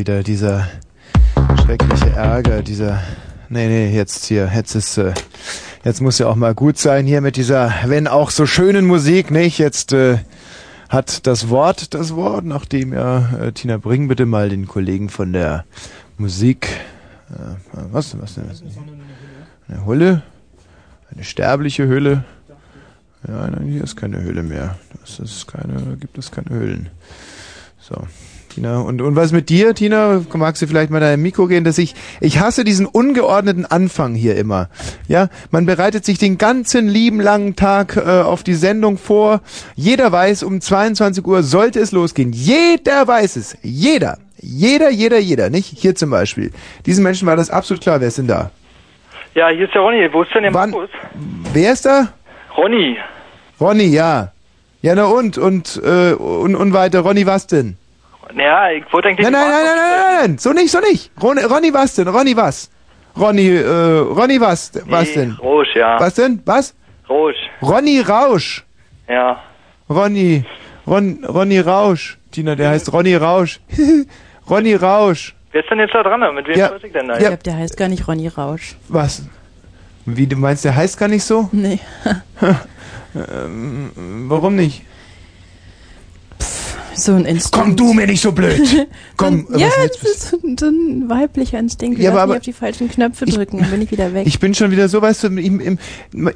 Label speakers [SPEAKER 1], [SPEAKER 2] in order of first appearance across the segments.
[SPEAKER 1] wieder dieser schreckliche Ärger, dieser, nee, nee, jetzt hier, jetzt ist, äh, jetzt muss ja auch mal gut sein hier mit dieser, wenn auch so schönen Musik, nicht? Jetzt äh, hat das Wort das Wort, nachdem ja, äh, Tina, bring bitte mal den Kollegen von der Musik, äh, was, was denn? Eine Hulle? Eine sterbliche Hülle? Ja, nein, hier ist keine Höhle mehr. Das ist keine, da gibt es keine Höhlen. So. Tina, und, und was mit dir, Tina? Magst du vielleicht mal dein Mikro gehen, dass ich, ich hasse diesen ungeordneten Anfang hier immer. Ja, man bereitet sich den ganzen lieben langen Tag äh, auf die Sendung vor. Jeder weiß, um 22 Uhr sollte es losgehen. Jeder weiß es. Jeder. Jeder, jeder, jeder, nicht? Hier zum Beispiel. Diesen Menschen war das absolut klar. Wer ist denn da?
[SPEAKER 2] Ja, hier ist der Ronny. Wo ist denn der
[SPEAKER 1] Wann-
[SPEAKER 2] Markus?
[SPEAKER 1] Wer ist da?
[SPEAKER 2] Ronny.
[SPEAKER 1] Ronny, ja. Ja, na und, und, äh, und, und weiter. Ronny, was denn?
[SPEAKER 2] Ja, ich wollte eigentlich...
[SPEAKER 1] Nein, nein, nein, nein, nein, nein, nein, so nicht, so nicht. Ronny, Ronny was denn? Ronny was? Ronny, äh, Ronny was? Was denn?
[SPEAKER 2] Rausch, ja.
[SPEAKER 1] Was denn? Was?
[SPEAKER 2] Rausch.
[SPEAKER 1] Ronny Rausch.
[SPEAKER 2] Ja.
[SPEAKER 1] Ronny, Ron, Ronny Rausch. Tina, der heißt Ronny Rausch. Ronny Rausch.
[SPEAKER 2] Wer ist denn jetzt da dran? Mit wem
[SPEAKER 1] Ja.
[SPEAKER 2] spreche ich denn da?
[SPEAKER 1] Ja.
[SPEAKER 3] Ich glaube, der heißt gar nicht Ronny Rausch.
[SPEAKER 1] Was? Wie, du meinst, der heißt gar nicht so?
[SPEAKER 3] Nee.
[SPEAKER 1] ähm, warum nicht?
[SPEAKER 3] So ein Instinkt.
[SPEAKER 1] Komm du mir nicht so blöd. Komm,
[SPEAKER 3] ja, das ist so ein, weiblicher Instinkt. Wir
[SPEAKER 1] Ja, aber-
[SPEAKER 3] nicht auf die falschen Knöpfe drücken, dann bin ich wieder weg.
[SPEAKER 1] Ich bin schon wieder so, weißt du, im,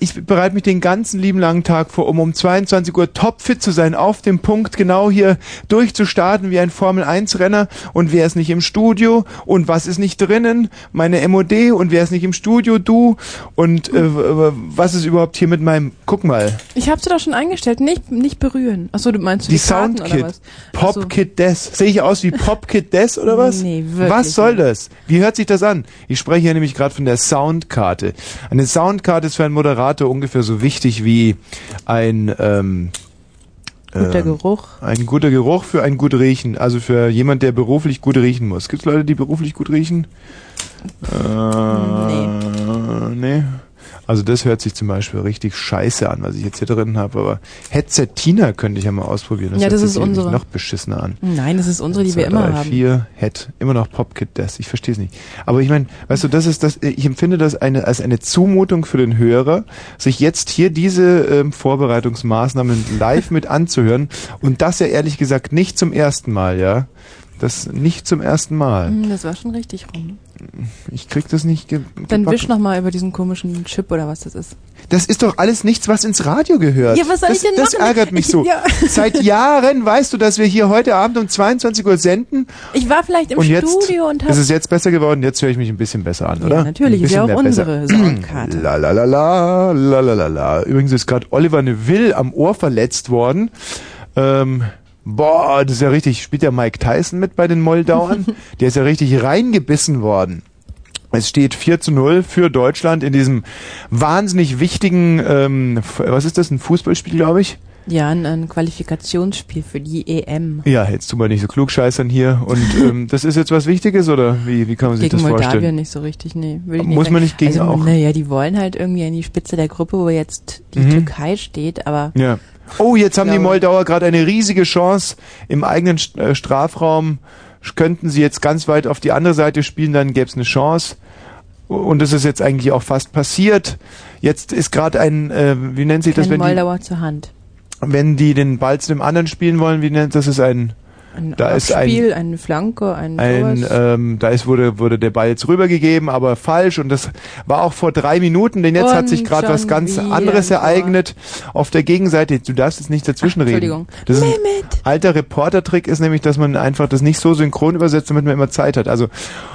[SPEAKER 1] ich bereite mich den ganzen lieben langen Tag vor, um um 22 Uhr topfit zu sein, auf dem Punkt genau hier durchzustarten wie ein Formel-1-Renner. Und wer ist nicht im Studio? Und was ist nicht drinnen? Meine MOD. Und wer ist nicht im Studio? Du. Und äh, was ist überhaupt hier mit meinem... Guck mal,
[SPEAKER 3] Ich habe sie doch schon eingestellt. Nicht, nicht berühren. Achso, du meinst du
[SPEAKER 1] die
[SPEAKER 3] die,
[SPEAKER 1] Soundkit.
[SPEAKER 3] Ach so.
[SPEAKER 1] Popkit Des. Sehe ich aus wie Popkit Des oder was?
[SPEAKER 3] Nee, wirklich
[SPEAKER 1] Was soll das? Wie hört sich das an? Ich spreche hier nämlich gerade von der Soundkarte. Eine Soundkarte ist für einen Moderator ungefähr so wichtig wie ein ähm,
[SPEAKER 3] Guter
[SPEAKER 1] ähm,
[SPEAKER 3] Geruch.
[SPEAKER 1] Ein guter Geruch für ein gut riechen. Also für jemand, der beruflich gut riechen muss. Gibt es Leute, die beruflich gut riechen? Äh, nee. Nee. Also das hört sich zum Beispiel richtig scheiße an, was ich jetzt hier drin habe. Aber Headset Tina könnte ich ja mal ausprobieren.
[SPEAKER 3] Ja,
[SPEAKER 1] hört
[SPEAKER 3] das
[SPEAKER 1] sich
[SPEAKER 3] ist unsere.
[SPEAKER 1] noch beschissener an.
[SPEAKER 3] Nein, das ist unsere, die
[SPEAKER 1] Zwei,
[SPEAKER 3] wir immer
[SPEAKER 1] drei,
[SPEAKER 3] haben.
[SPEAKER 1] Vier, Head. Immer noch Popkit das. Ich verstehe es nicht. Aber ich meine, weißt du, das ist das, ich empfinde das eine, als eine Zumutung für den Hörer, sich jetzt hier diese ähm, Vorbereitungsmaßnahmen live mit anzuhören. Und das ja ehrlich gesagt nicht zum ersten Mal, ja. Das nicht zum ersten Mal.
[SPEAKER 3] Hm, Das war schon richtig rum.
[SPEAKER 1] Ich krieg das nicht ge
[SPEAKER 3] Dann
[SPEAKER 1] gebacken.
[SPEAKER 3] wisch noch mal über diesen komischen Chip oder was das ist.
[SPEAKER 1] Das ist doch alles nichts, was ins Radio gehört.
[SPEAKER 3] Ja, was soll
[SPEAKER 1] das,
[SPEAKER 3] ich denn
[SPEAKER 1] Das
[SPEAKER 3] machen?
[SPEAKER 1] ärgert mich
[SPEAKER 3] Ich-
[SPEAKER 1] so.
[SPEAKER 3] ja.
[SPEAKER 1] Seit Jahren weißt du, dass wir hier heute Abend um 22 Uhr senden.
[SPEAKER 3] Ich war vielleicht im
[SPEAKER 1] und jetzt
[SPEAKER 3] Studio und
[SPEAKER 1] ist
[SPEAKER 3] habe
[SPEAKER 1] es jetzt besser geworden. Jetzt höre ich mich ein bisschen besser an, oder?
[SPEAKER 3] natürlich, ist ja auch unsere Soundkarte.
[SPEAKER 1] La la la la la la la la. Übrigens ist gerade Oliver Neville am Ohr verletzt worden. Ähm, boah, das ist ja richtig. Spielt ja Mike Tyson mit bei den Moldauern? Der ist ja richtig reingebissen worden. Es steht 4 zu 0 für Deutschland in diesem wahnsinnig wichtigen, ähm, was ist das, ein Fußballspiel, glaube ich?
[SPEAKER 3] Ja, ein, ein Qualifikationsspiel für die EM.
[SPEAKER 1] Ja, jetzt tun wir nicht so klugscheißern hier. Und ähm, das ist jetzt was Wichtiges oder wie, wie kann man sich
[SPEAKER 3] Gegen
[SPEAKER 1] das
[SPEAKER 3] Moldawien
[SPEAKER 1] vorstellen?
[SPEAKER 3] nicht so richtig, nee. Will ich
[SPEAKER 1] Muss
[SPEAKER 3] nicht
[SPEAKER 1] man
[SPEAKER 3] sagen.
[SPEAKER 1] nicht gegen
[SPEAKER 3] also,
[SPEAKER 1] auch-
[SPEAKER 3] Naja, die wollen halt irgendwie an die Spitze der Gruppe, wo jetzt die
[SPEAKER 1] Mhm.
[SPEAKER 3] Türkei steht, aber
[SPEAKER 1] Ja. Oh, jetzt haben die Moldauer gerade eine riesige Chance im eigenen äh, Strafraum. Könnten sie jetzt ganz weit auf die andere Seite spielen, dann gäbe es eine Chance. Und das ist jetzt eigentlich auch fast passiert. Jetzt ist gerade ein, äh, wie nennt sich das, wenn die,
[SPEAKER 3] Moldauer zur Hand.
[SPEAKER 1] wenn die den Ball zu dem anderen spielen wollen, wie nennt das ist ein
[SPEAKER 3] Ein
[SPEAKER 1] Da ist ein-
[SPEAKER 3] eine Flanke, ein,
[SPEAKER 1] ein ähm, da ist wurde wurde der Ball jetzt rübergegeben, aber falsch und das war auch vor drei Minuten, denn jetzt hat
[SPEAKER 3] Und
[SPEAKER 1] sich gerade was ganz anderes ereignet auf der Gegenseite. Du darfst jetzt nicht dazwischenreden.
[SPEAKER 3] Entschuldigung.
[SPEAKER 1] Ist ein alter Reportertrick ist nämlich, dass man einfach das nicht so synchron übersetzt, damit man immer Zeit hat. Also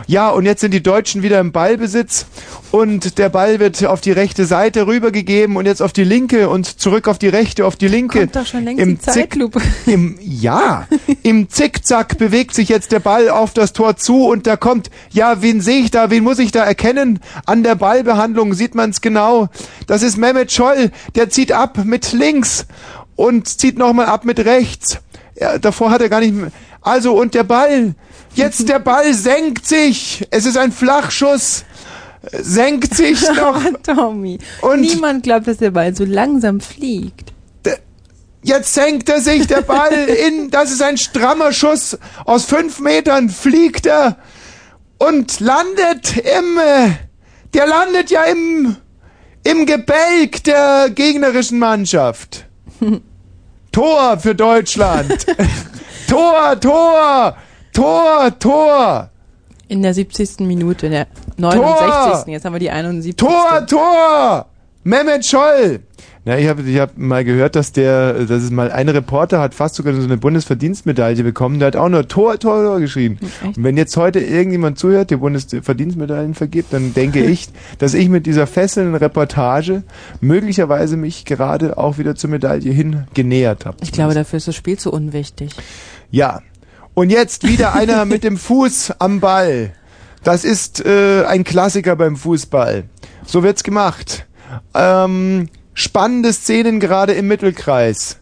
[SPEAKER 1] ja, und jetzt sind die Deutschen wieder im Ballbesitz und der Ball wird auf die rechte Seite rübergegeben und jetzt auf die linke und zurück auf die rechte, auf die linke.
[SPEAKER 3] Kommt doch schon längst
[SPEAKER 1] Im
[SPEAKER 3] die Zeitlupe.
[SPEAKER 1] Im, ja, im Zickzack bewegt sich jetzt der Ball auf das Tor zu und da kommt, ja, wen sehe ich da, wen muss ich da erkennen? An der Ballbehandlung sieht man es genau. Das ist Mehmet Scholl, der zieht ab mit links und zieht nochmal ab mit rechts. Ja, davor hat er gar nicht mehr. Also, und der Ball, jetzt der Ball senkt sich. Es ist ein Flachschuss. Senkt sich noch.
[SPEAKER 3] Tommy.
[SPEAKER 1] Und-
[SPEAKER 3] Niemand glaubt, dass der Ball so langsam fliegt.
[SPEAKER 1] Jetzt senkt er sich, der Ball in, das ist ein strammer Schuss. Aus fünf Metern fliegt er und landet im, äh, der landet ja im, im Gebälk der gegnerischen Mannschaft. Tor für Deutschland. Tor, Tor, Tor, Tor.
[SPEAKER 3] In der 70. Minute, in der 69. Jetzt haben wir die 71.
[SPEAKER 1] Tor, Tor! Mehmet Scholl! Na, ich habe ich hab mal gehört, dass der, dass es mal ein Reporter hat fast sogar so eine Bundesverdienstmedaille bekommen, der hat auch nur Tor, Tor, Tor geschrieben.
[SPEAKER 3] Echt?
[SPEAKER 1] Und wenn jetzt heute irgendjemand zuhört, der Bundesverdienstmedaillen vergibt, dann denke ich, dass ich mit dieser fesselnden Reportage möglicherweise mich gerade auch wieder zur Medaille hin genähert habe.
[SPEAKER 3] Ich glaube, dafür ist das Spiel zu unwichtig.
[SPEAKER 1] Ja. Und jetzt wieder einer mit dem Fuß am Ball. Das ist äh, ein Klassiker beim Fußball. So wird's gemacht. Ähm, spannende Szenen gerade im Mittelkreis.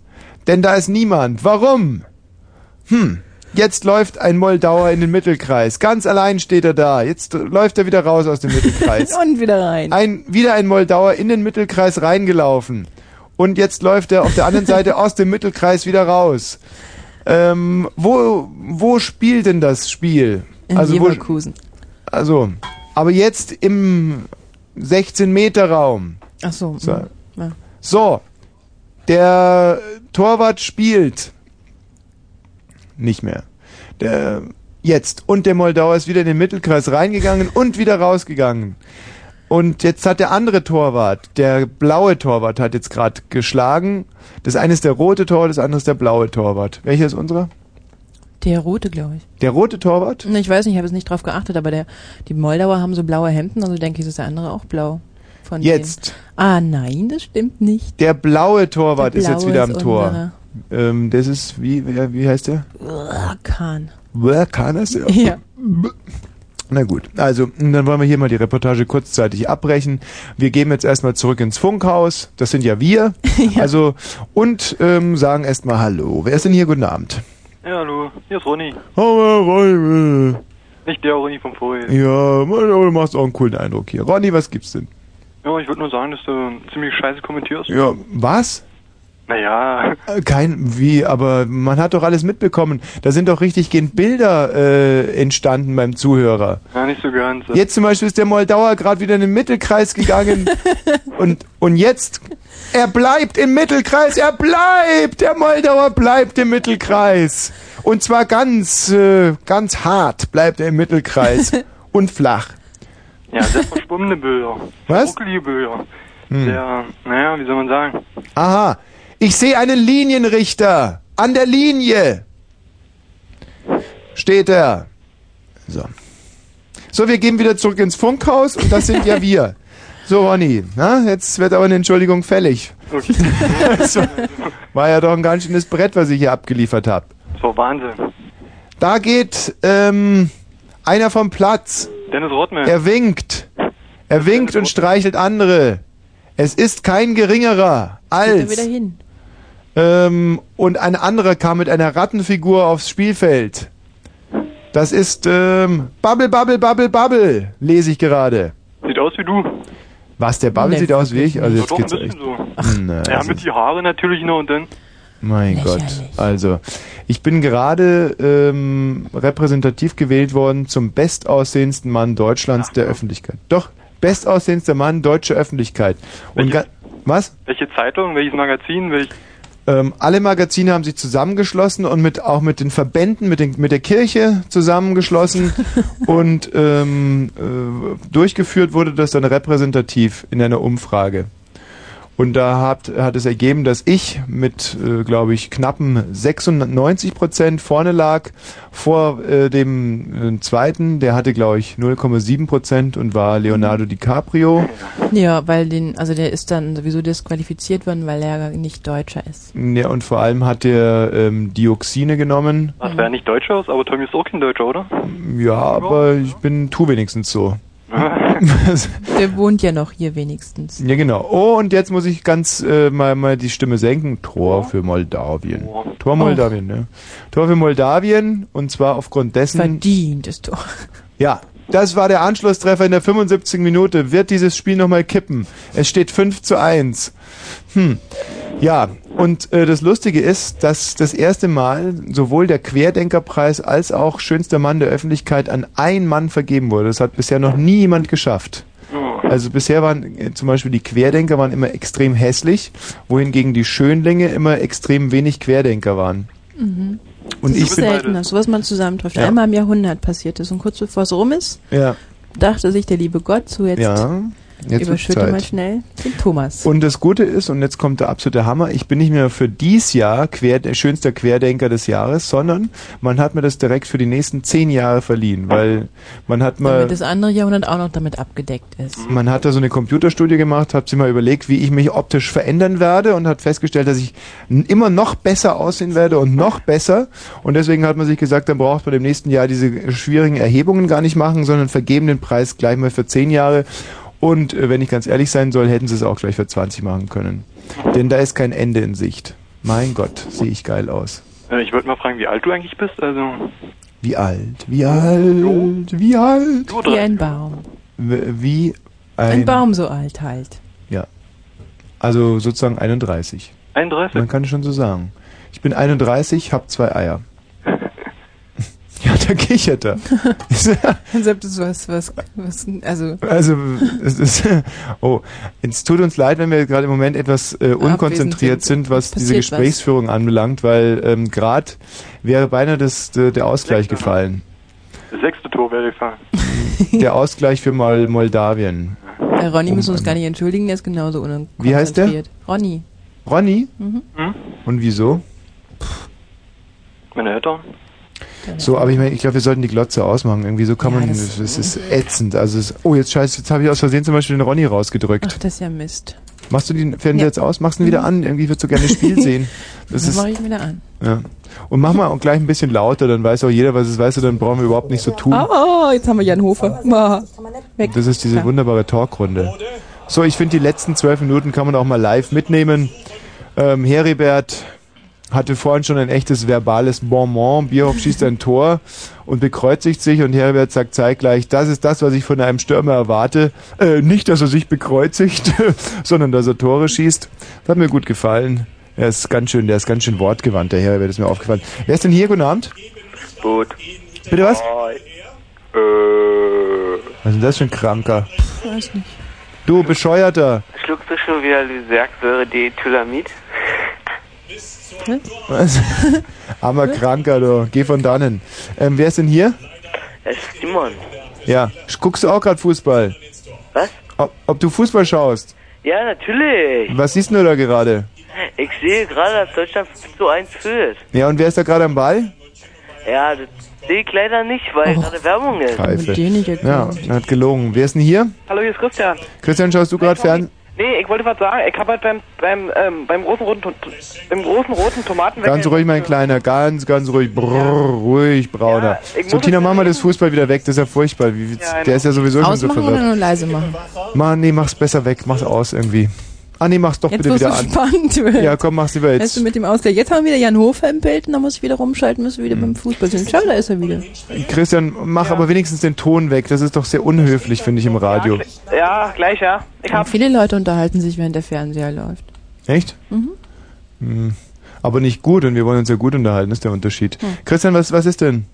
[SPEAKER 1] Denn da ist niemand. Warum? Hm. Jetzt läuft ein Moldauer in den Mittelkreis. Ganz allein steht er da. Jetzt läuft er wieder raus aus dem Mittelkreis.
[SPEAKER 3] Und wieder rein.
[SPEAKER 1] ein, wieder ein Moldauer in den Mittelkreis reingelaufen. Und jetzt läuft er auf der anderen Seite aus dem Mittelkreis wieder raus. Ähm, wo, wo spielt denn das Spiel?
[SPEAKER 3] In
[SPEAKER 1] also, wo,
[SPEAKER 3] Leverkusen.
[SPEAKER 1] also, aber jetzt im 16-Meter-Raum.
[SPEAKER 3] Ach so.
[SPEAKER 1] So.
[SPEAKER 3] Ja.
[SPEAKER 1] So, der Torwart spielt nicht mehr. Der jetzt und der Moldauer ist wieder in den Mittelkreis reingegangen und wieder rausgegangen. Und jetzt hat der andere Torwart, der blaue Torwart, hat jetzt gerade geschlagen. Das eine ist der rote Torwart, das andere ist der blaue Torwart. Welcher ist unserer?
[SPEAKER 3] Der rote, glaube ich.
[SPEAKER 1] Der rote Torwart?
[SPEAKER 3] Ne, Ich weiß nicht, ich habe jetzt nicht drauf geachtet, aber der, die Moldauer haben so blaue Hemden, also denke ich, ist der andere auch blau. Von
[SPEAKER 1] Jetzt.
[SPEAKER 3] Denen. Ah, nein, das stimmt nicht.
[SPEAKER 1] Der blaue Torwart
[SPEAKER 3] Der
[SPEAKER 1] ist jetzt
[SPEAKER 3] blaue
[SPEAKER 1] wieder
[SPEAKER 3] ist
[SPEAKER 1] am Tor. Ähm, das ist, wie, wie heißt der?
[SPEAKER 3] Kahn.
[SPEAKER 1] Wer kann es?
[SPEAKER 3] Ja.
[SPEAKER 1] Na gut, also dann wollen wir hier mal die Reportage kurzzeitig abbrechen. Wir gehen jetzt erstmal zurück ins Funkhaus, das sind ja wir. Also und ähm, sagen erstmal Hallo. Wer ist denn hier? Guten Abend.
[SPEAKER 2] Ja, hallo, hier ist Ronny.
[SPEAKER 1] Hallo, Ronny.
[SPEAKER 2] Nicht der Ronny von vorher.
[SPEAKER 1] Ja, du machst auch einen coolen Eindruck hier. Ronny, was gibt's denn?
[SPEAKER 2] Ja, ich würde nur sagen, dass du ziemlich scheiße kommentierst.
[SPEAKER 1] Ja, was?
[SPEAKER 2] Naja,
[SPEAKER 1] Äh, Kein, wie, aber man hat doch alles mitbekommen. Da sind doch richtig gehend Bilder äh, entstanden beim Zuhörer.
[SPEAKER 2] ja, nicht so ganz.
[SPEAKER 1] Jetzt zum Beispiel ist der Moldauer gerade wieder in den Mittelkreis gegangen und, und jetzt, er bleibt im Mittelkreis, er bleibt, der Moldauer bleibt im Mittelkreis. Und zwar ganz, äh, ganz hart bleibt er im Mittelkreis und flach.
[SPEAKER 2] Ja, sehr verschwommene Bilder.
[SPEAKER 1] Was?
[SPEAKER 2] Ruckelige Bilder.
[SPEAKER 1] Hm.
[SPEAKER 2] Sehr, naja, wie soll man sagen?
[SPEAKER 1] Aha, ich sehe einen Linienrichter an der Linie. Steht er. So. So, wir gehen wieder zurück ins Funkhaus und das sind ja wir. So, Ronny, na, jetzt wird aber eine Entschuldigung fällig.
[SPEAKER 2] Okay.
[SPEAKER 1] Das war ja doch ein ganz schönes Brett, was ich hier abgeliefert habe.
[SPEAKER 2] War Wahnsinn.
[SPEAKER 1] Da geht ähm, einer vom Platz.
[SPEAKER 2] Dennis Rodman.
[SPEAKER 1] Er winkt. Er winkt und streichelt andere. Es ist kein geringerer
[SPEAKER 3] Geht er
[SPEAKER 1] als
[SPEAKER 3] wieder hin.
[SPEAKER 1] Ähm, und ein anderer kam mit einer Rattenfigur aufs Spielfeld. Das ist ähm, Bubble, Bubble, Bubble, Bubble, lese ich gerade.
[SPEAKER 2] Sieht aus wie du.
[SPEAKER 1] Was, der Bubble
[SPEAKER 3] Nee,
[SPEAKER 1] sieht aus wie ich? Also
[SPEAKER 2] Ja,
[SPEAKER 1] jetzt
[SPEAKER 2] doch, ein
[SPEAKER 1] geht's echt.
[SPEAKER 2] bisschen so.
[SPEAKER 1] Na,
[SPEAKER 2] Ja,
[SPEAKER 1] also-
[SPEAKER 2] mit die Haare natürlich noch und dann.
[SPEAKER 1] Mein
[SPEAKER 3] Lächerlich.
[SPEAKER 1] Gott. Also, ich bin gerade ähm, repräsentativ gewählt worden zum bestaussehendsten Mann Deutschlands der Öffentlichkeit. Doch, bestaussehendster Mann deutscher Öffentlichkeit. Und
[SPEAKER 2] Welche?
[SPEAKER 1] was?
[SPEAKER 2] Welche Zeitung, welches Magazin, welch.
[SPEAKER 1] Ähm, alle Magazine haben sich zusammengeschlossen und mit auch mit den Verbänden, mit, den, mit der Kirche zusammengeschlossen und ähm, äh, durchgeführt wurde das dann repräsentativ in einer Umfrage. Und da hat, hat es ergeben, dass ich mit, äh, glaube ich, knappen 96 Prozent vorne lag vor äh, dem äh, zweiten. Der hatte, glaube ich, 0,7 Prozent und war Leonardo DiCaprio.
[SPEAKER 3] Ja, weil den, also der ist dann sowieso disqualifiziert worden, weil er nicht Deutscher ist.
[SPEAKER 1] Ja, und vor allem hat er ähm, Dioxine genommen.
[SPEAKER 2] Was wäre nicht Deutscher aus, aber Tommy ist auch kein Deutscher, oder?
[SPEAKER 1] Ja, aber ich bin, tu wenigstens so.
[SPEAKER 3] Der wohnt ja noch hier wenigstens.
[SPEAKER 1] ja, genau. Oh, und jetzt muss ich ganz äh, mal, mal die Stimme senken. Tor für Moldawien.
[SPEAKER 2] Tor.
[SPEAKER 1] Tor Moldawien, ne? Tor für Moldawien und zwar aufgrund dessen.
[SPEAKER 3] Verdientes Tor.
[SPEAKER 1] Ja, das war der Anschlusstreffer in der 75. Minute. Wird dieses Spiel nochmal kippen? Es steht 5 zu 1. Hm. Ja, Und äh, das Lustige ist, dass das erste Mal sowohl der Querdenkerpreis als auch schönster Mann der Öffentlichkeit an einen Mann vergeben wurde. Das hat bisher noch nie jemand geschafft. Also bisher waren äh, zum Beispiel die Querdenker waren immer extrem hässlich, wohingegen die Schönlinge immer extrem wenig Querdenker waren.
[SPEAKER 3] Mhm.
[SPEAKER 1] Und
[SPEAKER 3] das
[SPEAKER 1] ich
[SPEAKER 3] ist
[SPEAKER 1] bin
[SPEAKER 3] selten, dass sowas mal zusammentrifft.
[SPEAKER 1] Ja.
[SPEAKER 3] Einmal im Jahrhundert passiert ist und kurz bevor es rum ist,
[SPEAKER 1] ja,
[SPEAKER 3] dachte sich der liebe Gott, so jetzt
[SPEAKER 1] ja, jetzt
[SPEAKER 3] überschütte mal schnell den Thomas.
[SPEAKER 1] Und das Gute ist, und jetzt kommt der absolute Hammer, ich bin nicht mehr für dies Jahr Quer, schönster Querdenker des Jahres, sondern man hat mir das direkt für die nächsten zehn Jahre verliehen, weil man hat mal,
[SPEAKER 3] damit das andere Jahrhundert auch noch damit abgedeckt ist.
[SPEAKER 1] man hat da so eine Computerstudie gemacht, hat sich mal überlegt, wie ich mich optisch verändern werde und hat festgestellt, dass ich immer noch besser aussehen werde und noch besser. Und deswegen hat man sich gesagt, dann braucht man im nächsten Jahr diese schwierigen Erhebungen gar nicht machen, sondern vergeben den Preis gleich mal für zehn Jahre. Und äh, wenn ich ganz ehrlich sein soll, hätten sie es auch gleich für 20 machen können. Denn da ist kein Ende in Sicht. Mein Gott, sehe ich geil aus.
[SPEAKER 2] Äh, ich wollte mal fragen, wie alt du eigentlich bist. Also,
[SPEAKER 1] Wie alt, wie alt, wie alt.
[SPEAKER 3] Wie ein Baum.
[SPEAKER 1] Wie ein,
[SPEAKER 3] Ein Baum so alt halt.
[SPEAKER 1] Ja. Also sozusagen 31.
[SPEAKER 2] 31.
[SPEAKER 1] Man kann es schon so sagen. Ich bin 31, hab zwei Eier. Ja, da kichert er.
[SPEAKER 3] Als ob das was, was, was, also,
[SPEAKER 1] also, es ist, oh, es tut uns leid, wenn wir gerade im Moment etwas äh, unkonzentriert
[SPEAKER 3] sind.
[SPEAKER 1] sind, was diese
[SPEAKER 3] Passiert was.
[SPEAKER 1] Gesprächsführung anbelangt, weil ähm, gerade wäre beinahe das, der der Ausgleich gefallen.
[SPEAKER 2] Das sechste Tor wäre gefallen.
[SPEAKER 1] Der Ausgleich für Mol Moldawien.
[SPEAKER 3] äh, Ronny müssen wir uns gar nicht entschuldigen, der ist genauso unkonzentriert.
[SPEAKER 1] Wie heißt der?
[SPEAKER 3] Ronny.
[SPEAKER 1] Ronny?
[SPEAKER 3] Mhm.
[SPEAKER 2] Hm?
[SPEAKER 1] Und wieso?
[SPEAKER 2] Meine Eltern?
[SPEAKER 1] So, aber ich meine, ich glaube, wir sollten die Glotze ausmachen. Irgendwie so kann
[SPEAKER 3] Ja,
[SPEAKER 1] man,
[SPEAKER 3] das-
[SPEAKER 1] es ist ätzend. Also, es, oh, jetzt scheiße, jetzt habe ich aus Versehen zum Beispiel den Ronny rausgedrückt.
[SPEAKER 3] Ach, das ist ja Mist.
[SPEAKER 1] Machst du den Fernseher
[SPEAKER 3] Ja.
[SPEAKER 1] jetzt aus? Machst du ihn wieder an? Irgendwie würdest du gerne das Spiel sehen. Das
[SPEAKER 3] Das
[SPEAKER 1] ist,
[SPEAKER 3] mache ich wieder an.
[SPEAKER 1] ja. Und mach mal auch gleich ein bisschen lauter, dann weiß auch jeder, was es weißt du, dann brauchen wir überhaupt nicht so tun.
[SPEAKER 3] Oh, jetzt haben wir Jan Hofer. Ah, Weg.
[SPEAKER 1] Das ist diese wunderbare Talkrunde. So, ich finde, die letzten zwölf Minuten kann man auch mal live mitnehmen. Ähm, Heribert hatte vorhin schon ein echtes verbales Bonbon. Bierhoff schießt ein Tor und bekreuzigt sich und Heribert sagt zeitgleich, das ist das, was ich von einem Stürmer erwarte. Äh, nicht, dass er sich bekreuzigt, sondern dass er Tore schießt. Das hat mir gut gefallen. Er ist ganz schön, der ist ganz schön wortgewandt, der Heribert ist mir aufgefallen. Wer ist denn hier? Guten Abend.
[SPEAKER 2] Gut.
[SPEAKER 1] Bitte was?
[SPEAKER 2] Äh,
[SPEAKER 1] Was ist denn das für ein Kranker?
[SPEAKER 3] Weiß nicht.
[SPEAKER 1] Du, Bescheuerter.
[SPEAKER 4] Schluckst du schon wieder
[SPEAKER 1] Was? Armer Kranker, du. Geh von dannen. Ähm, wer ist denn hier?
[SPEAKER 4] Das ist Simon.
[SPEAKER 1] Ja. Guckst du auch gerade Fußball?
[SPEAKER 4] Was?
[SPEAKER 1] Ob, ob du Fußball schaust?
[SPEAKER 4] Ja, natürlich.
[SPEAKER 1] Was siehst du da gerade?
[SPEAKER 4] Ich sehe gerade, dass Deutschland 5 zu 1 führt.
[SPEAKER 1] Ja, und wer ist da gerade am Ball?
[SPEAKER 4] Ja, das sehe ich leider nicht, weil
[SPEAKER 3] Och.
[SPEAKER 4] gerade Werbung ist.
[SPEAKER 1] Pfeife. Ja, er hat gelogen. Wer ist denn hier?
[SPEAKER 2] hallo, hier ist Christian.
[SPEAKER 1] Christian, schaust du gerade fern?
[SPEAKER 2] Nee, ich wollte was sagen. Ich habe halt beim, beim, ähm, beim großen roten, beim großen roten Tomatenwecker...
[SPEAKER 1] Ganz ruhig, mein Kleiner. Ganz, ganz ruhig. Brrr, ruhig, Brauner.
[SPEAKER 2] Ja,
[SPEAKER 1] So, Tina, mach mal das Fußball wieder weg. Das ist ja furchtbar. Wie,
[SPEAKER 2] Ja,
[SPEAKER 1] der ist ja sowieso schon so
[SPEAKER 3] Ausmachen oder
[SPEAKER 1] verwirrt.
[SPEAKER 3] nur leise machen?
[SPEAKER 1] Mann, nee, mach's besser weg. Mach's aus irgendwie. Ah, nee, mach's doch
[SPEAKER 3] Jetzt
[SPEAKER 1] bitte wieder
[SPEAKER 3] so
[SPEAKER 1] an.
[SPEAKER 3] spannend wird.
[SPEAKER 1] Ja, komm, mach's lieber
[SPEAKER 3] Weißt
[SPEAKER 1] jetzt.
[SPEAKER 3] du, mit dem Ausgleich. Jetzt haben wir wieder Jan Hofer im Bild und dann muss ich wieder rumschalten, müssen wir wieder beim Fußball sind. Schau, da ist er wieder.
[SPEAKER 1] Christian, mach aber wenigstens den Ton weg. Das ist doch sehr unhöflich, finde ich, im Radio.
[SPEAKER 2] Ja, gleich, ja. Ich hab...
[SPEAKER 3] Viele Leute unterhalten sich, während der Fernseher läuft.
[SPEAKER 1] Echt?
[SPEAKER 3] Mhm.
[SPEAKER 1] Hm. Aber nicht gut und wir wollen uns ja gut unterhalten, ist der Unterschied.
[SPEAKER 3] Hm.
[SPEAKER 1] Christian, was, was ist denn?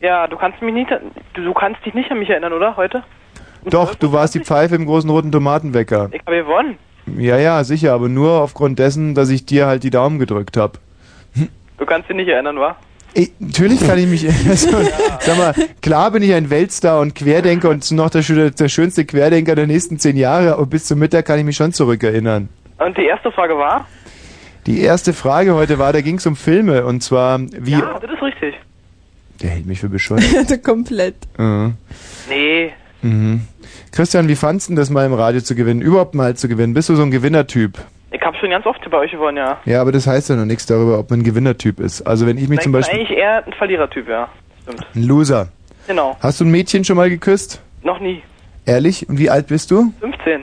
[SPEAKER 2] Ja, du kannst mich nicht... Du, kannst dich nicht an mich erinnern, oder? Heute? Um
[SPEAKER 1] Doch,
[SPEAKER 2] 12:20?
[SPEAKER 1] du warst die Pfeife im großen roten Tomatenwecker.
[SPEAKER 2] Ich habe gewonnen.
[SPEAKER 1] Ja, ja, sicher, aber nur aufgrund dessen, dass ich dir halt die Daumen gedrückt habe.
[SPEAKER 2] Du kannst dich nicht erinnern, wa?
[SPEAKER 1] Natürlich kann ich mich. Also, Sag mal, klar bin ich ein Weltstar und Querdenker und noch der, der schönste Querdenker der nächsten zehn Jahre, aber bis zum Mittag kann ich mich schon zurückerinnern.
[SPEAKER 2] Und die erste Frage war?
[SPEAKER 1] Die erste Frage heute war, da ging es um Filme und zwar, wie.
[SPEAKER 2] Ja, das ist richtig.
[SPEAKER 1] Der hält mich für bescheuert.
[SPEAKER 3] Komplett.
[SPEAKER 1] Mhm.
[SPEAKER 2] Nee.
[SPEAKER 1] Mhm. Christian, wie fandst du das mal im Radio zu gewinnen? Überhaupt mal zu gewinnen? Bist du so ein Gewinnertyp?
[SPEAKER 2] Ich habe schon ganz oft bei euch gewonnen, ja.
[SPEAKER 1] Ja, aber das heißt ja noch nichts darüber, ob man ein Gewinnertyp ist. Also wenn ich mich
[SPEAKER 2] Nein,
[SPEAKER 1] zum
[SPEAKER 2] ich bin
[SPEAKER 1] Beispiel...
[SPEAKER 2] eigentlich eher ein Verlierertyp, ja. Stimmt.
[SPEAKER 1] Ein Loser.
[SPEAKER 2] Genau.
[SPEAKER 1] Hast du ein Mädchen schon mal geküsst?
[SPEAKER 2] Noch nie.
[SPEAKER 1] Ehrlich? Und wie alt bist du?
[SPEAKER 2] 15.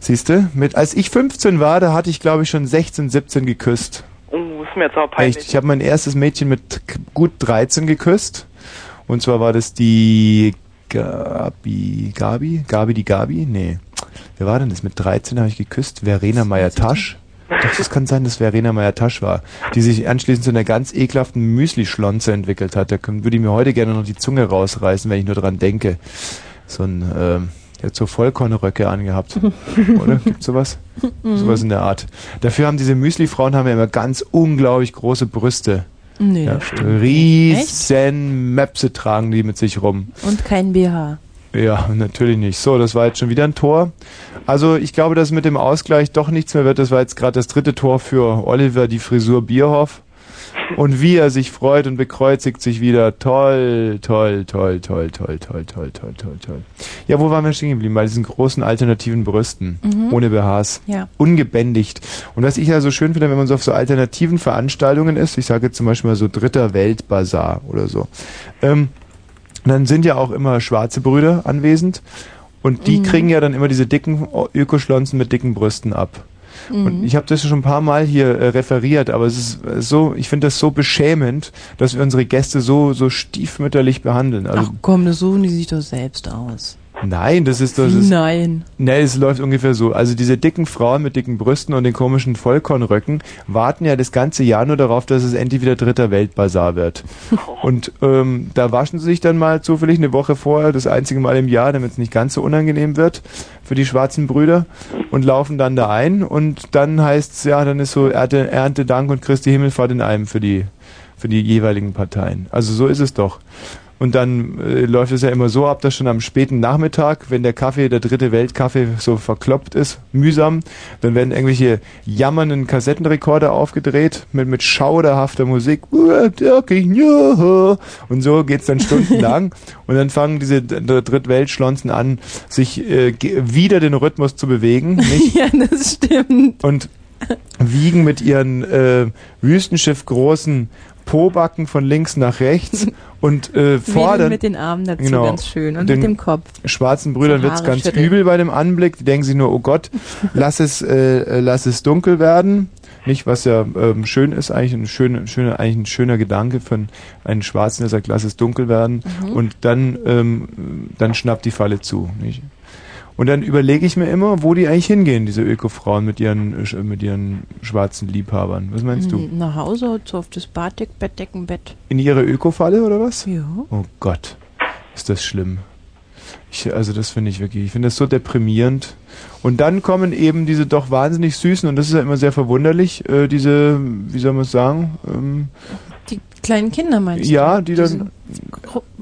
[SPEAKER 1] Siehste, mit als ich 15 war, da hatte ich glaube ich schon 16, 17 geküsst.
[SPEAKER 2] Oh, ist mir jetzt aber peinlich.
[SPEAKER 1] Echt, ich habe mein erstes Mädchen mit gut 13 geküsst. Und zwar war das die Gabi, Gabi? Gabi die Gabi? Nee. Wer war denn das? Mit 13 habe ich geküsst. Verena Meyer-Tasch. Doch, das kann sein, dass Verena Meyer-Tasch war, die sich anschließend zu einer ganz ekelhaften Müsli-Schlonze entwickelt hat. Da würde ich mir heute gerne noch die Zunge rausreißen, wenn ich nur dran denke. So ein, ähm, der hat so Vollkornröcke angehabt. Oder? Gibt's sowas? Sowas in der Art. Dafür haben diese Müsli-Frauen haben ja immer ganz unglaublich große Brüste.
[SPEAKER 3] Nee,
[SPEAKER 1] Ja, riesen Möpse tragen die mit sich rum.
[SPEAKER 3] Und kein BH.
[SPEAKER 1] Ja, natürlich nicht. So, das war jetzt schon wieder ein Tor. Also ich glaube, dass mit dem Ausgleich doch nichts mehr wird. Das war jetzt gerade das dritte Tor für Oliver, die Frisur Bierhoff. Und wie er sich freut und bekreuzigt sich wieder. Toll, toll, toll, toll, toll, toll, toll, toll, toll, toll. Ja, wo waren wir stehen geblieben? Bei diesen großen alternativen Brüsten.
[SPEAKER 3] Mhm.
[SPEAKER 1] Ohne BHs.
[SPEAKER 3] Ja.
[SPEAKER 1] Ungebändigt. Und was ich ja so schön finde, wenn man so auf so alternativen Veranstaltungen ist, ich sage jetzt zum Beispiel mal so Dritter Weltbazar oder so, ähm, dann sind ja auch immer schwarze Brüder anwesend und die
[SPEAKER 3] Mhm.
[SPEAKER 1] kriegen ja dann immer diese dicken Ökoschlonzen mit dicken Brüsten ab. Und
[SPEAKER 3] Mhm.
[SPEAKER 1] ich habe das schon ein paar Mal hier äh, referiert, aber es ist äh, so, ich finde das so beschämend, dass wir unsere Gäste so so stiefmütterlich behandeln. Also
[SPEAKER 3] Ach komm, das suchen die sich doch selbst aus.
[SPEAKER 1] nein, das ist das ist
[SPEAKER 3] Nein.
[SPEAKER 1] Ne, es läuft ungefähr so. Also diese dicken Frauen mit dicken Brüsten und den komischen Vollkornröcken warten ja das ganze Jahr nur darauf, dass es endlich wieder dritter Weltbazar wird. Und ähm, da waschen sie sich dann mal zufällig eine Woche vorher, das einzige Mal im Jahr, damit es nicht ganz so unangenehm wird für die schwarzen Brüder und laufen dann da ein und dann heißt's ja, dann ist so Ernte, Erntedank und Christi Himmelfahrt in einem für die für die jeweiligen Parteien. Also so ist es doch. Und dann äh, läuft es ja immer so ab, dass schon am späten Nachmittag, wenn der Kaffee, der dritte Weltkaffee so verkloppt ist, mühsam, dann werden irgendwelche jammernden Kassettenrekorder aufgedreht mit, mit schauderhafter Musik. Und so geht's dann stundenlang. Und dann fangen diese Drittweltschlonzen an, sich äh, wieder den Rhythmus zu bewegen. Nicht?
[SPEAKER 3] Ja, das stimmt.
[SPEAKER 1] und wiegen mit ihren äh, Wüstenschiff großen Pobacken von links nach rechts und äh, fordern
[SPEAKER 3] mit den Armen dazu
[SPEAKER 1] Genau.
[SPEAKER 3] ganz schön und
[SPEAKER 1] Den-
[SPEAKER 3] mit dem Kopf.
[SPEAKER 1] schwarzen Brüdern wird's
[SPEAKER 3] Haare
[SPEAKER 1] ganz
[SPEAKER 3] schütteln.
[SPEAKER 1] übel bei dem Anblick. Die denken sich nur, oh Gott, lass es, äh, äh, lass es dunkel werden. Nicht, was ja ähm, schön ist, eigentlich ein schöner, schöner, eigentlich ein schöner Gedanke einen, einen Schwarzen, der sagt, lass es dunkel werden.
[SPEAKER 3] Mhm.
[SPEAKER 1] Und dann, ähm, dann schnappt die Falle zu. Nicht? Und dann überlege ich mir immer, wo die eigentlich hingehen, diese Öko-Frauen mit ihren, mit ihren schwarzen Liebhabern. Was meinst du?
[SPEAKER 3] Nach Hause, so auf das Baddeck, Bettdeckenbett.
[SPEAKER 1] In ihre Öko-Falle oder was?
[SPEAKER 3] Ja.
[SPEAKER 1] Oh Gott, ist das schlimm. Ich, also das finde ich wirklich, ich finde das so deprimierend. Und dann kommen eben diese doch wahnsinnig süßen, und das ist ja immer sehr verwunderlich, äh, diese, wie soll man es sagen, ähm,
[SPEAKER 3] kleinen Kinder meinst
[SPEAKER 1] ja,
[SPEAKER 3] du?
[SPEAKER 1] die
[SPEAKER 3] Diese
[SPEAKER 1] dann,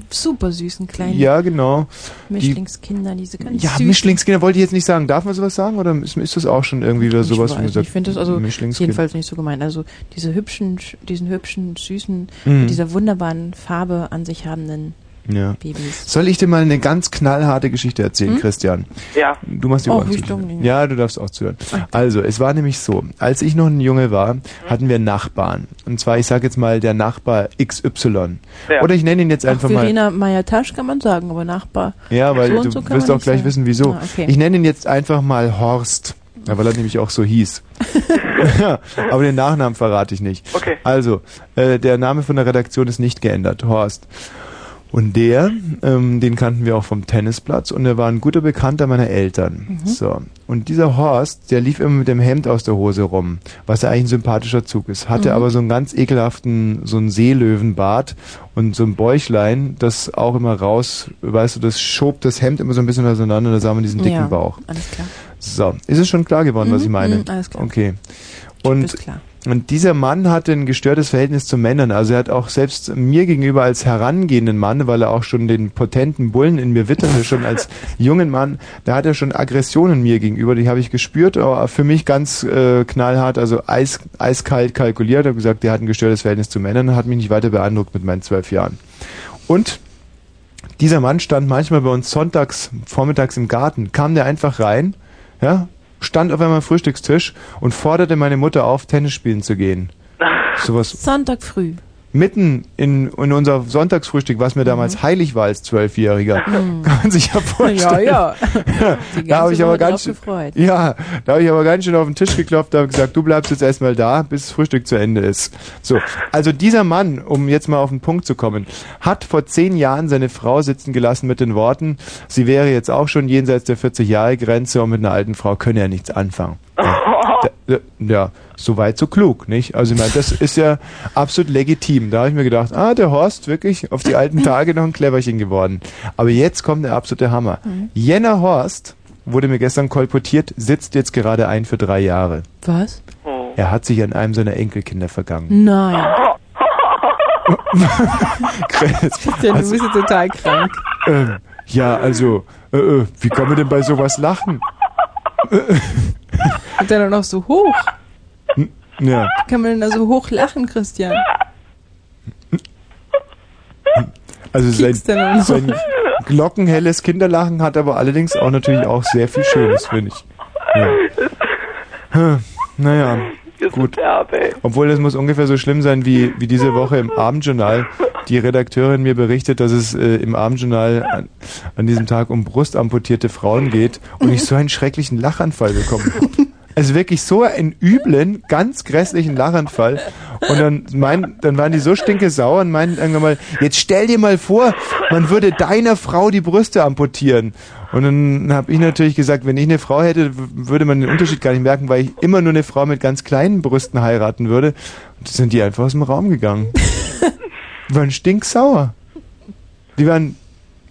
[SPEAKER 3] super süßen kleinen
[SPEAKER 1] ja genau.
[SPEAKER 3] Mischlingskinder, diese ganz
[SPEAKER 1] Ja,
[SPEAKER 3] süßen.
[SPEAKER 1] Mischlingskinder wollte ich jetzt nicht sagen. Darf man sowas sagen oder ist, ist das auch schon irgendwie wieder sowas,
[SPEAKER 3] ich weiß
[SPEAKER 1] gesagt,
[SPEAKER 3] ich finde das also jedenfalls nicht so gemeint. Also diese hübschen, sch- diesen hübschen, süßen,
[SPEAKER 1] Mhm.
[SPEAKER 3] mit dieser wunderbaren Farbe an sich habenden
[SPEAKER 1] Ja.
[SPEAKER 3] Babys.
[SPEAKER 1] Soll ich dir mal eine ganz knallharte Geschichte erzählen,
[SPEAKER 3] Hm?
[SPEAKER 1] Christian?
[SPEAKER 2] Ja.
[SPEAKER 1] Du machst die
[SPEAKER 3] Oh,
[SPEAKER 1] Ohren. Ja, du darfst auch zuhören. Also, es war nämlich so, als ich noch ein Junge war, hatten wir Nachbarn. Und zwar, ich sage jetzt mal, der Nachbar XY.
[SPEAKER 2] Ja.
[SPEAKER 1] Oder ich nenne ihn jetzt
[SPEAKER 3] Ach,
[SPEAKER 1] einfach mal.
[SPEAKER 3] Verena Meyer-Tasch kann man sagen, aber Nachbar.
[SPEAKER 1] Ja, weil
[SPEAKER 3] so
[SPEAKER 1] du
[SPEAKER 3] so
[SPEAKER 1] wirst auch gleich
[SPEAKER 3] sagen.
[SPEAKER 1] wissen, wieso.
[SPEAKER 3] Ah, okay.
[SPEAKER 1] Ich nenne ihn jetzt einfach mal Horst. Ja, weil er nämlich auch so hieß. Ja, Aber den Nachnamen verrate ich nicht.
[SPEAKER 2] Okay.
[SPEAKER 1] Also, äh, der Name von der Redaktion ist nicht geändert, Horst. Und der, ähm, den kannten wir auch vom Tennisplatz und er war ein guter Bekannter meiner Eltern. So. Und dieser Horst, der lief immer mit dem Hemd aus der Hose rum, was ja eigentlich ein sympathischer Zug ist, hatte aber so einen ganz ekelhaften, so einen Seelöwenbart und so ein Bäuchlein, das auch immer raus, weißt du, das schob das Hemd immer so ein bisschen auseinander, da sah man diesen dicken
[SPEAKER 3] ja,
[SPEAKER 1] Bauch.
[SPEAKER 3] Alles klar.
[SPEAKER 1] So, ist es schon klar geworden, was
[SPEAKER 3] Mhm,
[SPEAKER 1] ich meine?
[SPEAKER 3] mhm, alles klar.
[SPEAKER 1] Okay.
[SPEAKER 3] Und klar.
[SPEAKER 1] Und dieser Mann hatte ein gestörtes Verhältnis zu Männern. Also er hat auch selbst mir gegenüber als herangehenden Mann, weil er auch schon den potenten Bullen in mir witterte, schon als jungen Mann, da hat er schon Aggressionen mir gegenüber, die habe ich gespürt, aber für mich ganz äh, knallhart, also eis, eiskalt kalkuliert. Habe gesagt, der hat ein gestörtes Verhältnis zu Männern, hat mich nicht weiter beeindruckt mit meinen zwölf Jahren. Und dieser Mann stand manchmal bei uns sonntags, vormittags im Garten, kam der einfach rein, ja, stand auf einmal am Frühstückstisch und forderte meine Mutter auf, Tennis spielen zu gehen. Sowas
[SPEAKER 3] Sonntag früh.
[SPEAKER 1] Mitten in, in unser Sonntagsfrühstück, was mir damals heilig war als Zwölfjähriger. Kann man sich ja vorstellen.
[SPEAKER 3] Ja, ja.
[SPEAKER 1] Da habe ich aber ganz schön,
[SPEAKER 3] gefreut.
[SPEAKER 1] ja, da habe ich aber ganz schön auf den Tisch geklopft, habe gesagt, du bleibst jetzt erstmal da, bis das Frühstück zu Ende ist. So, also dieser Mann, um jetzt mal auf den Punkt zu kommen, hat vor zehn Jahren seine Frau sitzen gelassen mit den Worten, sie wäre jetzt auch schon jenseits der 40 Jahre Grenze und mit einer alten Frau könne er nichts anfangen. Da- Ja, so weit, so klug, nicht? Also ich meine, das ist ja absolut legitim. Da habe ich mir gedacht, ah, der Horst, wirklich auf die alten Tage noch ein Cleverchen geworden. Aber jetzt kommt der absolute Hammer. Jenner Horst wurde mir gestern kolportiert, sitzt jetzt gerade ein für drei Jahre.
[SPEAKER 3] Was?
[SPEAKER 1] Er hat sich an einem seiner Enkelkinder vergangen.
[SPEAKER 3] Nein.
[SPEAKER 1] Chris,
[SPEAKER 3] Christian, du bist ja total krank.
[SPEAKER 1] ähm, ja, also, äh, äh, wie kann man denn bei sowas lachen?
[SPEAKER 3] Und dann auch noch so hoch.
[SPEAKER 1] Ja,
[SPEAKER 3] Wie kann man denn da so hoch lachen, Christian?
[SPEAKER 1] also sein,
[SPEAKER 3] Kiekst
[SPEAKER 1] sein glockenhelles Kinderlachen hat aber allerdings auch natürlich auch sehr viel Schönes, finde ich. Ja. Hm, Naja, gut. Obwohl das muss ungefähr so schlimm sein wie, wie diese Woche im Abendjournal. Die Redakteurin mir berichtet, dass es äh, im Abendjournal an, an diesem Tag um brustamputierte Frauen geht und ich so einen schrecklichen Lachanfall bekommen habe. Also wirklich so einen üblen, ganz grässlichen Lachanfall. Und dann, mein, dann waren die so stinke sauer und meinten irgendwann mal, jetzt stell dir mal vor, man würde deiner Frau die Brüste amputieren. Und dann habe ich natürlich gesagt, wenn ich eine Frau hätte, würde man den Unterschied gar nicht merken, weil ich immer nur eine Frau mit ganz kleinen Brüsten heiraten würde. Und dann sind die einfach aus dem Raum gegangen. Die waren stinksauer. Die waren,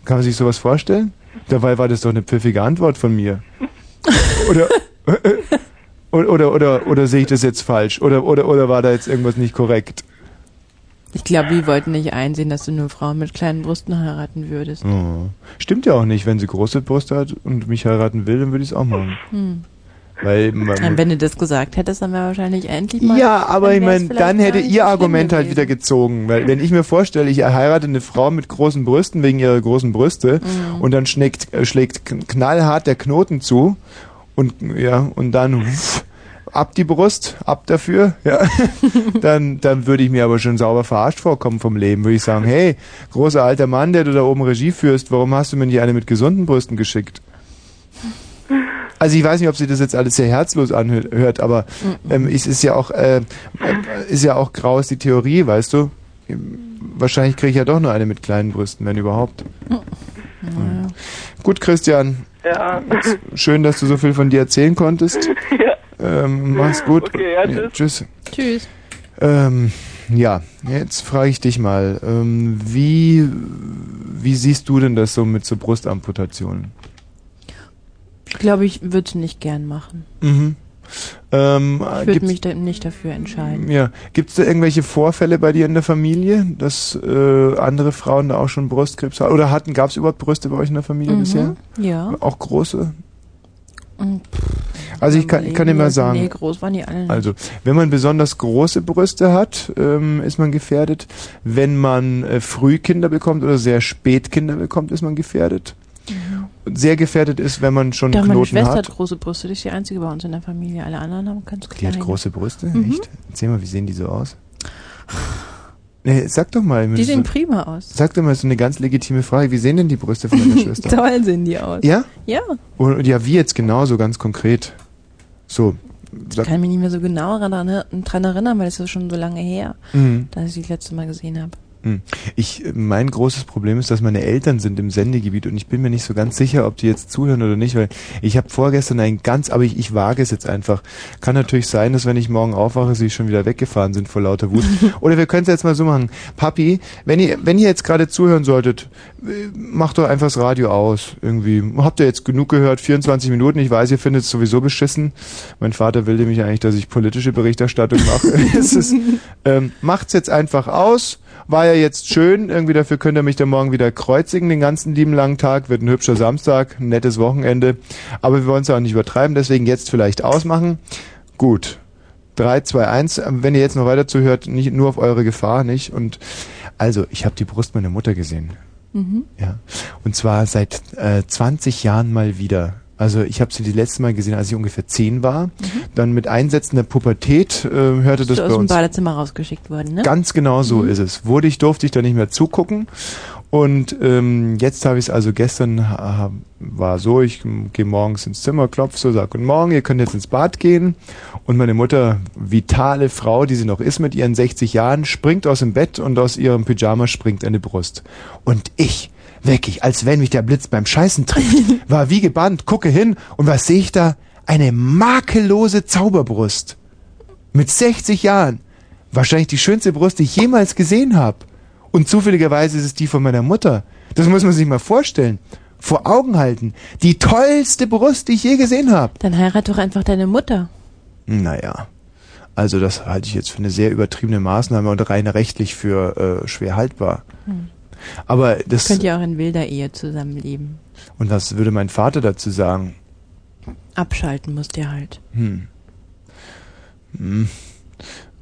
[SPEAKER 1] kann man sich sowas vorstellen? Dabei war das doch eine pfiffige Antwort von mir. Oder, oder, oder, oder, oder sehe ich das jetzt falsch? Oder, oder, oder war da jetzt irgendwas nicht korrekt?
[SPEAKER 3] Ich glaube, die wollten nicht einsehen, dass du nur Frauen mit kleinen Brüsten heiraten würdest.
[SPEAKER 1] Oh. Stimmt ja auch nicht. Wenn sie große Brüste hat und mich heiraten will, dann würde ich es auch machen.
[SPEAKER 3] Hm.
[SPEAKER 1] Weil man,
[SPEAKER 3] wenn du das gesagt hättest, dann wäre wahrscheinlich endlich mal.
[SPEAKER 1] ja, aber ich meine, dann hätte ihr Argument halt wieder gezogen. Weil wenn ich mir vorstelle, ich heirate eine Frau mit großen Brüsten wegen ihrer großen Brüste
[SPEAKER 3] Mhm.
[SPEAKER 1] und dann schlägt, äh, schlägt kn- knallhart der Knoten zu und ja, und dann wuff, ab die Brust, ab dafür, ja, dann, dann würde ich mir aber schon sauber verarscht vorkommen vom Leben. Würde ich sagen, hey, großer alter Mann, der du da oben Regie führst, warum hast du mir nicht eine mit gesunden Brüsten geschickt? Also ich weiß nicht, ob sie das jetzt alles sehr herzlos anhört, aber ähm, es ist ja auch äh, ist ja auch grau ist die Theorie, weißt du? Wahrscheinlich kriege ich ja doch nur eine mit kleinen Brüsten, wenn überhaupt. Hm. Gut, Christian.
[SPEAKER 2] Ja.
[SPEAKER 1] Schön, dass du so viel von dir erzählen konntest.
[SPEAKER 2] Ja.
[SPEAKER 1] Ähm, mach's gut.
[SPEAKER 2] Okay, ja, tschüss.
[SPEAKER 1] tschüss.
[SPEAKER 3] Tschüss.
[SPEAKER 1] Ähm, ja, jetzt frage ich dich mal, ähm, wie, wie siehst du denn das so mit so Brustamputationen?
[SPEAKER 3] Ich glaube, ich würde es nicht gern machen.
[SPEAKER 1] Mhm. Ähm,
[SPEAKER 3] Ich würde
[SPEAKER 1] gibt's-
[SPEAKER 3] mich da nicht dafür entscheiden.
[SPEAKER 1] Ja, gibt es da irgendwelche Vorfälle bei dir in der Familie, dass äh, andere Frauen da auch schon Brustkrebs haben? Oder hatten, gab es überhaupt Brüste bei euch in der Familie
[SPEAKER 3] Mhm,
[SPEAKER 1] bisher?
[SPEAKER 3] Ja.
[SPEAKER 1] Auch große?
[SPEAKER 3] Mhm.
[SPEAKER 1] Also ich kann, ich kann dir mal
[SPEAKER 3] Nee,
[SPEAKER 1] sagen,
[SPEAKER 3] groß waren die alle nicht.
[SPEAKER 1] also wenn man besonders große Brüste hat, ähm, ist man gefährdet. Wenn man äh, früh Kinder bekommt oder sehr spät Kinder bekommt, ist man gefährdet. Und Sehr gefährdet ist, wenn man schon
[SPEAKER 3] Mhm. ja, meine
[SPEAKER 1] Knoten
[SPEAKER 3] Schwester
[SPEAKER 1] hat.
[SPEAKER 3] hat große Brüste, die ist die einzige bei uns in der Familie. Alle anderen haben ganz
[SPEAKER 1] Die
[SPEAKER 3] kleine.
[SPEAKER 1] hat große Brüste?
[SPEAKER 3] Mhm.
[SPEAKER 1] Echt? Erzähl mal, wie sehen die so aus? Nee, sag doch mal.
[SPEAKER 3] Die
[SPEAKER 1] so-
[SPEAKER 3] sehen prima aus.
[SPEAKER 1] Sag doch mal, so eine ganz legitime Frage. Wie sehen denn die Brüste von deiner Schwester?
[SPEAKER 3] Toll sehen die aus.
[SPEAKER 1] ja?
[SPEAKER 3] Ja.
[SPEAKER 1] Und, ja, wie jetzt genau, so ganz konkret? So.
[SPEAKER 3] Ich kann mich nicht mehr so genau daran, dran erinnern, weil es ist schon so lange her,
[SPEAKER 1] Mhm.
[SPEAKER 3] dass ich sie das letzte Mal gesehen habe.
[SPEAKER 1] Hm. Ich, mein großes Problem ist, dass meine Eltern sind im Sendegebiet und ich bin mir nicht so ganz sicher, ob die jetzt zuhören oder nicht, weil ich habe vorgestern ein ganz, aber ich, ich wage es jetzt einfach. Kann natürlich sein, dass wenn ich morgen aufwache, sie schon wieder weggefahren sind vor lauter Wut. oder wir können es jetzt mal so machen. Papi, wenn ihr, wenn ihr jetzt gerade zuhören solltet, macht doch einfach das Radio aus. Irgendwie. Habt ihr jetzt genug gehört? 24 Minuten. Ich weiß, ihr findet es sowieso beschissen. Mein Vater will nämlich eigentlich, dass ich politische Berichterstattung mache. es ist, ähm, macht's jetzt einfach aus. War ja jetzt schön. Irgendwie dafür könnt ihr mich dann morgen wieder kreuzigen, den ganzen lieben langen Tag. Wird ein hübscher Samstag, ein nettes Wochenende. Aber wir wollen es auch nicht übertreiben, deswegen jetzt vielleicht ausmachen. Gut. 3, 2, 1. Wenn ihr jetzt noch weiter zuhört, nicht nur auf eure Gefahr, nicht? Und also, ich habe die Brust meiner Mutter gesehen.
[SPEAKER 3] Mhm.
[SPEAKER 1] Ja. Und zwar seit äh, 20 Jahren mal wieder. Also ich habe sie die letzte Mal gesehen, als ich ungefähr 10 war. Dann mit Einsätzen der Pubertät äh, hörte das
[SPEAKER 3] du
[SPEAKER 1] bei
[SPEAKER 3] aus dem
[SPEAKER 1] uns.
[SPEAKER 3] Badezimmer rausgeschickt worden, ne?
[SPEAKER 1] Ganz genau so ist es. Wurde ich, durfte ich da nicht mehr zugucken. Und ähm, jetzt habe ich es also gestern ha, war so, ich gehe morgens ins Zimmer, klopfe so, sag Guten Morgen, ihr könnt jetzt ins Bad gehen. Und meine Mutter, vitale Frau, die sie noch ist mit ihren 60 Jahren, springt aus dem Bett und aus ihrem Pyjama springt eine Brust. Und ich, wirklich, als wenn mich der Blitz beim Scheißen trifft, war wie gebannt, gucke hin und was sehe ich da? Eine makellose Zauberbrust. Mit 60 Jahren. Wahrscheinlich die schönste Brust, die ich jemals gesehen habe. Und zufälligerweise ist es die von meiner Mutter. Das muss man sich mal vorstellen. Vor Augen halten. Die tollste Brust, die ich je gesehen habe.
[SPEAKER 3] Dann heirat doch einfach deine Mutter.
[SPEAKER 1] Naja. Also das halte ich jetzt für eine sehr übertriebene Maßnahme und rein rechtlich für äh, schwer haltbar.
[SPEAKER 3] Hm.
[SPEAKER 1] Aber das.
[SPEAKER 3] Könnt ihr auch in wilder Ehe zusammenleben.
[SPEAKER 1] Und was würde mein Vater dazu sagen?
[SPEAKER 3] Abschalten musst ihr halt.
[SPEAKER 1] Hm. Hm.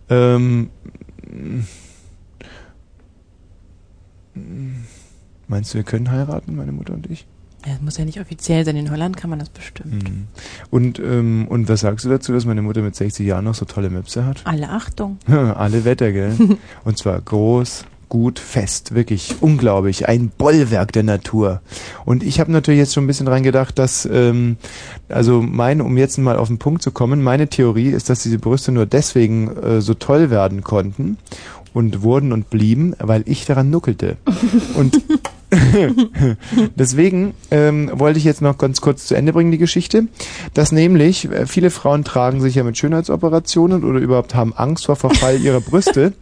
[SPEAKER 1] Ähm. Meinst du, wir können heiraten, meine Mutter und ich?
[SPEAKER 3] Das muss ja nicht offiziell sein. In Holland kann man das bestimmt.
[SPEAKER 1] Mhm. Und, ähm, und was sagst du dazu, dass meine Mutter mit 60 Jahren noch so tolle Möpse hat?
[SPEAKER 3] Alle Achtung.
[SPEAKER 1] Alle Wetter, gell? und zwar groß, gut, fest, wirklich unglaublich, ein Bollwerk der Natur. Und ich habe natürlich jetzt schon ein bisschen dran gedacht, dass, ähm, also mein, um jetzt mal auf den Punkt zu kommen, meine Theorie ist, dass diese Brüste nur deswegen äh, so toll werden konnten und wurden und blieben, weil ich daran nuckelte. und Deswegen ähm, wollte ich jetzt noch ganz kurz zu Ende bringen die Geschichte, dass nämlich äh, viele Frauen tragen sich ja mit Schönheitsoperationen oder überhaupt haben Angst vor Verfall ihrer Brüste.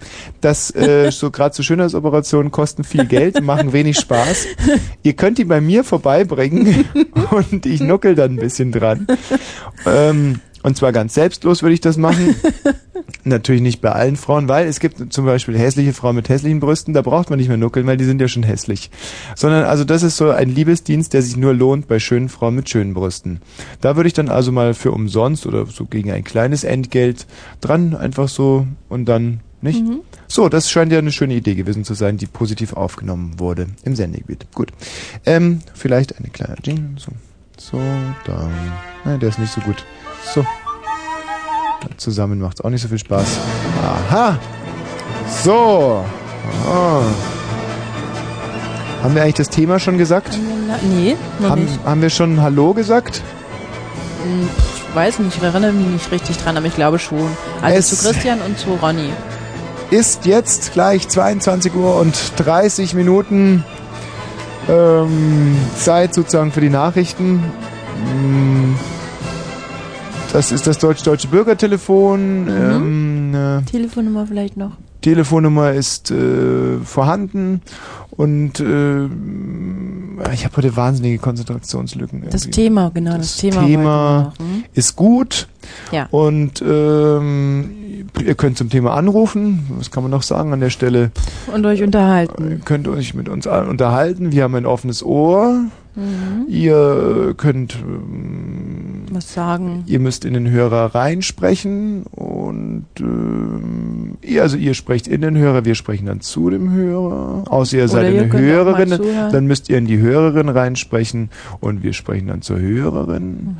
[SPEAKER 1] dass äh, so gerade so Schönheitsoperationen kosten viel Geld, machen wenig Spaß. Ihr könnt die bei mir vorbeibringen und ich nuckel dann ein bisschen dran. Ähm, und zwar ganz selbstlos würde ich das machen. Natürlich nicht bei allen Frauen, weil es gibt zum Beispiel hässliche Frauen mit hässlichen Brüsten, da braucht man nicht mehr nuckeln, weil die sind ja schon hässlich. Sondern also das ist so ein Liebesdienst, der sich nur lohnt bei schönen Frauen mit schönen Brüsten. Da würde ich dann also mal für umsonst oder so gegen ein kleines Entgelt dran einfach so und dann nicht? Mhm. So, das scheint ja eine schöne Idee gewesen zu sein, die positiv aufgenommen wurde im Sendegebiet. Gut. Ähm, vielleicht eine kleine Jingle. So, so da. Nein, der ist nicht so gut. So. Zusammen macht es auch nicht so viel Spaß. Aha! So. Oh. Haben wir eigentlich das Thema schon gesagt?
[SPEAKER 3] Nee, noch
[SPEAKER 1] haben,
[SPEAKER 3] nicht.
[SPEAKER 1] Haben wir schon Hallo gesagt?
[SPEAKER 3] Hm, ich weiß nicht, ich erinnere mich nicht richtig dran, aber ich glaube schon. Also
[SPEAKER 1] Es-
[SPEAKER 3] zu Christian und zu Ronny.
[SPEAKER 1] Ist jetzt gleich 22 Uhr und 30 Minuten ähm, Zeit sozusagen für die Nachrichten. Mm, Das ist das deutsch-deutsche Bürgertelefon. Ähm, äh,
[SPEAKER 3] Telefonnummer vielleicht noch.
[SPEAKER 1] Telefonnummer ist äh, vorhanden und äh, ich habe heute wahnsinnige Konzentrationslücken.
[SPEAKER 3] Das
[SPEAKER 1] irgendwie.
[SPEAKER 3] Thema, genau, das, Thema.
[SPEAKER 1] Thema
[SPEAKER 3] noch, hm?
[SPEAKER 1] ist gut
[SPEAKER 3] Ja.
[SPEAKER 1] und ähm, ihr könnt zum Thema anrufen. Was kann man noch sagen an der Stelle?
[SPEAKER 3] Und euch unterhalten.
[SPEAKER 1] Ihr könnt euch mit uns unterhalten. Wir haben ein offenes Ohr.
[SPEAKER 3] Mhm.
[SPEAKER 1] Ihr könnt, ähm,
[SPEAKER 3] Was sagen.
[SPEAKER 1] ihr müsst in den Hörer reinsprechen und ähm, ihr, also ihr sprecht in den Hörer, wir sprechen dann zu dem Hörer. Außer ihr seid
[SPEAKER 3] Oder ihr
[SPEAKER 1] eine Hörerin, dann müsst ihr in die Hörerin reinsprechen und wir sprechen dann zur Hörerin.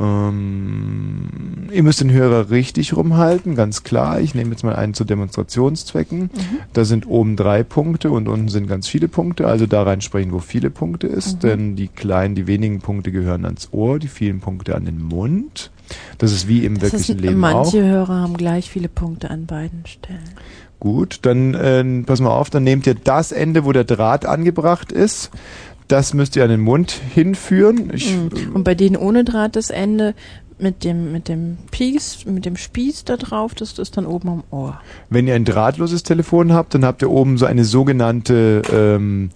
[SPEAKER 1] Ähm, ihr müsst den Hörer richtig rumhalten, ganz klar. Ich nehme jetzt mal einen zu Demonstrationszwecken. Da sind oben drei Punkte und unten sind ganz viele Punkte. Also da reinsprechen, wo viele Punkte ist. Denn die kleinen, die wenigen Punkte gehören ans Ohr, die vielen Punkte an den Mund. Das ist wie im
[SPEAKER 3] Das
[SPEAKER 1] wirklichen
[SPEAKER 3] ist,
[SPEAKER 1] Leben
[SPEAKER 3] manche
[SPEAKER 1] auch.
[SPEAKER 3] Hörer haben gleich viele Punkte an beiden Stellen.
[SPEAKER 1] Gut, dann äh, pass mal auf, dann nehmt ihr das Ende, wo der Draht angebracht ist. Das müsst ihr an den Mund hinführen. Ich,
[SPEAKER 3] Mhm. Und bei denen ohne Draht das Ende mit dem mit dem Piece, mit dem Spieß da drauf, das ist dann oben am Ohr.
[SPEAKER 1] Wenn ihr ein drahtloses Telefon habt, dann habt ihr oben so eine sogenannte ähm,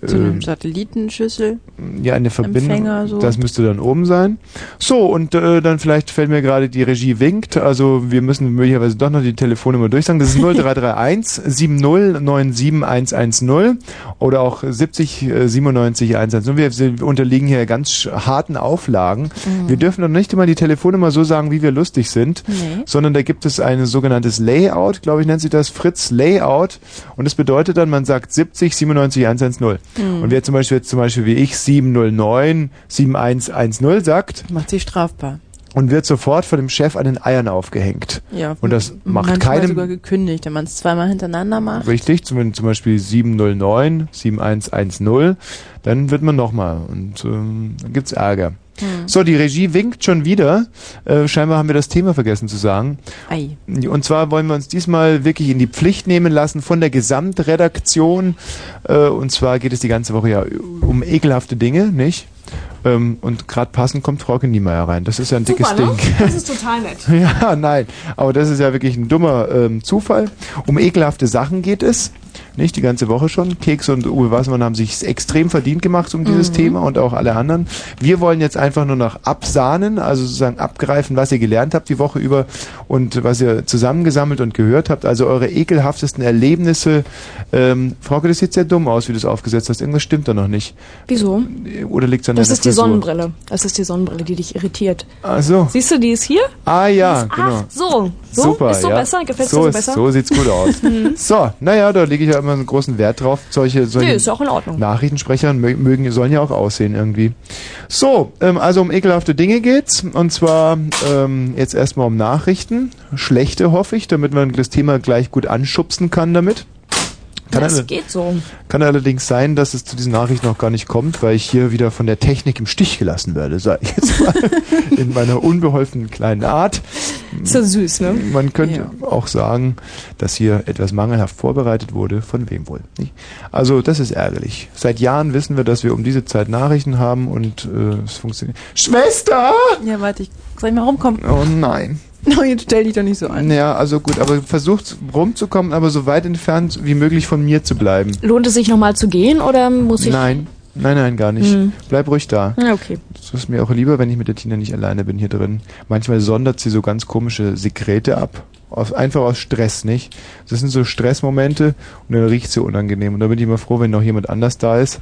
[SPEAKER 3] Eine
[SPEAKER 1] ähm,
[SPEAKER 3] Satellitenschüssel.
[SPEAKER 1] ja eine Verbindung.
[SPEAKER 3] Empfänger, so.
[SPEAKER 1] Das müsste dann oben sein. So und äh, dann vielleicht fällt mir gerade die Regie winkt. Also wir müssen möglicherweise doch noch die Telefonnummer durchsagen. Das ist 0331 70 97110 oder auch 70 äh, 97 110. Wir, wir unterliegen hier ganz harten Auflagen.
[SPEAKER 3] Mhm.
[SPEAKER 1] Wir dürfen doch nicht immer die Telefonnummer so sagen, wie wir lustig sind
[SPEAKER 3] Nee.
[SPEAKER 1] sondern da gibt es ein sogenanntes Layout, glaube ich, nennt sich das Fritz Layout. Und das bedeutet dann, man sagt 70 97 110.
[SPEAKER 3] Mhm.
[SPEAKER 1] Und wer zum Beispiel jetzt zum Beispiel wie ich 709 7110 sagt
[SPEAKER 3] Macht sie strafbar.
[SPEAKER 1] und wird sofort von dem Chef an den Eiern aufgehängt.
[SPEAKER 3] Ja.
[SPEAKER 1] Und das macht keinem
[SPEAKER 3] sogar gekündigt, wenn man es zweimal hintereinander macht.
[SPEAKER 1] Richtig, zum, zum Beispiel 709, 7110, dann wird man nochmal und ähm, dann gibt's Ärger.
[SPEAKER 3] Hm.
[SPEAKER 1] So, die Regie winkt schon wieder. Äh, scheinbar haben wir das Thema vergessen zu sagen.
[SPEAKER 3] Ei.
[SPEAKER 1] Und zwar wollen wir uns diesmal wirklich in die Pflicht nehmen lassen von der Gesamtredaktion. Äh, und zwar geht es die ganze Woche ja um ekelhafte Dinge, nicht? Ähm, und gerade passend kommt Frau Niemeyer rein. Das ist ja ein dickes
[SPEAKER 5] Super, ne?
[SPEAKER 1] Ding.
[SPEAKER 5] Das ist total nett.
[SPEAKER 1] Ja, nein. Aber das ist ja wirklich ein dummer ähm, Zufall. Um ekelhafte Sachen geht es. Nicht die ganze Woche schon. Keks und Uwe Wassermann haben sich extrem verdient gemacht um dieses Thema und auch alle anderen. Wir wollen jetzt einfach nur noch absahnen, also sozusagen abgreifen, was ihr gelernt habt die Woche über und was ihr zusammengesammelt und gehört habt. Also eure ekelhaftesten Erlebnisse. Ähm, Frauke, das sieht sehr dumm aus, wie du es aufgesetzt hast. Irgendwas stimmt da noch nicht.
[SPEAKER 5] Wieso?
[SPEAKER 1] Oder liegt es an
[SPEAKER 5] Das
[SPEAKER 1] deiner
[SPEAKER 5] ist die
[SPEAKER 1] Frisur?
[SPEAKER 5] Sonnenbrille. Das ist die Sonnenbrille, die dich irritiert.
[SPEAKER 1] Ach so.
[SPEAKER 5] Siehst du, die ist hier?
[SPEAKER 1] Ah ja,
[SPEAKER 5] Ach,
[SPEAKER 1] genau.
[SPEAKER 5] so. So?
[SPEAKER 1] Super,
[SPEAKER 5] ist so
[SPEAKER 1] ja.
[SPEAKER 5] besser? Gefällt
[SPEAKER 1] so
[SPEAKER 5] dir so
[SPEAKER 1] ist-
[SPEAKER 5] besser?
[SPEAKER 1] So sieht's gut aus. so, naja, da lege ich ja immer einen großen Wert drauf. Solche, solche
[SPEAKER 5] Nee, ist auch in Ordnung.
[SPEAKER 1] Nachrichtensprecher mö- mögen, sollen ja auch aussehen irgendwie. So, ähm, also um ekelhafte Dinge geht's. Und zwar ähm, jetzt erstmal um Nachrichten. Schlechte hoffe ich, damit man das Thema gleich gut anschubsen kann damit. Kann,
[SPEAKER 5] Das
[SPEAKER 1] alle-
[SPEAKER 5] geht so.
[SPEAKER 1] kann allerdings sein, dass es zu diesen Nachrichten noch gar nicht kommt, weil ich hier wieder von der Technik im Stich gelassen werde, sage ich jetzt mal in meiner unbeholfenen kleinen Art.
[SPEAKER 5] Ist ja süß, ne?
[SPEAKER 1] Man könnte auch sagen, dass hier etwas mangelhaft vorbereitet wurde. Von wem wohl? Nicht? Also das ist ärgerlich. Seit Jahren wissen wir, dass wir um diese Zeit Nachrichten haben und äh, es funktioniert. Schwester!
[SPEAKER 3] Ja, warte, ich soll ich mal rumkommen?
[SPEAKER 1] Oh nein.
[SPEAKER 3] No, jetzt stell dich doch nicht so an.
[SPEAKER 1] Ja, also gut, aber versucht rumzukommen, aber so weit entfernt wie möglich von mir zu bleiben.
[SPEAKER 5] Lohnt es sich nochmal zu gehen oder muss ich...
[SPEAKER 1] Nein, nein, nein, gar nicht.
[SPEAKER 5] Hm.
[SPEAKER 1] Bleib ruhig da.
[SPEAKER 5] Ja, okay.
[SPEAKER 1] Das ist mir auch lieber, wenn ich mit der Tina nicht alleine bin hier drin. Manchmal sondert sie so ganz komische Sekrete ab. Aus, einfach aus Stress, nicht? Das sind so Stressmomente und dann riecht sie unangenehm. Und da bin ich immer froh, wenn noch jemand anders da ist.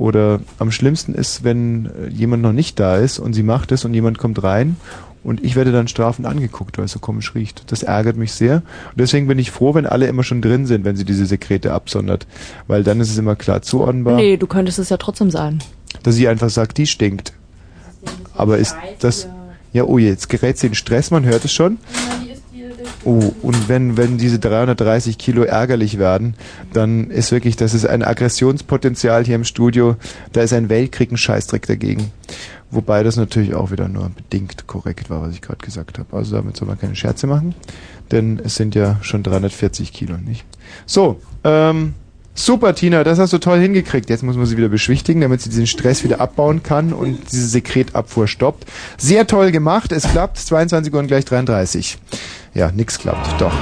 [SPEAKER 1] Oder am schlimmsten ist, wenn äh, jemand noch nicht da ist und sie macht es und jemand kommt rein und ich werde dann strafend angeguckt, weil es so komisch riecht. Das ärgert mich sehr. Und deswegen bin ich froh, wenn alle immer schon drin sind, wenn sie diese Sekrete absondert. Weil dann ist es immer klar zuordnenbar
[SPEAKER 5] Nee, du könntest es ja trotzdem sagen.
[SPEAKER 1] dass sie einfach sagt, die stinkt. Aber ist das... Ja, oh, jetzt gerät sie in Stress, man hört es schon. Oh, und wenn, wenn diese 330 Kilo ärgerlich werden, dann ist wirklich, das ist ein Aggressionspotenzial hier im Studio. Da ist ein Weltkrieg ein Scheißdreck dagegen. Wobei das natürlich auch wieder nur bedingt korrekt war, was ich gerade gesagt habe. Also damit soll man keine Scherze machen, denn es sind ja schon 340 Kilo, nicht? So, ähm, super Tina, das hast du toll hingekriegt. Jetzt muss man sie wieder beschwichtigen, damit sie diesen Stress wieder abbauen kann und diese Sekretabfuhr stoppt. Sehr toll gemacht, es klappt, 22 Uhr und gleich 33. Ja, nix klappt, doch.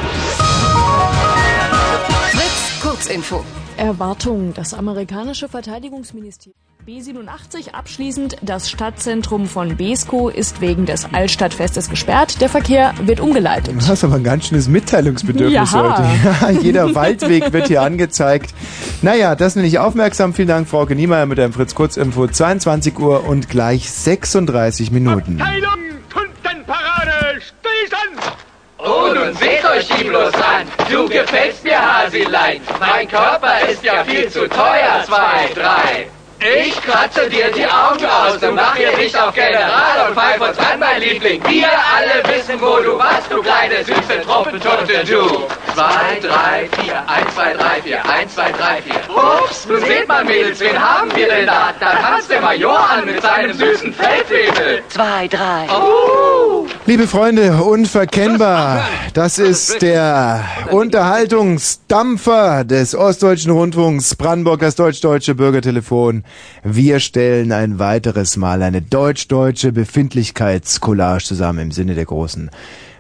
[SPEAKER 6] Fritz, Kurzinfo.
[SPEAKER 5] Erwartung. Das amerikanische Verteidigungsministerium B87 abschließend. Das Stadtzentrum von Besko ist wegen des Altstadtfestes gesperrt. Der Verkehr wird umgeleitet.
[SPEAKER 1] Du hast aber ein ganz schönes Mitteilungsbedürfnis
[SPEAKER 5] Ja.
[SPEAKER 1] heute. Ja, jeder Waldweg wird hier angezeigt. Naja, das nenne ich aufmerksam. Vielen Dank, Frau Niemeyer, mit einem Fritz Kurzinfo. 22 Uhr und gleich 36 Minuten.
[SPEAKER 7] Abteilung Kundenparade, stillstand!
[SPEAKER 8] Oh, nun seht euch die bloß an. Du gefällst mir, Hasilein. Mein Körper ist ja viel zu teuer. Zwei, drei. Ich kratze dir die Augen aus und mach hier nicht auf General und pfeif uns an, mein Liebling. Wir alle wissen, wo du warst, du kleine süße Truppentote, du. Zwei, drei, vier, eins, zwei, drei, vier, eins, zwei, drei, vier. Ups, nun seht mal, Mädels, wen haben wir denn da? Da tanzt der Major an mit seinem süßen Feldwebel.
[SPEAKER 6] Zwei, drei.
[SPEAKER 8] Oh!
[SPEAKER 1] Liebe Freunde, unverkennbar. Das ist der Unterhaltungsdampfer des Ostdeutschen Rundfunks, Brandenburg, das deutsch-deutsche Bürgertelefon. Wir stellen ein weiteres Mal eine deutsch-deutsche Befindlichkeitscollage zusammen im Sinne der großen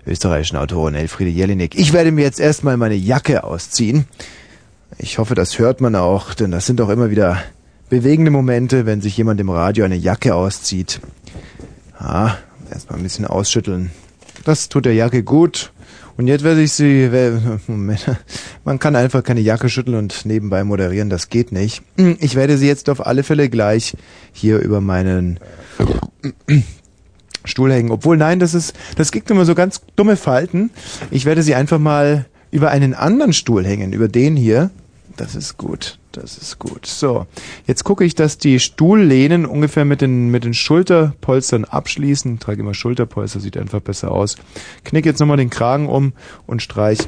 [SPEAKER 1] österreichischen Autorin Elfriede Jelinek. Ich werde mir jetzt erstmal meine Jacke ausziehen. Ich hoffe, das hört man auch, denn das sind auch immer wieder bewegende Momente, wenn sich jemand im Radio eine Jacke auszieht. Ah, erstmal ein bisschen ausschütteln. Das tut der Jacke gut. Und jetzt werde ich sie. Moment. Man kann einfach keine Jacke schütteln und nebenbei moderieren, das geht nicht. Ich werde sie jetzt auf alle Fälle gleich hier über meinen Stuhl hängen. Obwohl, nein, das ist, das gibt immer so ganz dumme Falten. Ich werde sie einfach mal über einen anderen Stuhl hängen, über den hier. Das ist gut, das ist gut. So, jetzt gucke ich, dass die Stuhllehnen ungefähr mit den, mit den Schulterpolstern abschließen. Trage immer Schulterpolster, sieht einfach besser aus. Knick jetzt nochmal den Kragen um und streich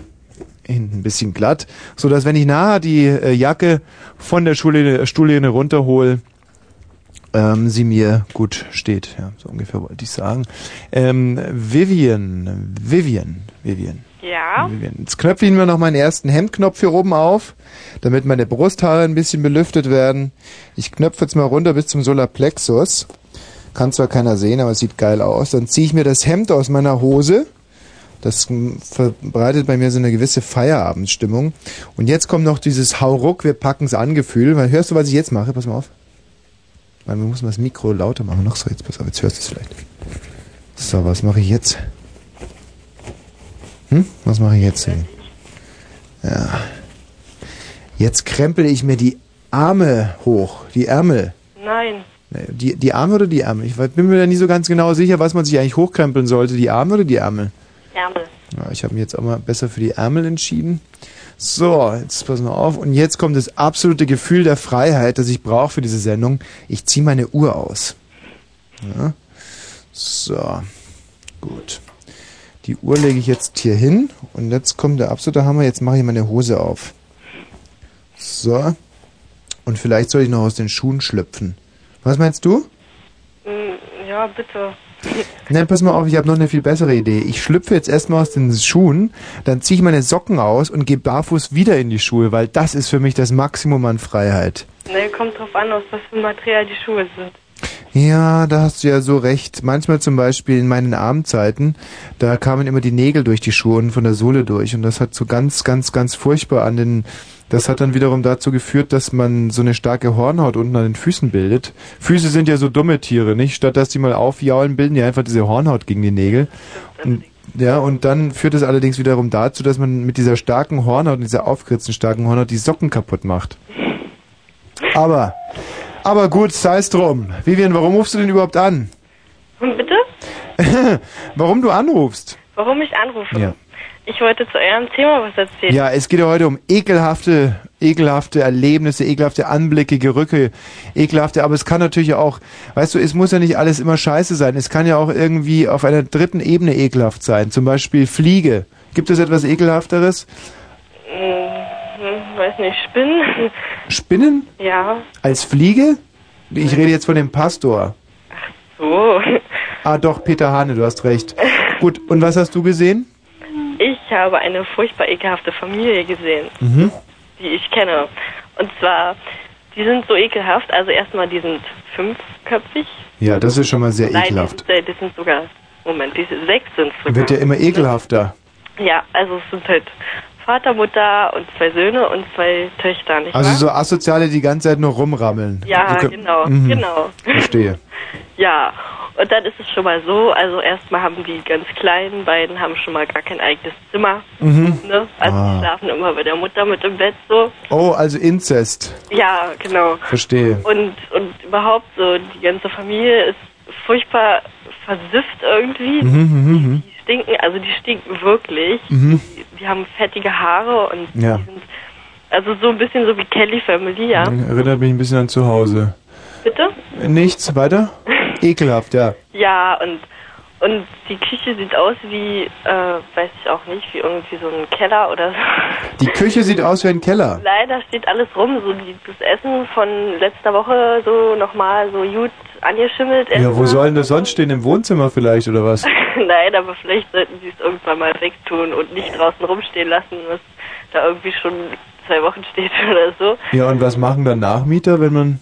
[SPEAKER 1] hinten ein bisschen glatt, so dass wenn ich nachher die äh, Jacke von der Stuhllehne runterhole, ähm, sie mir gut steht. Ja, so ungefähr wollte ich sagen. Ähm, Vivian, Vivian, Vivian.
[SPEAKER 2] Ja.
[SPEAKER 1] Vivian. Jetzt knöpfen wir noch meinen ersten Hemdknopf hier oben auf, damit meine Brusthaare ein bisschen belüftet werden. Ich knöpfe jetzt mal runter bis zum Solarplexus. Kann zwar keiner sehen, aber es sieht geil aus. Dann ziehe ich mir das Hemd aus meiner Hose. Das verbreitet bei mir so eine gewisse Feierabendstimmung. Und jetzt kommt noch dieses Hauruck, wir packen's an Gefühl. Hörst du, was ich jetzt mache? Pass mal auf. Weil wir müssen das Mikro lauter machen. Noch so, jetzt pass auf, jetzt hörst du es vielleicht. So, was mache ich jetzt? Hm? Was mache ich jetzt? Denn? Ja. Jetzt krempel ich mir die Arme hoch, die Ärmel.
[SPEAKER 9] Nein.
[SPEAKER 1] Die, die Arme oder die Ärmel? Ich bin mir da nie so ganz genau sicher, was man sich eigentlich hochkrempeln sollte. Die Arme oder die Ärmel?
[SPEAKER 9] Ärmel.
[SPEAKER 1] Ja, ich habe mich jetzt auch mal besser für die Ärmel entschieden. So, jetzt pass mal auf. Und jetzt kommt das absolute Gefühl der Freiheit, das ich brauche für diese Sendung. Ich ziehe meine Uhr aus. Ja. So, gut. Die Uhr lege ich jetzt hier hin. Und jetzt kommt der absolute Hammer. Jetzt mache ich meine Hose auf. So. Und vielleicht soll ich noch aus den Schuhen schlüpfen. Was meinst du?
[SPEAKER 9] Mm, Ja, bitte.
[SPEAKER 1] Nein, pass mal auf, ich habe noch eine viel bessere Idee. Ich schlüpfe jetzt erstmal aus den Schuhen, dann ziehe ich meine Socken aus und gehe barfuß wieder in die Schuhe, weil das ist für mich das Maximum an Freiheit.
[SPEAKER 9] Ne, kommt drauf an, aus was für Material die Schuhe sind.
[SPEAKER 1] Ja, da hast du ja so recht. Manchmal zum Beispiel in meinen Abendzeiten, da kamen immer die Nägel durch die Schuhe und von der Sohle durch und das hat so ganz, ganz, ganz furchtbar an den, das hat dann wiederum dazu geführt, dass man so eine starke Hornhaut unten an den Füßen bildet. Füße sind ja so dumme Tiere, nicht? Statt dass die mal aufjaulen, bilden die einfach diese Hornhaut gegen die Nägel. Und, ja, und dann führt es allerdings wiederum dazu, dass man mit dieser starken Hornhaut, dieser aufgeritzten starken Hornhaut, die Socken kaputt macht. Aber, aber gut, sei es drum. Vivian, warum rufst du denn überhaupt an?
[SPEAKER 9] Und bitte?
[SPEAKER 1] warum du anrufst?
[SPEAKER 9] Warum ich anrufe?
[SPEAKER 1] Ja.
[SPEAKER 9] Ich wollte zu eurem Thema was erzählen.
[SPEAKER 1] Ja, es geht ja heute um ekelhafte, ekelhafte Erlebnisse, ekelhafte Anblicke, Gerücke, ekelhafte, aber es kann natürlich auch, weißt du, es muss ja nicht alles immer scheiße sein. Es kann ja auch irgendwie auf einer dritten Ebene ekelhaft sein. Zum Beispiel Fliege. Gibt es etwas ekelhafteres?
[SPEAKER 9] Hm, weiß nicht, Spinnen?
[SPEAKER 1] Spinnen?
[SPEAKER 9] ja,
[SPEAKER 1] Als Fliege? Ich rede jetzt von dem Pastor.
[SPEAKER 9] so.
[SPEAKER 1] Ah, doch, Peter Hane, du hast recht. Gut, und was hast du gesehen?
[SPEAKER 9] Ich habe eine furchtbar ekelhafte Familie gesehen,
[SPEAKER 1] Mhm.
[SPEAKER 9] die ich kenne. Und zwar, die sind so ekelhaft. Also erstmal, die sind fünfköpfig.
[SPEAKER 1] Ja, das ist schon mal sehr
[SPEAKER 9] Nein, die
[SPEAKER 1] ekelhaft.
[SPEAKER 9] sind, äh, die sind sogar, Moment, die sind sechs sind sogar.
[SPEAKER 1] Wird ja immer ekelhafter.
[SPEAKER 9] Ja, also es sind halt Vater, Mutter und zwei Söhne und zwei Töchter, nicht
[SPEAKER 1] Also
[SPEAKER 9] wahr?
[SPEAKER 1] so Asoziale, die ganze Zeit nur rumrammeln.
[SPEAKER 9] Ja, genau,
[SPEAKER 1] Mhm.
[SPEAKER 9] genau.
[SPEAKER 1] Verstehe.
[SPEAKER 9] Ja, und dann ist es schon mal so, also erstmal haben die ganz kleinen beiden haben schon mal gar kein eigenes Zimmer.
[SPEAKER 1] Mhm.
[SPEAKER 9] Ne? Also
[SPEAKER 1] Ah.
[SPEAKER 9] die schlafen immer bei der Mutter mit im Bett so.
[SPEAKER 1] Oh, also Inzest.
[SPEAKER 9] Ja, genau.
[SPEAKER 1] Verstehe.
[SPEAKER 9] Und und überhaupt so, die ganze Familie ist furchtbar versifft irgendwie.
[SPEAKER 1] Mhm, mhm, mhm.
[SPEAKER 9] Die stinken, also die stinken wirklich.
[SPEAKER 1] Mhm.
[SPEAKER 9] Die, die haben fettige Haare und
[SPEAKER 1] Ja.
[SPEAKER 9] die sind also so ein bisschen so wie Kelly Family, ja.
[SPEAKER 1] Erinnert mich ein bisschen an zu Hause.
[SPEAKER 9] Bitte?
[SPEAKER 1] Nichts weiter? Ekelhaft, ja.
[SPEAKER 9] Ja, und und die Küche sieht aus wie, äh, weiß ich auch nicht, wie irgendwie so ein Keller oder so.
[SPEAKER 1] Die Küche sieht aus wie ein Keller.
[SPEAKER 9] Leider steht alles rum, so die, das Essen von letzter Woche so nochmal so gut angeschimmelt.
[SPEAKER 1] Ja, wo soll denn das sonst stehen? Im Wohnzimmer vielleicht, oder was?
[SPEAKER 9] Nein, aber vielleicht sollten sie es irgendwann mal wegtun und nicht draußen rumstehen lassen, was da irgendwie schon zwei Wochen steht oder so.
[SPEAKER 1] Ja, und was machen dann Nachmieter, wenn man...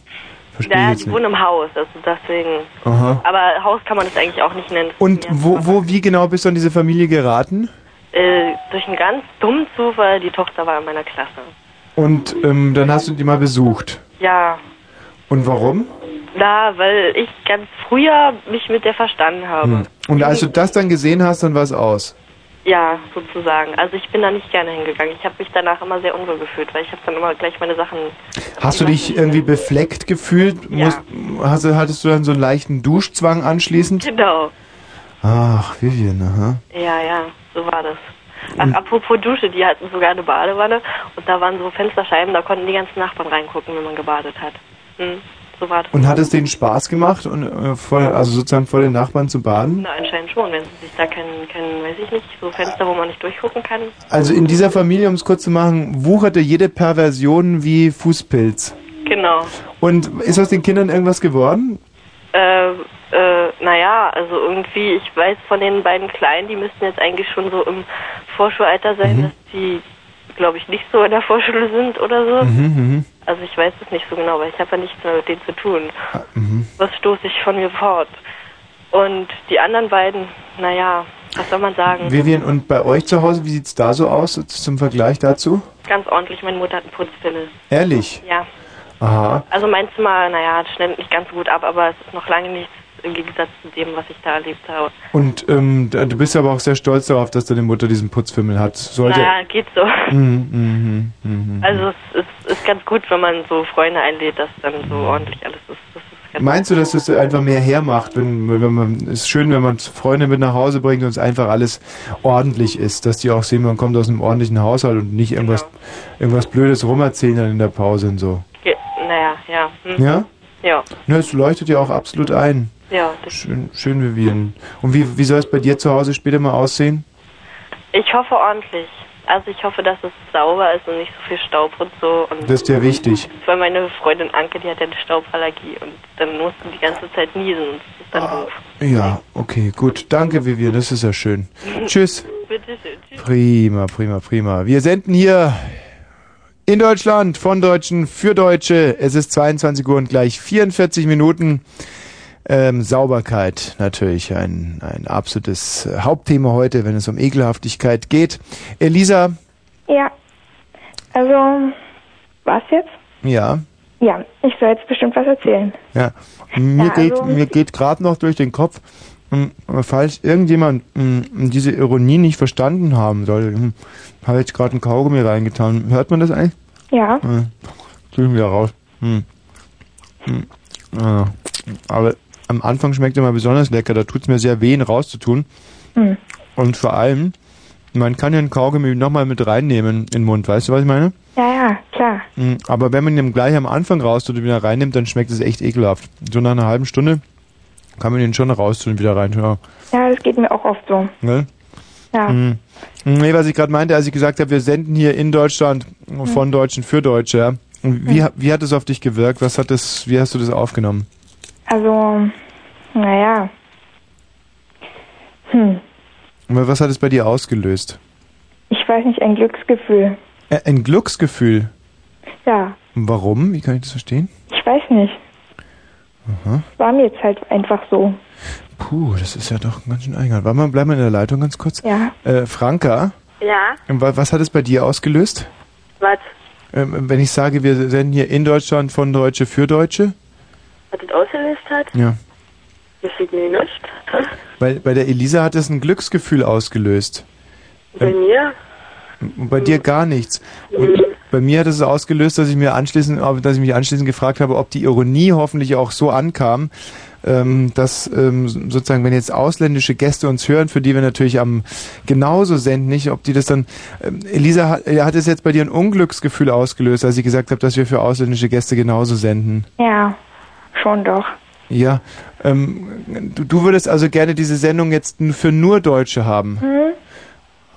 [SPEAKER 1] Verstehe
[SPEAKER 9] Naja,
[SPEAKER 1] jetzt
[SPEAKER 9] die
[SPEAKER 1] nicht.
[SPEAKER 9] wohnen im Haus, also deswegen.
[SPEAKER 1] Aha.
[SPEAKER 9] Aber Haus kann man das eigentlich auch nicht nennen.
[SPEAKER 1] Und wo, wo, wie genau bist du an diese Familie geraten?
[SPEAKER 9] Äh, durch einen ganz dummen Zufall, die Tochter war in meiner Klasse.
[SPEAKER 1] Und ähm, dann hast du die mal besucht.
[SPEAKER 9] Ja,
[SPEAKER 1] Und warum?
[SPEAKER 9] da, weil ich ganz früher mich mit der verstanden habe.
[SPEAKER 1] Hm. Und als du das dann gesehen hast, dann war es aus.
[SPEAKER 9] Ja, sozusagen. Also ich bin da nicht gerne hingegangen. Ich habe mich danach immer sehr unwohl gefühlt, weil ich habe dann immer gleich meine Sachen...
[SPEAKER 1] Hast du dich irgendwie befleckt gefühlt?
[SPEAKER 9] Ja.
[SPEAKER 1] Musst, hast, du- hattest du dann so einen leichten Duschzwang anschließend?
[SPEAKER 9] Genau.
[SPEAKER 1] Ach, Vivian, aha.
[SPEAKER 9] Ja, ja, so war das. Ach, apropos Dusche, die hatten sogar eine Badewanne und da waren so Fensterscheiben, da konnten die ganzen Nachbarn reingucken, wenn man gebadet hat. Hm, so war das.
[SPEAKER 1] Und hat es denen Spaß gemacht, und, äh, vor, also sozusagen vor den Nachbarn zu baden?
[SPEAKER 9] Na, anscheinend schon, wenn sie sich da kein, kein, weiß ich nicht, so Fenster, wo man nicht durchgucken kann.
[SPEAKER 1] Also in dieser Familie, um es kurz zu machen, wucherte jede Perversion wie Fußpilz.
[SPEAKER 9] Genau.
[SPEAKER 1] Und ist aus den Kindern irgendwas geworden?
[SPEAKER 9] Äh, äh, naja, also irgendwie, ich weiß von den beiden Kleinen, die müssten jetzt eigentlich schon so im Vorschulalter sein,
[SPEAKER 1] Mhm.
[SPEAKER 9] dass die, glaube ich, nicht so in der Vorschule sind oder so.
[SPEAKER 1] Mhm, mhm.
[SPEAKER 9] Also ich weiß es nicht so genau, weil ich habe ja nichts mehr mit denen zu tun.
[SPEAKER 1] Mhm.
[SPEAKER 9] Was stoße ich von mir fort? Und die anderen beiden, naja, was soll man sagen?
[SPEAKER 1] Vivian, und bei euch zu Hause, wie sieht's da so aus zum Vergleich dazu?
[SPEAKER 9] Ganz ordentlich, meine Mutter hat einen Putzfimmel.
[SPEAKER 1] Ehrlich?
[SPEAKER 9] Ja.
[SPEAKER 1] Aha.
[SPEAKER 9] Also mein Zimmer, naja, schneidet nicht ganz so gut ab, aber es ist noch lange nichts im Gegensatz zu dem, was ich da erlebt habe.
[SPEAKER 1] Und ähm, du bist aber auch sehr stolz darauf, dass deine Mutter diesen Putzfimmel hat. Sollte.
[SPEAKER 9] Naja, geht so.
[SPEAKER 1] Mhm, mhm, mhm.
[SPEAKER 9] Also es ist, ist ganz gut, wenn man so Freunde einlädt, dass dann so ordentlich alles ist. Ist
[SPEAKER 1] Meinst du, dass das einfach mehr hermacht, wenn, wenn man, es ist schön, wenn man Freunde mit nach Hause bringt und es einfach alles ordentlich ist, dass die auch sehen, man kommt aus einem ordentlichen Haushalt und nicht irgendwas, irgendwas Blödes rumerzählen dann in der Pause und so.
[SPEAKER 9] Ge naja, ja. Hm.
[SPEAKER 1] Ja?
[SPEAKER 9] Ja.
[SPEAKER 1] Ne, es leuchtet ja auch absolut ein.
[SPEAKER 9] Ja, das,
[SPEAKER 1] Schön, schön Vivian. Und wie, wie soll es bei dir zu Hause später mal aussehen?
[SPEAKER 9] ich hoffe ordentlich. Also ich hoffe, dass es sauber ist und nicht so viel Staub und so. Und
[SPEAKER 1] Das ist ja wichtig.
[SPEAKER 9] Weil meine Freundin Anke, die hat ja eine Stauballergie und dann muss sie die ganze Zeit niesen und das ist dann doof.
[SPEAKER 1] Ja, okay, gut. Danke, Vivian, das ist ja schön. Tschüss.
[SPEAKER 9] Bitte schön. Tschüss.
[SPEAKER 1] Prima, prima, prima. Wir senden hier in Deutschland von Deutschen für Deutsche. Es ist 22 Uhr und gleich 44 Minuten. Ähm, Sauberkeit natürlich ein, ein absolutes äh, Hauptthema heute, wenn es um Ekelhaftigkeit geht. Elisa,
[SPEAKER 10] Ja. Also, was jetzt?
[SPEAKER 1] ja,
[SPEAKER 10] Ja, ich soll jetzt bestimmt was erzählen.
[SPEAKER 1] ja. Mir
[SPEAKER 10] Ja,
[SPEAKER 1] geht
[SPEAKER 10] also-
[SPEAKER 1] mir geht gerade noch durch den Kopf, hm, falls irgendjemand hm, diese Ironie nicht verstanden haben soll, hm, habe jetzt gerade einen Kaugummi reingetan. Hört man das eigentlich?
[SPEAKER 10] Ja.
[SPEAKER 1] Ja. Tue ich wieder raus. Hm. Hm. Ja. Aber am Anfang schmeckt er mal besonders lecker. Da tut es mir sehr weh, ihn rauszutun.
[SPEAKER 10] Hm.
[SPEAKER 1] Und vor allem, man kann ja einen Kaugummi nochmal mit reinnehmen in den Mund. Weißt du, was ich meine?
[SPEAKER 10] Ja, ja, klar.
[SPEAKER 1] Hm. Aber wenn man ihn gleich am Anfang raustut und wieder reinnimmt, dann schmeckt es echt ekelhaft. So nach einer halben Stunde kann man ihn schon raustun und wieder rein. Ja.
[SPEAKER 10] Ja, das geht mir auch oft so.
[SPEAKER 1] Ne?
[SPEAKER 10] Ja.
[SPEAKER 1] Hm. Nee, was ich gerade meinte, als ich gesagt habe, wir senden hier in Deutschland von Deutschen für Deutsche. Wie,
[SPEAKER 10] Hm.
[SPEAKER 1] wie hat es auf dich gewirkt? Was hat das, wie hast du das aufgenommen?
[SPEAKER 10] Also, naja. Hm.
[SPEAKER 1] Und Was hat es bei dir ausgelöst?
[SPEAKER 10] Ich weiß nicht, ein Glücksgefühl.
[SPEAKER 1] Ä- Ein Glücksgefühl.
[SPEAKER 10] Ja,
[SPEAKER 1] Warum? Wie kann ich das verstehen?
[SPEAKER 10] ich weiß nicht.
[SPEAKER 1] Aha.
[SPEAKER 10] War mir jetzt halt einfach so.
[SPEAKER 1] Puh, das ist ja doch ganz schön eigenartig. Warte mal, bleib mal in der Leitung ganz kurz.
[SPEAKER 10] Ja.
[SPEAKER 1] Äh, Franka,
[SPEAKER 9] Ja,
[SPEAKER 1] wa- was hat es bei dir ausgelöst?
[SPEAKER 9] was?
[SPEAKER 1] Ähm, wenn ich sage, wir senden hier in Deutschland von Deutsche für Deutsche?
[SPEAKER 9] Was das ausgelöst hat?
[SPEAKER 1] Ja.
[SPEAKER 9] Das sieht mir nicht.
[SPEAKER 1] Bei, bei der Elisa hat es ein Glücksgefühl ausgelöst.
[SPEAKER 9] Bei mir?
[SPEAKER 1] Und bei dir gar nichts. Und bei mir hat es ausgelöst, dass ich mir anschließend, dass ich mich anschließend gefragt habe, ob die Ironie hoffentlich auch so ankam, ähm, dass ähm, sozusagen, wenn jetzt ausländische Gäste uns hören, für die wir natürlich am genauso senden, nicht, ob die das dann. Ähm, Elisa hat, hat es jetzt bei dir ein Unglücksgefühl ausgelöst, als ich gesagt habe, dass wir für ausländische Gäste genauso senden.
[SPEAKER 10] Ja, schon doch.
[SPEAKER 1] Ja. Ähm, du, du würdest also gerne diese Sendung jetzt für nur Deutsche haben.
[SPEAKER 10] Hm?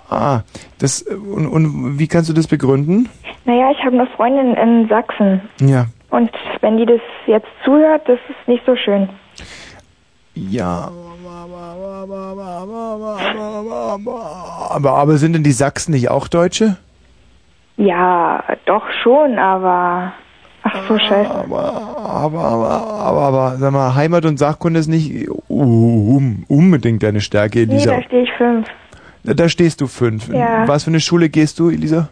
[SPEAKER 1] Ah, das und, und wie kannst du das begründen?
[SPEAKER 10] Naja, ich habe eine Freundin in Sachsen.
[SPEAKER 1] Ja.
[SPEAKER 10] Und wenn die das jetzt zuhört, das ist nicht so schön.
[SPEAKER 1] Ja. Aber, aber sind denn die Sachsen nicht auch Deutsche?
[SPEAKER 10] Ja, doch schon, aber. Ach so, scheiße.
[SPEAKER 1] Aber, aber, aber, aber, sag mal, Heimat und Sachkunde ist nicht um, unbedingt deine Stärke,
[SPEAKER 10] Nee,
[SPEAKER 1] Elisa.
[SPEAKER 10] da stehe ich fünf.
[SPEAKER 1] da, da stehst du fünf.
[SPEAKER 10] Ja.
[SPEAKER 1] Was für eine Schule gehst du, Elisa?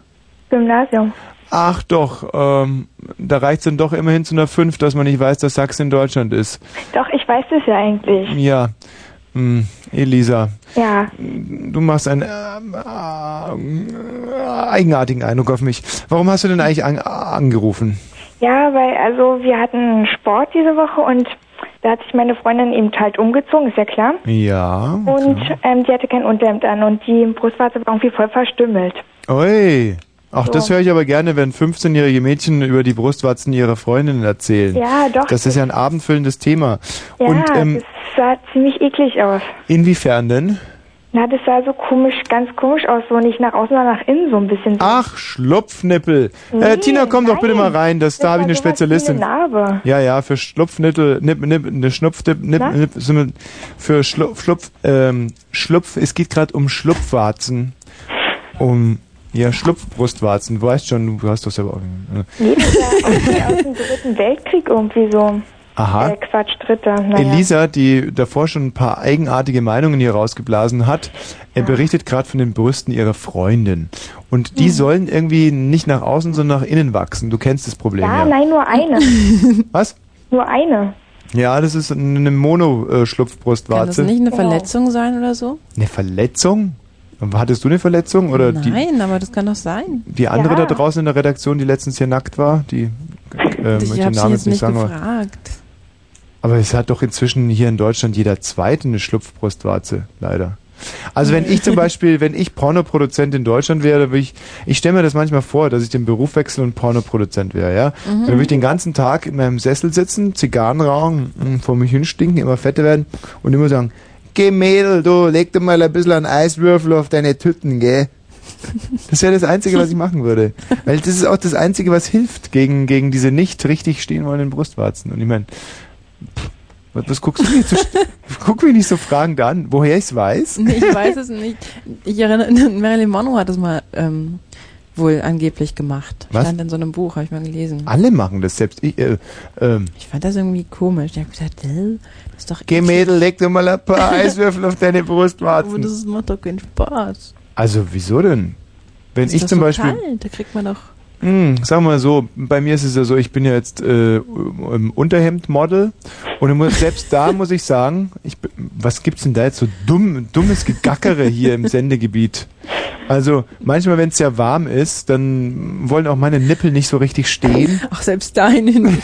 [SPEAKER 10] Gymnasium.
[SPEAKER 1] Ach doch, ähm, da reicht's dann doch immerhin zu einer fünf, dass man nicht weiß, dass Sachsen in Deutschland ist.
[SPEAKER 10] Doch, ich weiß das ja eigentlich.
[SPEAKER 1] Ja. Hm, Elisa,
[SPEAKER 10] Ja.
[SPEAKER 1] du machst einen ähm, äh, eigenartigen Eindruck auf mich. Warum hast du denn eigentlich an, angerufen?
[SPEAKER 10] Ja, weil, also, wir hatten Sport diese Woche und da hat sich meine Freundin eben halt umgezogen, ist ja klar.
[SPEAKER 1] Ja.
[SPEAKER 10] Und ähm, die hatte kein Unterhemd an und die Brustwarze war irgendwie voll verstümmelt.
[SPEAKER 1] Ui. Ach,
[SPEAKER 10] So.
[SPEAKER 1] das höre ich aber gerne, wenn 15-jährige Mädchen über die Brustwarzen ihrer Freundinnen erzählen.
[SPEAKER 10] Ja, doch.
[SPEAKER 1] Das ist ja ein abendfüllendes Thema.
[SPEAKER 10] Ja,
[SPEAKER 1] Und ähm,
[SPEAKER 10] das sah ziemlich eklig aus.
[SPEAKER 1] inwiefern denn?
[SPEAKER 10] Na, das sah so komisch, ganz komisch aus, so nicht nach außen, sondern nach innen so ein bisschen.
[SPEAKER 1] Ach, Schlupfnippel.
[SPEAKER 10] Nee,
[SPEAKER 1] äh, Tina, komm doch bitte mal rein, das, da
[SPEAKER 10] war
[SPEAKER 1] habe ich eine
[SPEAKER 10] sowas wie
[SPEAKER 1] Spezialistin.
[SPEAKER 10] Eine Narbe.
[SPEAKER 1] Ja, ja, für Schlupfnippel, nipp, nipp, eine Schnupfnipp, nipp,
[SPEAKER 10] Na?
[SPEAKER 1] nipp, für Schlupf, Schlupf, ähm, Schlupf, es geht gerade um Schlupfwarzen. Um, Ja, Schlupfbrustwarzen. Du weißt schon, du hast das selber auch. äh,
[SPEAKER 10] Nee, das aus, aus dem Dritten Weltkrieg irgendwie so.
[SPEAKER 1] Aha.
[SPEAKER 10] Äh, Quatsch, Dritter. Naja.
[SPEAKER 1] Elisa, die davor schon ein paar eigenartige Meinungen hier rausgeblasen hat, er berichtet gerade von den Brüsten ihrer Freundin. Und die sollen irgendwie nicht nach außen, sondern nach innen wachsen. Du kennst das Problem
[SPEAKER 10] Ja,
[SPEAKER 1] ja.
[SPEAKER 10] nein, nur eine.
[SPEAKER 1] Was?
[SPEAKER 10] Nur eine.
[SPEAKER 1] Ja, das ist eine
[SPEAKER 3] Kann das
[SPEAKER 1] Mono-Schlupfbrustwarze.
[SPEAKER 3] nicht eine Verletzung sein oder so?
[SPEAKER 1] Eine Verletzung? Hattest du eine Verletzung? Oder die,
[SPEAKER 3] Nein, aber das kann doch sein.
[SPEAKER 1] die andere
[SPEAKER 3] Ja.
[SPEAKER 1] da draußen in der Redaktion, die letztens hier nackt war? Die, äh,
[SPEAKER 3] ich
[SPEAKER 1] möchte
[SPEAKER 3] habe
[SPEAKER 1] den
[SPEAKER 3] sie
[SPEAKER 1] Namen
[SPEAKER 3] jetzt nicht
[SPEAKER 1] sagen, aber-
[SPEAKER 3] gefragt.
[SPEAKER 1] Aber es hat doch inzwischen hier in Deutschland jeder Zweite eine Schlupfbrustwarze, leider. Also wenn ich zum Beispiel, wenn ich Pornoproduzent in Deutschland wäre, würde ich, ich stelle mir das manchmal vor, dass ich den Beruf wechsle und Pornoproduzent wäre, ja.
[SPEAKER 11] Mhm.
[SPEAKER 1] Dann würde ich den ganzen Tag in meinem Sessel sitzen, Zigarren rauchen, mh, vor mich hinstinken, immer fetter werden und immer sagen, geh Mädel, du, leg dir mal ein bisschen einen Eiswürfel auf deine Tüten, gell. Das wäre das Einzige, was ich machen würde. Weil das ist auch das Einzige, was hilft gegen, gegen diese nicht richtig stehen wollenden Brustwarzen. Und ich meine, was, was guckst du mich so, guck mich nicht so fragend an, woher ich es weiß?
[SPEAKER 3] Nee, ich weiß es nicht. Ich erinnere, Marilyn Monroe hat das mal ähm, wohl angeblich gemacht.
[SPEAKER 1] Was?
[SPEAKER 3] Stand in so einem Buch, habe ich mal gelesen.
[SPEAKER 1] Alle machen das, selbst ich. Äh, ähm,
[SPEAKER 3] Ich fand das irgendwie komisch. Ich habe gesagt, äh, das ist doch
[SPEAKER 1] Geh Mädel, leg dir mal ein paar Eiswürfel auf deine
[SPEAKER 3] aber
[SPEAKER 1] Brustwarzen.
[SPEAKER 3] das macht doch keinen Spaß.
[SPEAKER 1] Also wieso denn? Wenn
[SPEAKER 3] Das
[SPEAKER 1] ich
[SPEAKER 3] ist
[SPEAKER 1] zum
[SPEAKER 3] so
[SPEAKER 1] Beispiel,
[SPEAKER 3] Kalt, da kriegt man doch.
[SPEAKER 1] Hm, sagen wir mal so, bei mir ist es ja so, ich bin ja jetzt äh, im Unterhemd-Model und muss, selbst da muss ich sagen, ich, was gibt's denn da jetzt so dumm, dummes Gegackere hier im Sendegebiet? Also manchmal, wenn es ja warm ist, dann wollen auch meine Nippel nicht so richtig stehen
[SPEAKER 3] Auch selbst dahin.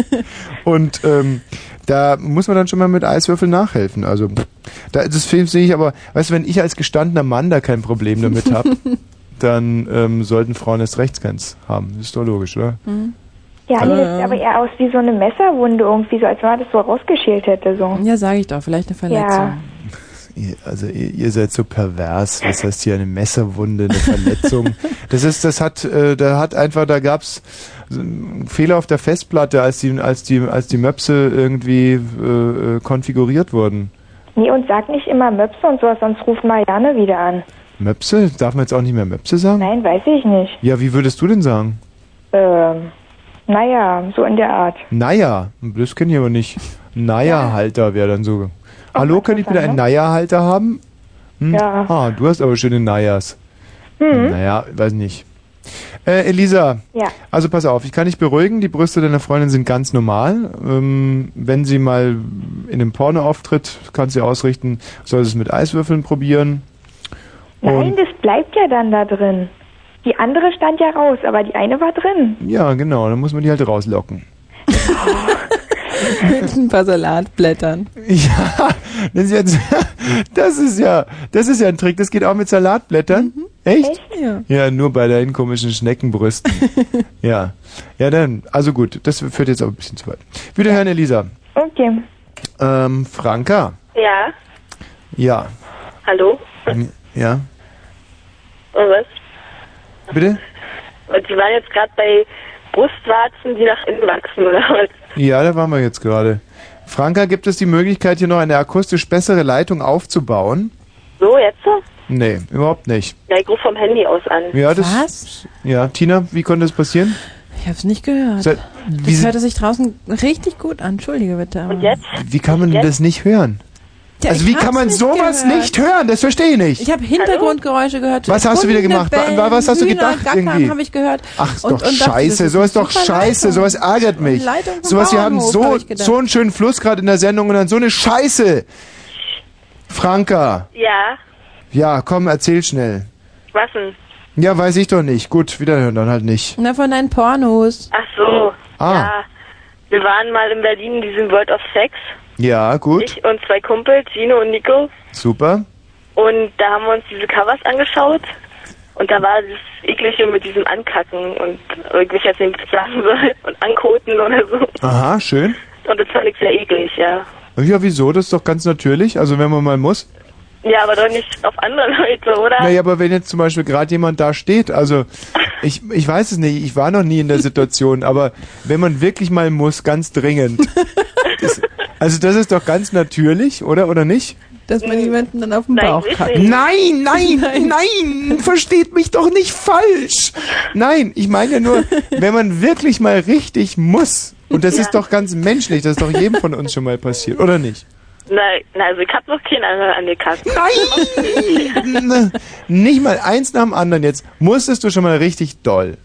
[SPEAKER 1] und ähm, da muss man dann schon mal mit Eiswürfeln nachhelfen. Also da, das sehe ich aber, weißt du, wenn ich als gestandener Mann da kein Problem damit habe, dann ähm, sollten Frauen erst rechts keins haben. Ist doch logisch, oder?
[SPEAKER 10] Ja, nee, das
[SPEAKER 3] Äh.
[SPEAKER 10] sieht aber eher aus wie so eine Messerwunde irgendwie, so als wenn man das so rausgeschält hätte. So.
[SPEAKER 3] Ja, sage ich doch, vielleicht eine Verletzung.
[SPEAKER 10] Ja.
[SPEAKER 1] Ihr, also ihr, ihr seid so pervers. Was heißt hier eine Messerwunde, eine Verletzung? das ist, das hat, äh, da hat einfach, da gab's einen Fehler auf der Festplatte, als die, als die, als die Möpse irgendwie äh, äh, konfiguriert wurden.
[SPEAKER 10] Nee, und sag nicht immer Möpse und sowas, sonst ruft Marianne wieder an.
[SPEAKER 1] Möpse? Darf man jetzt auch nicht mehr Möpse sagen?
[SPEAKER 10] Nein, weiß ich nicht.
[SPEAKER 1] Ja, wie würdest du denn sagen?
[SPEAKER 10] Ähm, naja, so in der Art.
[SPEAKER 1] Naja, das kenne ich aber nicht. Naja-Halter wäre dann so. Hallo, kann ich bitte einen Naja-Halter haben? Hm?
[SPEAKER 10] Ja.
[SPEAKER 1] Ah, du hast aber schöne Najas.
[SPEAKER 10] Hm.
[SPEAKER 1] Naja, weiß nicht. Äh, Elisa,
[SPEAKER 10] Ja.
[SPEAKER 1] also pass auf, ich kann dich beruhigen, die Brüste deiner Freundin sind ganz normal. Ähm, wenn sie mal in einem Porno auftritt, kannst du sie ausrichten, soll sie es mit Eiswürfeln probieren.
[SPEAKER 10] Nein,
[SPEAKER 1] Und
[SPEAKER 10] das bleibt ja dann da drin. Die andere stand ja raus, aber die eine war drin.
[SPEAKER 1] ja, genau, dann muss man die halt rauslocken.
[SPEAKER 3] Mit ein paar Salatblättern.
[SPEAKER 1] Ja, das ist, jetzt, das ist ja, das ist ja ein Trick. Das geht auch mit Salatblättern. Echt?
[SPEAKER 3] Ja.
[SPEAKER 1] Ja, nur bei deinen komischen Schneckenbrüsten. ja. Ja, dann, also gut, das führt jetzt aber ein bisschen zu weit. Wiederhören, Elisa.
[SPEAKER 10] Okay.
[SPEAKER 1] Ähm, Franka.
[SPEAKER 9] Ja,
[SPEAKER 1] Ja.
[SPEAKER 9] hallo?
[SPEAKER 1] Ja.
[SPEAKER 9] Und was?
[SPEAKER 1] Bitte?
[SPEAKER 9] Und Sie waren jetzt gerade bei Brustwarzen, die nach innen wachsen, oder was?
[SPEAKER 1] Ja, da waren wir jetzt gerade. Franka, gibt es die Möglichkeit, hier noch eine akustisch bessere Leitung aufzubauen?
[SPEAKER 9] So, jetzt? so?
[SPEAKER 1] Nee, überhaupt nicht.
[SPEAKER 9] Ja, ich rufe vom Handy aus an.
[SPEAKER 1] Ja, das,
[SPEAKER 3] Was?
[SPEAKER 1] Ja, Tina, wie konnte das passieren?
[SPEAKER 3] Ich habe es nicht gehört.
[SPEAKER 1] Se- wie,
[SPEAKER 3] Das hörte sich draußen richtig gut an. Entschuldige bitte. Und
[SPEAKER 9] jetzt?
[SPEAKER 1] wie kann man denn das nicht hören?
[SPEAKER 3] Ja,
[SPEAKER 1] also wie kann man
[SPEAKER 3] nicht
[SPEAKER 1] sowas
[SPEAKER 3] gehört.
[SPEAKER 1] nicht hören? Das verstehe ich nicht.
[SPEAKER 3] Ich habe Hintergrundgeräusche gehört.
[SPEAKER 1] Was hast du wieder gemacht?
[SPEAKER 3] bellen,
[SPEAKER 1] Wa- was hast du
[SPEAKER 3] Hühner
[SPEAKER 1] gedacht
[SPEAKER 3] gackern,
[SPEAKER 1] irgendwie?
[SPEAKER 3] habe ich gehört.
[SPEAKER 1] Ach, ist
[SPEAKER 3] Und-
[SPEAKER 1] doch
[SPEAKER 3] und
[SPEAKER 1] scheiße, sowas
[SPEAKER 3] ist
[SPEAKER 1] doch scheiße,
[SPEAKER 3] Leitung.
[SPEAKER 1] sowas ärgert mich. Sowas, wir haben so,
[SPEAKER 3] hab
[SPEAKER 1] so einen schönen Fluss gerade in der Sendung und dann so eine Scheiße. Franka,
[SPEAKER 9] Ja,
[SPEAKER 1] ja, komm, erzähl schnell.
[SPEAKER 9] was denn?
[SPEAKER 1] Ja, weiß ich doch nicht. Gut, wiederhören dann halt nicht.
[SPEAKER 3] Na, von deinen Pornos.
[SPEAKER 9] Ach so.
[SPEAKER 1] Ah.
[SPEAKER 9] Ja, wir waren mal in Berlin in diesem World of Sex.
[SPEAKER 1] Ja, gut,
[SPEAKER 9] Ich und zwei Kumpels, Gino und Nico.
[SPEAKER 1] super.
[SPEAKER 9] Und da haben wir uns diese Covers angeschaut. Und da war das Eklige mit diesem Ankacken und weiß jetzt nicht, sagen soll. Und Ankoten oder so.
[SPEAKER 1] Aha, schön.
[SPEAKER 9] Und das fand ich sehr eklig, ja.
[SPEAKER 1] Ja, wieso? Das ist doch ganz natürlich. Also wenn man mal muss.
[SPEAKER 9] Ja, aber doch nicht auf andere Leute, oder?
[SPEAKER 1] Naja, aber wenn jetzt zum Beispiel gerade jemand da steht, also ich, ich weiß es nicht, ich war noch nie in der Situation, aber wenn man wirklich mal muss, ganz dringend. Also das ist doch ganz natürlich, oder? Oder nicht?
[SPEAKER 3] dass man jemanden dann auf den
[SPEAKER 2] Nein,
[SPEAKER 3] Bauch kackt.
[SPEAKER 1] Nein, nein, nein, versteht mich doch nicht falsch. Nein, ich meine nur, wenn man wirklich mal richtig muss, und das
[SPEAKER 2] Ja.
[SPEAKER 1] ist doch ganz menschlich, das ist doch jedem von uns schon mal passiert, oder nicht?
[SPEAKER 2] Nein, nein, also ich hab noch keinen anderen angekackt.
[SPEAKER 1] Nein! nicht mal eins nach dem anderen jetzt. Musstest du schon mal richtig doll.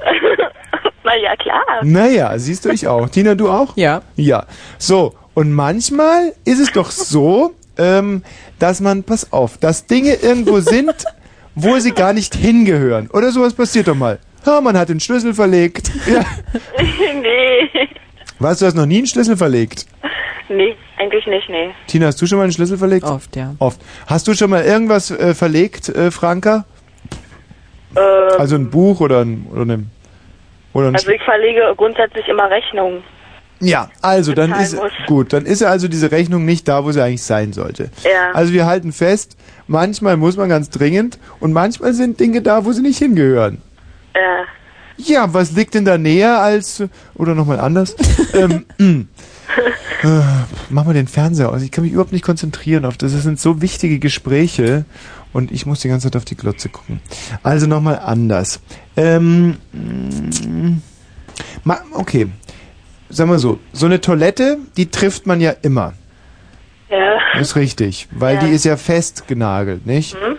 [SPEAKER 2] Na ja, klar.
[SPEAKER 1] Naja, siehst du ich auch. Tina, du auch?
[SPEAKER 3] Ja.
[SPEAKER 1] Ja. So, und manchmal ist es doch so, ähm, dass man, pass auf, dass Dinge irgendwo sind, wo sie gar nicht hingehören. Oder sowas passiert doch mal. Ha, man hat den Schlüssel verlegt. Ja.
[SPEAKER 2] nee.
[SPEAKER 1] Was, du hast noch nie einen Schlüssel verlegt?
[SPEAKER 2] Nee, eigentlich nicht, nee.
[SPEAKER 1] Tina, hast du schon mal einen Schlüssel verlegt?
[SPEAKER 3] Oft, ja.
[SPEAKER 1] Oft. Hast du schon mal irgendwas äh, verlegt, äh, Franka?
[SPEAKER 2] Ähm,
[SPEAKER 1] Also ein Buch oder ein, oder eine, oder ein
[SPEAKER 2] also ich verlege grundsätzlich immer Rechnungen.
[SPEAKER 1] Ja, also dann ist
[SPEAKER 2] muss.
[SPEAKER 1] gut, dann ist ja also diese Rechnung nicht da, wo sie eigentlich sein sollte.
[SPEAKER 2] Ja.
[SPEAKER 1] Also wir halten fest, manchmal muss man ganz dringend und manchmal sind Dinge da, wo sie nicht hingehören.
[SPEAKER 2] Ja.
[SPEAKER 1] Ja, was liegt denn da näher als oder nochmal anders? ähm, äh, mach mal den Fernseher aus. Ich kann mich überhaupt nicht konzentrieren auf das. Das sind so wichtige Gespräche und ich muss die ganze Zeit auf die Glotze gucken. Also nochmal anders. Ähm, ma- okay, sagen wir so, so eine Toilette, die trifft man ja immer.
[SPEAKER 2] Ja.
[SPEAKER 1] Das ist richtig, weil
[SPEAKER 2] Ja.
[SPEAKER 1] die ist ja fest genagelt, nicht?
[SPEAKER 2] Hm?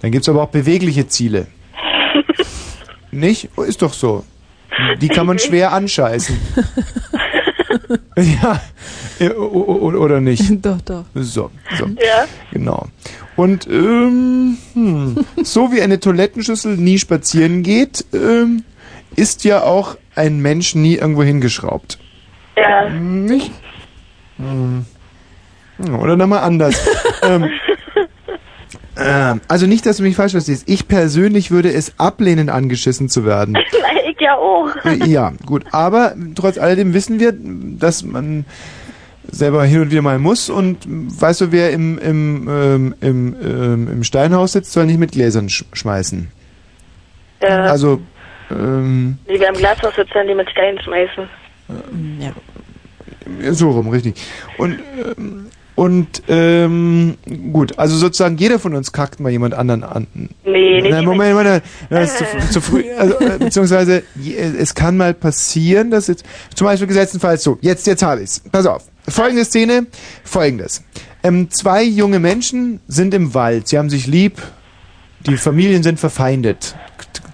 [SPEAKER 1] Dann gibt's aber auch bewegliche Ziele. nicht? Oh, Ist doch so. Die kann man schwer anscheißen. ja, äh, o- o- oder nicht?
[SPEAKER 3] doch, doch.
[SPEAKER 1] So, so.
[SPEAKER 2] Ja.
[SPEAKER 1] Genau. Und ähm, hm, so wie eine Toilettenschüssel nie spazieren geht, ähm, ist ja auch ein Mensch nie irgendwo hingeschraubt.
[SPEAKER 2] Ja.
[SPEAKER 1] Nicht? Hm. Oder nochmal anders. ähm, ähm, also nicht, dass du mich falsch verstehst. Ich persönlich würde es ablehnen, angeschissen zu werden.
[SPEAKER 2] Ich ja auch.
[SPEAKER 1] Äh, ja, gut. Aber trotz alledem wissen wir, dass man selber hin und wieder mal muss. Und weißt du, wer im, im, ähm, im, ähm, im Steinhaus sitzt, soll nicht mit Gläsern sch schmeißen.
[SPEAKER 2] Ja.
[SPEAKER 1] Also, ähm,
[SPEAKER 2] Die wir im Glashaus sitzen, die mit Steinen schmeißen.
[SPEAKER 3] Ja.
[SPEAKER 1] so rum, richtig. Und, ähm, und ähm, gut, also sozusagen jeder von uns kackt mal jemand anderen an.
[SPEAKER 2] Nee, nicht
[SPEAKER 1] Nein, Moment, Moment, das ist zu, zu früh. Also, äh, beziehungsweise es kann mal passieren, dass jetzt zum Beispiel gesetztenfalls so, jetzt, jetzt habe ich's. Pass auf. Folgende Szene, folgendes. Ähm, zwei junge Menschen sind im Wald, sie haben sich lieb, die Familien sind verfeindet.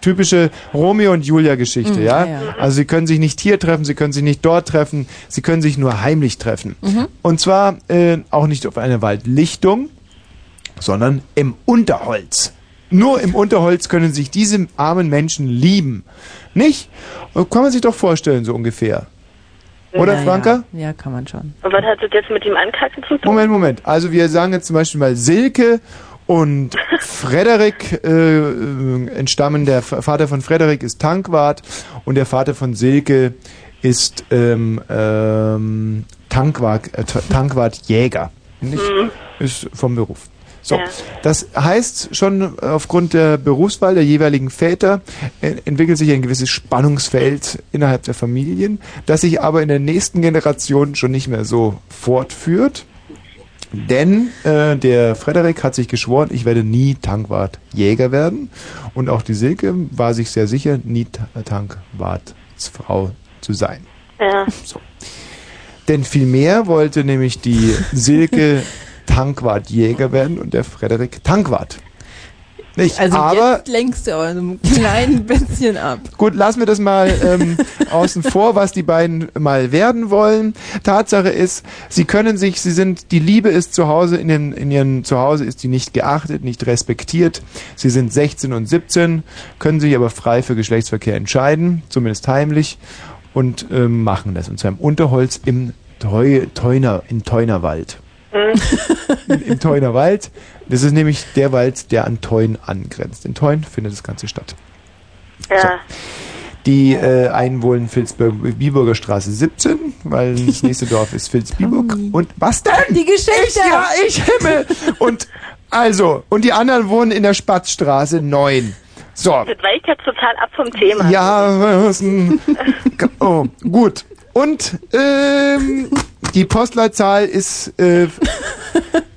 [SPEAKER 1] Typische Romeo und Julia Geschichte,
[SPEAKER 3] Mhm,
[SPEAKER 1] ja?
[SPEAKER 3] ja.
[SPEAKER 1] Also sie können sich nicht hier treffen, sie können sich nicht dort treffen, sie können sich nur heimlich treffen.
[SPEAKER 3] Mhm.
[SPEAKER 1] Und zwar äh, auch nicht auf einer Waldlichtung, sondern im Unterholz. Nur im Unterholz können sich diese armen Menschen lieben. Nicht? Kann man sich doch vorstellen, so ungefähr. Oder,
[SPEAKER 3] Ja,
[SPEAKER 1] Franka?
[SPEAKER 3] Ja. ja, kann man schon.
[SPEAKER 2] Und was hat das jetzt mit dem Ankacken zu tun?
[SPEAKER 1] Moment, Moment. Also wir sagen jetzt zum Beispiel mal Silke und Frederik äh, äh, entstammen, der Vater von Frederik ist Tankwart und der Vater von Silke ist ähm, ähm, Tankwart, äh, Tankwart-Jäger. Nicht? Ist vom Beruf. So, das heißt schon aufgrund der Berufswahl der jeweiligen Väter äh, entwickelt sich ein gewisses Spannungsfeld innerhalb der Familien, das sich aber in der nächsten Generation schon nicht mehr so fortführt. Denn äh, der Frederik hat sich geschworen, ich werde nie Tankwart-Jäger werden. Und auch die Silke war sich sehr sicher, nie Ta- Tankwartsfrau zu sein.
[SPEAKER 2] Ja.
[SPEAKER 1] Denn vielmehr wollte nämlich die Silke Tankwart-Jäger werden und der Frederik Tankwart. Nicht,
[SPEAKER 3] Also
[SPEAKER 1] aber
[SPEAKER 3] jetzt lenkst du aber so ein klein bisschen ab.
[SPEAKER 1] Gut, lassen wir das mal ähm, außen vor, was die beiden mal werden wollen. Tatsache ist, sie können sich, sie sind, die Liebe ist zu Hause, in, den, in ihren Zuhause ist die nicht geachtet, nicht respektiert. Sie sind 16 und 17, können sich aber frei für Geschlechtsverkehr entscheiden, zumindest heimlich, und ähm, machen das. Und zwar im Unterholz im Teu, Teuner, in Teunerwald. Im, Im Teunerwald. Das ist nämlich der Wald, der an Teun angrenzt. In Teun findet das Ganze statt.
[SPEAKER 2] Ja.
[SPEAKER 1] Die äh, einen wohnen Vilsbiburger Straße 17, weil das nächste Dorf ist Vilsbiburg. Und was denn?
[SPEAKER 3] Die Geschichte!
[SPEAKER 1] Ich, ja, ich Himmel! Und also, und die anderen wohnen in der Spatzstraße 9. So.
[SPEAKER 2] Das weicht jetzt total ab vom Thema.
[SPEAKER 1] Ja, was? Oh, gut. Und ähm, die Postleitzahl ist äh,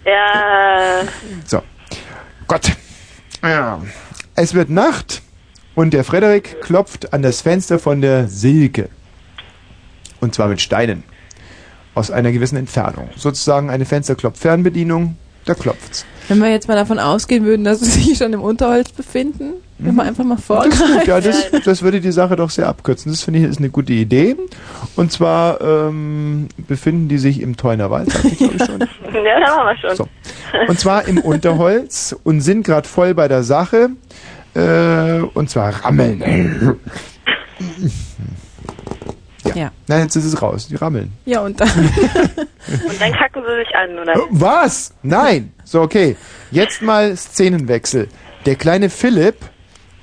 [SPEAKER 9] Ja.
[SPEAKER 1] So. Gott. Ja. Es wird Nacht und der Frederik klopft an das Fenster von der Silke. Und zwar mit Steinen. Aus einer gewissen Entfernung. Sozusagen eine Fensterklopf-Fernbedienung. Da klopft's.
[SPEAKER 3] Wenn wir jetzt mal davon ausgehen würden, dass sie sich schon im Unterholz befinden, wenn wir einfach mal
[SPEAKER 1] Das, ist gut,
[SPEAKER 3] vorgreifen.
[SPEAKER 1] ja, das, das würde die Sache doch sehr abkürzen. Das finde ich ist eine gute Idee. Und zwar ähm, befinden die sich im Teunerwald, sagte ich glaube ich schon.
[SPEAKER 9] Ja, da waren wir schon.
[SPEAKER 1] So. Und zwar im Unterholz und sind gerade voll bei der Sache. Äh, und zwar rammeln. Ja.
[SPEAKER 3] Ja.
[SPEAKER 1] Nein, jetzt ist es raus. Die rammeln.
[SPEAKER 3] Ja, und dann.
[SPEAKER 9] Und dann kacken sie sich an, oder?
[SPEAKER 1] Was? Nein. So, okay. Jetzt mal Szenenwechsel. Der kleine Philipp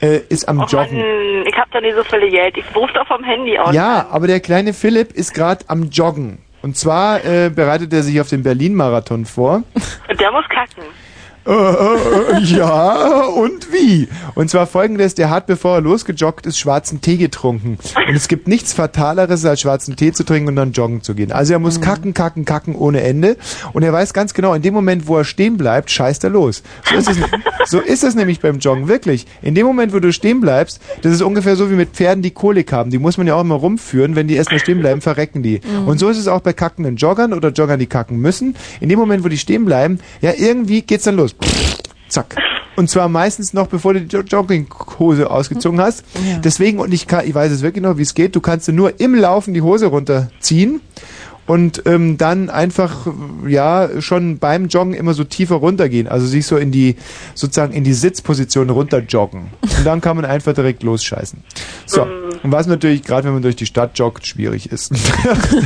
[SPEAKER 1] äh, ist am
[SPEAKER 9] Och
[SPEAKER 1] Joggen.
[SPEAKER 9] Mann, ich hab doch nicht so viel Geld. Ich ruf doch vom Handy aus.
[SPEAKER 1] Ja, aber der kleine Philipp ist gerade am Joggen. Und zwar äh, bereitet er sich auf den Berlin-Marathon vor.
[SPEAKER 9] Und der muss kacken.
[SPEAKER 1] Äh, äh, ja, und wie? Und zwar folgendes, der hat, bevor er losgejoggt ist, schwarzen Tee getrunken. Und es gibt nichts Fataleres, als schwarzen Tee zu trinken und dann joggen zu gehen. Also er muss kacken, kacken, kacken ohne Ende. Und er weiß ganz genau, in dem Moment, wo er stehen bleibt, scheißt er los. So ist es, so ist es nämlich beim Joggen, wirklich. In dem Moment, wo du stehen bleibst, das ist ungefähr so wie mit Pferden, die Kolik haben. Die muss man ja auch immer rumführen. Wenn die erstmal stehen bleiben, verrecken die.
[SPEAKER 11] Mhm.
[SPEAKER 1] Und so ist es auch bei kackenden Joggern oder Joggern, die kacken müssen. In dem Moment, wo die stehen bleiben, ja, irgendwie geht's dann los. Zack. Und zwar meistens noch, bevor du die Jo- Jogginghose ausgezogen hast.
[SPEAKER 11] Ja.
[SPEAKER 1] Deswegen, und ich, kann, ich weiß es wirklich noch, wie es geht, du kannst nur im Laufen die Hose runterziehen und ähm, dann einfach, ja, schon beim Joggen immer so tiefer runtergehen. Also sich so in die, sozusagen in die Sitzposition runter joggen. Und dann kann man einfach direkt losscheißen. So. Und was natürlich, gerade wenn man durch die Stadt joggt, schwierig ist.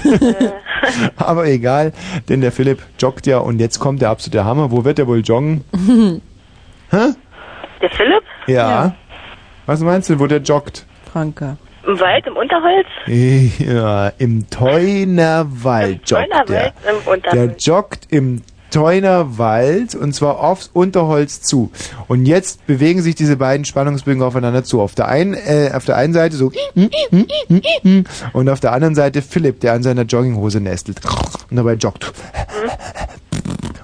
[SPEAKER 1] Aber egal, denn der Philipp joggt ja und jetzt kommt der absolute Hammer. Wo wird er wohl joggen? Hä?
[SPEAKER 9] Der Philipp?
[SPEAKER 1] Ja. Was meinst du, wo der joggt?
[SPEAKER 3] Franka.
[SPEAKER 9] Im Wald, im Unterholz?
[SPEAKER 1] Ja, im Teunerwald joggt der.
[SPEAKER 9] Teunerwald, im
[SPEAKER 1] Der
[SPEAKER 9] Unterholz.
[SPEAKER 1] joggt im Teunerwald und zwar aufs Unterholz zu. Und jetzt bewegen sich diese beiden Spannungsbögen aufeinander zu. Auf der einen, äh, auf der einen Seite so und auf der anderen Seite Philipp, der an seiner Jogginghose nestelt und dabei joggt.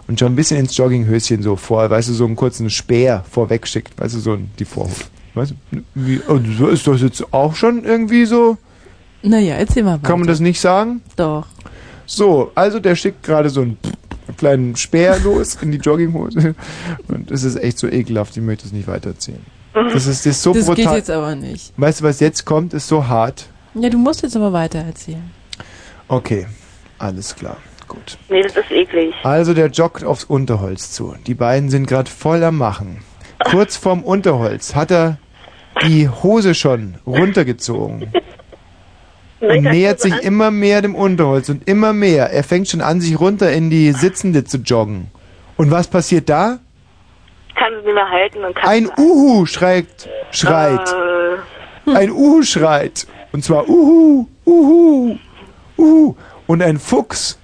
[SPEAKER 1] Und schon ein bisschen ins Jogginghöschen so vor, weißt du, so einen kurzen Speer vorweg schickt, weißt du, so die Vorhut. Weißt du, wie, so ist das jetzt auch schon irgendwie so?
[SPEAKER 3] Naja, erzähl mal weiter.
[SPEAKER 1] Kann man das nicht sagen?
[SPEAKER 3] Doch.
[SPEAKER 1] So, also der schickt gerade so einen kleinen Speer los in die Jogginghose. Und es ist echt so ekelhaft, ich möchte es nicht weitererzählen. Das ist, das ist so
[SPEAKER 3] das
[SPEAKER 1] brutal.
[SPEAKER 3] geht jetzt aber nicht.
[SPEAKER 1] Weißt du, was jetzt kommt, ist so hart.
[SPEAKER 3] Ja, du musst jetzt aber weiter erzählen.
[SPEAKER 1] Okay, alles klar. Gut.
[SPEAKER 9] Nee, das ist eklig.
[SPEAKER 1] Also der joggt aufs Unterholz zu. Die beiden sind gerade voll am Machen. Kurz vorm Unterholz hat er die Hose schon runtergezogen. Und nähert sich immer mehr dem Unterholz und immer mehr. Er fängt schon an, sich runter in die Sitzende zu joggen. Und was passiert da?
[SPEAKER 9] Kann es nicht mehr halten und kann
[SPEAKER 1] Ein Uhu schreit, schreit.
[SPEAKER 9] Äh,
[SPEAKER 1] Ein Uhu schreit. Und zwar Uhu, Uhu, Uhu. Und ein Fuchs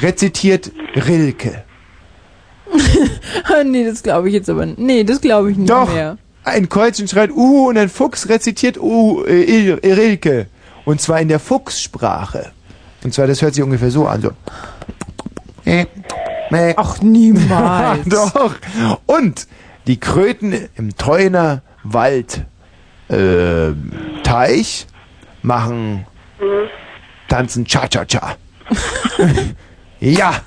[SPEAKER 1] rezitiert Rilke.
[SPEAKER 3] Nee, das glaube ich jetzt aber nicht. Nee, das glaube ich nicht
[SPEAKER 1] Doch.
[SPEAKER 3] mehr.
[SPEAKER 1] Ein Kreuzchen schreit Uhu und ein Fuchs rezitiert Uhu, äh, Il- Rilke. Und zwar in der Fuchssprache. Und zwar, das hört sich ungefähr so an. So.
[SPEAKER 3] Ach, niemals.
[SPEAKER 1] Doch. Und die Kröten im Teuner Wald äh, Teich machen tanzen Cha-Cha-Cha. ja.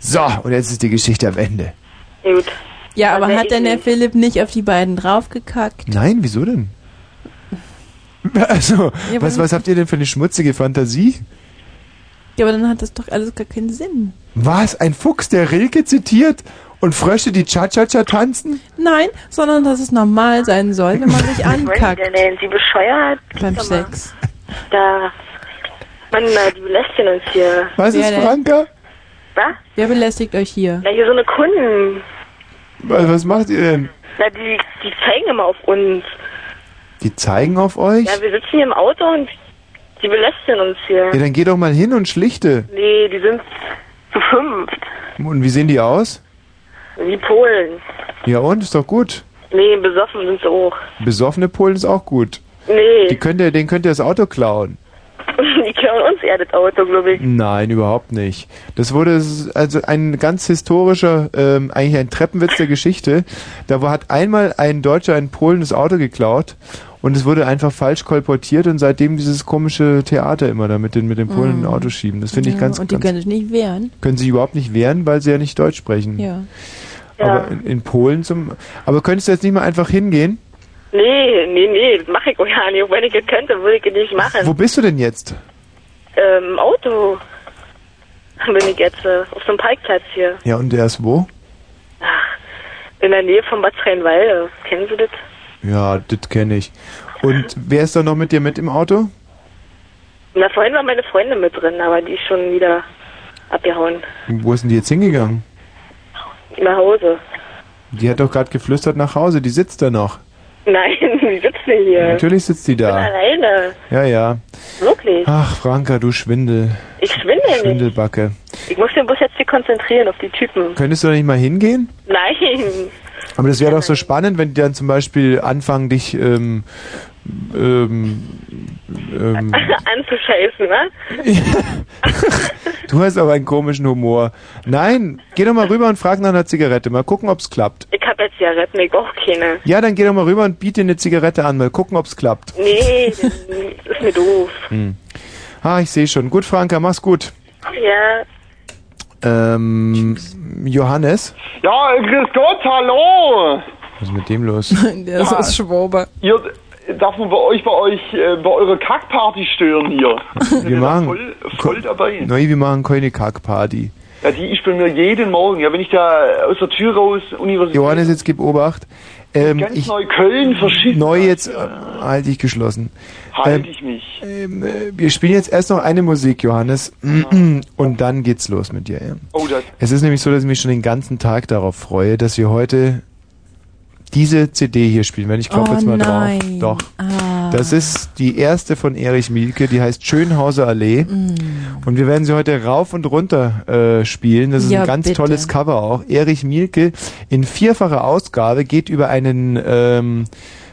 [SPEAKER 1] So, und jetzt ist die Geschichte am Ende.
[SPEAKER 9] gut.
[SPEAKER 3] Ja, aber
[SPEAKER 9] Also
[SPEAKER 3] hat denn der Philipp nicht auf die beiden draufgekackt?
[SPEAKER 1] Nein, wieso denn? Also,
[SPEAKER 3] Ja,
[SPEAKER 1] was, was habt ihr denn für eine schmutzige Fantasie?
[SPEAKER 3] Ja, aber dann hat das doch alles gar keinen Sinn.
[SPEAKER 1] Was? Ein Fuchs, der Rilke zitiert und Frösche, die Cha-Cha-Cha tanzen?
[SPEAKER 3] Nein, sondern dass es normal sein soll, wenn man sich ankackt
[SPEAKER 9] Denn, Sie bescheuert?
[SPEAKER 3] beim. Sex.
[SPEAKER 9] Da. Mann, na, die belästigen uns hier.
[SPEAKER 1] Was
[SPEAKER 3] Wer
[SPEAKER 1] ist
[SPEAKER 3] denn?
[SPEAKER 1] Franka?
[SPEAKER 9] Was?
[SPEAKER 3] Wer belästigt euch hier?
[SPEAKER 9] Na, hier so eine Kunden.
[SPEAKER 1] Was, was macht ihr denn?
[SPEAKER 9] Na, die, die zeigen immer auf uns.
[SPEAKER 1] Die zeigen auf euch?
[SPEAKER 9] Ja, wir sitzen hier im Auto und die belästigen uns hier.
[SPEAKER 1] Ja, dann geh doch mal hin und schlichte.
[SPEAKER 9] Nee, die sind zu fünft.
[SPEAKER 1] Und wie sehen die aus?
[SPEAKER 9] Wie Polen.
[SPEAKER 1] Ja und? Ist doch gut.
[SPEAKER 9] Nee, besoffen sind sie auch.
[SPEAKER 1] Besoffene Polen ist auch gut.
[SPEAKER 9] Nee,
[SPEAKER 1] Die könnt ihr, denen könnt ihr das Auto klauen.
[SPEAKER 9] die klauen uns eher das Auto, glaube ich.
[SPEAKER 1] Nein, überhaupt nicht. Das wurde also ein ganz historischer, ähm, eigentlich ein Treppenwitz der Geschichte. Da hat einmal ein Deutscher in Polen das Auto geklaut und es wurde einfach falsch kolportiert und seitdem dieses komische Theater immer da mit den, mit den Polen in
[SPEAKER 3] Mhm.
[SPEAKER 1] ein Auto schieben. Das finde ich
[SPEAKER 3] Ja,
[SPEAKER 1] ganz,
[SPEAKER 3] Und die
[SPEAKER 1] ganz
[SPEAKER 3] können sich nicht wehren.
[SPEAKER 1] können sich überhaupt nicht wehren, weil sie ja nicht Deutsch sprechen.
[SPEAKER 3] Ja.
[SPEAKER 1] Aber in, in Polen zum. Aber könntest du jetzt nicht mal einfach hingehen?
[SPEAKER 9] Nee, nee, nee, das mache ich auch ja nicht. Wenn ich es könnte, würde ich es nicht machen.
[SPEAKER 1] Wo bist du denn jetzt?
[SPEAKER 9] Ähm, Auto bin ich jetzt äh, auf so einem Parkplatz hier.
[SPEAKER 1] Ja, und der ist wo?
[SPEAKER 9] In der Nähe von Bad Rheinwalde. Kennen Sie das?
[SPEAKER 1] Ja, das kenne ich. Und wer ist da noch mit dir mit im Auto?
[SPEAKER 9] Na, vorhin war meine Freundin mit drin, aber die ist schon wieder abgehauen.
[SPEAKER 1] Wo ist denn die jetzt hingegangen?
[SPEAKER 9] Nach Hause.
[SPEAKER 1] Die hat doch gerade geflüstert nach Hause, die sitzt da noch.
[SPEAKER 9] Nein, die sitzt nicht hier.
[SPEAKER 1] Natürlich sitzt die
[SPEAKER 9] Ich bin
[SPEAKER 1] da.
[SPEAKER 9] alleine.
[SPEAKER 1] Ja, ja.
[SPEAKER 9] Wirklich.
[SPEAKER 1] Ach, Franka, du Schwindel.
[SPEAKER 9] Ich schwinde nicht.
[SPEAKER 1] Schwindelbacke.
[SPEAKER 9] Ich muss den Bus jetzt hier konzentrieren auf die Typen.
[SPEAKER 1] Könntest du da nicht mal hingehen?
[SPEAKER 9] Nein.
[SPEAKER 1] Aber das wäre doch so spannend, wenn die dann zum Beispiel anfangen, dich ähm, ähm, ähm,
[SPEAKER 9] Anzuscheißen, was?
[SPEAKER 1] Du hast aber einen komischen Humor. Nein, geh doch mal rüber und frag nach einer Zigarette. Mal gucken, ob's klappt.
[SPEAKER 9] Ich hab jetzt Zigaretten, ich brauch keine.
[SPEAKER 1] Ja, dann geh doch mal rüber und biete eine Zigarette an. Mal gucken, ob's klappt.
[SPEAKER 9] Nee, das ist mir doof.
[SPEAKER 1] Hm. Ah, ich sehe schon. Gut, Franka, mach's gut.
[SPEAKER 9] Ja,
[SPEAKER 1] Ähm, Johannes?
[SPEAKER 11] Ja, grüß Gott, hallo!
[SPEAKER 1] Was ist mit dem los?
[SPEAKER 3] Der ist aus Schwober.
[SPEAKER 11] Ihr, darf man bei euch, bei euch, äh, bei eurer Kackparty stören hier?
[SPEAKER 1] Wir machen,
[SPEAKER 11] Voll, voll dabei.
[SPEAKER 1] Nein, wir machen keine Kackparty.
[SPEAKER 11] Ja, die ich bei mir jeden Morgen, ja, wenn ich da aus der Tür raus, Universität,
[SPEAKER 1] Johannes, jetzt gib Obacht. Ähm,
[SPEAKER 11] ganz
[SPEAKER 1] ich,
[SPEAKER 11] Neukölln verschissen.
[SPEAKER 1] neu jetzt, äh, halt dich geschlossen.
[SPEAKER 11] Halte
[SPEAKER 1] Ähm,
[SPEAKER 11] ich mich.
[SPEAKER 1] ähm, äh, wir spielen jetzt erst noch eine Musik, Johannes, und dann geht's los mit dir. Ja.
[SPEAKER 11] Oh, das.
[SPEAKER 1] Es ist nämlich so, dass ich mich schon den ganzen Tag darauf freue, dass wir heute diese CD hier spielen. Wenn ich klopfe
[SPEAKER 3] Oh
[SPEAKER 1] jetzt mal
[SPEAKER 3] nein.
[SPEAKER 1] drauf. Doch.
[SPEAKER 3] Ah.
[SPEAKER 1] Das ist die erste von Erich Mielke, die heißt Schönhauser Allee.
[SPEAKER 3] Mm.
[SPEAKER 1] Und wir werden sie heute rauf und runter äh, spielen. Das ist
[SPEAKER 3] Ja,
[SPEAKER 1] ein ganz
[SPEAKER 3] bitte.
[SPEAKER 1] tolles Cover auch. Erich Mielke in vierfacher Ausgabe geht über einen, ähm,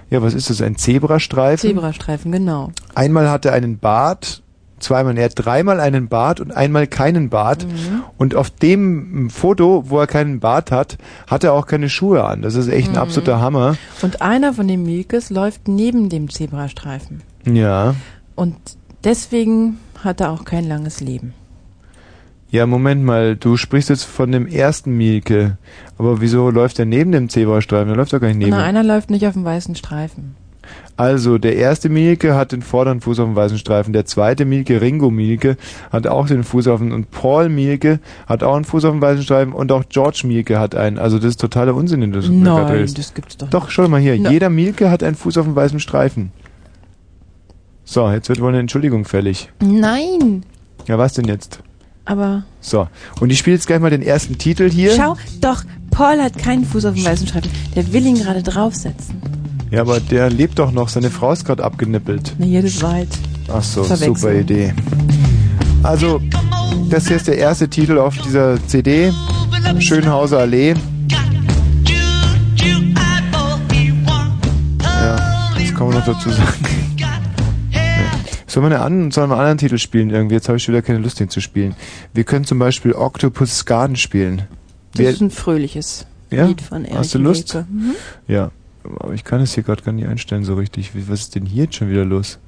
[SPEAKER 1] ja, was ist das, ein Zebrastreifen?
[SPEAKER 3] Zebrastreifen, genau.
[SPEAKER 1] Einmal hat er einen Bart, zweimal, er hat dreimal einen Bart und einmal keinen Bart.
[SPEAKER 3] Mhm.
[SPEAKER 1] Und auf dem Foto, wo er keinen Bart hat, hat er auch keine Schuhe an. Das ist echt ein
[SPEAKER 3] Mhm.
[SPEAKER 1] absoluter Hammer.
[SPEAKER 3] Und einer von den Milkes läuft neben dem Zebrastreifen.
[SPEAKER 1] Ja.
[SPEAKER 3] Und deswegen hat er auch kein langes Leben.
[SPEAKER 1] Ja, Moment mal, du sprichst jetzt von dem ersten Mielke. Aber wieso läuft er neben dem Zebrastreifen? Der läuft doch gar nicht neben.
[SPEAKER 3] Na, einer läuft nicht auf dem weißen Streifen.
[SPEAKER 1] Also, der erste Mielke hat den vorderen Fuß auf dem weißen Streifen. Der zweite Mielke, Ringo Mielke, hat auch den Fuß auf dem, und Paul Mielke hat auch einen Fuß auf dem weißen Streifen und auch George Mielke hat einen. Also, das ist totaler Unsinn, den du
[SPEAKER 3] Nein, das gibt's doch
[SPEAKER 1] Doch, schau mal hier.
[SPEAKER 3] Na.
[SPEAKER 1] Jeder Mielke hat einen Fuß auf dem weißen Streifen. So, jetzt wird wohl eine Entschuldigung fällig.
[SPEAKER 3] Nein,
[SPEAKER 1] Ja, was denn jetzt?
[SPEAKER 3] aber
[SPEAKER 1] So, und ich spiele jetzt gleich mal den ersten Titel hier.
[SPEAKER 3] schau, doch, Paul hat keinen Fuß auf dem weißen Streifen. Der will ihn gerade draufsetzen.
[SPEAKER 1] Ja, aber der lebt doch noch. Seine Frau ist gerade abgenippelt.
[SPEAKER 3] Na, jedes Wald.
[SPEAKER 1] Ach so, super Idee. Also, das hier ist der erste Titel auf dieser CD. Schönhauser Allee. Ja, das kann man noch dazu sagen. Ja. Sollen wir, eine an, sollen wir einen anderen Titel spielen irgendwie? Jetzt habe ich wieder keine Lust, den zu spielen. Wir können zum Beispiel Octopus Garden spielen.
[SPEAKER 3] Das
[SPEAKER 1] Wer-
[SPEAKER 3] ist ein fröhliches
[SPEAKER 1] Ja?
[SPEAKER 3] Lied von Erich
[SPEAKER 1] Hast du Lust?
[SPEAKER 3] Mhm.
[SPEAKER 1] Ja, aber ich kann es hier gerade gar nicht einstellen so richtig. Was ist denn hier jetzt schon wieder los?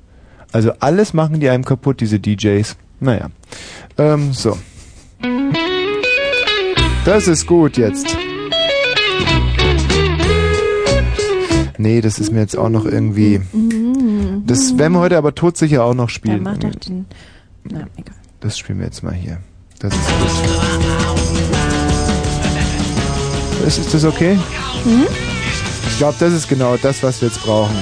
[SPEAKER 1] Also alles machen die einem kaputt, diese DJs. Naja. Ähm, so. Das ist gut jetzt. Nee, das ist mir jetzt auch noch irgendwie. Das werden wir heute aber todsicher auch noch
[SPEAKER 3] Ja,
[SPEAKER 1] spielen.
[SPEAKER 3] mach doch den. Na, egal.
[SPEAKER 1] Das spielen wir jetzt mal hier. Das ist gut. Ist, ist das okay?
[SPEAKER 3] Mhm.
[SPEAKER 1] Ich glaube, das ist genau das, was wir jetzt brauchen.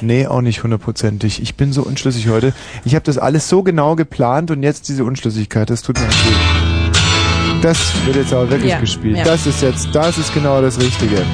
[SPEAKER 1] Nee, auch nicht hundertprozentig. Ich bin so unschlüssig heute. Ich habe das alles so genau geplant und jetzt diese Unschlüssigkeit, das tut mir weh. Das wird jetzt aber wirklich
[SPEAKER 3] Ja,
[SPEAKER 1] gespielt.
[SPEAKER 3] ja.
[SPEAKER 1] Das ist jetzt, das ist genau das Richtige.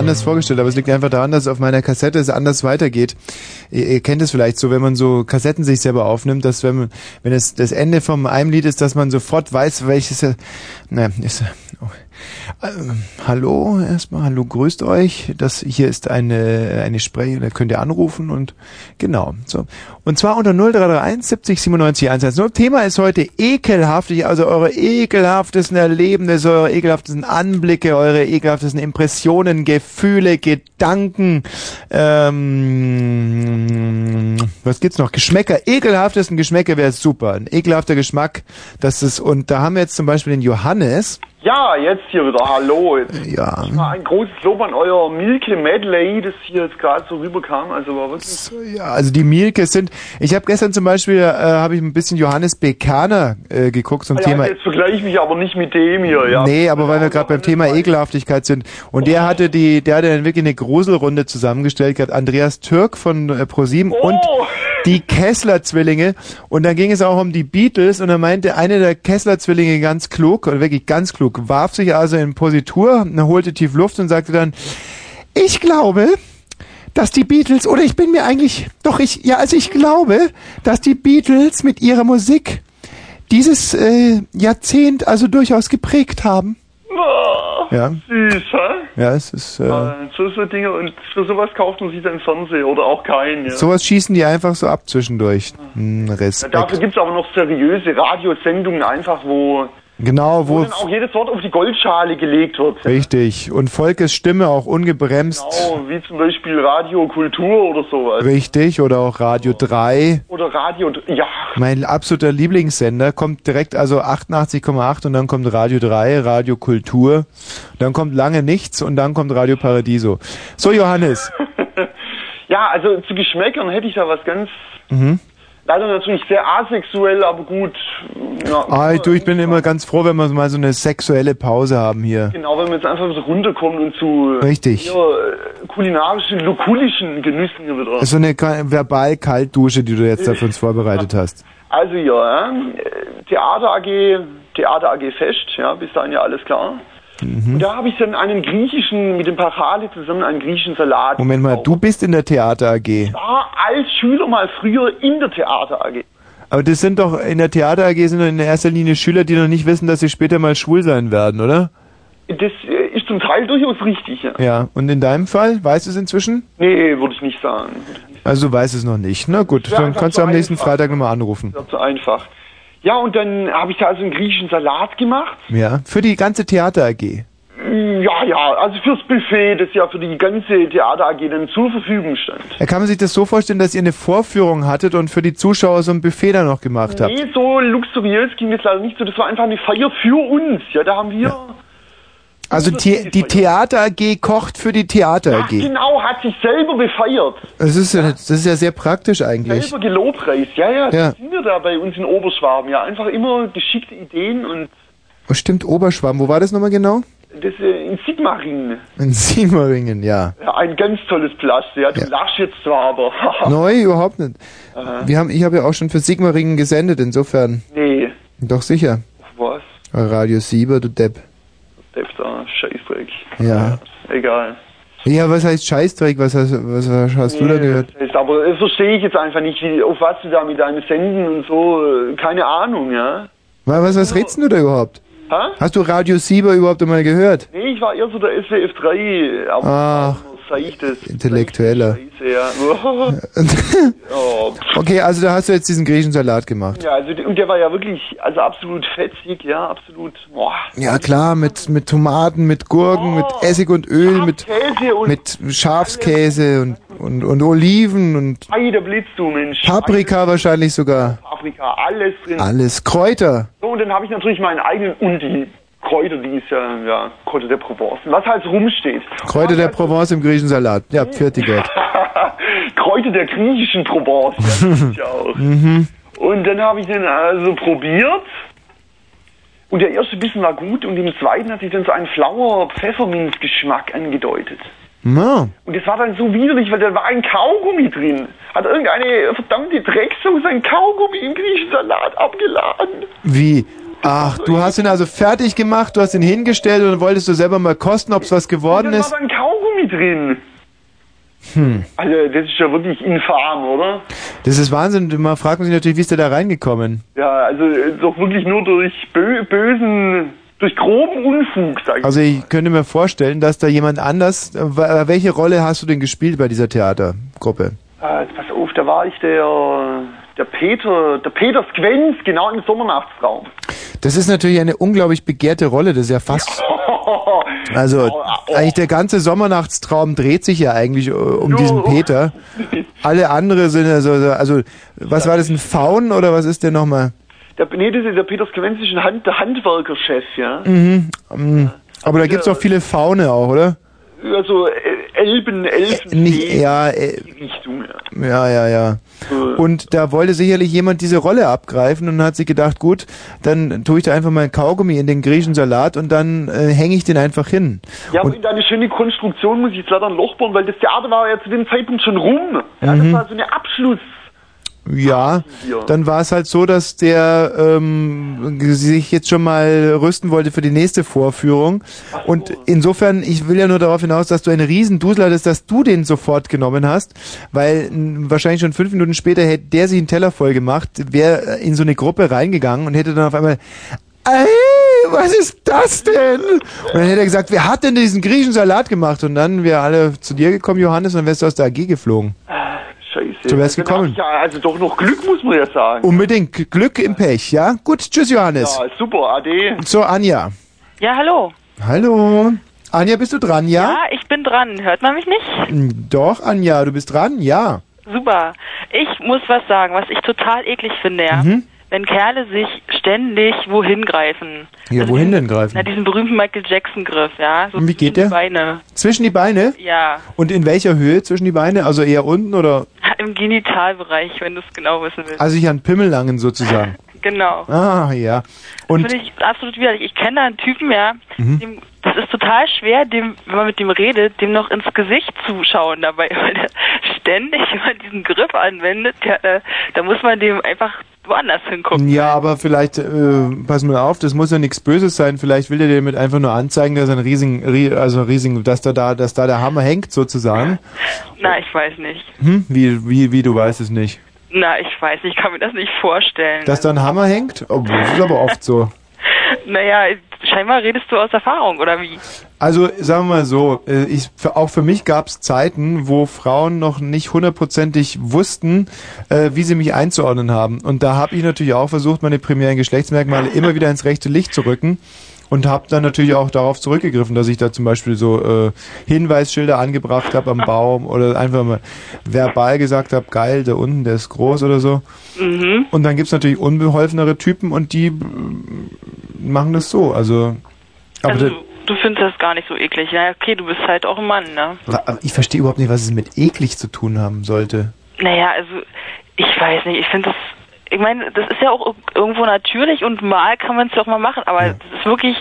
[SPEAKER 1] Anders vorgestellt, aber es liegt einfach daran, dass auf meiner Kassette es anders weitergeht. Ihr, ihr kennt es vielleicht so, wenn man so Kassetten sich selber aufnimmt, dass wenn wenn es das Ende vom einem Lied ist, dass man sofort weiß, welches. äh, Naja, ist. Oh. Ähm, hallo, erstmal, hallo, grüßt euch. Das hier ist eine eine Sprech, da könnt ihr anrufen und genau. So. Und zwar unter 0331 70 97 110. Thema ist heute ekelhaft, also eure ekelhaftesten Erlebnisse, eure ekelhaftesten Anblicke, eure ekelhaftesten Impressionen, Gefühle, Gedanken, ähm, was gibt's noch? Geschmäcker, ekelhaftesten Geschmäcker wäre super. Ein ekelhafter Geschmack, das ist, und da haben wir jetzt zum Beispiel den Johannes.
[SPEAKER 11] Ja, jetzt hier wieder. Hallo. Jetzt
[SPEAKER 1] Ja.
[SPEAKER 11] mal ein großes Lob an euer Milke Medley, das hier jetzt gerade so rüberkam. Also war wirklich.
[SPEAKER 1] Ja, also die Mielke sind. Ich habe gestern zum Beispiel äh, habe ich ein bisschen Johannes Bekaner äh, geguckt zum
[SPEAKER 11] Ah,
[SPEAKER 1] Thema.
[SPEAKER 11] ja, jetzt vergleiche ich mich aber nicht mit dem hier, ja.
[SPEAKER 1] Nee, aber weil wir gerade beim Thema Ekelhaftigkeit sind. Und der hatte die, der hatte dann wirklich eine Gruselrunde zusammengestellt gehabt. Andreas Türk von äh, ProSieben und die Kessler-Zwillinge. Und dann ging es auch um die Beatles und da meinte eine der Kessler-Zwillinge ganz klug, oder wirklich ganz klug, warf sich also in Positur, holte tief Luft und sagte dann, ich glaube, dass die Beatles, oder ich bin mir eigentlich, doch ich, ja, also ich glaube, dass die Beatles mit ihrer Musik dieses äh, Jahrzehnt also durchaus geprägt haben. Ja,
[SPEAKER 11] Süß, hä?
[SPEAKER 1] Ja, es ist, äh,
[SPEAKER 11] So, so Dinge und für sowas kauft man sich dann Fernseher oder auch keinen. Ja.
[SPEAKER 1] sowas schießen die einfach so ab zwischendurch. Hm,
[SPEAKER 11] Ja,
[SPEAKER 1] Respekt.
[SPEAKER 11] dafür gibt's aber noch seriöse Radiosendungen einfach, wo,
[SPEAKER 1] Genau,
[SPEAKER 11] wo
[SPEAKER 1] wo,
[SPEAKER 11] dann auch jedes Wort auf die Goldschale gelegt wird.
[SPEAKER 1] richtig. Und Volkes Stimme auch ungebremst.
[SPEAKER 11] Genau, wie zum Beispiel Radio Kultur oder sowas.
[SPEAKER 1] Richtig, oder auch Radio 3.
[SPEAKER 11] Oder Radio, ja,
[SPEAKER 1] Mein absoluter Lieblingssender kommt direkt, also 88,8 und dann kommt Radio 3, Radio Kultur. Dann kommt lange nichts und dann kommt Radio Paradiso. So, Johannes.
[SPEAKER 11] ja, also zu Geschmäckern hätte ich da was ganz,
[SPEAKER 1] Mhm.
[SPEAKER 11] Leider natürlich sehr asexuell, aber gut. Ja,
[SPEAKER 1] Ah, du, ich bin immer ganz froh, wenn wir mal so eine sexuelle Pause haben hier.
[SPEAKER 11] Genau, wenn wir jetzt einfach so runterkommen und zu
[SPEAKER 1] Richtig.
[SPEAKER 11] kulinarischen, lukulischen Genüssen hier wieder.
[SPEAKER 1] So eine ka- verbal-Kaltdusche, die du jetzt da für uns vorbereitet hast.
[SPEAKER 11] Also ja, äh, Theater AG, Theater AG Fest, ja, bis dahin ja alles klar.
[SPEAKER 1] Mhm.
[SPEAKER 11] Und da habe ich dann einen griechischen, mit dem Parale zusammen einen griechischen Salat.
[SPEAKER 1] Moment mal, du bist in der Theater AG.
[SPEAKER 11] war als Schüler mal früher in der Theater AG.
[SPEAKER 1] Aber das sind doch, in der Theater AG sind doch in erster Linie Schüler, die noch nicht wissen, dass sie später mal schwul sein werden, oder?
[SPEAKER 11] Das äh, ist zum Teil durchaus richtig, ja.
[SPEAKER 1] Ja. Und in deinem Fall, weißt du es inzwischen?
[SPEAKER 11] Nee, würde ich nicht sagen.
[SPEAKER 1] Also du weißt es noch nicht. Na gut, dann kannst du am nächsten
[SPEAKER 11] einfach.
[SPEAKER 1] Freitag nochmal anrufen.
[SPEAKER 11] Das ist zu einfach. Ja, und dann habe ich da also einen griechischen Salat gemacht.
[SPEAKER 1] Ja. Für die ganze Theater AG.
[SPEAKER 11] Mm, Ja, ja, also fürs Buffet, das ja für die ganze Theater AG dann zur Verfügung stand.
[SPEAKER 1] Da kann man sich das so vorstellen, dass ihr eine Vorführung hattet und für die Zuschauer so ein Buffet dann noch gemacht habt.
[SPEAKER 11] Nee, so luxuriös ging das leider nicht so. Das war einfach eine Feier für uns. Ja, da haben wir.
[SPEAKER 1] Also die, die Theater AG kocht für die Theater
[SPEAKER 11] Ach,
[SPEAKER 1] AG.
[SPEAKER 11] genau, hat sich selber befeiert.
[SPEAKER 1] Das ist ja, das ist ja sehr praktisch eigentlich.
[SPEAKER 11] Selber gelobpreist. Ja, ja,
[SPEAKER 1] Ja.
[SPEAKER 11] das sind wir da bei uns in Oberschwaben. Ja, einfach immer geschickte Ideen und
[SPEAKER 1] Oh, stimmt, Oberschwaben. Wo war das nochmal genau?
[SPEAKER 11] das äh, in Sigmaringen.
[SPEAKER 1] In Sigmaringen, ja.
[SPEAKER 11] Ja, ein ganz tolles Platz. Ja, du lachst jetzt zwar, aber.
[SPEAKER 1] Neu, überhaupt nicht.
[SPEAKER 11] Aha.
[SPEAKER 1] Wir haben, ich habe ja auch schon für Sigmaringen gesendet, insofern.
[SPEAKER 11] Nee,
[SPEAKER 1] Doch sicher.
[SPEAKER 11] was?
[SPEAKER 1] Radio Sieber, du Depp.
[SPEAKER 11] Defter, Scheißdreck.
[SPEAKER 1] Ja.
[SPEAKER 11] Egal.
[SPEAKER 1] Ja, was heißt Scheißdreck? Was hast, was hast du da gehört?
[SPEAKER 11] Ist, aber das verstehe ich jetzt einfach nicht, wie, auf was du da mit deinem Senden und so, äh, keine Ahnung, ja.
[SPEAKER 1] Was, was, redst du da überhaupt?
[SPEAKER 11] Hä?
[SPEAKER 1] Hast du Radio Sieber überhaupt einmal gehört?
[SPEAKER 11] Nee, ich war eher so der SWF 3, aber
[SPEAKER 1] Ach,
[SPEAKER 11] seichtes.
[SPEAKER 1] Intellektueller.
[SPEAKER 11] Oh.
[SPEAKER 1] Okay, also da hast du jetzt diesen griechischen Salat gemacht.
[SPEAKER 11] Ja, also und der war ja wirklich, also absolut fetzig, ja, absolut. Boah.
[SPEAKER 1] Ja klar, mit, mit Tomaten, mit Gurken, mit Essig und Öl, mit,
[SPEAKER 11] und
[SPEAKER 1] mit Schafskäse und, und, und Oliven und
[SPEAKER 11] Ei, der Blitz, du Mensch.
[SPEAKER 1] Paprika wahrscheinlich sogar.
[SPEAKER 11] Paprika, alles drin.
[SPEAKER 1] Alles. Kräuter.
[SPEAKER 11] So, und dann habe ich natürlich meinen eigenen und die Kräuter, die ist ja, ja, Kräuter der Provence. Was halt rumsteht.
[SPEAKER 1] Kräuter der Provence im griechischen Salat. Ja, Gott.
[SPEAKER 11] Kräuter der griechischen Provence, ja, ja auch.
[SPEAKER 1] Mhm.
[SPEAKER 11] Und dann habe ich den also probiert. Und der erste Bissen war gut und im zweiten hat sich dann so ein flauer Pfefferminzgeschmack angedeutet.
[SPEAKER 1] Na,
[SPEAKER 11] Und das war dann so widerlich, weil da war ein Kaugummi drin. Hat irgendeine verdammte Drecksau sein Kaugummi im griechischen Salat abgeladen.
[SPEAKER 1] wie? Ach, du hast ihn also fertig gemacht, du hast ihn hingestellt und dann wolltest du selber mal kosten, ob es was geworden ist.
[SPEAKER 11] war da ein Kaugummi drin.
[SPEAKER 1] Hm.
[SPEAKER 11] Also, das ist ja wirklich infam, oder?
[SPEAKER 1] Das ist Wahnsinn. Man fragt sich natürlich, wie ist der da reingekommen?
[SPEAKER 11] Ja, also äh, doch wirklich nur durch bö bösen, durch groben Unfug, sag ich.
[SPEAKER 1] Also ich könnte mir vorstellen, dass da jemand anders. äh, Welche Rolle hast du denn gespielt bei dieser Theatergruppe?
[SPEAKER 11] Äh, jetzt pass auf, da war ich der, der Peter, der Peter Squenz, genau im Sommernachtsraum.
[SPEAKER 1] Das ist natürlich eine unglaublich begehrte Rolle. Das ist ja fast. Also eigentlich der ganze Sommernachtstraum dreht sich ja eigentlich äh, um diesen Peter. Alle andere sind also, also was war das, ein Faun oder was ist der nochmal?
[SPEAKER 11] Der, nee, das ist der Peter Squenz ist ein Hand, der Handwerkerchef, ja.
[SPEAKER 1] Mhm. mhm. Aber da gibt's auch viele Faune auch, oder?
[SPEAKER 11] Also äh, Elben, Elfen,
[SPEAKER 1] Nicht, ja, äh,
[SPEAKER 11] Richtung, ja.
[SPEAKER 1] ja, ja, ja. Und da wollte sicherlich jemand diese Rolle abgreifen und hat sich gedacht, gut, dann tue ich da einfach mal ein Kaugummi in den griechischen Salat und dann äh, hänge ich den einfach hin.
[SPEAKER 11] Ja, aber in deine schöne Konstruktion muss ich jetzt leider ein Loch bohren, weil das Theater war ja zu dem Zeitpunkt schon rum. Ja, das
[SPEAKER 1] Mhm.
[SPEAKER 11] war so eine Abschluss.
[SPEAKER 1] Ja, dann war es halt so, dass der ähm, sich jetzt schon mal rüsten wollte für die nächste Vorführung. Und insofern, ich will ja nur darauf hinaus, dass du ein Riesendusel hattest, dass du den sofort genommen hast, weil wahrscheinlich schon fünf Minuten später hätte der sich einen Teller voll gemacht, wäre in so eine Gruppe reingegangen und hätte dann auf einmal Ey, was ist das denn? Und dann hätte er gesagt, wer hat denn diesen griechischen Salat gemacht? Und dann wäre alle zu dir gekommen, Johannes, und dann wärst du aus der AG geflogen.
[SPEAKER 11] Scheiße.
[SPEAKER 1] Du wärst
[SPEAKER 11] Dann
[SPEAKER 1] gekommen.
[SPEAKER 11] Ja, also doch noch Glück, muss man ja sagen.
[SPEAKER 1] Unbedingt. Glück im Pech, ja? Gut, tschüss Johannes.
[SPEAKER 11] Ja, super, Ade.
[SPEAKER 1] So, Anja.
[SPEAKER 12] Ja, hallo.
[SPEAKER 1] Hallo. Anja, bist du dran, ja?
[SPEAKER 12] Ja, ich bin dran. Hört man mich nicht?
[SPEAKER 1] Mm, Doch, Anja, du bist dran, ja.
[SPEAKER 12] Super. Ich muss was sagen, was ich total eklig finde, ja.
[SPEAKER 1] Mhm.
[SPEAKER 12] Wenn Kerle sich ständig wohin greifen.
[SPEAKER 1] Ja, wohin denn greifen?
[SPEAKER 12] Na, diesen berühmten Michael Jackson-Griff, ja. So
[SPEAKER 1] Und wie geht
[SPEAKER 12] zwischen die
[SPEAKER 1] der?
[SPEAKER 12] Beine.
[SPEAKER 1] Zwischen die Beine?
[SPEAKER 12] Ja.
[SPEAKER 1] Und in welcher Höhe zwischen die Beine? Also eher unten oder?
[SPEAKER 12] Im Genitalbereich, wenn du es genau wissen willst.
[SPEAKER 1] Also ich an Pimmellangen sozusagen.
[SPEAKER 12] genau.
[SPEAKER 1] Ah, ja. Und
[SPEAKER 12] das finde ich absolut widerlich. Ich kenne da einen Typen, ja,
[SPEAKER 1] Mhm.
[SPEAKER 12] dem, das ist total schwer, dem, wenn man mit dem redet, dem noch ins Gesicht zuschauen dabei, weil der ständig immer diesen Griff anwendet. Der, äh, da muss man dem einfach woanders hingucken.
[SPEAKER 1] ja, aber vielleicht, äh, pass mal auf, das muss ja nichts Böses sein. Vielleicht will er dir damit einfach nur anzeigen, dass er ein riesigen, rie- also riesigen, dass da, da, dass da der Hammer hängt sozusagen.
[SPEAKER 12] Na, ich weiß nicht.
[SPEAKER 1] Hm? Wie, wie, wie, du weißt es nicht.
[SPEAKER 12] Na, ich weiß nicht, ich kann mir das nicht vorstellen.
[SPEAKER 1] Dass da ein Hammer hängt? Oh, das ist aber oft so.
[SPEAKER 12] Naja, scheinbar redest du aus Erfahrung, oder wie?
[SPEAKER 1] Also sagen wir mal so, äh, ich, auch für mich gab es Zeiten, wo Frauen noch nicht hundertprozentig wussten, äh, wie sie mich einzuordnen haben. Und da habe ich natürlich auch versucht, meine primären Geschlechtsmerkmale immer wieder ins rechte Licht zu rücken. Und habe dann natürlich auch darauf zurückgegriffen, dass ich da zum Beispiel so äh, Hinweisschilder angebracht habe am Baum oder einfach mal verbal gesagt habe, geil, der unten, der ist groß oder so.
[SPEAKER 12] Mhm.
[SPEAKER 1] Und dann gibt's natürlich unbeholfenere Typen und die machen das so. Also, aber
[SPEAKER 12] Also, du findest das gar nicht so eklig. Ja, okay, du bist halt auch ein Mann, ne?
[SPEAKER 1] Ich verstehe überhaupt nicht, was es mit eklig zu tun haben sollte.
[SPEAKER 12] Naja, also, ich weiß nicht, ich finde das, ich meine, das ist ja auch irgendwo natürlich und mal kann man es ja auch mal machen, aber das ist wirklich,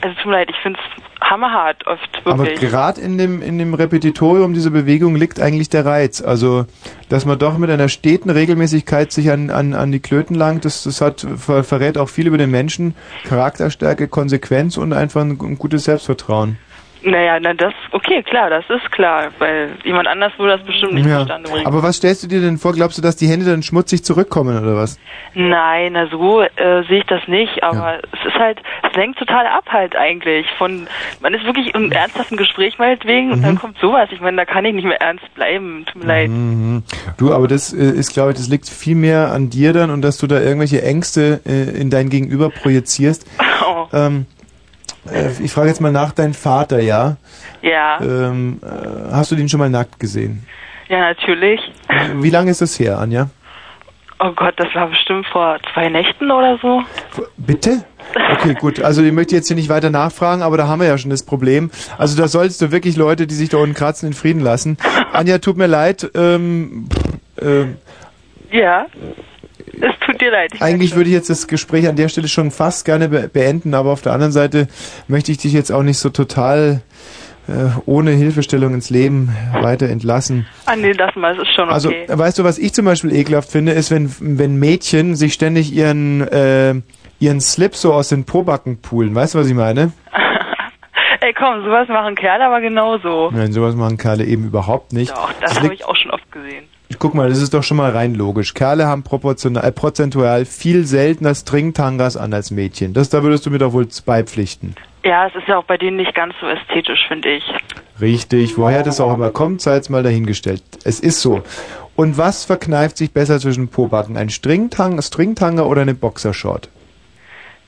[SPEAKER 12] also tut mir leid, ich finde es hammerhart oft,
[SPEAKER 1] Aber
[SPEAKER 12] wirklich.
[SPEAKER 1] gerade in dem, in dem Repetitorium dieser Bewegung liegt eigentlich der Reiz. Also, dass man doch mit einer steten Regelmäßigkeit sich an, an, an die Klöten langt, das, das hat, ver, verrät auch viel über den Menschen. Charakterstärke, Konsequenz und einfach ein, ein gutes Selbstvertrauen.
[SPEAKER 12] Naja, na das, okay, klar, das ist klar, weil jemand anders würde das bestimmt nicht
[SPEAKER 1] Ja.
[SPEAKER 12] zustande bringen.
[SPEAKER 1] Aber was stellst du dir denn vor? Glaubst du, dass die Hände dann schmutzig zurückkommen oder was?
[SPEAKER 12] Nein, na so äh, sehe ich das nicht, aber es ist halt, es lenkt total ab halt eigentlich von, man ist wirklich im ernsthaften Gespräch meinetwegen und dann kommt sowas, ich meine, da kann ich nicht mehr ernst bleiben, tut mir leid.
[SPEAKER 1] Mhm. Du, aber das äh, ist, glaube ich, das liegt viel mehr an dir dann und dass du da irgendwelche Ängste äh, in dein Gegenüber projizierst.
[SPEAKER 12] Oh.
[SPEAKER 1] Ähm, äh, ich frage jetzt mal nach dein Vater, ja?
[SPEAKER 12] Ja,
[SPEAKER 1] Ähm, äh, hast du den schon mal nackt gesehen?
[SPEAKER 12] ja natürlich.
[SPEAKER 1] Wie lange ist das her, Anja?
[SPEAKER 12] Oh Gott, das war bestimmt vor zwei Nächten oder so.
[SPEAKER 1] Bitte? Okay, gut. Also ich möchte jetzt hier nicht weiter nachfragen, aber da haben wir ja schon das Problem. Also da solltest du wirklich Leute, die sich da unten kratzen, in Frieden lassen. Anja, tut mir leid. Ähm, ähm,
[SPEAKER 12] Ja, es tut dir leid. Ich
[SPEAKER 1] Eigentlich würde ich jetzt das Gespräch an der Stelle schon fast gerne be beenden, aber auf der anderen Seite möchte ich dich jetzt auch nicht so total äh, ohne Hilfestellung ins Leben weiter entlassen.
[SPEAKER 12] Ah nee, lass mal, es ist schon okay.
[SPEAKER 1] Also, weißt du, was ich zum Beispiel ekelhaft finde, ist, wenn, wenn Mädchen sich ständig ihren, äh, ihren Slip so aus den Pobacken poolen. Weißt du, was ich meine?
[SPEAKER 12] Ey komm, sowas machen Kerle aber genauso.
[SPEAKER 1] Nein, sowas machen Kerle eben überhaupt nicht.
[SPEAKER 12] Doch, das
[SPEAKER 1] Das
[SPEAKER 12] habe ich auch schon oft gesehen.
[SPEAKER 1] Guck mal, das ist doch schon mal rein logisch. Kerle haben proportional, äh, prozentual viel seltener Stringtangas an als Mädchen. Das, da würdest du mir doch wohl beipflichten.
[SPEAKER 12] Ja, es ist ja auch bei denen nicht ganz so ästhetisch, finde ich.
[SPEAKER 1] Richtig, woher das auch immer kommt, sei jetzt mal dahingestellt. Es ist so. Und was verkneift sich besser zwischen Pobacken? Ein Stringtang, Stringtanger oder eine Boxershort?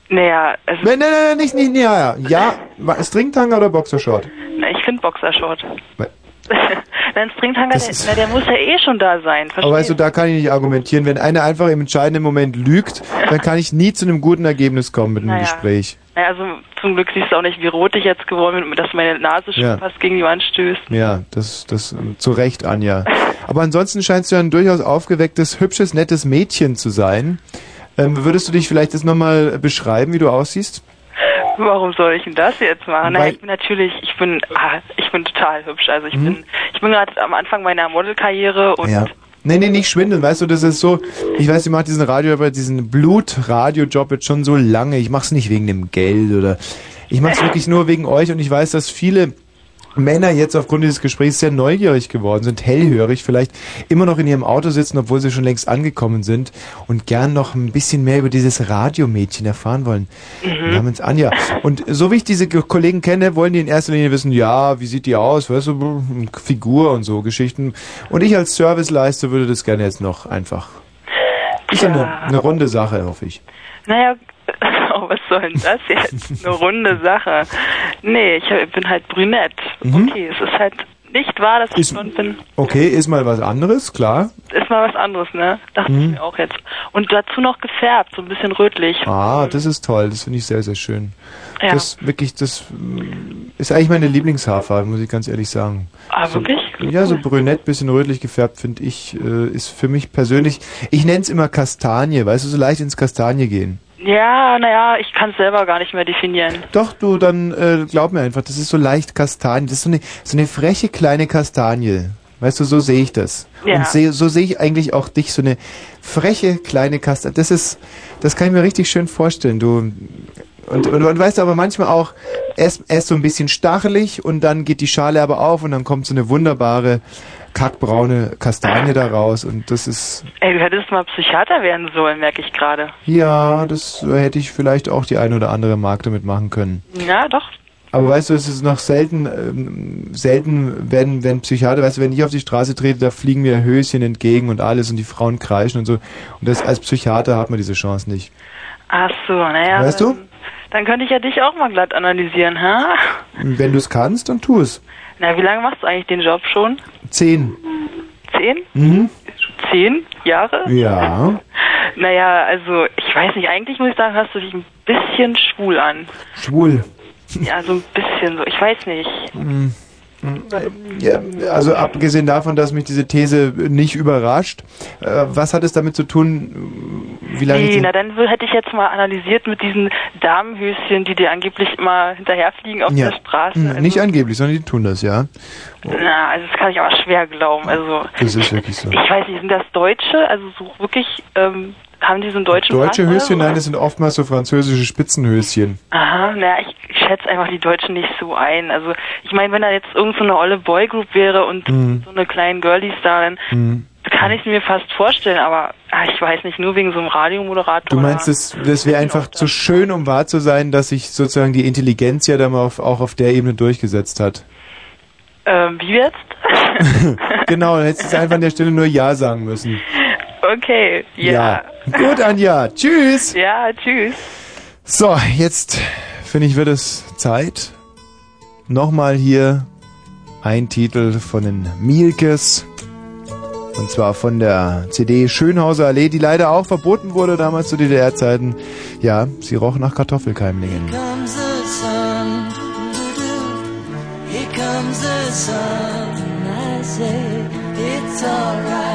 [SPEAKER 12] Naja, es
[SPEAKER 1] Nein, nein, nein, nicht, nicht, ja, ja. Ja, Stringtanger oder Boxershort?
[SPEAKER 12] Na, ich finde Boxershort. Wenn Springtanger, der, na, der muss ja eh schon da sein.
[SPEAKER 1] Aber weißt du, da kann ich nicht argumentieren. Wenn einer einfach im entscheidenden Moment lügt, dann kann ich nie zu einem guten Ergebnis kommen mit einem
[SPEAKER 12] Naja.
[SPEAKER 1] Gespräch.
[SPEAKER 12] Naja, also zum Glück siehst du auch nicht, wie rot ich jetzt geworden bin, dass meine Nase schon
[SPEAKER 1] Ja.
[SPEAKER 12] fast gegen die Wand stößt.
[SPEAKER 1] Ja, das, das, ähm, zu Recht, Anja. Aber ansonsten scheinst du ja ein durchaus aufgewecktes, hübsches, nettes Mädchen zu sein. Ähm, würdest du dich vielleicht jetzt nochmal beschreiben, wie du aussiehst?
[SPEAKER 12] Warum soll ich denn das jetzt machen?
[SPEAKER 1] Weil-
[SPEAKER 12] ich bin natürlich, ich bin, ah, ich bin total hübsch. Also ich
[SPEAKER 1] Mhm.
[SPEAKER 12] bin, ich bin gerade am Anfang meiner Modelkarriere und
[SPEAKER 1] Ja. Nee, nee, nicht schwindeln, weißt du, das ist so, ich weiß, ich mache diesen Radio, aber diesen Blut-Radio-Job jetzt schon so lange. Ich mach's nicht wegen dem Geld oder ich mach's wirklich nur wegen euch und ich weiß, dass viele Männer jetzt aufgrund dieses Gesprächs sehr neugierig geworden sind, hellhörig, vielleicht immer noch in ihrem Auto sitzen, obwohl sie schon längst angekommen sind und gern noch ein bisschen mehr über dieses Radiomädchen erfahren wollen.
[SPEAKER 12] Mhm.
[SPEAKER 1] Namens Anja. Und so wie ich diese Ge- Kollegen kenne, wollen die in erster Linie wissen, ja, wie sieht die aus, weißt du, Figur und so Geschichten. Und ich als Serviceleister würde das gerne jetzt noch einfach. Ist ja eine, eine runde Sache, hoffe ich.
[SPEAKER 12] naja, soll denn das jetzt? Eine runde Sache. Nee, ich bin halt brünett.
[SPEAKER 1] Mhm.
[SPEAKER 12] Okay, es ist halt nicht wahr, dass ich blond bin.
[SPEAKER 1] Okay, ist mal was anderes, klar.
[SPEAKER 12] Ist mal was anderes, ne? Dachte
[SPEAKER 1] Mhm.
[SPEAKER 12] ich mir auch jetzt. Und dazu noch gefärbt, so ein bisschen rötlich.
[SPEAKER 1] Ah, das ist toll, das finde ich sehr, sehr schön.
[SPEAKER 12] Ja.
[SPEAKER 1] Das wirklich, das mm, ist eigentlich meine Lieblingshaarfarbe, muss ich ganz ehrlich sagen.
[SPEAKER 12] Ah,
[SPEAKER 1] so,
[SPEAKER 12] wirklich?
[SPEAKER 1] Ja, so brünett, bisschen rötlich gefärbt, finde ich, äh, ist für mich persönlich, ich nenne es immer Kastanie, weißt du, so leicht ins Kastanie gehen.
[SPEAKER 12] Ja, naja, ich kann es selber gar nicht mehr definieren.
[SPEAKER 1] Doch, du, dann äh, glaub mir einfach, das ist so leicht Kastanie, das ist so eine, so eine freche kleine Kastanie. Weißt du, so sehe ich das.
[SPEAKER 12] Ja.
[SPEAKER 1] Und seh, so sehe ich eigentlich auch dich, so eine freche kleine Kastanie. Das ist, das kann ich mir richtig schön vorstellen. Du und, und, und weißt du aber manchmal auch, erst, erst so ein bisschen stachelig und dann geht die Schale aber auf und dann kommt so eine wunderbare kackbraune Kastanie da raus und das ist,
[SPEAKER 12] Ey, du hättest mal Psychiater werden sollen, merke ich gerade.
[SPEAKER 1] ja, das hätte ich vielleicht auch die eine oder andere Mark damit machen können.
[SPEAKER 12] Ja, doch.
[SPEAKER 1] Aber weißt du, es ist noch selten, ähm, selten werden, wenn Psychiater, weißt du, wenn ich auf die Straße trete, da fliegen mir Höschen entgegen und alles und die Frauen kreischen und so. Und das als Psychiater hat man diese Chance nicht.
[SPEAKER 12] Ach so, naja.
[SPEAKER 1] Weißt du?
[SPEAKER 12] Dann könnte ich ja dich auch mal glatt analysieren, ha?
[SPEAKER 1] Wenn du es kannst, dann tu es.
[SPEAKER 12] Na, wie lange machst du eigentlich den Job schon?
[SPEAKER 1] Zehn.
[SPEAKER 12] Zehn?
[SPEAKER 1] Mhm.
[SPEAKER 12] Zehn Jahre?
[SPEAKER 1] Ja.
[SPEAKER 12] Naja, also ich weiß nicht, eigentlich muss ich sagen, hast du dich ein bisschen schwul an.
[SPEAKER 1] Schwul.
[SPEAKER 12] Ja, so ein bisschen so, ich weiß nicht.
[SPEAKER 1] Mhm. Ja, also abgesehen davon, dass mich diese These nicht überrascht, äh, was hat es damit zu tun, wie lange
[SPEAKER 12] Nee, na dann hätte ich jetzt mal analysiert mit diesen Damenhöschen, die dir angeblich immer hinterherfliegen auf
[SPEAKER 1] ja.
[SPEAKER 12] der Straße.
[SPEAKER 1] Hm,
[SPEAKER 12] Also,
[SPEAKER 1] Nicht angeblich, sondern die tun das, ja.
[SPEAKER 12] na, also das kann ich aber schwer glauben. Also
[SPEAKER 1] Das ist wirklich so.
[SPEAKER 12] ich weiß nicht, sind das Deutsche? Also so wirklich, ähm, haben die so einen deutschen
[SPEAKER 1] Deutsche
[SPEAKER 12] Pass,
[SPEAKER 1] Höschen,
[SPEAKER 12] oder?
[SPEAKER 1] nein, das sind oftmals so französische Spitzenhöschen.
[SPEAKER 12] Aha, naja, ich, schätze einfach die Deutschen nicht so ein. Also ich meine, wenn da jetzt irgend so eine olle Boygroup wäre und
[SPEAKER 1] Mhm.
[SPEAKER 12] so eine kleinen Girlies da, dann
[SPEAKER 1] Hm.
[SPEAKER 12] kann ich es mir fast vorstellen, aber ah, ich weiß nicht, nur wegen so einem Radiomoderator.
[SPEAKER 1] Du meinst, das, das wäre einfach zu schön, um wahr zu sein, dass sich sozusagen die Intelligenz ja dann auf, auch auf der Ebene durchgesetzt hat.
[SPEAKER 12] Ähm, wie jetzt?
[SPEAKER 1] genau, dann hättest du einfach an der Stelle nur Ja sagen müssen.
[SPEAKER 12] Okay, ja.
[SPEAKER 1] Gut, Anja. Tschüss.
[SPEAKER 12] Ja, tschüss.
[SPEAKER 1] So, jetzt finde ich, wird es Zeit. Nochmal hier ein Titel von den Mielkes. Und zwar von der CD Schönhauser Allee, die leider auch verboten wurde damals zu DDR-Zeiten. Ja, sie roch nach Kartoffelkeimlingen.
[SPEAKER 13] comes the sun. Here comes the sun. I say it's alright.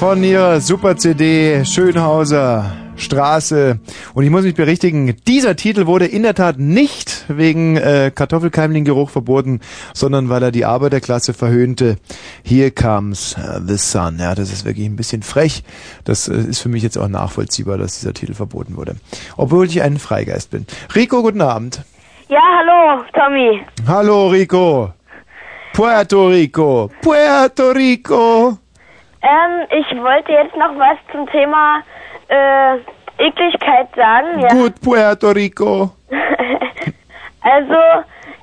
[SPEAKER 1] Von ihrer Super-CD Schönhauser Straße. Und ich muss mich berichtigen, dieser Titel wurde in der Tat nicht wegen äh, Kartoffelkeimlinggeruch verboten, sondern weil er die Arbeiterklasse verhöhnte. Here comes äh, the sun. Ja, das ist wirklich ein bisschen frech. Das äh, ist für mich jetzt auch nachvollziehbar, dass dieser Titel verboten wurde. Obwohl ich ein Freigeist bin. Rico, guten Abend.
[SPEAKER 14] Ja, hallo, Tommy.
[SPEAKER 1] Hallo, Rico. Puerto Rico. Puerto Rico.
[SPEAKER 14] Ähm, ich wollte jetzt noch was zum Thema äh, Ekligkeit sagen. Ja.
[SPEAKER 1] Gut, Puerto Rico.
[SPEAKER 14] also,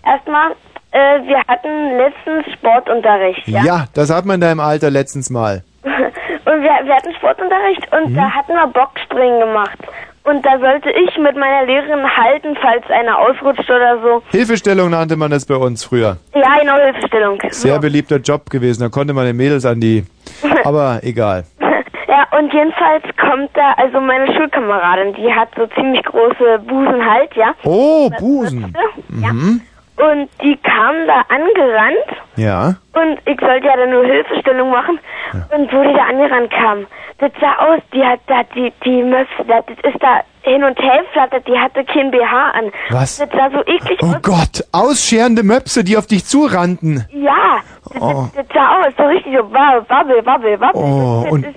[SPEAKER 14] erstmal, äh, wir hatten letztens Sportunterricht, ja.
[SPEAKER 1] Ja, das hat man in deinem Alter letztens mal.
[SPEAKER 14] Und wir, wir hatten Sportunterricht und
[SPEAKER 1] Mhm.
[SPEAKER 14] da hatten wir Boxspringen gemacht. Und da sollte ich mit meiner Lehrerin halten, falls einer ausrutscht oder so.
[SPEAKER 1] Hilfestellung nannte man das bei uns früher.
[SPEAKER 14] Ja, genau, Hilfestellung.
[SPEAKER 1] Sehr beliebter Job gewesen. Da konnte man den Mädels an die. Aber egal.
[SPEAKER 14] Ja, und jedenfalls kommt da, also meine Schulkameradin, die hat so ziemlich große Busen halt, ja.
[SPEAKER 1] Oh, Busen. Mhm.
[SPEAKER 14] Und die kam da angerannt
[SPEAKER 1] Ja.
[SPEAKER 14] und ich sollte ja dann nur Hilfestellung machen. Und wo die da angerannt kam, das sah aus, die hat da, die, die Möpse, das ist da hin und her flattert, die hatte kein BH an.
[SPEAKER 1] Was?
[SPEAKER 14] Das sah so eklig
[SPEAKER 1] Oh
[SPEAKER 14] aus.
[SPEAKER 1] Gott, ausscherende Möpse, die auf dich zurannten.
[SPEAKER 14] Ja,
[SPEAKER 1] Oh.
[SPEAKER 14] das, das sah aus, so richtig so wabbel, wabbel, wabbel.
[SPEAKER 1] Oh,
[SPEAKER 14] das,
[SPEAKER 1] und-
[SPEAKER 14] das,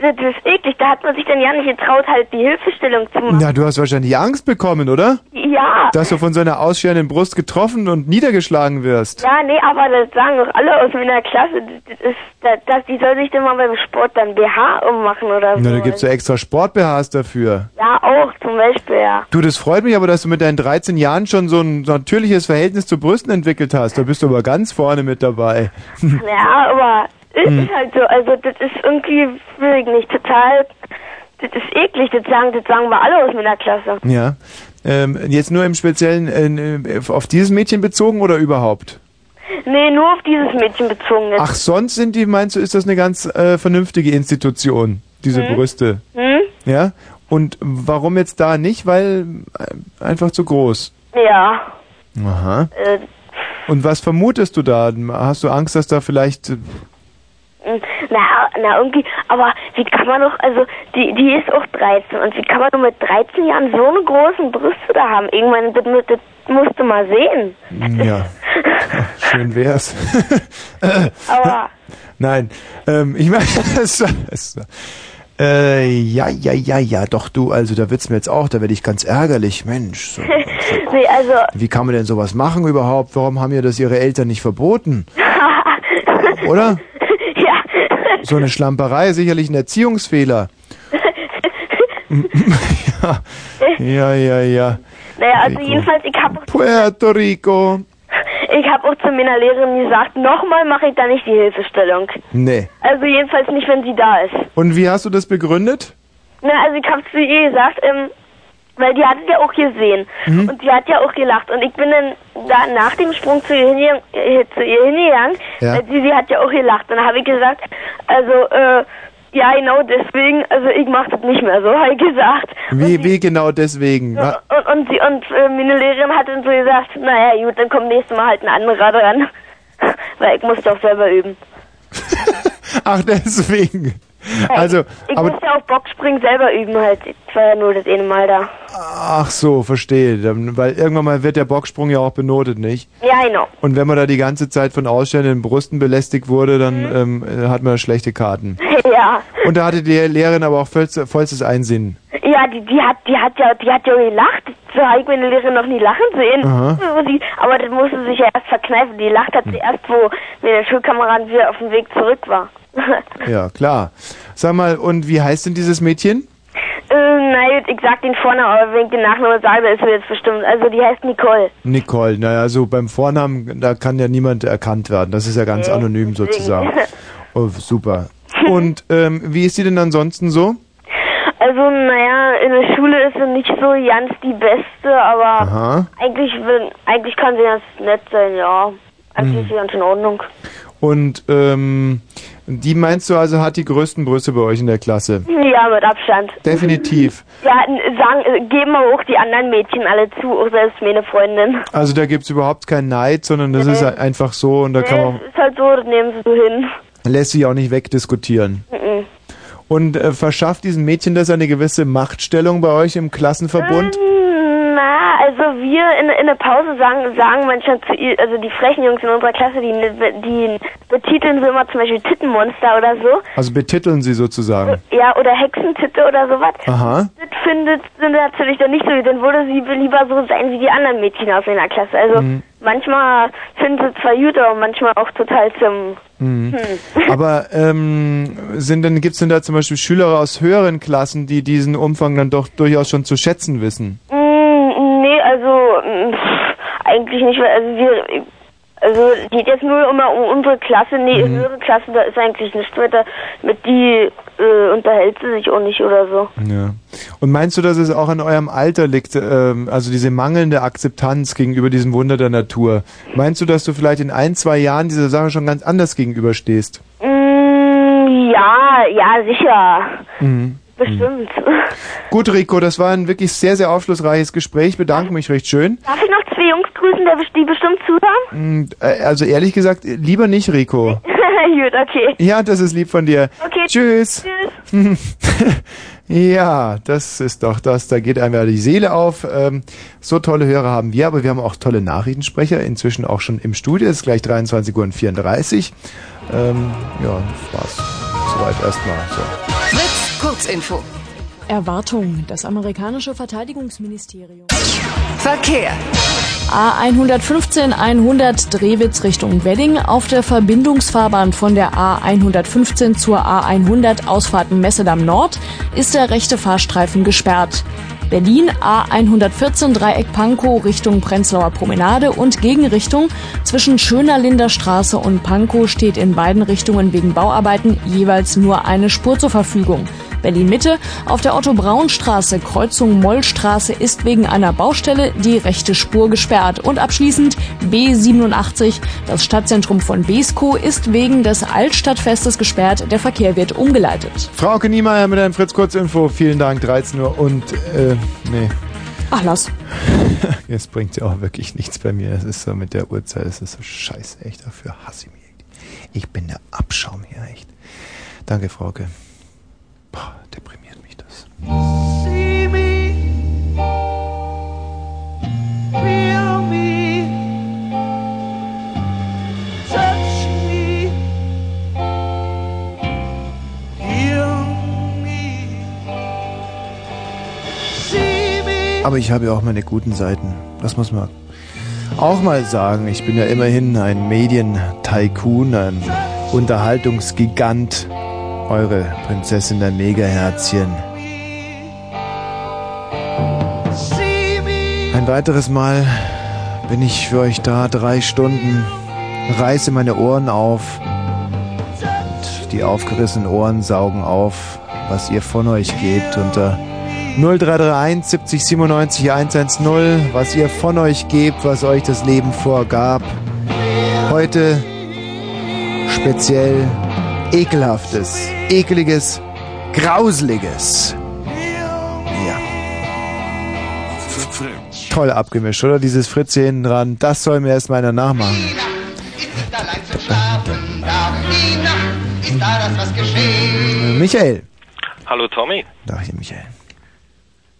[SPEAKER 14] das, das, ist eklig, da hat man sich dann ja nicht getraut, halt die Hilfestellung zu machen.
[SPEAKER 1] Na, du hast wahrscheinlich Angst bekommen, oder?
[SPEAKER 14] Ja.
[SPEAKER 1] Dass du von so einer ausscherenden Brust getroffen und niedergeschlagen wirst.
[SPEAKER 14] Ja, nee, aber das sagen doch alle aus meiner Klasse, das ist, das, das, die soll sich dann mal beim Sport dann BH ummachen oder so.
[SPEAKER 1] Na, da gibt's ja extra Sport-BHs dafür.
[SPEAKER 14] Ja, auch zum Beispiel, ja.
[SPEAKER 1] Du, das freut mich aber, dass du mit deinen 13 Jahren schon so ein natürliches Verhältnis zu Brüsten entwickelt hast. Da bist du aber ganz vorne mit dabei.
[SPEAKER 14] Ja, aber es
[SPEAKER 1] Hm.
[SPEAKER 14] ist halt so, also das ist irgendwie, will ich nicht, total, das ist eklig, das sagen, das sagen wir alle aus meiner Klasse.
[SPEAKER 1] ja. Ähm, jetzt nur im Speziellen äh, auf dieses Mädchen bezogen oder überhaupt?
[SPEAKER 14] Nee, nur auf dieses Mädchen bezogen jetzt.
[SPEAKER 1] Ach, sonst sind die, meinst du, ist das eine ganz äh, vernünftige Institution, diese
[SPEAKER 14] Hm?
[SPEAKER 1] Brüste?
[SPEAKER 14] Hm?
[SPEAKER 1] Ja? Und warum jetzt da nicht? Weil äh, einfach zu groß.
[SPEAKER 14] Ja,
[SPEAKER 1] Aha.
[SPEAKER 14] äh,
[SPEAKER 1] Und was vermutest du da? Hast du Angst, dass da vielleicht... äh,
[SPEAKER 14] mh, na, na irgendwie, aber wie kann man doch, also die, die ist auch 13 und wie kann man nur mit 13 Jahren so eine großen Brüste da haben? Irgendwann, das, das musst du mal sehen.
[SPEAKER 1] Ja, schön wär's.
[SPEAKER 14] Aber,
[SPEAKER 1] Nein, ähm, ich meine, es, es, äh, ja, ja, ja, ja, doch du, also da wird's mir jetzt auch, da werde ich ganz ärgerlich, Mensch. So,
[SPEAKER 14] nee, also,
[SPEAKER 1] wie kann man denn sowas machen überhaupt? Warum haben ihr das ihre Eltern nicht verboten? Oder?
[SPEAKER 14] ja,
[SPEAKER 1] So eine Schlamperei, sicherlich ein Erziehungsfehler. ja, ja, ja, ja.
[SPEAKER 14] naja, also jedenfalls, ich habe
[SPEAKER 1] Puerto Rico.
[SPEAKER 14] Ich hab auch zu meiner Lehrerin gesagt, nochmal mache ich da nicht die Hilfestellung.
[SPEAKER 1] Nee.
[SPEAKER 14] Also jedenfalls nicht, wenn sie da ist.
[SPEAKER 1] Und wie hast du das begründet?
[SPEAKER 14] Na, also ich habe zu ihr gesagt, ähm, weil die hat es ja auch gesehen
[SPEAKER 1] Mhm.
[SPEAKER 14] und sie hat ja auch gelacht und ich bin dann da nach dem Sprung zu ihr, hinge äh, zu ihr hingegangen,
[SPEAKER 1] Ja.
[SPEAKER 14] sie, sie hat ja auch gelacht und dann habe ich gesagt, also äh, ja genau deswegen, also ich mache das nicht mehr so, habe ich gesagt.
[SPEAKER 1] Wie, wie genau deswegen?
[SPEAKER 14] Und, und sie und äh, meine Lehrerin hat dann so gesagt, naja gut, dann kommt nächstes Mal halt ein anderer dran, weil ich muss doch selber üben.
[SPEAKER 1] Ach, deswegen. Also,
[SPEAKER 14] Ich
[SPEAKER 1] aber,
[SPEAKER 14] muss ja auf Boxspringen selber üben halt. Ich war ja nur das eine Mal da.
[SPEAKER 1] ach so, verstehe. Dann- Weil irgendwann mal wird der Boxsprung ja auch benotet, nicht?
[SPEAKER 14] Ja, genau.
[SPEAKER 1] Und wenn man da die ganze Zeit von ausstellenden Brüsten belästigt wurde, dann ähm, äh, hat man schlechte Karten.
[SPEAKER 14] ja.
[SPEAKER 1] Und da hatte die Lehrerin aber auch vollstes, vollstes Einsehen.
[SPEAKER 14] Ja, die, die hat, die hat ja, die hat ja gelacht. So habe ich meine Lehrerin noch nie lachen sehen. Die, aber das musste sich ja erst verkneifen. Die lacht hat sie erst, wo mir der Schulkamerad wieder auf dem Weg zurück war.
[SPEAKER 1] Ja, klar. Sag mal, und wie heißt denn dieses Mädchen?
[SPEAKER 14] äh, nein, ich sag den Vornamen, aber wenn ich den Nachnamen sage, ist sie jetzt bestimmt. Also die heißt Nicole.
[SPEAKER 1] Nicole. Naja, so beim Vornamen, da kann ja niemand erkannt werden. Das ist ja ganz anonym sozusagen. Oh, super. Und ähm, wie ist sie denn ansonsten so?
[SPEAKER 14] Also, naja, in der Schule ist sie nicht so ganz die Beste, aber
[SPEAKER 1] Aha.
[SPEAKER 14] eigentlich, will, eigentlich kann sie ganz nett sein, ja. Eigentlich
[SPEAKER 1] Mhm.
[SPEAKER 14] ist sie ganz in Ordnung.
[SPEAKER 1] Und ähm, die meinst du also hat die größten Brüste bei euch in der Klasse?
[SPEAKER 14] Ja, mit Abstand.
[SPEAKER 1] Definitiv.
[SPEAKER 14] Ja, sagen, geben aber auch die anderen Mädchen alle zu, auch selbst meine Freundin.
[SPEAKER 1] Also da gibt's überhaupt keinen Neid, sondern das ist einfach so und da kann man
[SPEAKER 14] Nee, es ist halt so, das nehmen sie so hin.
[SPEAKER 1] lässt sich auch nicht wegdiskutieren.
[SPEAKER 14] Mhm.
[SPEAKER 1] Und äh, verschafft diesem Mädchen das eine gewisse Machtstellung bei euch im Klassenverbund?
[SPEAKER 14] Na, also wir in, in der Pause sagen, sagen manchmal zu ihr, also die frechen Jungs in unserer Klasse, die, die betiteln so immer zum Beispiel Tittenmonster oder so.
[SPEAKER 1] Also betiteln sie sozusagen.
[SPEAKER 14] Ja, oder Hexentitte oder sowas.
[SPEAKER 1] Aha.
[SPEAKER 14] Das findet sind natürlich dann nicht so, dann würde sie lieber so sein wie die anderen Mädchen aus ihrer Klasse. Also
[SPEAKER 1] Mhm.
[SPEAKER 14] manchmal finden sie zwar gut, aber manchmal auch total zum
[SPEAKER 1] Mhm.
[SPEAKER 14] hm.
[SPEAKER 1] Aber ähm, sind denn, gibt's denn da zum Beispiel Schüler aus höheren Klassen, die diesen Umfang dann doch durchaus schon zu schätzen wissen?
[SPEAKER 14] Mm, nee, also mm, pff, eigentlich nicht, weil also wir also geht jetzt nur immer um unsere Klasse, nee,
[SPEAKER 1] Mhm.
[SPEAKER 14] höhere Klasse, da ist eigentlich nichts weiter, mit die äh, unterhält sie sich auch nicht oder so.
[SPEAKER 1] Ja. Und meinst du, dass es auch an eurem Alter liegt, ähm, also diese mangelnde Akzeptanz gegenüber diesem Wunder der Natur? Meinst du, dass du vielleicht in ein, zwei Jahren dieser Sache schon ganz anders gegenüberstehst?
[SPEAKER 14] Mm, ja, ja, sicher.
[SPEAKER 1] Mhm.
[SPEAKER 14] Bestimmt.
[SPEAKER 1] Gut, Rico, das war ein wirklich sehr, sehr aufschlussreiches Gespräch. Ich bedanke mich recht schön.
[SPEAKER 14] Darf ich noch zwei Jungs grüßen, die bestimmt zuhören?
[SPEAKER 1] Mm, äh, Also ehrlich gesagt, lieber nicht, Rico.
[SPEAKER 14] Gut, okay.
[SPEAKER 1] Ja, das ist lieb von dir.
[SPEAKER 14] Okay.
[SPEAKER 1] Tschüss. ja, das ist doch das. Da geht einem ja die Seele auf. Ähm, so tolle Hörer haben wir, aber wir haben auch tolle Nachrichtensprecher. Inzwischen auch schon im Studio. Es ist gleich 23 Uhr und 34. Ähm, ja, das war's. Soweit erstmal. So.
[SPEAKER 6] Kurzinfo.
[SPEAKER 5] Erwartung. Das amerikanische Verteidigungsministerium.
[SPEAKER 6] Verkehr.
[SPEAKER 5] A115 100 Drewitz Richtung Wedding auf der Verbindungsfahrbahn von der A115 zur A100 Ausfahrten Messedam Nord ist der rechte Fahrstreifen gesperrt. Berlin A114 Dreieck Pankow Richtung Prenzlauer Promenade und Gegenrichtung zwischen Schönerlinder Straße und Pankow steht in beiden Richtungen wegen Bauarbeiten jeweils nur eine Spur zur Verfügung. Berlin Mitte auf der Otto Braun Straße Kreuzung Mollstraße ist wegen einer Baustelle die rechte Spur gesperrt und abschließend B87 das Stadtzentrum von Beeskow ist wegen des Altstadtfestes gesperrt, der Verkehr wird umgeleitet.
[SPEAKER 1] Frauke Niemeyer mit einem Fritz Kurzinfo. Vielen Dank. 13 Uhr und, äh, nee.
[SPEAKER 5] Ach, lass.
[SPEAKER 1] Jetzt bringt ja auch wirklich nichts bei mir. Das ist so mit der Uhrzeit, das ist so scheiße, echt. Dafür hasse ich mich. Ich bin der Abschaum hier, echt. Danke, Frauke. Boah, deprimiert mich das. Aber ich habe ja auch meine guten Seiten. Das muss man auch mal sagen. Ich bin ja immerhin ein Medien-Tycoon, ein Unterhaltungsgigant. Eure Prinzessin der Megaherzchen. Ein weiteres Mal bin ich für euch da, drei Stunden, reiße meine Ohren auf und die aufgerissenen Ohren saugen auf, was ihr von euch gebt unter 0331 70 97 110, was ihr von euch gebt, was euch das Leben vorgab. Heute speziell ekelhaftes, ekeliges, grauseliges. Ja. Toll abgemischt, oder? Dieses Fritz hier hinten dran, das soll mir erstmal einer nachmachen. Michael.
[SPEAKER 15] Hallo Tommy.
[SPEAKER 1] Da hier Michael.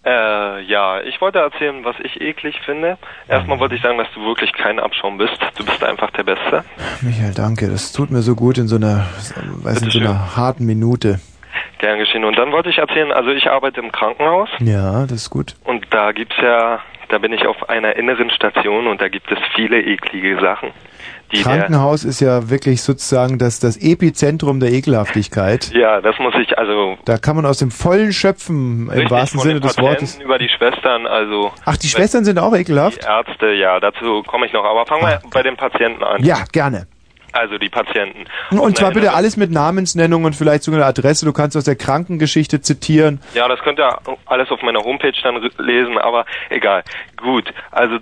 [SPEAKER 15] Äh, ja, ich wollte erzählen, was ich eklig finde. Erstmal wollte ich sagen, dass du wirklich kein Abschaum bist. Du bist einfach der Beste.
[SPEAKER 1] Michael, danke. Das tut mir so gut in so einer, weiß in so einer harten Minute.
[SPEAKER 15] Gern geschehen. Und dann wollte ich erzählen, also ich arbeite im Krankenhaus
[SPEAKER 1] Ja, das ist gut.
[SPEAKER 15] und da gibt's ja, da bin ich auf einer inneren Station und da gibt es viele eklige Sachen. Die
[SPEAKER 1] Krankenhaus ist ja wirklich sozusagen das, das Epizentrum der Ekelhaftigkeit.
[SPEAKER 15] ja, das muss ich, also
[SPEAKER 1] Da kann man aus dem Vollen schöpfen, im wahrsten Sinne des Wortes.
[SPEAKER 15] über die Schwestern, also
[SPEAKER 1] Ach, die Schwestern sind auch ekelhaft?
[SPEAKER 15] die Ärzte, ja, dazu komme ich noch. Aber fangen wir bei den Patienten an.
[SPEAKER 1] Ja, gerne.
[SPEAKER 15] Also die Patienten.
[SPEAKER 1] Und zwar
[SPEAKER 15] Nein,
[SPEAKER 1] bitte alles mit Namensnennung und vielleicht sogar eine Adresse. Du kannst aus der Krankengeschichte zitieren.
[SPEAKER 15] Ja, das könnt ihr alles auf meiner Homepage dann lesen, aber egal. Gut, also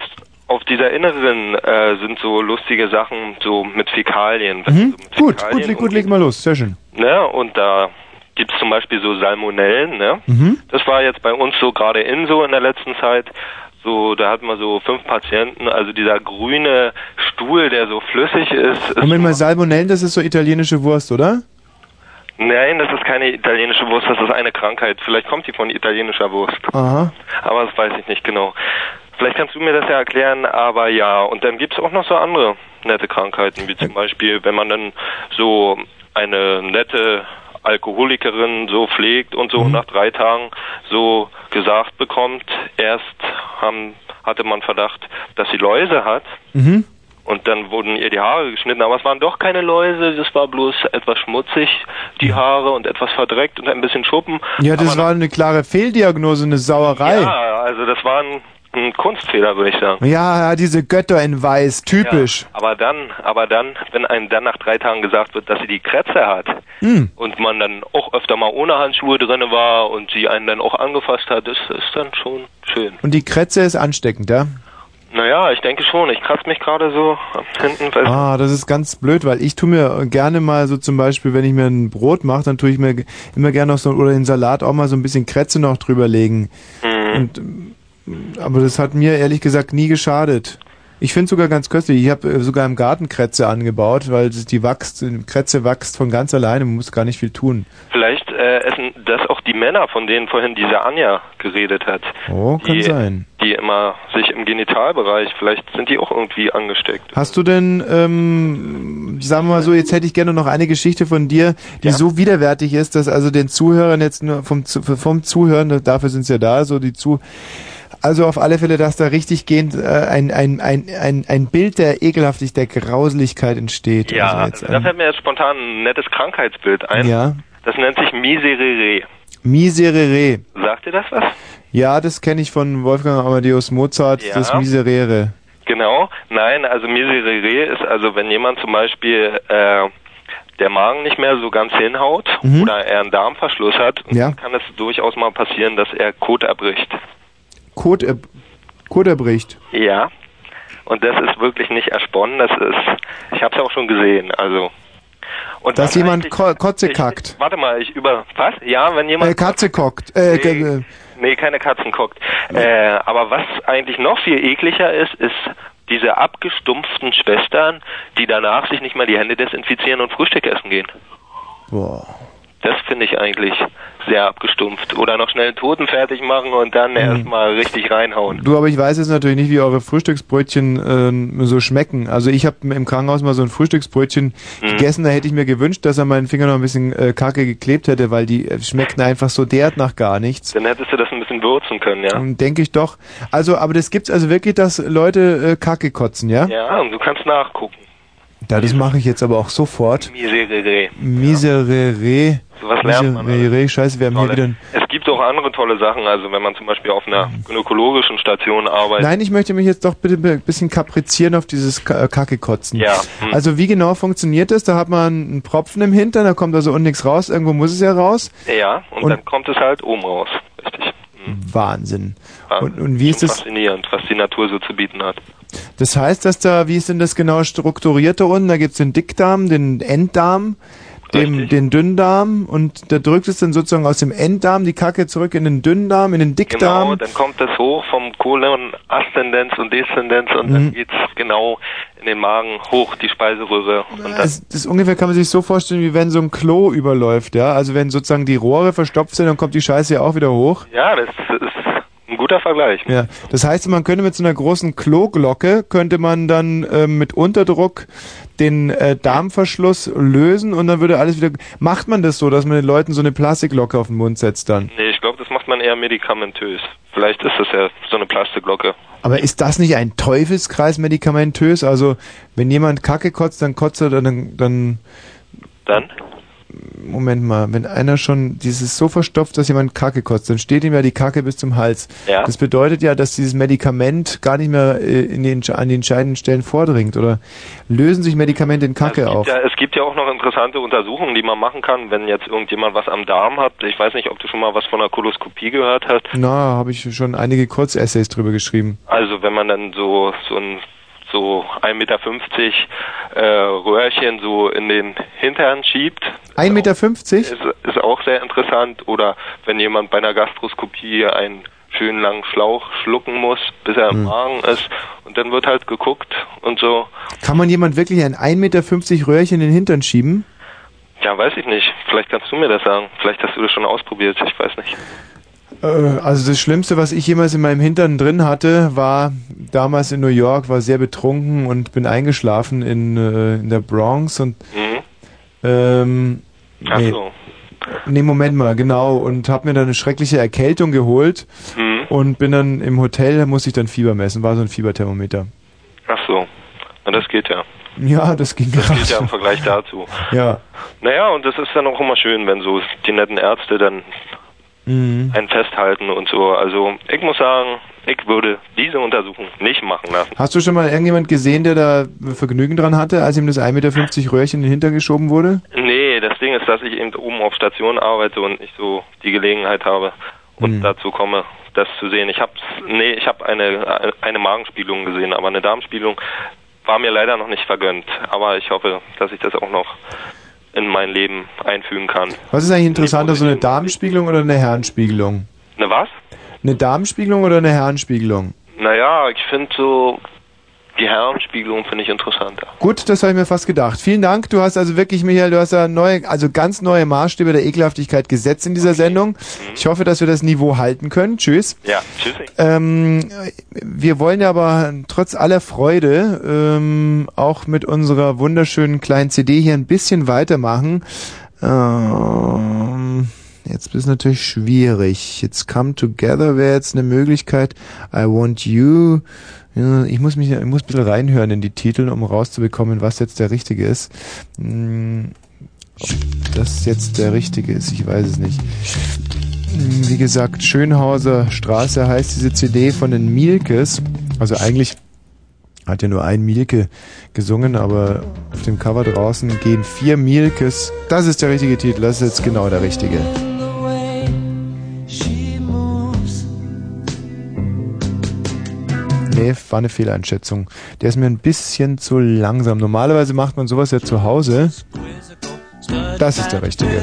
[SPEAKER 15] auf dieser inneren äh, sind so lustige Sachen, so mit Fäkalien.
[SPEAKER 1] Mhm.
[SPEAKER 15] so mit
[SPEAKER 1] Gut, gut,
[SPEAKER 15] Fäkalien
[SPEAKER 1] leg, gut, leg mal los. Sehr schön.
[SPEAKER 15] Ne? Und da gibt's zum Beispiel so Salmonellen. Ne?
[SPEAKER 1] Mhm.
[SPEAKER 15] Das war jetzt bei uns so gerade in so in der letzten Zeit. So, da hatten wir so fünf Patienten. Also dieser grüne Stuhl, der so flüssig ist. ist
[SPEAKER 1] Moment mal, Salmonellen, das ist so italienische Wurst, oder?
[SPEAKER 15] Nein, das ist keine italienische Wurst, das ist eine Krankheit. Vielleicht kommt die von italienischer Wurst.
[SPEAKER 1] Aha.
[SPEAKER 15] Aber das weiß ich nicht genau. Vielleicht kannst du mir das ja erklären, aber ja. Und dann gibt's auch noch so andere nette Krankheiten, wie zum Beispiel, wenn man dann so eine nette Alkoholikerin so pflegt und so nach drei Tagen so gesagt bekommt, erst haben, hatte man Verdacht, dass sie Läuse hat.
[SPEAKER 1] Mhm.
[SPEAKER 15] Und dann wurden ihr die Haare geschnitten, aber es waren doch keine Läuse, das war bloß etwas schmutzig, die Haare und etwas verdreckt und ein bisschen Schuppen.
[SPEAKER 1] Ja, das war eine klare Fehldiagnose, eine Sauerei.
[SPEAKER 15] Ja, also das war ein, Kunstfehler, würde ich sagen.
[SPEAKER 1] Ja, ja, diese Götter in Weiß, typisch.
[SPEAKER 15] Ja, aber dann, aber dann, wenn einem dann nach drei Tagen gesagt wird, dass sie die Krätze hat
[SPEAKER 1] Hm.
[SPEAKER 15] und man dann auch öfter mal ohne Handschuhe drinne war und sie einen dann auch angefasst hat, das ist dann schon schön.
[SPEAKER 1] Und die Krätze ist ansteckend, ja?
[SPEAKER 15] Naja, ich denke schon. Ich kratze mich gerade so hinten.
[SPEAKER 1] Ah, das ist ganz blöd, weil ich tue mir gerne mal so zum Beispiel, wenn ich mir ein Brot mache, dann tue ich mir immer gerne noch so, oder den Salat auch mal so ein bisschen Kretze noch drüber legen.
[SPEAKER 15] Mhm.
[SPEAKER 1] Und, aber das hat mir ehrlich gesagt nie geschadet. Ich finde sogar ganz köstlich. Ich habe äh, sogar im Garten Kretze angebaut, weil die wächst, Kretze wächst von ganz alleine, man muss gar nicht viel tun.
[SPEAKER 15] Vielleicht äh, essen das auch die Männer, von denen vorhin diese Anja geredet hat.
[SPEAKER 1] Oh, kann
[SPEAKER 15] die,
[SPEAKER 1] sein.
[SPEAKER 15] Die immer sich im Genitalbereich, vielleicht sind die auch irgendwie angesteckt.
[SPEAKER 1] Hast du denn, ähm, sagen wir mal so, jetzt hätte ich gerne noch eine Geschichte von dir, die so widerwärtig ist, dass also den Zuhörern jetzt nur vom, vom Zuhören, dafür sind sie ja da, so die Zu, also auf alle Fälle, dass da richtig gehend äh, ein, ein, ein, ein, ein Bild der Ekelhaftigkeit, der Grauseligkeit entsteht.
[SPEAKER 15] Ja,
[SPEAKER 1] Also
[SPEAKER 15] da
[SPEAKER 1] ähm,
[SPEAKER 15] fällt mir jetzt spontan ein nettes Krankheitsbild ein.
[SPEAKER 1] Ja.
[SPEAKER 15] Das nennt sich Miserere.
[SPEAKER 1] Miserere.
[SPEAKER 15] Sagt ihr das was?
[SPEAKER 1] Ja, das kenne ich von Wolfgang Amadeus Mozart,
[SPEAKER 15] Ja.
[SPEAKER 1] das Miserere.
[SPEAKER 15] Genau. Nein, also Miserere ist also, wenn jemand zum Beispiel äh, der Magen nicht mehr so ganz hinhaut
[SPEAKER 1] Mhm.
[SPEAKER 15] oder er einen Darmverschluss hat,
[SPEAKER 1] Ja.
[SPEAKER 15] dann kann es durchaus mal passieren, dass er Kot erbricht.
[SPEAKER 1] Kot, er, Kot erbricht.
[SPEAKER 15] Ja. Und das ist wirklich nicht ersponnen, das ist, ich habe es auch schon gesehen, also. Und
[SPEAKER 1] Dass jemand Ko Kotze
[SPEAKER 15] ich,
[SPEAKER 1] kackt.
[SPEAKER 15] Warte mal, ich über, was? Ja, wenn jemand
[SPEAKER 1] Äh, Katze kockt. Äh,
[SPEAKER 15] Nee.
[SPEAKER 1] äh,
[SPEAKER 15] Nee, keine Katzen guckt. Äh, aber was eigentlich noch viel ekliger ist, ist diese abgestumpften Schwestern, die danach sich nicht mal die Hände desinfizieren und Frühstück essen gehen.
[SPEAKER 1] boah.
[SPEAKER 15] Das finde ich eigentlich sehr abgestumpft. Oder noch schnell einen Toten fertig machen und dann erstmal richtig reinhauen.
[SPEAKER 1] Du, aber ich weiß jetzt natürlich nicht, wie eure Frühstücksbrötchen ähm, so schmecken. Also ich habe im Krankenhaus mal so ein Frühstücksbrötchen
[SPEAKER 15] Mhm.
[SPEAKER 1] gegessen, da hätte ich mir gewünscht, dass er meinen Finger noch ein bisschen äh, kacke geklebt hätte, weil die äh, schmeckten einfach so derart nach gar nichts.
[SPEAKER 15] Dann hättest du das ein bisschen würzen können, ja?
[SPEAKER 1] Denke ich doch. Also, aber das gibt's also wirklich, dass Leute äh, Kacke kotzen, ja?
[SPEAKER 15] Ja, und du kannst nachgucken.
[SPEAKER 1] Ja, das mache ich jetzt aber auch sofort.
[SPEAKER 15] Miserere.
[SPEAKER 1] Miserere.
[SPEAKER 15] Sowas lernt man
[SPEAKER 1] Miserere. Scheiße, wir haben hier wieder ein
[SPEAKER 15] Es gibt auch andere tolle Sachen, also wenn man zum Beispiel auf einer gynäkologischen Station arbeitet.
[SPEAKER 1] Nein, ich möchte mich jetzt doch bitte ein bisschen kaprizieren auf dieses äh, Kacke-Kotzen.
[SPEAKER 15] Ja, hm.
[SPEAKER 1] Also wie genau funktioniert das? Da hat man einen Propfen im Hintern, da kommt also unten nichts raus, irgendwo muss es ja raus.
[SPEAKER 15] Ja, und,
[SPEAKER 1] Und-
[SPEAKER 15] dann kommt es halt oben raus.
[SPEAKER 1] Wahnsinn.
[SPEAKER 15] Ja,
[SPEAKER 1] Und, und wie ist das?
[SPEAKER 15] Faszinierend, was die Natur so zu bieten hat.
[SPEAKER 1] Das heißt, dass da, wie ist denn das genau strukturiert da unten? Da gibt's den Dickdarm, den Enddarm, dem, den Dünndarm und da drückt es dann sozusagen aus dem Enddarm die Kacke zurück in den Dünndarm, in den Dickdarm.
[SPEAKER 15] Genau, dann kommt das hoch vom Kolon Aszendenz und Deszendenz und
[SPEAKER 1] Mhm.
[SPEAKER 15] dann geht's genau in den Magen hoch, die Speiseröhre. Und
[SPEAKER 1] Das, das ungefähr kann man sich so vorstellen, wie wenn so ein Klo überläuft, ja. Also wenn sozusagen die Rohre verstopft sind, dann kommt die Scheiße ja auch wieder hoch.
[SPEAKER 15] ja, das ist ein guter Vergleich.
[SPEAKER 1] Ja, das heißt, man könnte mit so einer großen Kloglocke, könnte man dann ähm, mit Unterdruck den äh, Darmverschluss lösen und dann würde alles wieder... Macht man das so, dass man den Leuten so eine Plastikglocke auf den Mund setzt dann?
[SPEAKER 15] Nee, ich glaube, das macht man eher medikamentös. Vielleicht ist das ja so eine Plastikglocke.
[SPEAKER 1] Aber ist das nicht ein Teufelskreis medikamentös? Also, wenn jemand Kacke kotzt, dann kotzt er dann... dann
[SPEAKER 15] Dann?
[SPEAKER 1] Moment mal, wenn einer schon dieses so verstopft, dass jemand Kacke kotzt, dann steht ihm ja die Kacke bis zum Hals.
[SPEAKER 15] Ja.
[SPEAKER 1] Das bedeutet ja, dass dieses Medikament gar nicht mehr äh, in den, an die entscheidenden Stellen vordringt. Oder lösen sich Medikamente in Kacke auf?
[SPEAKER 15] Ja, es gibt ja auch noch interessante Untersuchungen, die man machen kann, wenn jetzt irgendjemand was am Darm hat. Ich weiß nicht, ob du schon mal was von einer Koloskopie gehört hast.
[SPEAKER 1] Na, habe ich schon einige Kurzessays drüber geschrieben.
[SPEAKER 15] Also wenn man dann so so ein so 1,50 Meter äh, Röhrchen so in den Hintern schiebt,
[SPEAKER 1] 1,50 Meter?
[SPEAKER 15] ist, ist auch sehr interessant. Oder wenn jemand bei einer Gastroskopie einen schönen langen Schlauch schlucken muss, bis er im
[SPEAKER 1] Hm.
[SPEAKER 15] Magen ist. Und dann wird halt geguckt und so.
[SPEAKER 1] Kann man jemand wirklich ein 1,50 Meter Röhrchen in den Hintern schieben?
[SPEAKER 15] Ja, weiß ich nicht. Vielleicht kannst du mir das sagen. Vielleicht hast du das schon ausprobiert. Ich weiß nicht.
[SPEAKER 1] Äh, Also das Schlimmste, was ich jemals in meinem Hintern drin hatte, war damals in New York, war sehr betrunken und bin eingeschlafen in, äh, in der Bronx und
[SPEAKER 15] Mhm.
[SPEAKER 1] ähm,
[SPEAKER 15] Ach
[SPEAKER 1] nee,
[SPEAKER 15] so.
[SPEAKER 1] nee, Moment mal, genau, und habe mir dann eine schreckliche Erkältung geholt
[SPEAKER 15] Mhm.
[SPEAKER 1] und bin dann im Hotel, da musste ich dann Fieber messen, war so ein Fieberthermometer.
[SPEAKER 15] Ach so. Na, das geht ja.
[SPEAKER 1] Ja, das ging
[SPEAKER 15] Das geht ja im Vergleich dazu.
[SPEAKER 1] Ja.
[SPEAKER 15] Naja, und das ist dann auch immer schön, wenn so die netten Ärzte dann
[SPEAKER 1] Mhm.
[SPEAKER 15] einen festhalten und so. Also ich muss sagen, ich würde diese Untersuchung nicht machen lassen.
[SPEAKER 1] Hast du schon mal irgendjemand gesehen, der da Vergnügen dran hatte, als ihm das 1,50 Meter Röhrchen in den Hintern geschoben wurde?
[SPEAKER 15] Nee, das Ding ist, dass ich eben oben auf Station arbeite und nicht so die Gelegenheit habe, und
[SPEAKER 1] Hm.
[SPEAKER 15] dazu komme, das zu sehen. Ich habe nee, ich habe eine eine Magenspiegelung gesehen, aber eine Darmspiegelung war mir leider noch nicht vergönnt. Aber ich hoffe, dass ich das auch noch in mein Leben einfügen kann.
[SPEAKER 1] Was ist eigentlich interessanter, so eine Darmspiegelung oder eine Herrenspiegelung?
[SPEAKER 15] Ne was?
[SPEAKER 1] Eine Darmspiegelung oder eine Herrenspiegelung?
[SPEAKER 15] Naja, ich finde so die Herrenspiegelung finde ich interessanter.
[SPEAKER 1] Gut, das habe ich mir fast gedacht. Vielen Dank. Du hast also wirklich, Michael, du hast ja neue, also ganz neue Maßstäbe der Ekelhaftigkeit gesetzt in dieser Sendung. Ich hoffe, dass wir das Niveau halten können. Tschüss.
[SPEAKER 15] Ja, tschüss.
[SPEAKER 1] Ähm, wir wollen ja aber trotz aller Freude ähm, auch mit unserer wunderschönen kleinen CD hier ein bisschen weitermachen. Ähm, jetzt ist es natürlich schwierig. Jetzt Come Together wäre jetzt eine Möglichkeit. I Want You. Ich muss mich, ich muss ein bisschen reinhören in die Titel, um rauszubekommen, was jetzt der richtige ist. Hm, Ob das jetzt der richtige ist, ich weiß es nicht. Hm, Wie gesagt, Schönhauser Straße heißt diese CD von den Mielkes. Also eigentlich hat ja nur ein Mielke gesungen, aber auf dem Cover draußen gehen vier Mielkes. Das ist der richtige Titel, das ist jetzt genau der richtige. Nee, war eine Fehleinschätzung. Der ist mir ein bisschen zu langsam. Normalerweise macht man sowas ja zu Hause. Das ist der richtige.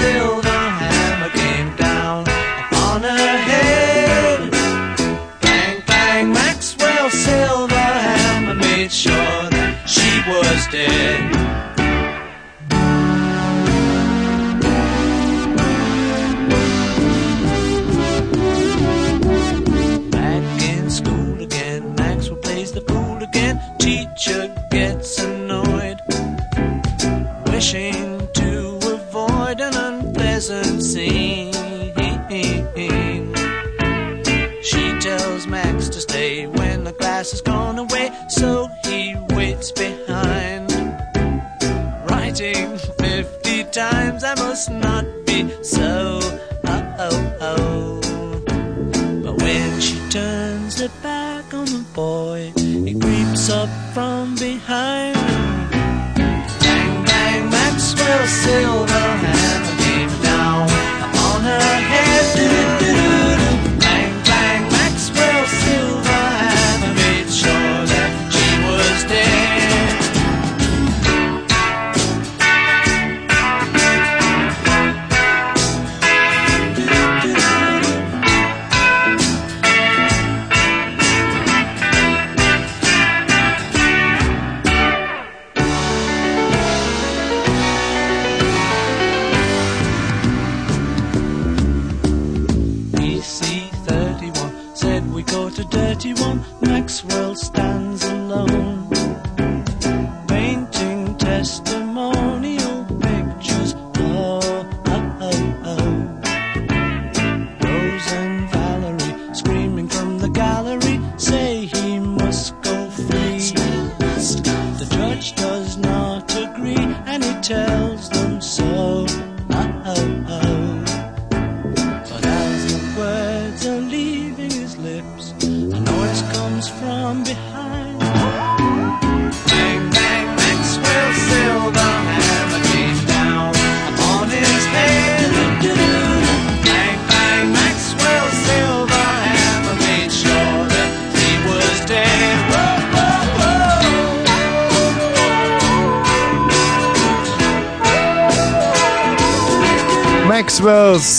[SPEAKER 13] sail behind. Writing 50 times, I must not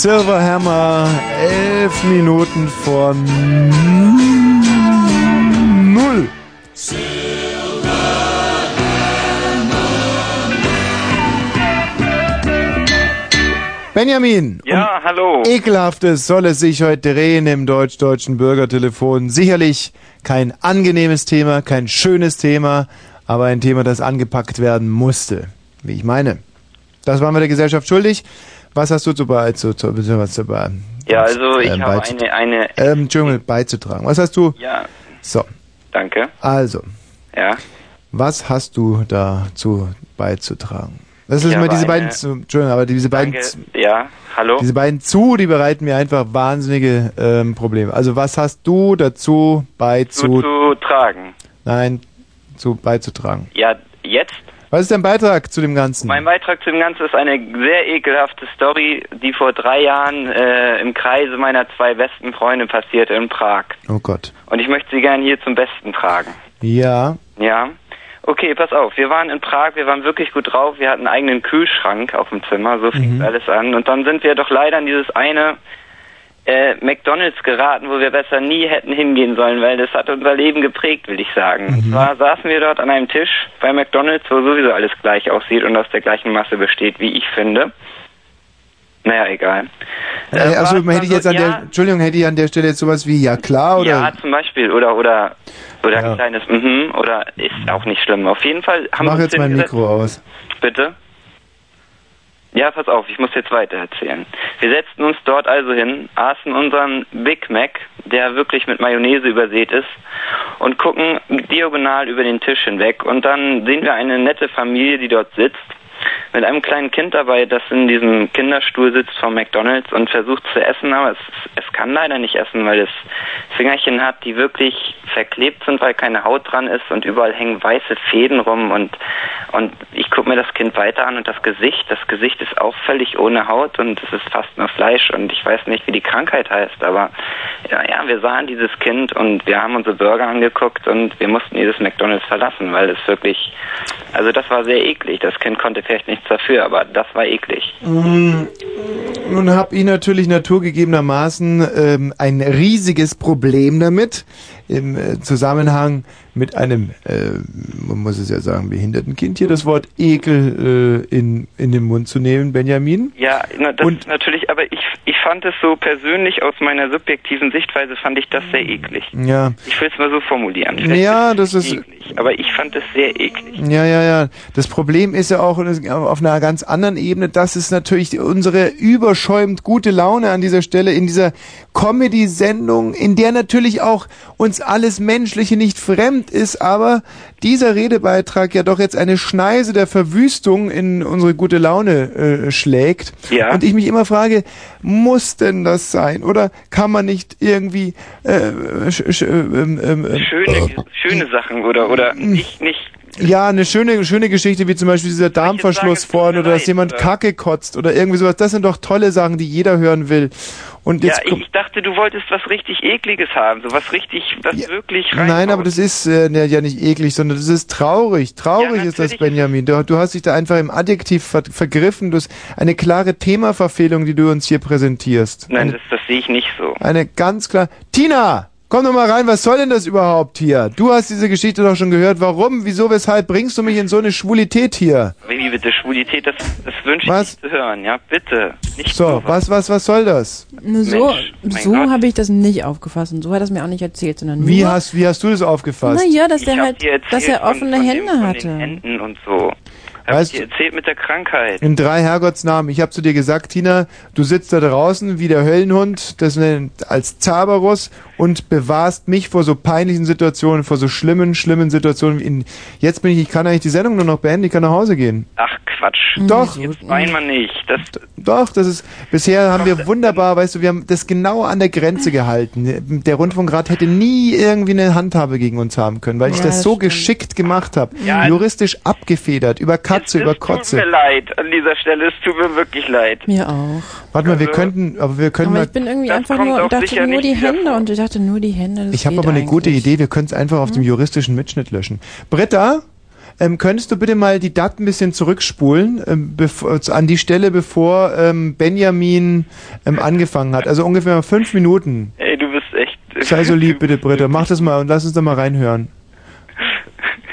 [SPEAKER 13] Silverhammer,
[SPEAKER 1] elf Minuten vor null. Benjamin.
[SPEAKER 16] Ja,
[SPEAKER 1] um
[SPEAKER 16] hallo.
[SPEAKER 1] Ekelhaftes soll es sich heute drehen im deutsch-deutschen Bürgertelefon. Sicherlich kein angenehmes Thema, kein schönes Thema, aber ein Thema, das angepackt werden musste. Wie ich meine. Das waren wir der Gesellschaft schuldig. Was hast du zu, bei, zu, zu, was zu bei,
[SPEAKER 16] Ja, also ich
[SPEAKER 1] ähm,
[SPEAKER 16] habe eine, eine,
[SPEAKER 1] ähm, Entschuldigung, beizutragen? Was hast du?
[SPEAKER 16] ja,
[SPEAKER 1] So,
[SPEAKER 16] danke,
[SPEAKER 1] also,
[SPEAKER 16] ja.
[SPEAKER 1] was hast du dazu beizutragen? Das ist immer diese beiden, zu, Entschuldigung, aber diese beiden,
[SPEAKER 16] Danke, ja, hallo?
[SPEAKER 1] diese beiden zu, die bereiten mir einfach wahnsinnige ähm, Probleme. Also was hast du dazu beizu,
[SPEAKER 16] Zu, zu tragen.
[SPEAKER 1] nein, zu beizutragen?
[SPEAKER 16] Ja, jetzt
[SPEAKER 1] Was ist dein Beitrag zu dem Ganzen?
[SPEAKER 16] Mein Beitrag zu dem Ganzen ist eine sehr ekelhafte Story, die vor drei Jahren äh, im Kreise meiner zwei besten Freunde passierte in Prag.
[SPEAKER 1] Oh Gott.
[SPEAKER 16] Und ich möchte sie gerne hier zum Besten tragen.
[SPEAKER 1] Ja.
[SPEAKER 16] Ja? Okay, pass auf. Wir waren in Prag, wir waren wirklich gut drauf. Wir hatten einen eigenen Kühlschrank auf dem Zimmer, so fing
[SPEAKER 1] Mhm.
[SPEAKER 16] alles an. Und dann sind wir doch leider in dieses eine äh, McDonalds geraten, wo wir besser nie hätten hingehen sollen, weil das hat unser Leben geprägt, will ich sagen. Und
[SPEAKER 1] Mhm.
[SPEAKER 16] zwar saßen wir dort an einem Tisch bei McDonalds, wo sowieso alles gleich aussieht und aus der gleichen Masse besteht, wie ich finde. Naja, egal.
[SPEAKER 1] Äh, also
[SPEAKER 16] war-
[SPEAKER 1] hätte ich jetzt an
[SPEAKER 16] ja,
[SPEAKER 1] der, Entschuldigung, hätte ich an der Stelle jetzt sowas wie ja klar oder?
[SPEAKER 16] Ja, zum Beispiel. Oder oder oder ein kleines Mhm oder ist auch nicht schlimm. Auf jeden Fall haben
[SPEAKER 1] Mach
[SPEAKER 16] wir
[SPEAKER 1] jetzt mein Mikro aus.
[SPEAKER 16] Bitte? Ja, pass auf, ich muss jetzt weiter erzählen. Wir setzten uns dort also hin, aßen unseren Big Mac, der wirklich mit Mayonnaise übersät ist, und gucken diagonal über den Tisch hinweg. Und dann sehen wir eine nette Familie, die dort sitzt, mit einem kleinen Kind dabei, das in diesem Kinderstuhl sitzt vom McDonalds und versucht zu essen, aber es, es kann leider nicht essen, weil es Fingerchen hat, die wirklich verklebt sind, weil keine Haut dran ist und überall hängen weiße Fäden rum und und ich gucke mir das Kind weiter an und das Gesicht, das Gesicht ist auch völlig ohne Haut und es ist fast nur Fleisch und ich weiß nicht, wie die Krankheit heißt, aber ja, ja, wir sahen dieses Kind und wir haben unsere Burger angeguckt und wir mussten dieses McDonalds verlassen, weil es wirklich, also das war sehr eklig. Das Kind konnte vielleicht nichts dafür, aber das war eklig.
[SPEAKER 1] Mm, Nun habe ich natürlich naturgegebenermaßen ähm, ein riesiges Problem damit im äh, Zusammenhang mit einem, äh, man muss es ja sagen, behinderten Kind hier das Wort Ekel äh, in, in den Mund zu nehmen, Benjamin.
[SPEAKER 16] Ja, na, das ist natürlich, aber ich, ich fand es so persönlich aus meiner subjektiven Sichtweise fand ich das sehr eklig.
[SPEAKER 1] Ja,
[SPEAKER 16] Ich will es mal so formulieren. Vielleicht
[SPEAKER 1] ja, das ist,
[SPEAKER 16] eklig, aber ich fand es sehr eklig.
[SPEAKER 1] Ja, ja, ja. Das Problem ist ja auch auf einer ganz anderen Ebene, dass es natürlich unsere überschäumend gute Laune an dieser Stelle in dieser Comedy-Sendung, in der natürlich auch uns alles Menschliche nicht fremd ist, aber dieser Redebeitrag ja doch jetzt eine Schneise der Verwüstung in unsere gute Laune äh, schlägt.
[SPEAKER 16] Ja.
[SPEAKER 1] Und ich mich immer frage, muss denn das sein? Oder kann man nicht irgendwie äh, sch, sch, ähm, ähm, ähm,
[SPEAKER 16] Schöne, schöne Sachen oder oder nicht nicht
[SPEAKER 1] ja, eine schöne, schöne Geschichte, wie zum Beispiel dieser Darmverschluss vorne oder dass jemand Kacke kotzt oder irgendwie sowas. Das sind doch tolle Sachen, die jeder hören will. Und
[SPEAKER 16] ja,
[SPEAKER 1] jetzt
[SPEAKER 16] ich, ich dachte, du wolltest was richtig ekliges haben, so was richtig, was wirklich rein.
[SPEAKER 1] Nein, aber das ist äh, ne, ja nicht eklig, sondern das ist traurig. Traurig ist das, Benjamin. Du, du hast dich da einfach im Adjektiv ver vergriffen. Du hast eine klare Themaverfehlung, die du uns hier präsentierst.
[SPEAKER 16] Nein, das, das sehe ich nicht so.
[SPEAKER 1] Eine ganz klar. Tina! Komm doch mal rein, was soll denn das überhaupt hier? Du hast diese Geschichte doch schon gehört. Warum, wieso, weshalb bringst du mich in so eine Schwulität hier?
[SPEAKER 16] Wie bitte, Schwulität, das, das wünsche ich
[SPEAKER 1] Was?
[SPEAKER 16] nicht zu hören, ja, bitte. Nicht
[SPEAKER 1] So, was, was, was soll das?
[SPEAKER 3] Ne, So,
[SPEAKER 16] Mensch,
[SPEAKER 3] so habe ich das nicht aufgefasst und so hat er es mir auch nicht erzählt, sondern
[SPEAKER 1] Wie
[SPEAKER 3] nur,
[SPEAKER 1] hast, wie hast du das aufgefasst?
[SPEAKER 3] naja, dass
[SPEAKER 16] Ich
[SPEAKER 3] der halt, dass er offene
[SPEAKER 16] von
[SPEAKER 3] Hände
[SPEAKER 16] von den
[SPEAKER 3] hatte.
[SPEAKER 16] Händen und so. Hab
[SPEAKER 1] Weißt
[SPEAKER 16] ich dir erzählt mit der Krankheit.
[SPEAKER 1] In drei Herrgottsnamen. Ich habe zu dir gesagt, Tina, du sitzt da draußen wie der Höllenhund, das nennt als Zaberus und bewahrst mich vor so peinlichen Situationen, vor so schlimmen, schlimmen Situationen. wie In, jetzt bin ich, ich kann eigentlich die Sendung nur noch beenden, ich kann nach Hause gehen.
[SPEAKER 16] Ach Quatsch.
[SPEAKER 1] Doch.
[SPEAKER 16] Jetzt wein man nicht. Das,
[SPEAKER 1] Doch, das ist, bisher haben wir wunderbar, weißt du, wir haben das genau an der Grenze gehalten. Der Rundfunkrat hätte nie irgendwie eine Handhabe gegen uns haben können, weil ich
[SPEAKER 16] Ja,
[SPEAKER 1] das
[SPEAKER 16] das
[SPEAKER 1] so
[SPEAKER 16] stimmt.
[SPEAKER 1] geschickt gemacht habe.
[SPEAKER 16] Ja,
[SPEAKER 1] Juristisch abgefedert, über Katze, über
[SPEAKER 16] tut mir
[SPEAKER 1] Kotze.
[SPEAKER 16] leid an dieser Stelle. Es tut mir wirklich leid.
[SPEAKER 3] Mir auch.
[SPEAKER 1] Warte mal, wir
[SPEAKER 16] Also,
[SPEAKER 1] könnten, aber wir können
[SPEAKER 3] Aber ich bin irgendwie einfach nur, dachte nur die Hände und ich dachte nur die Hände. Das
[SPEAKER 1] Ich habe aber eine
[SPEAKER 3] eigentlich.
[SPEAKER 1] gute Idee, wir können es einfach auf dem juristischen Mitschnitt löschen. Britta, ähm, könntest du bitte mal die Daten ein bisschen zurückspulen ähm, bevor, an die Stelle, bevor ähm, Benjamin ähm, angefangen hat? Also ungefähr mal fünf Minuten.
[SPEAKER 16] Ey, du bist echt.
[SPEAKER 1] Sei so lieb, bitte, Britta. Mach das mal und lass uns da mal reinhören.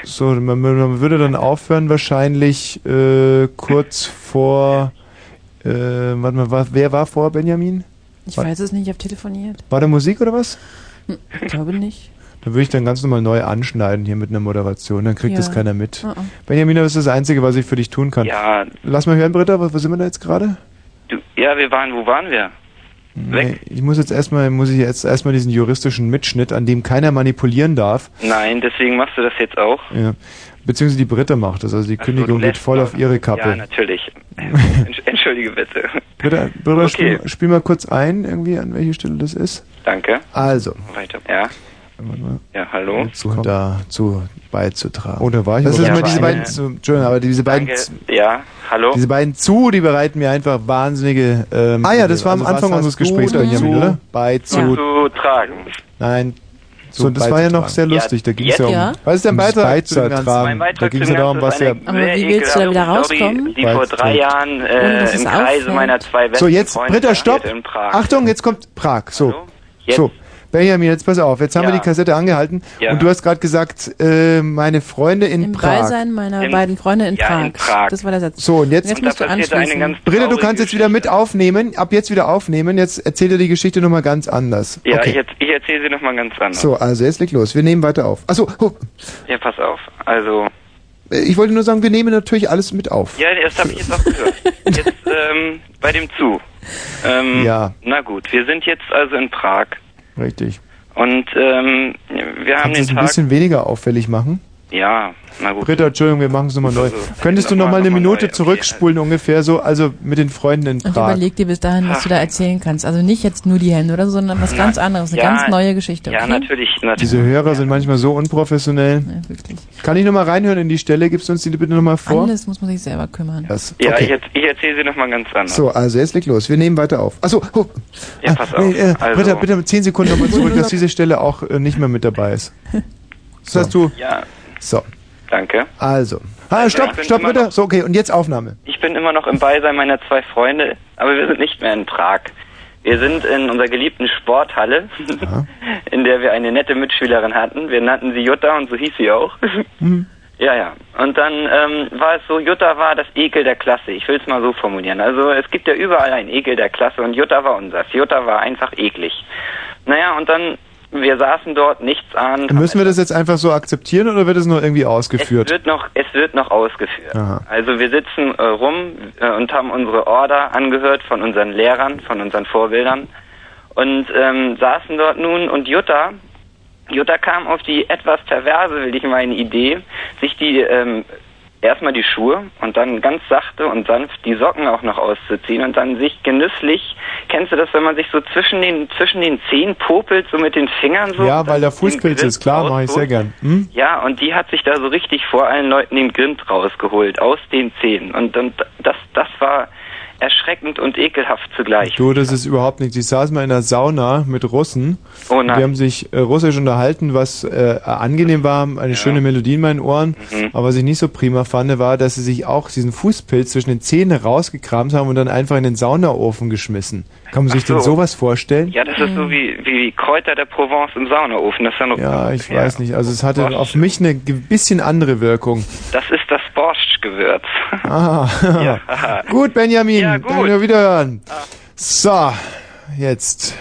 [SPEAKER 1] So, man, man würde dann aufhören wahrscheinlich äh, kurz vor. Äh, warte mal, war, wer war vor Benjamin?
[SPEAKER 3] Ich
[SPEAKER 1] war,
[SPEAKER 3] weiß es nicht, ich habe telefoniert.
[SPEAKER 1] war da Musik oder was?
[SPEAKER 3] Ich glaube nicht.
[SPEAKER 1] Da würde ich dann ganz normal neu anschneiden hier mit einer Moderation, dann kriegt
[SPEAKER 16] Ja.
[SPEAKER 1] das keiner mit.
[SPEAKER 16] Oh, oh.
[SPEAKER 1] Benjamin, das ist das Einzige, was ich für dich tun kann.
[SPEAKER 16] Ja,
[SPEAKER 1] Lass mal hören, Britta, wo, wo sind wir da jetzt gerade?
[SPEAKER 16] du, ja, wir waren, wo waren wir?
[SPEAKER 1] Nee, ich muss jetzt erstmal, muss ich jetzt erstmal diesen juristischen Mitschnitt, an dem keiner manipulieren darf.
[SPEAKER 16] Nein, deswegen machst du das jetzt auch.
[SPEAKER 1] Ja. Beziehungsweise die Britta macht das, also die Kündigung geht voll auf ihre Kappe.
[SPEAKER 16] Ja, natürlich. Entsch- Entschuldige bitte.
[SPEAKER 1] Britta, Britta
[SPEAKER 16] Okay.
[SPEAKER 1] spiel, spiel mal kurz ein, irgendwie, an welche Stelle das ist.
[SPEAKER 16] Danke.
[SPEAKER 1] Also.
[SPEAKER 16] Weiter. Ja. Ja, hallo.
[SPEAKER 1] Zu, dazu beizutragen. Oder war ich
[SPEAKER 16] Das ist mal
[SPEAKER 1] immer diese beiden, zu, Entschuldigung, aber diese beiden,
[SPEAKER 16] Danke. Ja, hallo.
[SPEAKER 1] diese beiden zu, die bereiten mir einfach wahnsinnige, ähm,
[SPEAKER 16] Ah ja, das war am
[SPEAKER 1] also was
[SPEAKER 16] Anfang unseres Gesprächs,
[SPEAKER 1] zu,
[SPEAKER 16] Benjamin, oder?
[SPEAKER 1] Beizu,
[SPEAKER 16] zu tragen.
[SPEAKER 1] nein,
[SPEAKER 16] So,
[SPEAKER 1] das war ja noch sehr lustig, da ging es ja um,
[SPEAKER 16] Ja.
[SPEAKER 1] was ist Beitrag zu dem Ganzen?
[SPEAKER 16] Mein
[SPEAKER 1] Da ging es
[SPEAKER 16] zu
[SPEAKER 1] ja darum, was ja,
[SPEAKER 3] Aber wie willst du da wieder rauskommen?
[SPEAKER 16] Die vor drei Jahren äh, im Kreise meiner zwei besten
[SPEAKER 1] So, jetzt,
[SPEAKER 16] Freunde
[SPEAKER 1] Britta, stopp!
[SPEAKER 16] passiert in Prag.
[SPEAKER 1] Achtung, jetzt kommt Prag, so.
[SPEAKER 16] Jetzt?
[SPEAKER 1] So, Benjamin, jetzt pass auf, jetzt haben
[SPEAKER 16] Ja.
[SPEAKER 1] wir die Kassette angehalten
[SPEAKER 16] Ja.
[SPEAKER 1] und du hast gerade gesagt, äh, meine Freunde in
[SPEAKER 3] Im
[SPEAKER 1] Prag.
[SPEAKER 3] Beisein meiner
[SPEAKER 16] In-
[SPEAKER 3] beiden Freunde in,
[SPEAKER 16] ja,
[SPEAKER 3] Prag.
[SPEAKER 16] in Prag.
[SPEAKER 3] Das war der Satz.
[SPEAKER 1] So, und jetzt,
[SPEAKER 3] jetzt musst du anschließen.
[SPEAKER 1] Britta, du kannst jetzt wieder mit aufnehmen, ab jetzt wieder aufnehmen, jetzt erzähl dir die Geschichte nochmal ganz anders.
[SPEAKER 16] Ja,
[SPEAKER 1] okay.
[SPEAKER 16] ich, ich erzähle sie nochmal ganz anders.
[SPEAKER 1] So, also jetzt leg los, wir nehmen weiter auf. Achso, oh,
[SPEAKER 16] Ja, pass auf. Also,
[SPEAKER 1] äh, ich wollte nur sagen, wir nehmen natürlich alles mit auf.
[SPEAKER 16] ja, das habe ich jetzt auch gehört. Jetzt ähm, bei dem Zu. Ähm,
[SPEAKER 1] Ja.
[SPEAKER 16] Na gut, wir sind jetzt also in Prag
[SPEAKER 1] Richtig.
[SPEAKER 16] und ähm, wir haben
[SPEAKER 1] Kannst
[SPEAKER 16] den
[SPEAKER 1] es ein
[SPEAKER 16] Tag.
[SPEAKER 1] bisschen weniger auffällig machen?
[SPEAKER 16] Ja, na gut.
[SPEAKER 1] Britta, Entschuldigung, wir machen es nochmal neu. Könntest du nochmal eine Minute zurückspulen ungefähr so, also mit den Freunden in
[SPEAKER 3] Und
[SPEAKER 1] Prag?
[SPEAKER 3] überleg dir bis dahin, was du da erzählen kannst. Also nicht jetzt nur die Hände oder so, sondern was ganz anderes. Eine
[SPEAKER 16] ja,
[SPEAKER 3] ganz neue Geschichte.
[SPEAKER 16] Ja,
[SPEAKER 3] Okay?
[SPEAKER 16] natürlich, natürlich.
[SPEAKER 1] Diese Hörer sind manchmal so unprofessionell. Kann ich nochmal reinhören in die Stelle? Gibst du uns die bitte nochmal vor?
[SPEAKER 3] Alles muss man sich selber kümmern.
[SPEAKER 1] Das,
[SPEAKER 16] Ja,
[SPEAKER 1] okay.
[SPEAKER 16] ich, erz- ich erzähle sie nochmal ganz anders.
[SPEAKER 1] So, also jetzt leg los. Wir nehmen weiter auf. Achso, oh.
[SPEAKER 16] Ja, pass auf.
[SPEAKER 1] Nee, äh,
[SPEAKER 16] Also-
[SPEAKER 1] Britta, bitte mit 10 Sekunden nochmal zurück, dass diese Stelle auch äh, nicht mehr mit dabei ist. Das hast du.
[SPEAKER 16] Ja,
[SPEAKER 1] So,
[SPEAKER 16] danke.
[SPEAKER 1] also. Ah,
[SPEAKER 16] Also,
[SPEAKER 1] stopp,
[SPEAKER 16] bin
[SPEAKER 1] stopp, Britta. So, okay, und jetzt Aufnahme.
[SPEAKER 16] Ich bin immer noch im Beisein meiner zwei Freunde, aber wir sind nicht mehr in Prag. Wir sind in unserer geliebten Sporthalle, in der wir eine nette Mitschülerin hatten. Wir nannten sie Jutta und so hieß sie auch.
[SPEAKER 1] Hm.
[SPEAKER 16] Ja, ja. Und dann ähm, war es so, Jutta war das Ekel der Klasse. Ich will es mal so formulieren. Also es gibt ja überall ein Ekel der Klasse und Jutta war unseres. Jutta war einfach eklig. Naja, und dann, wir saßen dort, nichts an.
[SPEAKER 1] Müssen wir das jetzt einfach so akzeptieren oder wird es noch irgendwie
[SPEAKER 16] Es
[SPEAKER 1] ausgeführt?
[SPEAKER 16] wird noch, es wird noch ausgeführt.
[SPEAKER 1] Aha.
[SPEAKER 16] Also wir sitzen äh, rum äh, und haben unsere Order angehört von unseren Lehrern, von unseren Vorbildern und ähm, saßen dort nun und Jutta, Jutta kam auf die etwas perverse, will ich meine Idee, sich die ähm, erstmal die Schuhe und dann ganz sachte und sanft die Socken auch noch auszuziehen und dann sich genüsslich, kennst du das, wenn man sich so zwischen den zwischen den Zehen popelt, so mit den Fingern so?
[SPEAKER 1] Ja, weil da Fußpilz ist, klar, mache ich sehr gern. Hm?
[SPEAKER 16] Ja, und die hat sich da so richtig vor allen Leuten den Grind rausgeholt, aus den Zähnen. Und, und das, das war erschreckend und ekelhaft zugleich.
[SPEAKER 1] Du, das ist überhaupt nichts. Ich saß mal in der Sauna mit Russen.
[SPEAKER 16] Oh nein.
[SPEAKER 1] Die haben sich äh, russisch unterhalten, was äh, angenehm war, eine schöne Melodie in meinen Ohren.
[SPEAKER 16] Mhm.
[SPEAKER 1] Aber was ich nicht so prima fand, war, dass sie sich auch diesen Fußpilz zwischen den Zähnen rausgekramt haben und dann einfach in den Saunaofen geschmissen. Kann man sich
[SPEAKER 16] so.
[SPEAKER 1] denn sowas vorstellen?
[SPEAKER 16] Ja, das ist so wie, wie Kräuter der Provence im Saunaofen. Das ist ja, noch,
[SPEAKER 1] Ja, ich weiß nicht. Also es hatte auf mich eine bisschen andere Wirkung.
[SPEAKER 16] das ist das Borscht-Gewürz.
[SPEAKER 1] Ah,
[SPEAKER 16] Ja.
[SPEAKER 1] gut, Benjamin.
[SPEAKER 16] Ja, gut.
[SPEAKER 1] Danke, wiederhören. So, jetzt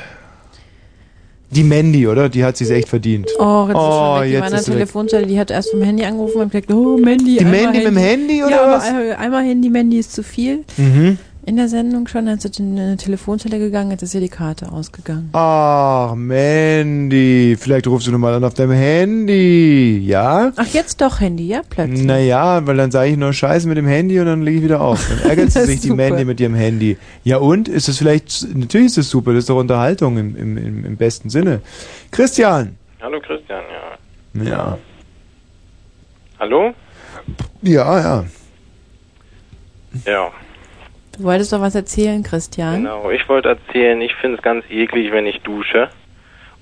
[SPEAKER 1] die Mandy, oder? Die hat sich echt verdient.
[SPEAKER 3] Oh, jetzt ist
[SPEAKER 1] Oh,
[SPEAKER 3] schon weg. Die
[SPEAKER 1] ist weg.
[SPEAKER 3] Telefonzelle, die hat erst vom Handy angerufen und gesagt, oh, Mandy.
[SPEAKER 1] Die Mandy mit dem Handy, oder
[SPEAKER 3] ja,
[SPEAKER 1] was?
[SPEAKER 3] ein- einmal Handy, Mandy ist zu viel.
[SPEAKER 1] Mhm.
[SPEAKER 3] In der Sendung schon, ist sie in eine Telefonzelle gegangen, jetzt ist ihr die Karte ausgegangen.
[SPEAKER 1] Ach, Mandy. Vielleicht rufst du nochmal an auf deinem Handy. Ja?
[SPEAKER 3] Ach, jetzt doch Handy, ja, plötzlich.
[SPEAKER 1] Naja, weil dann sage ich nur Scheiße mit dem Handy und dann lege ich wieder auf. Dann ärgert sie
[SPEAKER 3] Das
[SPEAKER 1] sich
[SPEAKER 3] ist
[SPEAKER 1] die. Mandy mit ihrem Handy. Ja und? Ist es vielleicht, natürlich ist es super, das ist doch Unterhaltung im, im, im, im besten Sinne. Christian.
[SPEAKER 15] Hallo Christian, ja.
[SPEAKER 1] Ja.
[SPEAKER 15] Hallo?
[SPEAKER 1] Ja, ja.
[SPEAKER 15] Ja,
[SPEAKER 3] Du wolltest doch was erzählen, Christian.
[SPEAKER 15] genau. Ich wollte erzählen, ich finde es ganz eklig, wenn ich dusche.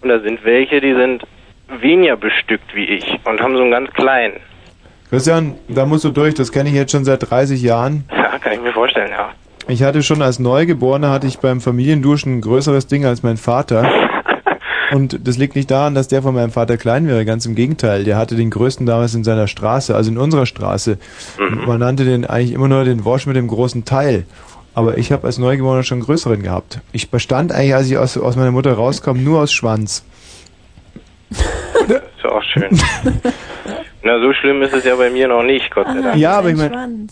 [SPEAKER 15] Und da sind welche, die sind weniger bestückt wie ich und haben so einen ganz kleinen.
[SPEAKER 1] Christian, da musst du durch, das kenne ich jetzt schon seit 30 Jahren.
[SPEAKER 15] Ja, kann ich mir vorstellen, ja.
[SPEAKER 1] Ich hatte schon als Neugeborener hatte ich beim Familienduschen ein größeres Ding als mein Vater. Und das liegt nicht daran, dass der von meinem Vater klein wäre, ganz im Gegenteil. Der hatte den größten damals in seiner Straße, also in unserer Straße. Man nannte den eigentlich immer nur den Wosch mit dem großen Teil. Aber ich habe als Neugeborener schon einen größeren gehabt. Ich bestand eigentlich, als ich aus, aus meiner Mutter rauskam, nur aus Schwanz.
[SPEAKER 15] wäre auch schön. Na, so schlimm ist es ja bei mir noch nicht, Gott sei Dank.
[SPEAKER 1] Ja, aber ich meine,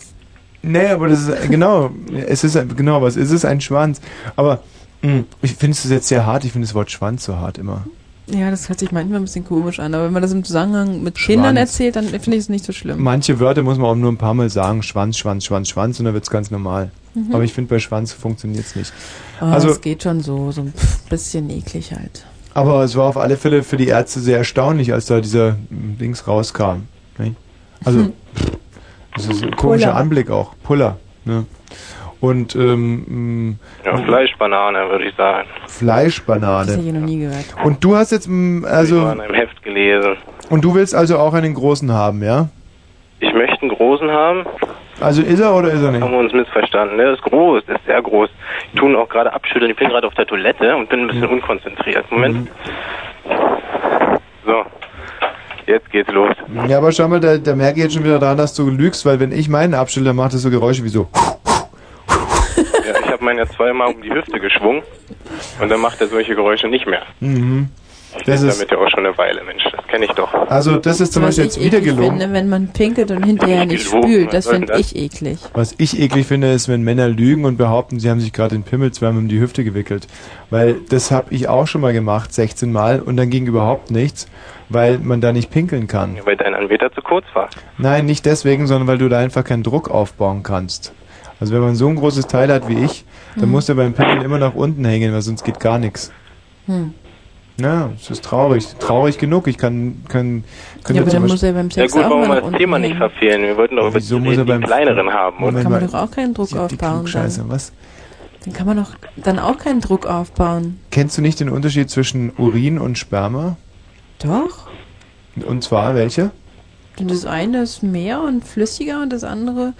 [SPEAKER 1] nee, aber das ist genau, es ist ein- genau was, es ist ein Schwanz. Aber mh, ich finde es jetzt sehr hart. Ich finde das Wort Schwanz so hart immer.
[SPEAKER 3] Ja, das hört sich manchmal ein bisschen komisch an, aber wenn man das im Zusammenhang mit Kindern
[SPEAKER 1] Schwanz.
[SPEAKER 3] erzählt, dann finde ich es nicht so schlimm.
[SPEAKER 1] Manche Wörter muss man auch nur ein paar Mal sagen, Schwanz, Schwanz, Schwanz, Schwanz, und dann wird's ganz normal.
[SPEAKER 3] Mhm.
[SPEAKER 1] Aber ich finde, bei Schwanz funktioniert's nicht.
[SPEAKER 3] Aber
[SPEAKER 1] also,
[SPEAKER 3] es geht schon so, so ein bisschen eklig halt.
[SPEAKER 1] aber es war auf alle Fälle für die Ärzte sehr erstaunlich, als da dieser Dings rauskam. Also,
[SPEAKER 3] Hm.
[SPEAKER 1] das ist ein komischer
[SPEAKER 15] Puller.
[SPEAKER 1] Anblick auch. Puller. Ne? Und ähm,
[SPEAKER 15] Ja, Fleischbanane, würde ich sagen.
[SPEAKER 3] Das
[SPEAKER 1] Fleischbanane.
[SPEAKER 3] habe ich noch nie gehört.
[SPEAKER 1] Und du hast jetzt,
[SPEAKER 15] ich
[SPEAKER 1] also,
[SPEAKER 15] mal in einem Heft gelesen.
[SPEAKER 1] und du willst also auch einen großen haben, ja?
[SPEAKER 15] Ich möchte einen großen haben.
[SPEAKER 1] Also ist er oder ist er nicht?
[SPEAKER 15] Haben wir uns missverstanden. Ne? Das ist groß, das ist sehr groß. Ich tue ihn auch gerade abschütteln. Ich bin gerade auf der Toilette und bin ein bisschen unkonzentriert. Moment. So. Jetzt geht's los.
[SPEAKER 1] Ja, aber schau mal, da, da merke ich jetzt schon wieder dran, dass du lügst, weil wenn ich meinen dann macht es so Geräusche wie so.
[SPEAKER 15] Ja, ich habe meinen ja zweimal um die Hüfte geschwungen und dann macht er solche Geräusche nicht mehr.
[SPEAKER 1] Mhm.
[SPEAKER 15] Ich
[SPEAKER 1] Das
[SPEAKER 15] bin
[SPEAKER 1] ist,
[SPEAKER 15] damit ja auch schon eine Weile, Mensch. Das kenne ich doch.
[SPEAKER 1] also das ist zum
[SPEAKER 3] Was
[SPEAKER 1] Beispiel jetzt wieder
[SPEAKER 3] eklig
[SPEAKER 1] gelungen.
[SPEAKER 3] finde, wenn man pinkelt und hinterher nicht
[SPEAKER 15] gelogen,
[SPEAKER 3] spült,
[SPEAKER 15] was
[SPEAKER 3] das finde ich eklig.
[SPEAKER 1] Was ich eklig finde, ist, wenn Männer lügen und behaupten, sie haben sich gerade den Pimmel zweimal um die Hüfte gewickelt. Weil das habe ich auch schon mal gemacht, 16 Mal, und dann ging überhaupt nichts, weil man da nicht pinkeln kann.
[SPEAKER 15] Weil dein Anbeter zu kurz war.
[SPEAKER 1] Nein, nicht deswegen, sondern weil du da einfach keinen Druck aufbauen kannst. Also wenn man so ein großes Teil hat wie ich, dann
[SPEAKER 3] Mhm.
[SPEAKER 1] muss der beim Pinkeln immer nach unten hängen, weil sonst geht gar nichts.
[SPEAKER 3] Hm.
[SPEAKER 1] Ja, es ist traurig. Traurig genug. Ich kann, kann, könnte
[SPEAKER 3] Ja, aber dann muss er beim
[SPEAKER 15] Ja
[SPEAKER 3] Sex
[SPEAKER 15] gut,
[SPEAKER 3] auch
[SPEAKER 15] wollen wir das Thema nicht verfehlen. Wir wollten doch über die,
[SPEAKER 1] muss er
[SPEAKER 15] die
[SPEAKER 1] beim-
[SPEAKER 15] kleineren haben, oder?
[SPEAKER 1] Moment
[SPEAKER 3] Kann man doch auch keinen Druck aufbauen.
[SPEAKER 1] Scheiße,
[SPEAKER 3] Dann.
[SPEAKER 1] was?
[SPEAKER 3] dann kann man doch dann auch keinen Druck aufbauen.
[SPEAKER 1] Kennst du nicht den Unterschied zwischen Urin und Sperma?
[SPEAKER 3] Doch.
[SPEAKER 1] Und zwar welche?
[SPEAKER 3] Das eine ist mehr und flüssiger und das andere.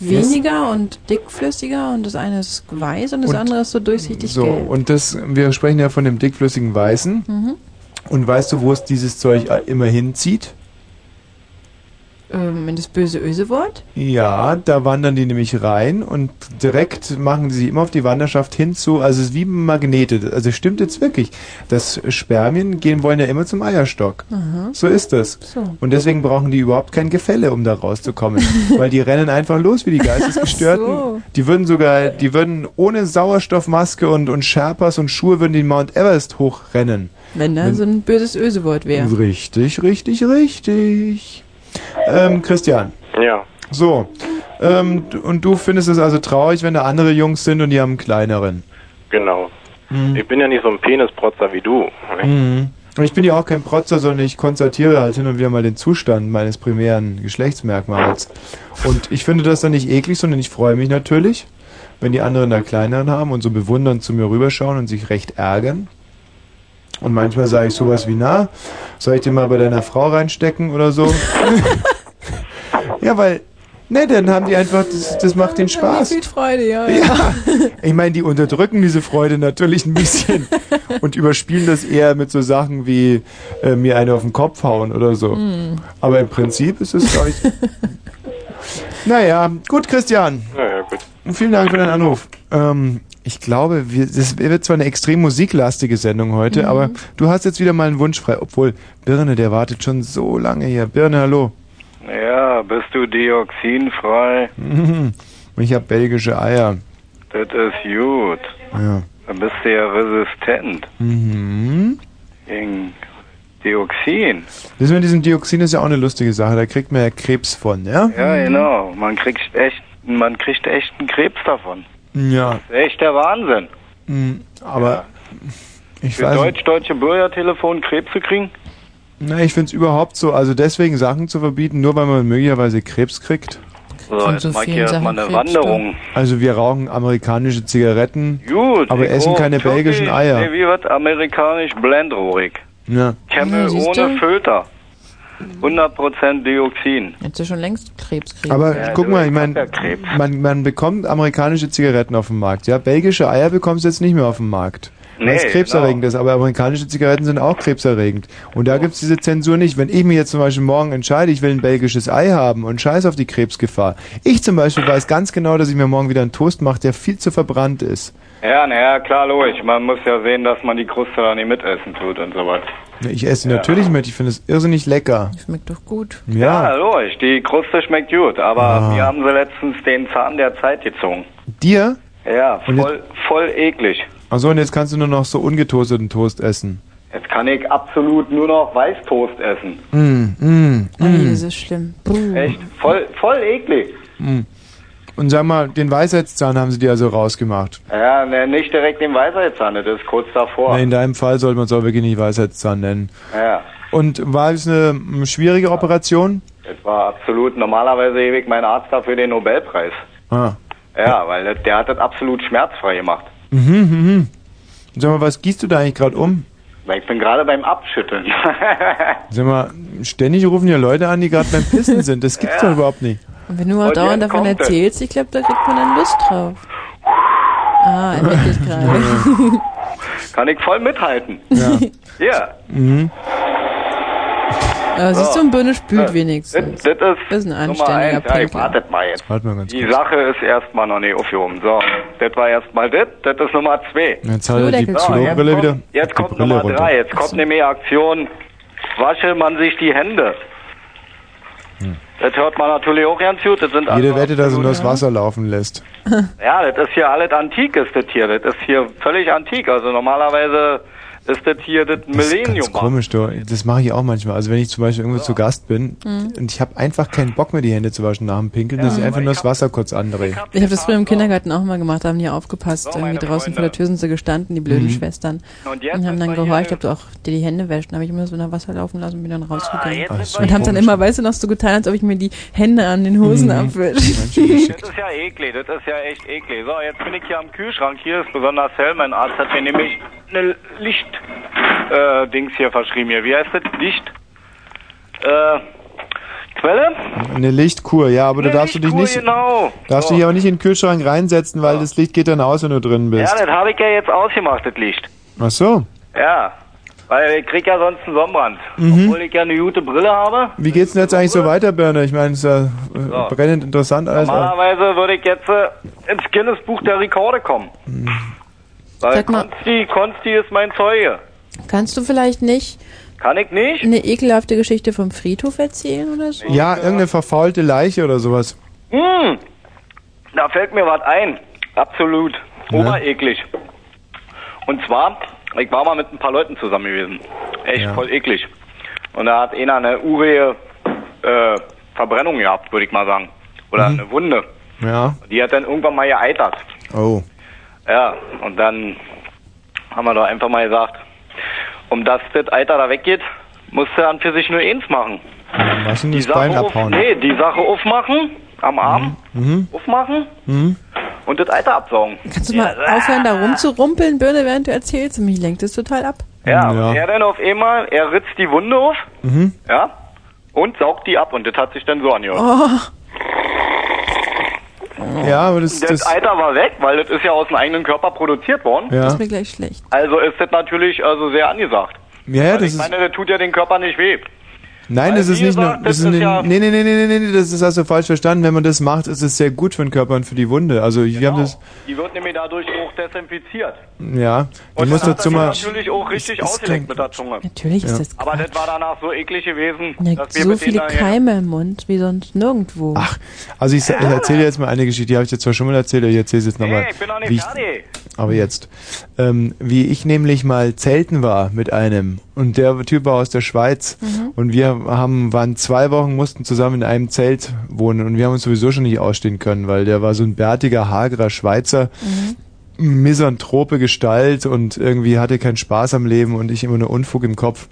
[SPEAKER 3] Weniger und dickflüssiger und das eine ist weiß und das
[SPEAKER 1] Und
[SPEAKER 3] andere ist so durchsichtig
[SPEAKER 1] So,
[SPEAKER 3] gelb.
[SPEAKER 1] und das, wir sprechen ja von dem dickflüssigen Weißen.
[SPEAKER 3] Mhm.
[SPEAKER 1] Und weißt du, wo es dieses Zeug immer hinzieht?
[SPEAKER 3] Ähm, in das böse Öse-Wort?
[SPEAKER 1] Ja, da wandern die nämlich rein und direkt machen sie sich immer auf die Wanderschaft hinzu. Also es ist wie Magnete. Also es stimmt jetzt wirklich. Das Spermien gehen wollen ja immer zum Eierstock.
[SPEAKER 3] Aha.
[SPEAKER 1] So ist das.
[SPEAKER 3] So.
[SPEAKER 1] Und deswegen brauchen die überhaupt kein Gefälle, um da rauszukommen. weil die rennen einfach los wie die Geistesgestörten.
[SPEAKER 3] So.
[SPEAKER 1] Die würden sogar, die würden ohne Sauerstoffmaske und, und Sherpas und Schuhe würden den Mount Everest hochrennen.
[SPEAKER 3] Wenn da
[SPEAKER 1] Wenn-
[SPEAKER 3] so ein böses Öse-Wort wäre.
[SPEAKER 1] Richtig, richtig, richtig. Ähm, Christian.
[SPEAKER 15] Ja.
[SPEAKER 1] So. Ähm, und du findest es also traurig, wenn da andere Jungs sind und die haben einen kleineren.
[SPEAKER 15] Genau.
[SPEAKER 1] Mhm.
[SPEAKER 15] Ich bin ja nicht so ein Penisprotzer wie du.
[SPEAKER 1] Mhm. Und ich bin ja auch kein Protzer, sondern ich konstatiere halt hin und wieder mal den Zustand meines primären Geschlechtsmerkmals. Und ich finde das dann nicht eklig, sondern ich freue mich natürlich, wenn die anderen da kleineren haben und so bewundernd zu mir rüberschauen und sich recht ärgern. Und manchmal sage ich sowas wie, na, soll ich den mal bei deiner Frau reinstecken oder so? ja, weil, ne, dann haben die einfach, das, das macht den Spaß.
[SPEAKER 3] Viel Freude, ja.
[SPEAKER 1] Ja, ich meine, die unterdrücken diese Freude natürlich ein bisschen und überspielen das eher mit so Sachen wie äh, mir eine auf den Kopf hauen oder so.
[SPEAKER 3] Hm.
[SPEAKER 1] Aber im Prinzip ist es, glaube ich. naja, gut, Christian.
[SPEAKER 15] Naja.
[SPEAKER 1] Vielen Dank für deinen Anruf. Ähm, ich glaube, wir, das wird zwar eine extrem musiklastige Sendung heute,
[SPEAKER 15] Mhm.
[SPEAKER 1] aber du hast jetzt wieder mal einen Wunsch frei. Obwohl, Birne, der wartet schon so lange hier. Birne, hallo.
[SPEAKER 17] Ja, bist du dioxinfrei?
[SPEAKER 1] Mhm. Ich habe belgische Eier.
[SPEAKER 17] Das ist gut.
[SPEAKER 1] Ja.
[SPEAKER 17] Dann bist du ja resistent
[SPEAKER 1] Mhm.
[SPEAKER 17] gegen Dioxin.
[SPEAKER 1] Das mit diesem Dioxin ist ja auch eine lustige Sache. Da kriegt man ja Krebs von, ja?
[SPEAKER 17] Ja, genau. Man kriegt echt, man kriegt echt einen Krebs davon.
[SPEAKER 1] Ja.
[SPEAKER 17] Das ist echt der Wahnsinn.
[SPEAKER 1] Mhm. Aber ich
[SPEAKER 17] Für
[SPEAKER 1] weiß
[SPEAKER 17] deutsch-deutsche Bürgertelefon Krebs zu kriegen?
[SPEAKER 1] Na, ich finde es überhaupt so, also deswegen Sachen zu verbieten, nur weil man möglicherweise Krebs kriegt.
[SPEAKER 17] So, jetzt mach ich hier erstmal eine Wanderung.
[SPEAKER 1] Also wir rauchen amerikanische Zigaretten,
[SPEAKER 17] Gut.
[SPEAKER 1] aber essen keine belgischen Eier.
[SPEAKER 17] Nee, wie wird amerikanisch blendrohrig?
[SPEAKER 1] Ja.
[SPEAKER 17] Camel
[SPEAKER 3] Ja,
[SPEAKER 17] ohne
[SPEAKER 3] du?
[SPEAKER 17] Filter. 100% Dioxin.
[SPEAKER 3] Hättest du schon längst Krebs kriegen.
[SPEAKER 1] Aber
[SPEAKER 17] Ja,
[SPEAKER 1] guck mal, ich meine, man, man bekommt amerikanische Zigaretten auf dem Markt. Ja, belgische Eier bekommst du jetzt nicht mehr auf dem Markt. Weil es
[SPEAKER 17] Nee,
[SPEAKER 1] krebserregend ist. Aber amerikanische Zigaretten sind auch krebserregend. Und da gibt's diese Zensur nicht. Wenn ich mir jetzt zum Beispiel morgen entscheide, ich will ein belgisches Ei haben und scheiß auf die Krebsgefahr. Ich zum Beispiel weiß ganz genau, dass ich mir morgen wieder einen Toast mache, der viel zu verbrannt ist.
[SPEAKER 17] Ja, naja, klar, logisch. Man muss ja sehen, dass man die Kruste da nicht mitessen tut und sowas.
[SPEAKER 1] Ich esse die
[SPEAKER 17] Ja.
[SPEAKER 1] natürlich mit, ich finde es irrsinnig lecker.
[SPEAKER 3] Schmeckt doch gut.
[SPEAKER 1] Ja.
[SPEAKER 17] logisch. Die Kruste schmeckt gut, aber
[SPEAKER 1] Ah.
[SPEAKER 17] wir haben sie letztens den Zahn der Zeit gezogen.
[SPEAKER 1] Dir?
[SPEAKER 17] Ja, voll, voll eklig.
[SPEAKER 1] Achso, und jetzt kannst du nur noch so ungetoasteten Toast essen.
[SPEAKER 17] Jetzt kann ich absolut nur noch Weißtoast essen.
[SPEAKER 1] Mm, mm,
[SPEAKER 3] Oh,
[SPEAKER 1] mm,
[SPEAKER 3] das ist schlimm. Buh.
[SPEAKER 17] Echt? Voll, voll eklig.
[SPEAKER 1] mm. Und sag mal, den Weisheitszahn haben sie dir also rausgemacht.
[SPEAKER 17] Ja, ne, nicht direkt den Weisheitszahn, das ist kurz davor.
[SPEAKER 1] Na, In deinem Fall sollte man es auch wirklich nicht Weisheitszahn nennen.
[SPEAKER 17] Ja,
[SPEAKER 1] Und war es eine schwierige Operation?
[SPEAKER 17] das war absolut, normalerweise ewig mein Arzt dafür den Nobelpreis.
[SPEAKER 1] Ah.
[SPEAKER 17] Ja, weil das, der hat das absolut schmerzfrei gemacht.
[SPEAKER 1] Mhm, mhm. Sag mal, was gießt du da eigentlich gerade um?
[SPEAKER 17] Weil ich bin gerade beim Abschütteln.
[SPEAKER 1] Sag mal, ständig rufen hier Leute an, die gerade beim Pissen sind. Das gibt's
[SPEAKER 17] Ja.
[SPEAKER 1] doch überhaupt nicht.
[SPEAKER 3] Und wenn du auch
[SPEAKER 17] Und
[SPEAKER 3] dauernd davon erzählst, ich glaube, da kriegt man dann Lust drauf. Ah, er meckert gerade.
[SPEAKER 17] Kann ich voll mithalten.
[SPEAKER 1] Ja.
[SPEAKER 17] Ja.
[SPEAKER 1] Mhm.
[SPEAKER 3] Aber siehst du, ein Birne spült
[SPEAKER 17] Das-
[SPEAKER 3] wenigstens.
[SPEAKER 17] Das, das ist,
[SPEAKER 3] Das ist ein
[SPEAKER 17] Nummer
[SPEAKER 3] anständiger
[SPEAKER 17] eins. Ja, wartet mal jetzt.
[SPEAKER 1] Warte mal ganz
[SPEAKER 17] Die
[SPEAKER 1] kurz.
[SPEAKER 17] Sache ist erstmal noch nicht aufgehoben. So, das war erstmal das. Das ist Nummer zwei.
[SPEAKER 1] Jetzt hat er die
[SPEAKER 17] So, jetzt
[SPEAKER 1] wieder.
[SPEAKER 17] kommt, jetzt kommt
[SPEAKER 1] Brille
[SPEAKER 17] Nummer
[SPEAKER 1] runter.
[SPEAKER 17] drei. Jetzt kommt nämlich Aktion. Wasche man sich die Hände. Das hört man natürlich auch ganz gut. Das sind
[SPEAKER 1] Hm. Jede Wette, dass er nur das Wasser laufen lässt.
[SPEAKER 17] Ja, das ist hier alles antik, ist das hier. Das ist hier völlig antik. Also normalerweise ist das hier das Millennium.
[SPEAKER 1] Ganz komisch, du. Das mache ich auch manchmal. Also wenn ich zum Beispiel irgendwo zu Gast bin
[SPEAKER 3] Mhm.
[SPEAKER 1] und ich habe einfach keinen Bock mehr, die Hände zu waschen nach dem Pinkeln, dass ich einfach nur das Wasser kurz andrehe.
[SPEAKER 3] Ich habe das früher im Kindergarten auch mal gemacht, da haben die aufgepasst. Irgendwie draußen vor der Tür sind sie gestanden, die blöden
[SPEAKER 1] Mhm.
[SPEAKER 3] Schwestern.
[SPEAKER 17] Und jetzt
[SPEAKER 3] Und haben dann gehorcht, ob du auch dir die Hände wäschst. Dann habe ich immer so in der Wasser laufen lassen und bin dann rausgegangen.
[SPEAKER 17] jetzt sind wir
[SPEAKER 3] und haben dann immer, weißt du, noch so getan, als ob ich mir die Hände an den Hosen
[SPEAKER 1] Mhm.
[SPEAKER 3] abwische.
[SPEAKER 17] Das ist ja eklig, das ist ja echt eklig. So, jetzt bin ich hier am Kühlschrank. Hier ist besonders hell. Mein Arzt hat mir nämlich eine Licht, äh, Dings hier verschrieben hier. Wie heißt das? Licht, äh, Quelle?
[SPEAKER 1] Eine Lichtkur, ja, aber da darfst du dich
[SPEAKER 17] Lichtkur,
[SPEAKER 1] nicht,
[SPEAKER 17] Genau.
[SPEAKER 1] darfst
[SPEAKER 17] so.
[SPEAKER 1] du hier auch nicht in den Kühlschrank reinsetzen, weil das Licht geht dann aus, wenn du drin
[SPEAKER 17] Ja,
[SPEAKER 1] bist.
[SPEAKER 17] das habe ich ja jetzt ausgemacht, das Licht.
[SPEAKER 1] Ach so.
[SPEAKER 17] Ja, weil ich krieg ja sonst einen Sonnenbrand.
[SPEAKER 1] Mhm.
[SPEAKER 17] Obwohl ich ja eine gute Brille habe.
[SPEAKER 1] Wie geht's denn jetzt eigentlich so weiter, Birne? Ich meine, es ist ja äh,
[SPEAKER 17] So.
[SPEAKER 1] brennend interessant alles.
[SPEAKER 17] Normalerweise würde ich jetzt äh, ins Guinness-Buch der Rekorde kommen. Weil
[SPEAKER 3] Sag mal-
[SPEAKER 17] Konsti, Konsti ist mein Zeuge.
[SPEAKER 3] Kannst du vielleicht nicht
[SPEAKER 17] Kann ich nicht?
[SPEAKER 3] eine ekelhafte Geschichte vom Friedhof erzählen oder so?
[SPEAKER 1] Ja, irgendeine verfaulte Leiche oder sowas.
[SPEAKER 17] Hm, da fällt mir was ein. Absolut. Obereklig. Und zwar, ich war mal mit ein paar Leuten zusammen gewesen. Echt
[SPEAKER 1] Ja.
[SPEAKER 17] voll eklig. Und da hat einer eine urige äh, Verbrennung gehabt, würde ich mal sagen. Oder
[SPEAKER 1] Mhm.
[SPEAKER 17] eine Wunde.
[SPEAKER 1] Ja.
[SPEAKER 17] Die hat dann irgendwann mal geeitert.
[SPEAKER 1] Oh.
[SPEAKER 17] Ja, und dann haben wir doch einfach mal gesagt, um dass das Eiter da weggeht, musst du an für sich nur eins machen.
[SPEAKER 1] Was denn
[SPEAKER 17] Die
[SPEAKER 1] das
[SPEAKER 17] Sache,
[SPEAKER 1] Bein
[SPEAKER 17] auf,
[SPEAKER 1] abhauen?
[SPEAKER 17] nee, die Sache aufmachen, am Arm,
[SPEAKER 1] Mhm.
[SPEAKER 17] aufmachen
[SPEAKER 1] Mhm.
[SPEAKER 17] und das Eiter absaugen.
[SPEAKER 3] Kannst du mal aufhören, da rumzurumpeln, Birne, während du erzählst? Mich lenkt das total ab.
[SPEAKER 17] Ja,
[SPEAKER 1] Ja.
[SPEAKER 17] und er dann auf einmal, er ritzt die Wunde auf,
[SPEAKER 1] Mhm.
[SPEAKER 17] ja, und saugt die ab und das hat sich dann so angehört.
[SPEAKER 3] Oh,
[SPEAKER 1] Ja, aber das,
[SPEAKER 17] Das,
[SPEAKER 1] das,
[SPEAKER 17] Eiter war weg, weil das ist ja aus dem eigenen Körper produziert worden.
[SPEAKER 1] ja.
[SPEAKER 3] ist mir gleich schlecht.
[SPEAKER 17] Also ist das natürlich also sehr angesagt.
[SPEAKER 1] Ja, ja,
[SPEAKER 17] Weil
[SPEAKER 1] das
[SPEAKER 17] ich
[SPEAKER 1] ist,
[SPEAKER 17] meine, das tut ja den Körper nicht weh.
[SPEAKER 1] nein, das ist nicht nur, das
[SPEAKER 17] das ist, ja-
[SPEAKER 1] nee, nee, nee, nee, nee, nee, das ist also falsch verstanden. Wenn man das macht, ist es sehr gut für den Körper und für die Wunde. Also, wir haben das,
[SPEAKER 17] Die wird nämlich dadurch desinfiziert.
[SPEAKER 1] ja, ich
[SPEAKER 17] Und
[SPEAKER 1] muss dazu mal,
[SPEAKER 17] natürlich auch richtig
[SPEAKER 1] ist
[SPEAKER 17] ausgelegt mit der Zunge.
[SPEAKER 3] Natürlich ist
[SPEAKER 1] Ja.
[SPEAKER 3] das
[SPEAKER 17] Aber das war danach so eklig gewesen,
[SPEAKER 3] Ja,
[SPEAKER 17] dass wir
[SPEAKER 3] so viele Keime im Mund wie sonst nirgendwo.
[SPEAKER 1] Ach, also ich, ich erzähle jetzt mal eine Geschichte, die habe ich dir zwar schon mal erzählt, aber ich erzähle es jetzt nochmal.
[SPEAKER 17] Nee, ich bin noch nicht fertig.
[SPEAKER 1] aber jetzt. Ähm, wie ich nämlich mal zelten war mit einem und der Typ war aus der Schweiz
[SPEAKER 3] Mhm.
[SPEAKER 1] und wir haben, waren zwei Wochen, mussten zusammen in einem Zelt wohnen und wir haben uns sowieso schon nicht ausstehen können, weil der war so ein bärtiger, hagerer Schweizer, misanthrope Gestalt und irgendwie hatte keinen Spaß am Leben und ich immer nur Unfug im Kopf.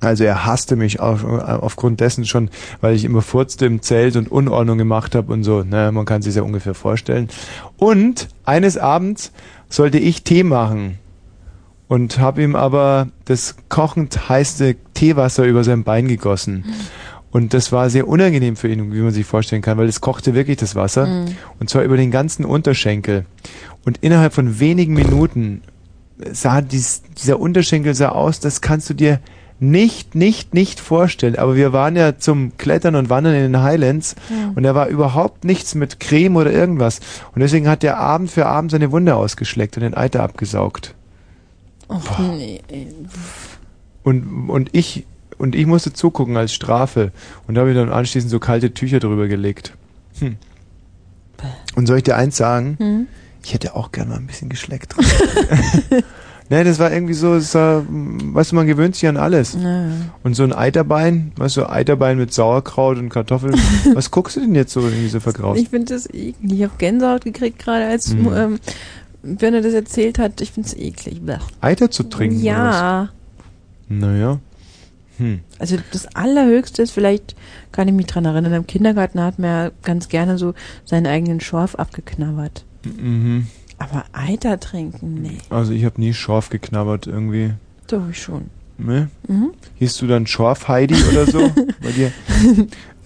[SPEAKER 1] Also er hasste mich auf, aufgrund dessen schon, weil ich immer furzte im Zelt und Unordnung gemacht habe und so. Naja, man kann sich ja ungefähr vorstellen. Und eines Abends sollte ich Tee machen und habe ihm aber das kochend heiße Teewasser über sein Bein gegossen. Und das war sehr unangenehm für ihn, wie man sich vorstellen kann, weil es kochte wirklich das Wasser.
[SPEAKER 3] Mhm.
[SPEAKER 1] Und zwar über den ganzen Unterschenkel. Und innerhalb von wenigen Minuten sah dies, dieser Unterschenkel sah aus, das kannst du dir nicht, nicht, nicht vorstellen. Aber wir waren ja zum Klettern und Wandern in den Highlands
[SPEAKER 3] Ja.
[SPEAKER 1] und da war überhaupt nichts mit Creme oder irgendwas. Und deswegen hat der Abend für Abend seine Wunde ausgeschleckt und den Eiter abgesaugt.
[SPEAKER 3] Och, nee.
[SPEAKER 1] Und, und ich, und ich musste zugucken als Strafe. Und da habe ich dann anschließend so kalte Tücher drüber gelegt. Hm. Und soll ich dir eins sagen?
[SPEAKER 3] Hm?
[SPEAKER 1] Ich hätte auch gern mal ein bisschen geschleckt. ne, das war irgendwie so, es war, weißt du, man gewöhnt sich an alles.
[SPEAKER 3] Ja.
[SPEAKER 1] Und so ein Eiterbein, weißt du, Eiterbein mit Sauerkraut und Kartoffeln. Was guckst du denn jetzt so irgendwie so vergraust?
[SPEAKER 3] Ich finde das eklig. Ich habe Gänsehaut gekriegt gerade, als
[SPEAKER 1] Mhm.
[SPEAKER 3] ähm, Birne das erzählt hat. Ich finde es eklig. Blech.
[SPEAKER 1] Eiter zu trinken?
[SPEAKER 3] Ja.
[SPEAKER 1] Naja. Hm.
[SPEAKER 3] Also das Allerhöchste ist, vielleicht kann ich mich dran erinnern, im Kindergarten hat man ja ganz gerne so seinen eigenen Schorf abgeknabbert.
[SPEAKER 1] Mhm.
[SPEAKER 3] Aber Eiter trinken, nee.
[SPEAKER 1] Also ich habe nie Schorf geknabbert irgendwie.
[SPEAKER 3] Doch, ich schon.
[SPEAKER 1] Ne?
[SPEAKER 3] Mhm.
[SPEAKER 1] Hieß du dann Schorf Heidi oder so bei dir?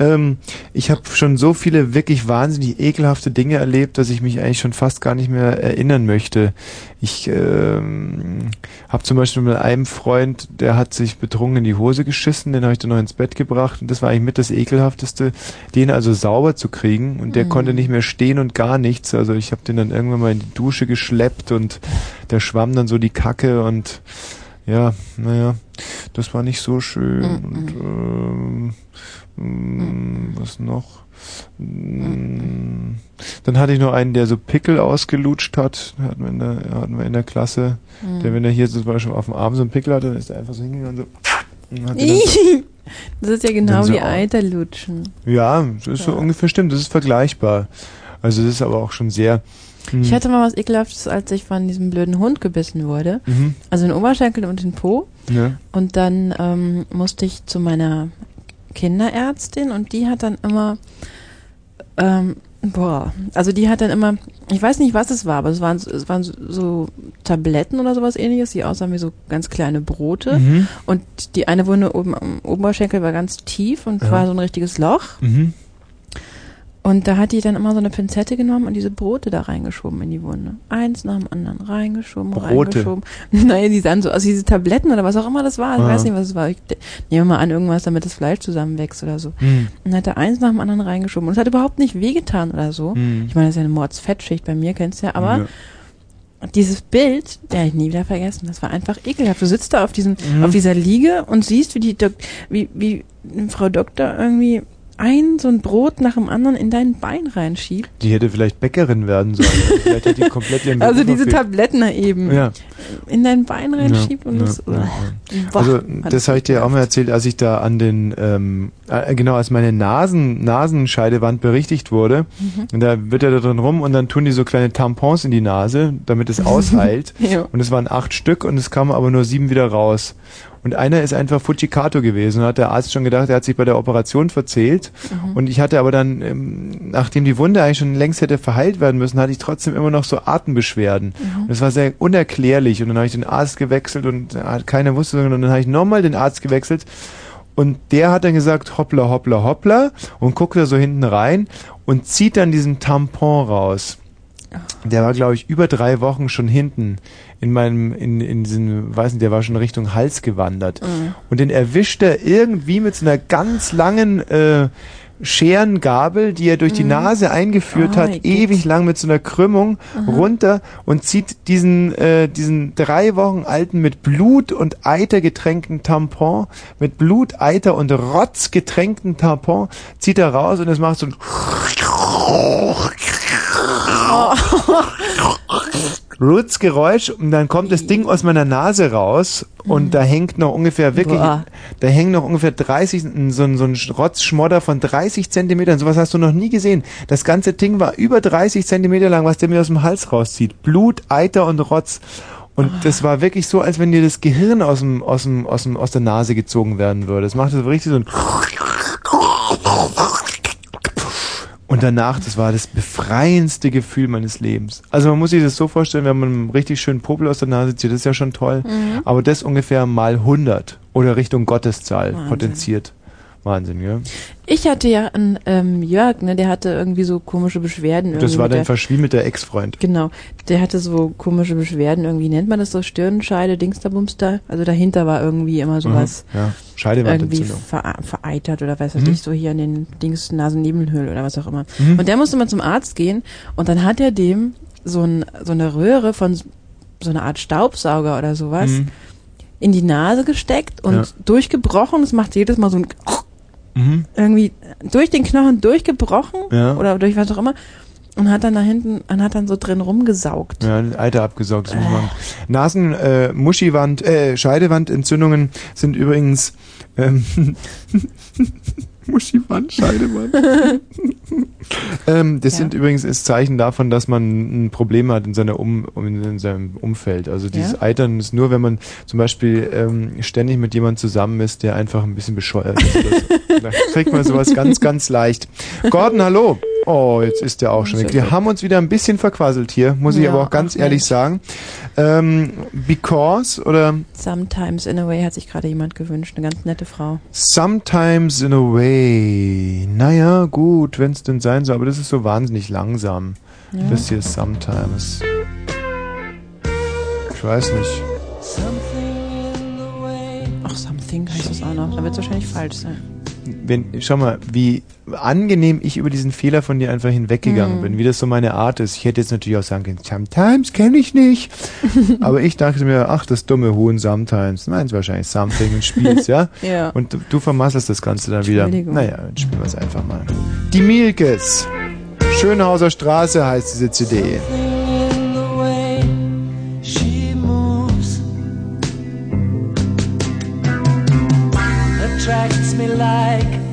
[SPEAKER 1] Ähm, ich habe schon so viele wirklich wahnsinnig ekelhafte Dinge erlebt, dass ich mich eigentlich schon fast gar nicht mehr erinnern möchte. Ich ähm, habe zum Beispiel mit einem Freund, der hat sich betrunken in die Hose geschissen, den habe ich dann noch ins Bett gebracht und das war eigentlich mit das ekelhafteste, den also sauber zu kriegen und der
[SPEAKER 3] Mhm.
[SPEAKER 1] konnte nicht mehr stehen und gar nichts. Also ich habe den dann irgendwann mal in die Dusche geschleppt und der schwamm dann so die Kacke und ja, naja, das war nicht so schön. Und ähm, mm, was noch? Mm, Dann hatte ich noch einen, der so Pickel ausgelutscht hat. Hatten wir in der, hatten wir in der Klasse.
[SPEAKER 3] Mhm.
[SPEAKER 1] Der, wenn er hier zum Beispiel auf dem Arm so einen Pickel hatte, dann ist er einfach so hingegangen und so. und
[SPEAKER 3] das ist ja genau
[SPEAKER 1] so
[SPEAKER 3] wie Eiterlutschen.
[SPEAKER 1] ja, das ist so
[SPEAKER 3] Ja.
[SPEAKER 1] ungefähr stimmt. Das ist vergleichbar. Also das ist aber auch schon sehr. hm.
[SPEAKER 3] Ich hatte mal was ekelhaftes, als ich von diesem blöden Hund gebissen wurde.
[SPEAKER 1] Mhm.
[SPEAKER 3] Also den Oberschenkel und den Po.
[SPEAKER 1] Ja.
[SPEAKER 3] Und dann ähm, musste ich zu meiner Kinderärztin und die hat dann immer, ähm, boah, also die hat dann immer, ich weiß nicht, was es war, aber es waren, so- es waren so, so Tabletten oder sowas ähnliches, die aussahen wie so ganz kleine Brote.
[SPEAKER 1] Mhm.
[SPEAKER 3] Und die eine Wunde oben am Oberschenkel war ganz tief und
[SPEAKER 1] Ja.
[SPEAKER 3] war so ein richtiges Loch.
[SPEAKER 1] Mhm.
[SPEAKER 3] Und da hat die dann immer so eine Pinzette genommen und diese Brote da reingeschoben in die Wunde. Eins nach dem anderen reingeschoben,
[SPEAKER 1] Brote?
[SPEAKER 3] reingeschoben. Naja, die sahen so aus, diese Tabletten oder was auch immer das war. Ich
[SPEAKER 1] Ah.
[SPEAKER 3] weiß nicht, was es war. Ich nehme mal an, irgendwas, damit das Fleisch zusammenwächst oder so.
[SPEAKER 1] Mhm.
[SPEAKER 3] Und hat er eins nach dem anderen reingeschoben. Und es hat überhaupt nicht wehgetan oder so.
[SPEAKER 1] Mhm.
[SPEAKER 3] Ich meine, das ist ja eine Mordsfettschicht bei mir, kennst du ja, aber
[SPEAKER 1] Ja.
[SPEAKER 3] dieses Bild, ja, ich nie wieder vergessen, das war einfach ekelhaft. Du sitzt da auf diesem,
[SPEAKER 1] Mhm.
[SPEAKER 3] auf dieser Liege und siehst, wie die wie, wie Frau Doktor irgendwie ein so ein Brot nach dem anderen in dein Bein reinschiebt.
[SPEAKER 1] Die hätte vielleicht Bäckerin werden sollen. vielleicht hat die komplett ihren
[SPEAKER 3] Also diese
[SPEAKER 1] verfehlt.
[SPEAKER 3] Tabletten eben
[SPEAKER 1] Ja.
[SPEAKER 3] in dein Bein reinschiebt und
[SPEAKER 1] ja,
[SPEAKER 3] das.
[SPEAKER 1] ja, ja.
[SPEAKER 3] Boah,
[SPEAKER 1] Also das habe ich dir auch mal erzählt, als ich da an den ähm, äh, genau als meine Nasen Nasenscheidewand berichtigt wurde.
[SPEAKER 3] Mhm.
[SPEAKER 1] Und da wird er da drin rum und dann tun die so kleine Tampons in die Nase, damit es ausheilt.
[SPEAKER 3] Ja.
[SPEAKER 1] Und es waren acht Stück und es kamen aber nur sieben wieder raus. Und einer ist einfach Fujikato gewesen und hat der Arzt schon gedacht, er hat sich bei der Operation verzählt.
[SPEAKER 3] Mhm.
[SPEAKER 1] Und ich hatte aber dann, ähm, nachdem die Wunde eigentlich schon längst hätte verheilt werden müssen, hatte ich trotzdem immer noch so Atembeschwerden.
[SPEAKER 3] Mhm.
[SPEAKER 1] Und das war sehr unerklärlich. Und dann habe ich den Arzt gewechselt und keiner wusste, und dann habe ich nochmal den Arzt gewechselt. Und der hat dann gesagt, hoppla, hoppla, hoppla, und guckt da so hinten rein und zieht dann diesen Tampon raus. Der war, glaube ich, über drei Wochen schon hinten in meinem, in, in diesem, weiß nicht, der war schon Richtung Hals gewandert.
[SPEAKER 3] Mhm.
[SPEAKER 1] Und den erwischt er irgendwie mit so einer ganz langen äh, Scherengabel, die er durch die
[SPEAKER 3] Mhm.
[SPEAKER 1] Nase eingeführt
[SPEAKER 3] Ah,
[SPEAKER 1] hat, ewig lang mit so einer Krümmung
[SPEAKER 3] Aha.
[SPEAKER 1] runter und zieht diesen, äh, diesen drei Wochen alten mit Blut und Eiter getränkten Tampon, mit Blut, Eiter und Rotz getränkten Tampon, zieht er raus und es macht so ein Rutzgeräusch und dann kommt das Ding aus meiner Nase raus und da hängt noch ungefähr wirklich,
[SPEAKER 3] Boah.
[SPEAKER 1] da hängen noch ungefähr 30, so, ein- so ein Rotzschmodder von 30 Zentimetern, sowas hast du noch nie gesehen. Das ganze Ding war über 30 Zentimeter lang, was der mir aus dem Hals rauszieht. Blut, Eiter und Rotz. Und das war wirklich so, als wenn dir das Gehirn aus dem, aus dem, aus dem, aus der Nase gezogen werden würde. Das machte so richtig so ein und danach, das war das befreiendste Gefühl meines Lebens. Also man muss sich das so vorstellen, wenn man einen richtig schönen Popel aus der Nase zieht, das ist ja schon toll.
[SPEAKER 3] Mhm.
[SPEAKER 1] Aber das ungefähr mal 100 oder Richtung Gotteszahl
[SPEAKER 3] Wahnsinn.
[SPEAKER 1] potenziert. Wahnsinn, ja.
[SPEAKER 3] Ich hatte ja einen ähm, Jörg, ne, der hatte irgendwie so komische Beschwerden.
[SPEAKER 1] Das
[SPEAKER 3] irgendwie
[SPEAKER 1] war
[SPEAKER 3] mit
[SPEAKER 1] dein
[SPEAKER 3] der-
[SPEAKER 1] verschwiemelter Ex-Freund.
[SPEAKER 3] Genau, der hatte so komische Beschwerden, irgendwie nennt man das so Stirnscheide, Dingsterbumster. Also dahinter war irgendwie immer sowas
[SPEAKER 1] Mhm, ja.
[SPEAKER 3] irgendwie
[SPEAKER 1] Scheidewandentzündung.
[SPEAKER 3] ver vereitert oder weiß was
[SPEAKER 1] Mhm.
[SPEAKER 3] ich, so hier an den Dings Nasennebenhöhlen oder was auch immer.
[SPEAKER 1] Mhm.
[SPEAKER 3] Und der musste mal zum Arzt gehen und dann hat er dem so, ein, so eine Röhre von so einer Art Staubsauger oder sowas
[SPEAKER 1] Mhm.
[SPEAKER 3] in die Nase gesteckt und
[SPEAKER 1] Ja.
[SPEAKER 3] durchgebrochen. Das macht jedes Mal so ein
[SPEAKER 1] Mhm.
[SPEAKER 3] irgendwie durch den Knochen durchgebrochen
[SPEAKER 1] Ja.
[SPEAKER 3] oder durch was auch immer und hat dann da hinten und hat dann so drin rumgesaugt.
[SPEAKER 1] Ja, ein Alter abgesaugt. Das muss man. Nasen, äh, Muschiwand, äh, Scheidewandentzündungen sind übrigens ähm, Muschiwand, Scheidewand. ähm, das
[SPEAKER 3] Ja.
[SPEAKER 1] sind übrigens ist Zeichen davon, dass man ein Problem hat in seiner um, in seinem Umfeld. Also dieses
[SPEAKER 3] Ja?
[SPEAKER 1] Eitern ist nur, wenn man zum Beispiel ähm, ständig mit jemandem zusammen ist, der einfach ein bisschen bescheuert ist. Das, da kriegt man sowas ganz, ganz leicht. Gordon, hallo. Oh, jetzt ist der auch schon weg. Wir haben uns wieder ein bisschen verquasselt hier, muss ich
[SPEAKER 3] Ja,
[SPEAKER 1] aber auch ganz ehrlich
[SPEAKER 3] Mensch.
[SPEAKER 1] sagen. Ähm, because oder
[SPEAKER 3] Sometimes in a way hat sich gerade jemand gewünscht, eine ganz nette Frau.
[SPEAKER 1] sometimes in a way. Naja, gut, wenn es denn sein soll, aber das ist so wahnsinnig langsam.
[SPEAKER 3] Ja.
[SPEAKER 1] Das hier ist sometimes. Ich weiß nicht.
[SPEAKER 3] Ach, something heißt das auch noch. Da wird es wahrscheinlich falsch sein.
[SPEAKER 1] Wenn, schau mal, wie angenehm ich über diesen Fehler von dir einfach hinweggegangen
[SPEAKER 3] Mhm.
[SPEAKER 1] bin, wie das so meine Art ist. Ich hätte jetzt natürlich auch sagen können, sometimes kenne ich nicht. Aber ich dachte mir, ach, das dumme Huhn sometimes. Meins wahrscheinlich something und spielst, ja?
[SPEAKER 3] Ja.
[SPEAKER 1] Und du, du vermasselst das Ganze dann wieder. Naja, dann spielen wir es einfach mal. Die Mielkes. Schönhauser Straße heißt diese CD.
[SPEAKER 13] Me like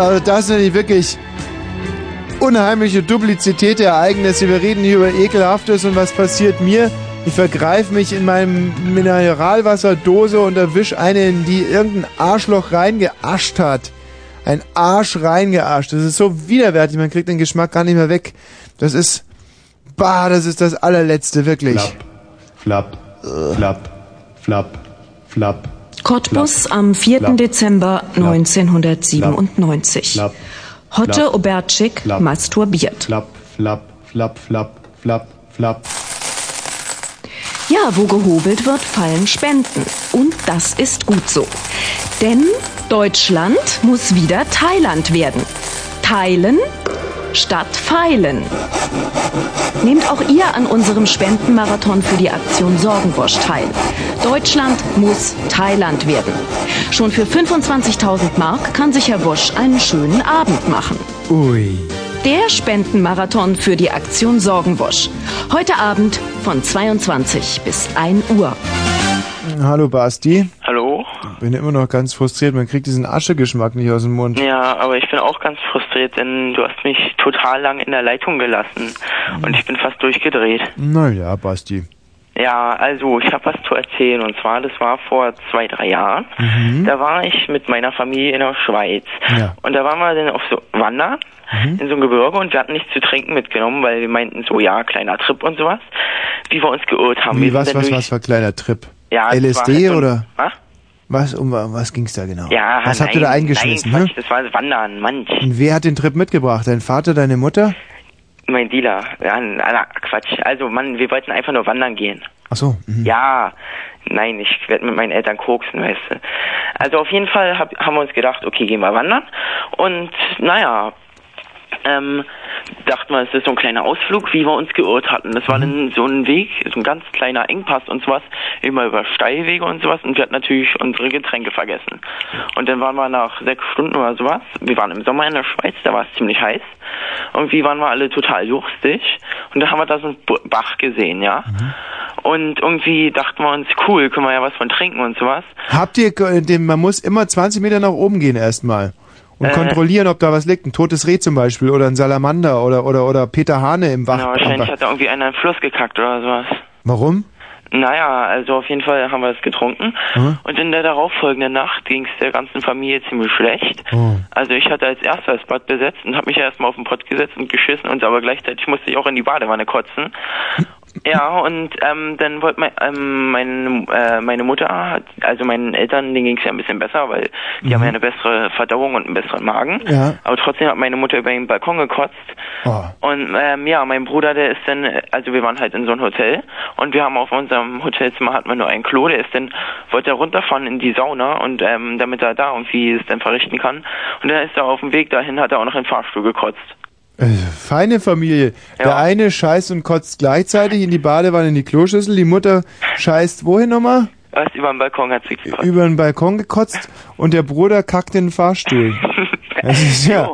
[SPEAKER 1] Also das sind die wirklich unheimliche Duplizität der Ereignisse. Wir reden hier über Ekelhaftes und was passiert mir? Ich vergreife mich in meinem Mineralwasserdose und erwisch eine, in die irgendein Arschloch reingeascht hat. Ein Arsch reingeascht. Das ist so widerwärtig, man kriegt den Geschmack gar nicht mehr weg. Das ist, bah, das ist das allerletzte, wirklich.
[SPEAKER 18] Flapp, flapp, flapp, flapp.
[SPEAKER 19] Cottbus am 4.
[SPEAKER 18] Flapp.
[SPEAKER 19] Dezember 1997. Hotte
[SPEAKER 18] Flapp.
[SPEAKER 19] Obertschik masturbiert.
[SPEAKER 20] flap, flap, flap, flap, flap.
[SPEAKER 5] Ja, wo gehobelt wird, fallen Spenden. Und das ist gut so. Denn Deutschland muss wieder Thailand werden. Teilen statt feilen. Nehmt auch ihr an unserem Spendenmarathon für die Aktion Sorgenbosch teil. Deutschland muss Thailand werden. Schon für 25.000 Mark kann sich Herr Wosch einen schönen Abend machen.
[SPEAKER 1] Ui.
[SPEAKER 5] Der Spendenmarathon für die Aktion Sorgenbosch. Heute Abend von 22 bis 1 Uhr.
[SPEAKER 1] Hallo Basti.
[SPEAKER 16] Hallo?
[SPEAKER 1] Bin immer noch ganz frustriert, man kriegt diesen Aschegeschmack nicht aus dem Mund.
[SPEAKER 16] Ja, aber ich bin auch ganz frustriert, denn du hast mich total lang in der Leitung gelassen und ich bin fast durchgedreht.
[SPEAKER 1] Naja, Basti.
[SPEAKER 16] Ja, also ich habe was zu erzählen und zwar, das war vor zwei, drei Jahren.
[SPEAKER 1] Mhm.
[SPEAKER 16] Da war ich mit meiner Familie in der Schweiz
[SPEAKER 1] Ja.
[SPEAKER 16] und da waren wir dann auf so Wandern
[SPEAKER 1] Mhm.
[SPEAKER 16] in so einem Gebirge und wir hatten nichts zu trinken mitgenommen, weil wir meinten so, ja, kleiner Trip und sowas, wie wir uns geirrt haben.
[SPEAKER 1] Wie,
[SPEAKER 16] wir
[SPEAKER 1] was, was, was ein kleiner Trip?
[SPEAKER 16] Ja, war
[SPEAKER 1] LSD
[SPEAKER 16] halt so
[SPEAKER 1] oder?
[SPEAKER 16] Was?
[SPEAKER 1] Was, um was ging's da genau?
[SPEAKER 16] Ja,
[SPEAKER 1] was habt
[SPEAKER 16] nein,
[SPEAKER 1] ihr da eingeschmissen?
[SPEAKER 16] Nein,
[SPEAKER 1] ne?
[SPEAKER 16] Quatsch, das war Wandern, Mann.
[SPEAKER 1] Und wer hat den Trip mitgebracht? Dein Vater, deine Mutter?
[SPEAKER 16] Mein Dealer. Ja, na, Quatsch. Also, Mann, wir wollten einfach nur wandern gehen.
[SPEAKER 1] Ach so. mhm.
[SPEAKER 16] Ja, nein, ich werde mit meinen Eltern koksen, weißt du. Also auf jeden Fall hab, haben wir uns gedacht, okay, gehen wir wandern. Und naja, ähm, dachten wir, es ist so ein kleiner Ausflug, wie wir uns geirrt hatten. Das war dann so ein Weg, so ein ganz kleiner Engpass und sowas, immer über Steilwege und sowas. Und wir hatten natürlich unsere Getränke vergessen. Und dann waren wir nach sechs Stunden oder sowas, wir waren im Sommer in der Schweiz, da war es ziemlich heiß. Irgendwie waren wir alle total durstig. Und da haben wir da so einen Bach gesehen, ja. Und irgendwie dachten wir uns, cool, können wir ja was von trinken und sowas.
[SPEAKER 1] Habt ihr, den, man muss immer 20 Meter nach oben gehen erstmal. Und
[SPEAKER 16] Äh.
[SPEAKER 1] kontrollieren, ob da was liegt. Ein totes Reh zum Beispiel oder ein Salamander oder, oder, oder Peter Hane im Wach.
[SPEAKER 16] Ja, wahrscheinlich hat da irgendwie einer einen Fluss gekackt oder sowas.
[SPEAKER 1] Warum?
[SPEAKER 16] Naja, also auf jeden Fall haben wir es getrunken.
[SPEAKER 1] Hm?
[SPEAKER 16] Und in der darauffolgenden Nacht ging es der ganzen Familie ziemlich schlecht.
[SPEAKER 1] Oh.
[SPEAKER 16] Also ich hatte als erster das Bad besetzt und habe mich ja erstmal auf den Pott gesetzt und geschissen und aber gleichzeitig musste ich auch in die Badewanne kotzen. Ja, und ähm, dann wollte mein, ähm, mein, äh, meine Mutter, hat- also meinen Eltern, denen ging es ja ein bisschen besser, weil die haben ja eine bessere Verdauung und einen besseren Magen.
[SPEAKER 1] Ja.
[SPEAKER 16] Aber trotzdem hat meine Mutter über den Balkon gekotzt.
[SPEAKER 1] Oh.
[SPEAKER 16] Und ähm, ja, mein Bruder, der ist dann, also wir waren halt in so einem Hotel und wir haben auf unserem Hotelzimmer hatten wir nur ein Klo, der ist dann, wollte er runterfahren in die Sauna und ähm, damit er da irgendwie es dann verrichten kann. Und dann ist er auf dem Weg dahin, hat er auch noch in den Fahrstuhl gekotzt.
[SPEAKER 1] Äh, Feine Familie. Der eine scheißt und kotzt gleichzeitig in die Badewanne in die Kloschüssel. Die Mutter scheißt wohin nochmal?
[SPEAKER 16] Erst über den Balkon hat sie gekotzt.
[SPEAKER 1] Über den Balkon gekotzt und der Bruder kackt in den Fahrstuhl. Das ist ja.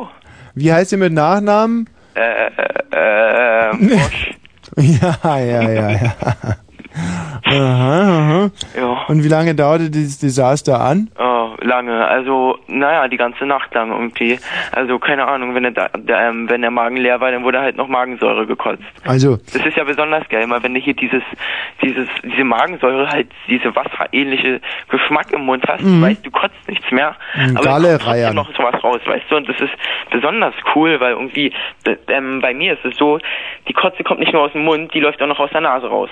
[SPEAKER 1] Wie heißt ihr mit Nachnamen?
[SPEAKER 16] Äh, äh, äh, Bosch.
[SPEAKER 1] Ja, ja, ja, ja. Aha, aha.
[SPEAKER 16] Ja.
[SPEAKER 1] Und wie lange dauerte dieses Desaster an?
[SPEAKER 16] Oh, lange. Also, naja, die ganze Nacht lang irgendwie. Also, keine Ahnung, wenn der, der, ähm, wenn der Magen leer war, dann wurde halt noch Magensäure gekotzt.
[SPEAKER 1] Also,
[SPEAKER 16] Das ist ja besonders geil, immer wenn du hier dieses, dieses, diese Magensäure halt, diese wasserähnliche Geschmack im Mund hast,
[SPEAKER 1] Mhm.
[SPEAKER 16] du weißt, du kotzt nichts mehr,
[SPEAKER 1] Mhm,
[SPEAKER 16] aber kommt trotzdem noch sowas raus, weißt du, und das ist besonders cool, weil irgendwie, ähm, bei mir ist es so, die Kotze kommt nicht nur aus dem Mund, die läuft auch noch aus der Nase raus.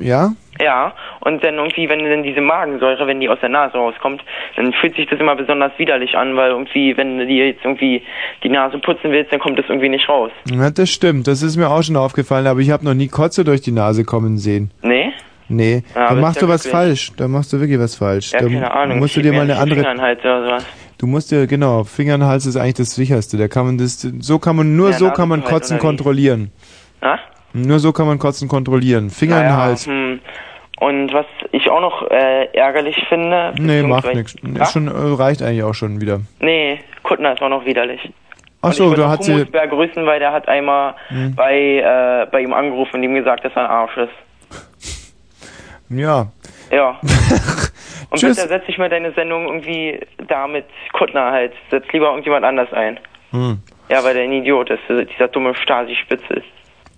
[SPEAKER 1] Ja?
[SPEAKER 16] Ja, und dann irgendwie, wenn dann diese Magensäure, wenn die aus der Nase rauskommt, dann fühlt sich das immer besonders widerlich an, weil irgendwie, wenn du dir jetzt irgendwie die Nase putzen willst, dann kommt das irgendwie nicht raus.
[SPEAKER 1] Ja, das stimmt. Das ist mir auch schon aufgefallen, aber ich habe noch nie Kotze durch die Nase kommen sehen.
[SPEAKER 16] Nee?
[SPEAKER 1] Nee,
[SPEAKER 16] Ja, aber
[SPEAKER 1] da
[SPEAKER 16] ist
[SPEAKER 1] machst
[SPEAKER 16] ja
[SPEAKER 1] du was falsch. Da machst du wirklich was falsch.
[SPEAKER 16] Ja,
[SPEAKER 1] da
[SPEAKER 16] keine Ahnung.
[SPEAKER 1] musst du dir mal eine andere.
[SPEAKER 16] Oder sowas.
[SPEAKER 1] Du musst dir genau Finger in den Hals ist eigentlich das sicherste. Da kann man das so kann man nur
[SPEAKER 16] Ja,
[SPEAKER 1] so kann man
[SPEAKER 16] Nasenfreiheit
[SPEAKER 1] Kotzen
[SPEAKER 16] oder wie?
[SPEAKER 1] kontrollieren. Nur so kann man Kotzen kontrollieren. Finger in den
[SPEAKER 16] Naja,
[SPEAKER 1] Hals.
[SPEAKER 16] Hm. Und was ich auch noch äh, ärgerlich finde.
[SPEAKER 1] Nee, macht nichts. Schon äh, reicht eigentlich auch schon wieder.
[SPEAKER 16] Nee, Kuttner ist auch noch widerlich.
[SPEAKER 1] Ach so,
[SPEAKER 16] ich
[SPEAKER 1] da hat sie
[SPEAKER 16] Humusberg grüßen, weil der hat einmal
[SPEAKER 1] Hm.
[SPEAKER 16] bei, äh, bei ihm angerufen und ihm gesagt, dass er ein Arsch ist.
[SPEAKER 1] ja.
[SPEAKER 16] Ja. Und
[SPEAKER 1] Tschüss.
[SPEAKER 16] bitte setz dich mal deine Sendung irgendwie da mit Kuttner halt. Setz lieber irgendjemand anders ein.
[SPEAKER 1] Hm.
[SPEAKER 16] Ja, weil der ein Idiot ist, dieser dumme Stasi-Spitzel.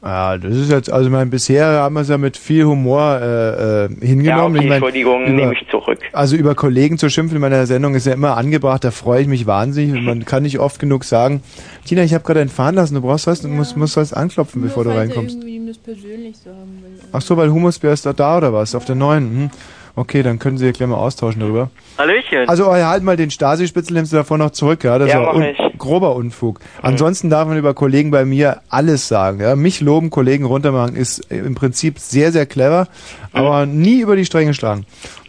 [SPEAKER 1] Ja, das ist jetzt, also mein, bisher haben wir es ja mit viel Humor äh, äh, hingenommen.
[SPEAKER 16] Ja, okay,
[SPEAKER 1] Ich mein,
[SPEAKER 16] Entschuldigung,
[SPEAKER 1] über-
[SPEAKER 16] nehme ich zurück.
[SPEAKER 1] Also über Kollegen zu schimpfen in meiner Sendung ist ja immer angebracht, da freue ich mich wahnsinnig. Und man kann nicht oft genug sagen, Tina, ich habe gerade einen fahren lassen, du brauchst was, du musst, musst was anklopfen, bevor du reinkommst.
[SPEAKER 3] ihm das persönlich sagen will.
[SPEAKER 1] Ach so, weil Humusbär ist da, da oder was? Auf der neuen? Hm. Okay, dann können Sie ja gleich mal austauschen darüber.
[SPEAKER 16] Hallöchen.
[SPEAKER 1] Also oh, halt mal den Stasi-Spitzel, nimmst du davor noch zurück, ja? Das
[SPEAKER 16] Ja,
[SPEAKER 1] ist
[SPEAKER 16] mach
[SPEAKER 1] un
[SPEAKER 16] ich.
[SPEAKER 1] grober Unfug. Ansonsten darf man über Kollegen bei mir alles sagen. Ja? Mich loben, Kollegen runtermachen, ist im Prinzip sehr, sehr clever, aber nie über die Stränge schlagen.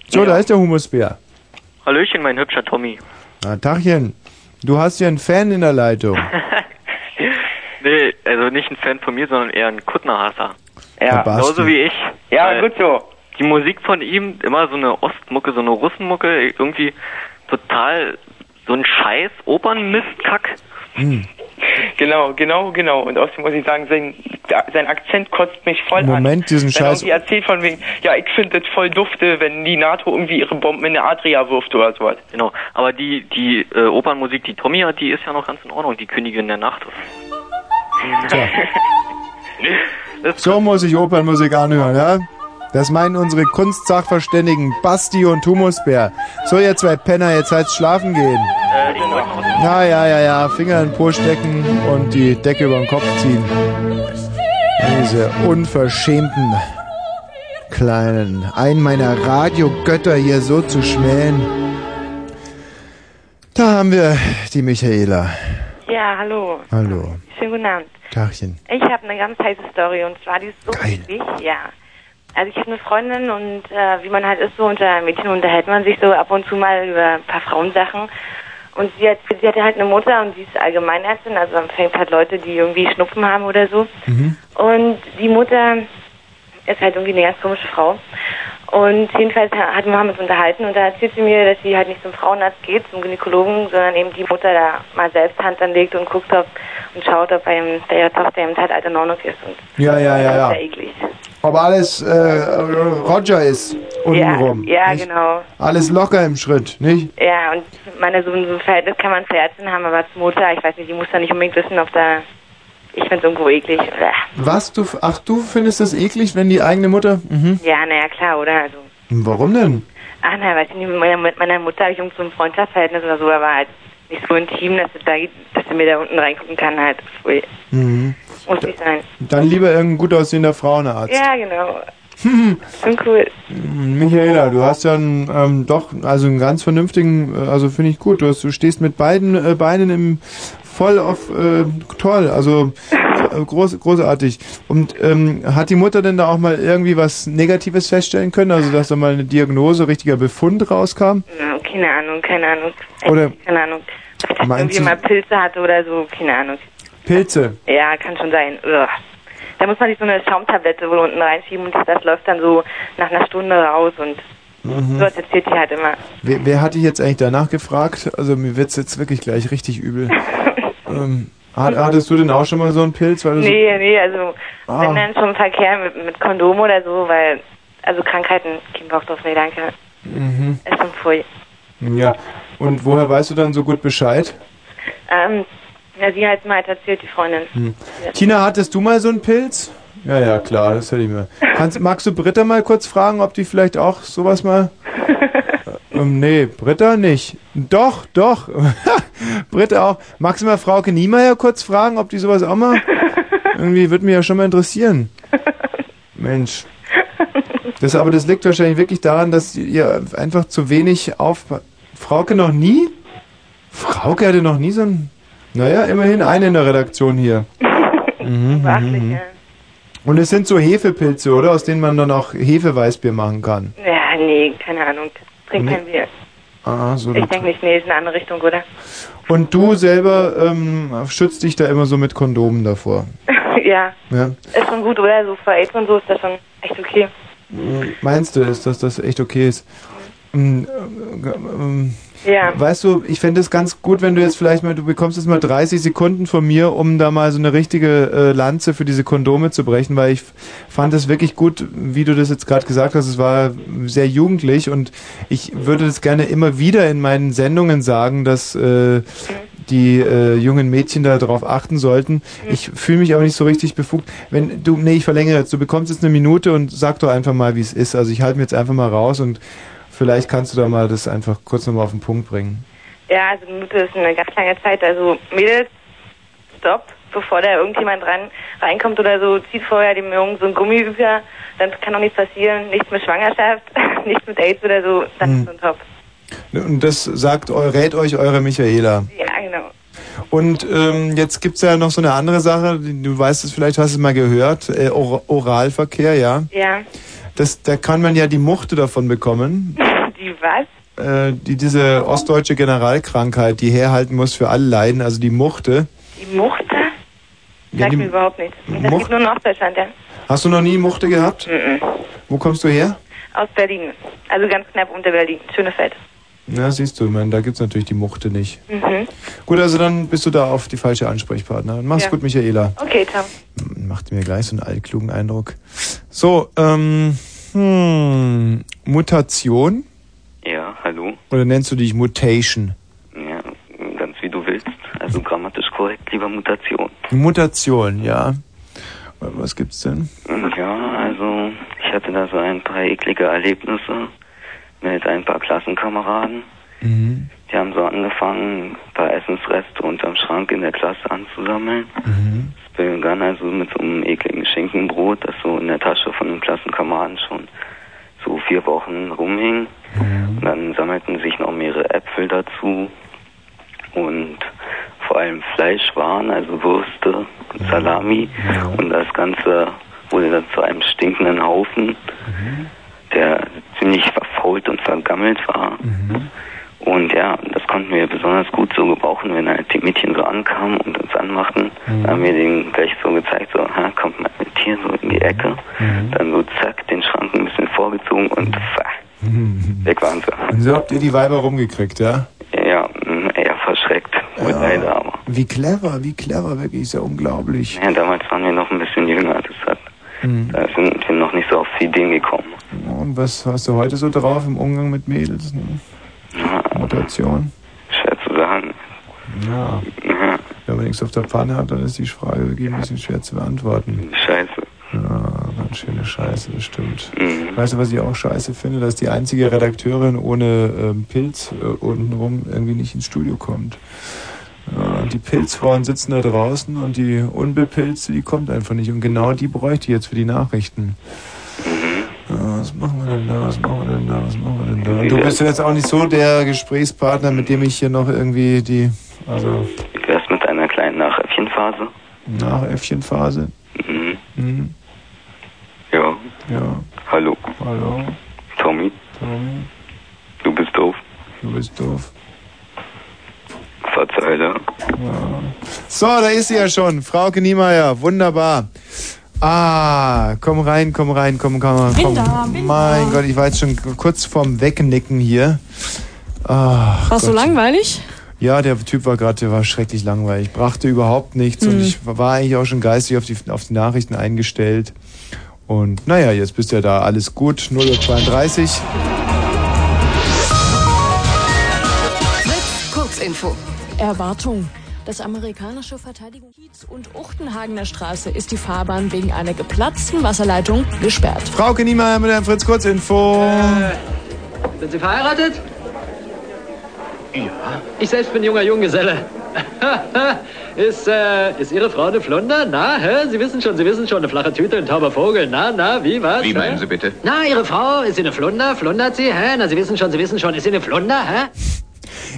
[SPEAKER 1] So, da ist der Humusbär.
[SPEAKER 15] Hallöchen, mein hübscher Tommy.
[SPEAKER 1] Na, Tachchen, du hast ja einen Fan in der Leitung.
[SPEAKER 15] Nee, also nicht ein Fan von mir, sondern eher ein Kuttnerhasser.
[SPEAKER 1] Ja,
[SPEAKER 15] genauso wie ich.
[SPEAKER 1] Ja, gut
[SPEAKER 15] so. Die Musik von ihm, immer so eine Ostmucke, so eine Russenmucke, irgendwie total so ein Scheiß Opernmistkack.
[SPEAKER 16] Genau, genau, genau. Und außerdem muss ich sagen, sein, sein Akzent kotzt mich voll an.
[SPEAKER 1] Moment, diesen
[SPEAKER 16] Wenn er
[SPEAKER 1] Scheiß-
[SPEAKER 16] irgendwie erzählt von wegen, ja, ich finde das voll dufte, wenn die NATO irgendwie ihre Bomben in der Adria wirft oder sowas.
[SPEAKER 15] Genau. Aber die, die äh, Opernmusik, die Tommy hat, die ist ja noch ganz in Ordnung. Die Königin der Nacht.
[SPEAKER 1] Tja. So muss ich Opernmusik anhören, ja? Das meinen unsere Kunstsachverständigen Basti und Humusbär. So, ihr zwei Penner, jetzt heißt schlafen gehen. Ja, ja, ja, ja, Finger in den Po stecken und die Decke über den Kopf ziehen. Diese unverschämten kleinen, einen meiner Radiogötter hier so zu schmähen. Da haben wir die Michaela.
[SPEAKER 21] Ja, hallo.
[SPEAKER 1] Hallo.
[SPEAKER 21] Schönen guten Abend.
[SPEAKER 1] Tagchen.
[SPEAKER 21] Ich habe eine ganz heiße Story und zwar die ist so wichtig, ja. Also ich habe eine Freundin und äh, wie man halt ist, so unter Mädchen unterhält man sich so ab und zu mal über ein paar Frauensachen. Und sie, hat, sie hatte halt eine Mutter und sie ist Allgemeinärztin, also empfängt halt Leute, die irgendwie Schnupfen haben oder so. Und die Mutter ist halt irgendwie eine ganz komische Frau. Und jedenfalls hatten wir uns unterhalten und da erzählt sie mir, dass sie halt nicht zum Frauenarzt geht, zum Gynäkologen, sondern eben die Mutter da mal selbst Hand anlegt und guckt ob und schaut, ob bei, ihrer Tochter eben halt alter Ordnung ist. Und
[SPEAKER 1] Ja, ja, ja,
[SPEAKER 21] das ist
[SPEAKER 1] ja.
[SPEAKER 21] eklig.
[SPEAKER 1] Ob alles äh, Roger ist, untenrum.
[SPEAKER 21] Ja, ja
[SPEAKER 1] nicht?
[SPEAKER 21] genau.
[SPEAKER 1] Alles locker im Schritt, nicht?
[SPEAKER 21] Ja, und meine, so ein so ein Verhältnis kann man zur Ärztin haben, aber zur Mutter, ich weiß nicht, die muss da nicht unbedingt wissen, ob da. Ich finde es irgendwo eklig.
[SPEAKER 1] Was, du, ach, du findest das eklig, wenn die eigene Mutter, mhm.
[SPEAKER 21] Ja, naja, klar, oder? Also,
[SPEAKER 1] Warum denn?
[SPEAKER 21] ach, na, weiß ich nicht, mit meiner, mit meiner Mutter habe ich irgend so ein Freundschaftsverhältnis oder so, aber halt nicht so intim, dass, es da, dass sie mir da unten reingucken kann, halt.
[SPEAKER 1] Mhm.
[SPEAKER 21] Muss nicht sein.
[SPEAKER 1] Dann lieber irgendein gut aussehender Frauenarzt.
[SPEAKER 21] Ja, genau.
[SPEAKER 1] Hm.
[SPEAKER 21] Cool.
[SPEAKER 1] Michaela, du hast ja einen, ähm, doch, also einen ganz vernünftigen, äh, also finde ich gut, du, hast, du stehst mit beiden äh, Beinen im voll auf, äh, toll, also äh, groß, großartig. Und ähm, hat die Mutter denn da auch mal irgendwie was Negatives feststellen können, also dass da mal eine Diagnose, richtiger Befund rauskam?
[SPEAKER 21] Keine Ahnung, keine Ahnung.
[SPEAKER 1] Oder
[SPEAKER 21] Keine Ahnung.
[SPEAKER 1] Meinst
[SPEAKER 21] irgendwie mal Pilze hatte oder so, keine Ahnung.
[SPEAKER 1] Pilze?
[SPEAKER 21] Ja, kann schon sein. Ugh. Da muss man sich so eine Schaumtablette wohl unten reinschieben und das läuft dann so nach einer Stunde raus und
[SPEAKER 1] Mhm.
[SPEAKER 21] so erzählt die halt immer.
[SPEAKER 1] Wer, wer hat dich jetzt eigentlich danach gefragt? Also mir wird's jetzt wirklich gleich richtig übel. ähm, hat, hattest du denn auch schon mal so einen Pilz? Weil du so,
[SPEAKER 21] Nee, nee, also
[SPEAKER 1] Ah.
[SPEAKER 21] wenn dann schon Verkehr mit, mit Kondom oder so, weil, also Krankheiten, kein Bock drauf, nee, danke.
[SPEAKER 1] mhm.
[SPEAKER 21] Ist schon voll.
[SPEAKER 1] Ja. Und woher weißt du dann so gut Bescheid?
[SPEAKER 21] Ähm, ja, sie hat mir halt erzählt, die Freundin.
[SPEAKER 1] Hm. Tina, hattest du mal so einen Pilz? Ja, ja, klar, das hätte ich mir. Kannst, magst du Britta mal kurz fragen, ob die vielleicht auch sowas mal. Äh, ähm, nee, Britta nicht. Doch, doch. Britta auch. Magst du mal Frauke Niemeyer kurz fragen, ob die sowas auch mal. Irgendwie würde mich ja schon mal interessieren. Mensch. Das, aber das liegt wahrscheinlich wirklich daran, dass ihr einfach zu wenig auf. Frauke noch nie? Frauke hatte noch nie so ein. Naja, immerhin eine in der Redaktion hier. Mhm, mhm, mhm. Und es sind so Hefepilze, oder? Aus denen man dann auch Hefeweißbier machen kann.
[SPEAKER 21] Ja, nee, keine Ahnung. Trink kein Bier.
[SPEAKER 1] Ah, so.
[SPEAKER 21] Ich denke nicht, nee, ist eine andere Richtung, oder?
[SPEAKER 1] Und du selber ähm, schützt dich da immer so mit Kondomen davor.
[SPEAKER 21] ja,
[SPEAKER 1] Ja.
[SPEAKER 21] ist schon gut, oder? So für AIDS und so ist das schon echt okay.
[SPEAKER 1] Meinst du, ist, dass das echt okay ist? Ähm, äh, ähm,
[SPEAKER 21] Ja.
[SPEAKER 1] Weißt du, ich fände es ganz gut, wenn du jetzt vielleicht mal, du bekommst jetzt mal 30 Sekunden von mir, um da mal so eine richtige äh, Lanze für diese Kondome zu brechen, weil ich fand es wirklich gut, wie du das jetzt gerade gesagt hast, es war sehr jugendlich und ich würde das gerne immer wieder in meinen Sendungen sagen, dass äh, die äh, jungen Mädchen da drauf achten sollten. Ich fühle mich aber nicht so richtig befugt. Wenn du, nee, ich verlängere jetzt, du bekommst jetzt eine Minute und sag doch einfach mal, wie es ist. Also ich halte mir jetzt einfach mal raus und vielleicht kannst du da mal das einfach kurz nochmal auf den Punkt bringen.
[SPEAKER 21] Ja, also Minute ist eine ganz lange Zeit. Also Mädels, stopp, bevor da irgendjemand ran reinkommt oder so, zieht vorher dem Jungen so ein Gummi über, dann kann doch nichts passieren, nichts mit Schwangerschaft, nichts mit AIDS oder so, dann
[SPEAKER 1] Hm.
[SPEAKER 21] ist schon top.
[SPEAKER 1] Und das sagt, rät euch eure Michaela.
[SPEAKER 21] Ja, genau.
[SPEAKER 1] Und ähm, jetzt gibt's ja noch so eine andere Sache, du weißt es vielleicht, hast du es mal gehört, äh, Or Oralverkehr, ja.
[SPEAKER 9] Ja.
[SPEAKER 1] Das, da kann man ja die Muchte davon bekommen,
[SPEAKER 9] Die was?
[SPEAKER 1] äh, die diese ostdeutsche Generalkrankheit, die herhalten muss für alle Leiden, also die Muchte.
[SPEAKER 9] Die Muchte?
[SPEAKER 1] Ja,
[SPEAKER 9] Sagt
[SPEAKER 1] die,
[SPEAKER 9] mir überhaupt nichts. Das
[SPEAKER 1] Mucht-
[SPEAKER 9] gibt nur in Ostdeutschland, ja.
[SPEAKER 1] hast du noch nie Muchte gehabt?
[SPEAKER 9] Mhm.
[SPEAKER 1] Wo kommst du her?
[SPEAKER 9] Aus Berlin. Also ganz knapp unter Berlin. Schönefeld.
[SPEAKER 1] Ja, siehst du, man, da gibt's natürlich die Muchte nicht.
[SPEAKER 9] Mhm.
[SPEAKER 1] Gut, also dann bist du da auf die falsche Ansprechpartnerin. Mach's
[SPEAKER 9] Ja.
[SPEAKER 1] gut, Michaela.
[SPEAKER 9] Okay, ciao.
[SPEAKER 1] Macht mir gleich so einen altklugen Eindruck. So, ähm, hm, Mutation?
[SPEAKER 22] Ja, hallo.
[SPEAKER 1] Oder nennst du dich Mutation?
[SPEAKER 22] Ja, ganz wie du willst. Also grammatisch korrekt, lieber Mutation.
[SPEAKER 1] Mutation, ja. Was gibt's denn?
[SPEAKER 22] Ja, also ich hatte da so ein paar eklige Erlebnisse mit ein paar Klassenkameraden.
[SPEAKER 1] Mhm.
[SPEAKER 22] Die haben so angefangen, ein paar Essensreste unterm Schrank in der Klasse anzusammeln.
[SPEAKER 1] Mhm.
[SPEAKER 22] Es begann also mit so einem ekligen Schinkenbrot, das so in der Tasche von einem Klassenkameraden schon so vier Wochen rumhing. Und dann sammelten sich noch mehrere Äpfel dazu und vor allem Fleischwaren, also Würste, Salami. Und das Ganze wurde dann zu einem stinkenden Haufen, der ziemlich verfault und vergammelt war. Und ja, das konnten wir besonders gut so gebrauchen, wenn halt die Mädchen so ankamen und uns anmachten. Dann haben wir denen gleich so gezeigt, so, ha, kommt mal mit hier so in die Ecke. Dann so zack, den Schrank ein bisschen vorgezogen und pah, weg waren sie.
[SPEAKER 1] Und so habt ihr die Weiber rumgekriegt, ja?
[SPEAKER 22] Ja, eher verschreckt. Wohl leider, aber.
[SPEAKER 1] Wie clever, wie clever, wirklich, ist ja unglaublich.
[SPEAKER 22] Ja, damals waren wir noch ein bisschen jünger, das hat,
[SPEAKER 1] Mhm.
[SPEAKER 22] da sind wir noch nicht so auf die Ideen gekommen.
[SPEAKER 1] Und was hast du heute so drauf im Umgang mit Mädels? Ne? Mutation?
[SPEAKER 22] Schwer zu sagen.
[SPEAKER 1] Ja. Wenn man nichts auf der Pfanne hat, dann ist die Frage wirklich ein bisschen schwer zu beantworten.
[SPEAKER 22] scheiße.
[SPEAKER 1] Ja, ganz schöne Scheiße, das stimmt.
[SPEAKER 22] Mhm.
[SPEAKER 1] Weißt du, was ich auch scheiße finde? Dass die einzige Redakteurin ohne ähm, Pilz äh, untenrum irgendwie nicht ins Studio kommt. Ja, die Pilzfrauen sitzen da draußen und die Unbepilzte, die kommt einfach nicht. Und genau die bräuchte ich jetzt für die Nachrichten. Ja, was machen wir denn da? Was machen wir denn da? Was machen wir denn da? Du bist ja jetzt auch nicht so der Gesprächspartner, mit dem ich hier noch irgendwie die, also
[SPEAKER 22] Wie wär's mit einer kleinen Nachäffchenphase?
[SPEAKER 1] Nachäffchenphase.
[SPEAKER 22] Mhm.
[SPEAKER 1] Mhm.
[SPEAKER 22] Ja.
[SPEAKER 1] Ja.
[SPEAKER 22] Hallo.
[SPEAKER 1] Hallo.
[SPEAKER 22] Tommy.
[SPEAKER 1] Tommy.
[SPEAKER 22] Du bist doof.
[SPEAKER 1] Du bist doof.
[SPEAKER 22] Verzeihler.
[SPEAKER 1] Ja. So, da ist sie ja schon. Frauke Niemeyer, wunderbar. Ah, komm rein, komm rein, komm, komm,
[SPEAKER 5] Bin
[SPEAKER 1] komm.
[SPEAKER 5] da, bin
[SPEAKER 1] mein
[SPEAKER 5] da.
[SPEAKER 1] Gott, ich war jetzt schon kurz vorm Wegnicken hier. Ach,
[SPEAKER 5] War so
[SPEAKER 1] Gott.
[SPEAKER 5] langweilig?
[SPEAKER 1] Ja, der Typ war gerade, der war schrecklich langweilig, brachte überhaupt nichts und
[SPEAKER 5] Hm.
[SPEAKER 1] ich war eigentlich auch schon geistig auf die, auf die Nachrichten eingestellt. Und naja, jetzt bist du ja da, alles gut, 0.32 Uhr.
[SPEAKER 6] Kurzinfo.
[SPEAKER 5] Erwartung. Das amerikanische Verteidigung Kiez und Uchtenhagener Straße ist die Fahrbahn wegen einer geplatzten Wasserleitung gesperrt.
[SPEAKER 1] Frauke Niemeyer mit der Fritz Kurzinfo.
[SPEAKER 23] Sind Sie verheiratet? Ja. Ich selbst bin junger Junggeselle. ist, äh, ist Ihre Frau eine Flunder? Na, hä? Sie wissen schon, Sie wissen schon, eine flache Tüte, ein tauber Vogel. Na, na, wie, was?
[SPEAKER 24] Wie
[SPEAKER 23] hä?
[SPEAKER 24] meinen Sie bitte?
[SPEAKER 23] Na, Ihre Frau, ist sie eine Flunder? Flundert sie, hä? Na, Sie wissen schon, Sie wissen schon, ist sie eine Flunder, hä?